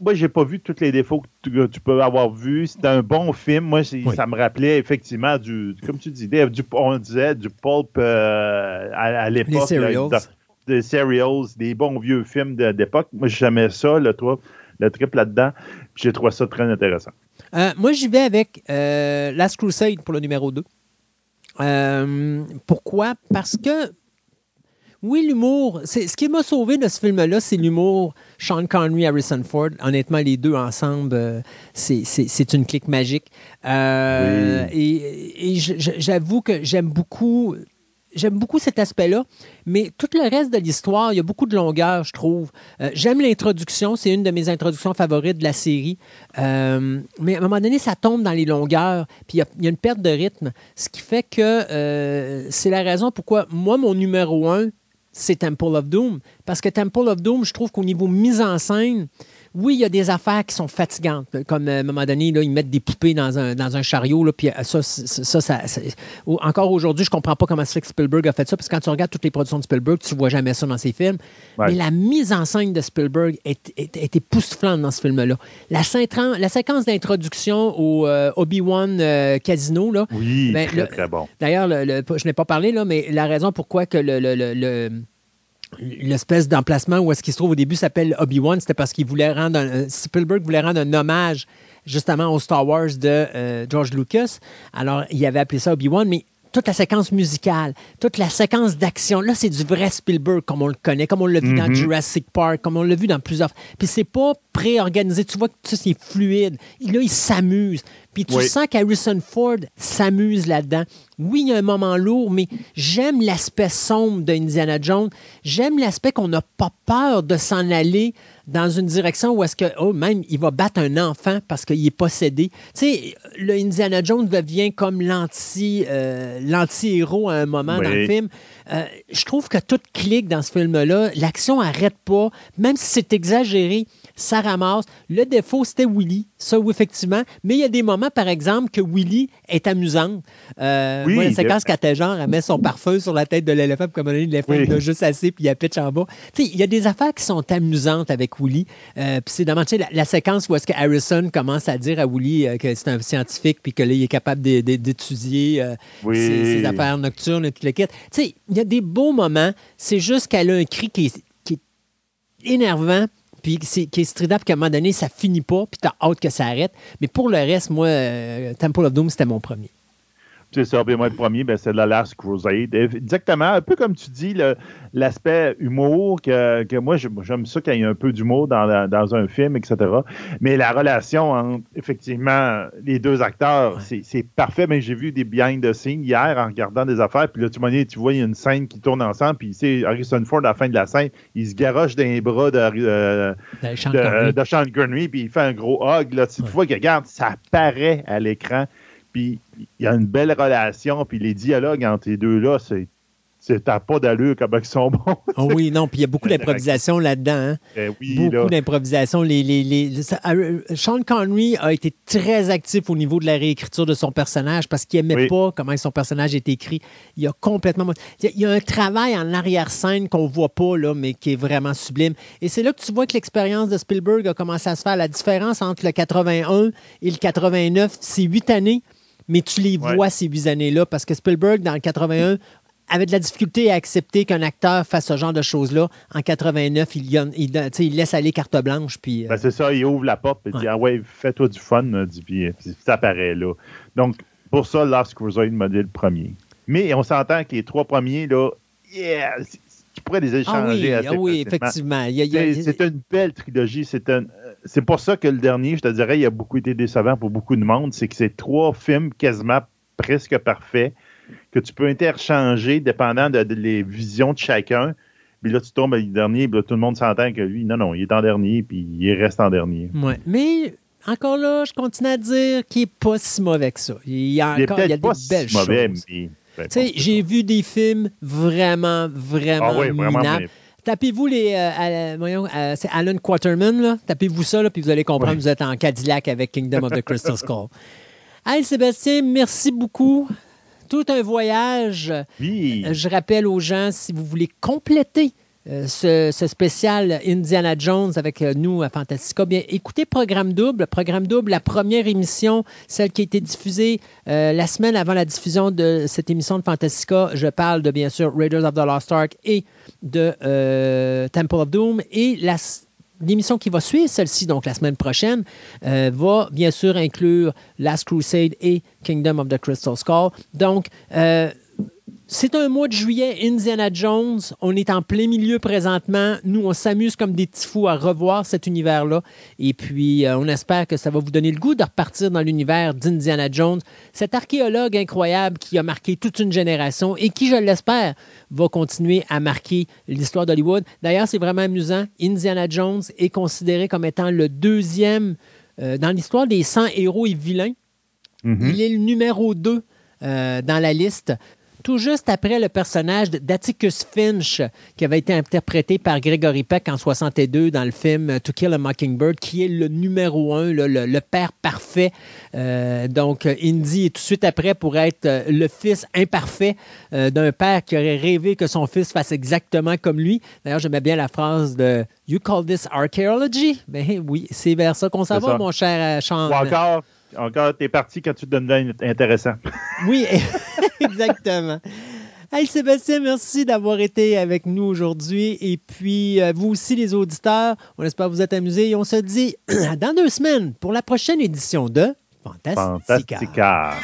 moi, j'ai pas vu tous les défauts que tu, que tu peux avoir vus. C'était un bon film. Moi, c'est- ça me rappelait effectivement du, comme tu disais, du, on disait du pulp euh, à, à l'époque. Serials. Des serials, des bons vieux films d'époque. Moi, j'aimais ça, le, toi, le trip là-dedans. Puis J'ai trouvé ça très intéressant. Euh, moi, j'y vais avec euh, Last Crusade pour le numéro 2. Euh, pourquoi? Parce que, oui, l'humour, c'est- ce qui m'a sauvé de ce film-là, c'est l'humour Sean Connery, Harrison Ford. Honnêtement, les deux ensemble, c'est- une clique magique. Et, et j'avoue que j'aime beaucoup. J'aime beaucoup cet aspect-là, mais tout le reste de l'histoire, il y a beaucoup de longueur, je trouve. Euh, J'aime l'introduction, c'est une de mes introductions favorites de la série. Euh, mais à un moment donné, ça tombe dans les longueurs, puis il y a- une perte de rythme, ce qui fait que euh, c'est la raison pourquoi moi, mon numéro un, c'est Temple of Doom. Parce que Temple of Doom, je trouve qu'au niveau mise en scène, oui, il y a des affaires qui sont fatigantes. Comme euh, à un moment donné, là, ils mettent des poupées dans un, dans un chariot, là, puis euh, ça, c'est- ça, ça, encore aujourd'hui, je comprends pas comment fait que Spielberg a fait ça, parce que quand tu regardes toutes les productions de Spielberg, tu vois jamais ça dans ses films. Ouais. Mais la mise en scène de Spielberg est, est, est époustouflante dans ce film-là. La, séquence d'introduction au euh, Obi-Wan euh, Casino, là, Oui, ben, très, le- très bon. D'ailleurs, le- le- je n'ai pas parlé, là, mais la raison pourquoi que le, le- le- le- l'espèce d'emplacement où est-ce qu'il se trouve au début s'appelle Obi-Wan, c'était parce qu'il voulait rendre un- euh, Spielberg voulait rendre un hommage justement au Star Wars de euh, George Lucas. Alors, il avait appelé ça Obi-Wan, mais toute la séquence musicale, toute la séquence d'action, là, c'est du vrai Spielberg comme on le connaît, comme on l'a vu dans Mhm. Jurassic Park, comme on l'a vu dans plusieurs. Puis c'est pas pré-organisé, tu vois que tout ça, c'est fluide. Là, il s'amuse. Puis tu Oui. sens qu'Harrison Ford s'amuse là-dedans. Oui, il y a un moment lourd, mais j'aime l'aspect sombre de Indiana Jones. J'aime l'aspect qu'on n'a pas peur de s'en aller dans une direction où est-ce que, oh, même, il va battre un enfant parce qu'il est possédé. Tu sais, le Indiana Jones devient comme l'anti, euh, l'anti-héros à un moment dans le film. Euh, je trouve que tout clique dans ce film-là. L'action arrête pas. Même si c'est exagéré, ça ramasse. Le défaut, c'était Willy. Ça, oui, effectivement. Mais il y a des moments, par exemple, que Willy est amusante. Euh, Oui, moi, la séquence quand elle, genre, elle met son parfum sur la tête de l'éléphant, puis comme on a dit, l'éléphant Oui. juste assez, puis il a pitch en bas. Tu sais, il y a des affaires qui sont amusantes avec Willy. Euh, puis c'est sais, la, la séquence où est-ce que Harrison commence à dire à Willy euh, que c'est un scientifique, puis que là, il est capable d'é- d'é- d'étudier Oui. ses, ses affaires nocturnes et tout le kit. Tu sais, il y a des beaux moments. C'est juste qu'elle a un cri qui est, qui est énervant, puis qui est- qui est puis qu'à un moment donné, ça finit pas, puis t'as hâte que ça arrête. Mais pour le reste, moi, euh, Temple of Doom, c'était mon premier. C'est ça, puis moi, le premier, ben, c'est The Last Crusade. Exactement, un peu comme tu dis, l'aspect humour, que, que moi, j'aime ça qu'il y ait un peu d'humour dans, la- dans un film, etc. Mais la relation entre, effectivement, les deux acteurs, c'est parfait. Mais j'ai vu des behind the scenes hier en regardant des affaires, puis là, tu, vois, tu vois, il y a une scène qui tourne ensemble, puis c'est Harrison Ford, à la fin de la scène, il se garoche dans les bras de, euh, De Sean de, Connery. de Sean Connery, puis il fait un gros hug. Là. Tu vois que, regarde, ça apparaît à l'écran. Puis il y a une belle relation, puis les dialogues entre les deux-là, c'est. C'est t'as pas d'allure comme ils sont bons. Oh oui, non, puis il y a beaucoup d'improvisation là-dedans. hein. Eh oui, Beaucoup là. d'improvisation. Les, les, les- euh, Sean Connery a été très actif au niveau de la réécriture de son personnage parce qu'il n'aimait Oui. pas comment son personnage est écrit. Il a complètement. Il y a, il y a un travail en arrière-scène qu'on voit pas, là, mais qui est vraiment sublime. Et c'est là que tu vois que l'expérience de Spielberg a commencé à se faire. La différence entre le 81 et le 89, c'est huit années, mais tu les Ouais. vois, ces huit années-là, parce que Spielberg, dans le 81, avait de la difficulté à accepter qu'un acteur fasse ce genre de choses-là. En 89, il, laisse aller carte blanche. Puis, euh, Ben, c'est ça, il ouvre la porte et dit Ah ouais, fais-toi du fun, euh, dit, puis, ça apparaît là. Donc, pour ça, Last Crusade m'a dit le premier. Mais on s'entend que les trois premiers, là, yeah, tu pourrais les ah échanger oui, assez ah oui facilement. effectivement. Il il C'est une belle trilogie. C'est un- c'est pour ça que le dernier, je te dirais, il a beaucoup été décevant pour beaucoup de monde. C'est que c'est trois films quasiment presque parfaits que tu peux interchanger dépendant de, de les visions de chacun. Puis là, tu tombes avec le dernier, puis là, tout le monde s'entend que lui, non, non, il est en dernier, puis il reste en dernier. Ouais. Mais encore là, je continue à dire qu'il n'est pas si mauvais que ça. Il y a Il est encore il y a peut-être des pas si mauvais, choses. mais. Ben, j'ai vu des films vraiment, vraiment, Ah oui, vraiment, minables. Tapez-vous les. euh, euh, c'est Alan Quaterman, là. Tapez-vous ça, là, puis vous allez comprendre vous êtes en Cadillac avec Kingdom of the Crystal Skull. Hey, Sébastien, merci beaucoup. Tout un voyage. Oui. Euh, Je rappelle aux gens, si vous voulez compléter euh, ce, spécial Indiana Jones avec euh, nous à Fantastica, bien écoutez Programme Double. Programme Double, la première émission, celle qui a été diffusée euh, la semaine avant la diffusion de cette émission de Fantastica. Je parle de, bien sûr, Raiders of the Lost Ark et de Temple of Doom. Et L'émission qui va suivre, celle-ci, donc la semaine prochaine, va bien sûr inclure Last Crusade et Kingdom of the Crystal Skull. Donc, euh, c'est un mois de juillet, Indiana Jones. On est en plein milieu présentement. Nous, on s'amuse comme des petits fous à revoir cet univers-là. Et puis, euh, on espère que ça va vous donner le goût de repartir dans l'univers d'Indiana Jones. Cet archéologue incroyable qui a marqué toute une génération et qui, je l'espère, va continuer à marquer l'histoire d'Hollywood. D'ailleurs, c'est vraiment amusant. Indiana Jones est considéré comme étant le deuxième euh, dans l'histoire des 100 héros et vilains. Mhm. Il est le numéro 2 euh, dans la liste. Tout juste après le personnage d'Atticus Finch, qui avait été interprété par Gregory Peck en 62 dans le film To Kill a Mockingbird, qui est le numéro un, le, le- le père parfait. Euh, donc, Indy est tout de suite après pour être euh, le fils imparfait euh, d'un père qui aurait rêvé que son fils fasse exactement comme lui. D'ailleurs, j'aimais bien la phrase de You call this archaeology? Ben oui, c'est vers ça qu'on s'en va, mon cher Sean. Ou encore, encore t'es parti quand tu te devenais intéressant. Oui, exactement. Hey Sébastien, merci d'avoir été avec nous aujourd'hui. Et puis, euh, vous aussi, les auditeurs, on espère que vous êtes amusés. Et on se dit dans deux semaines pour la prochaine édition de Fantastica. Fantastica.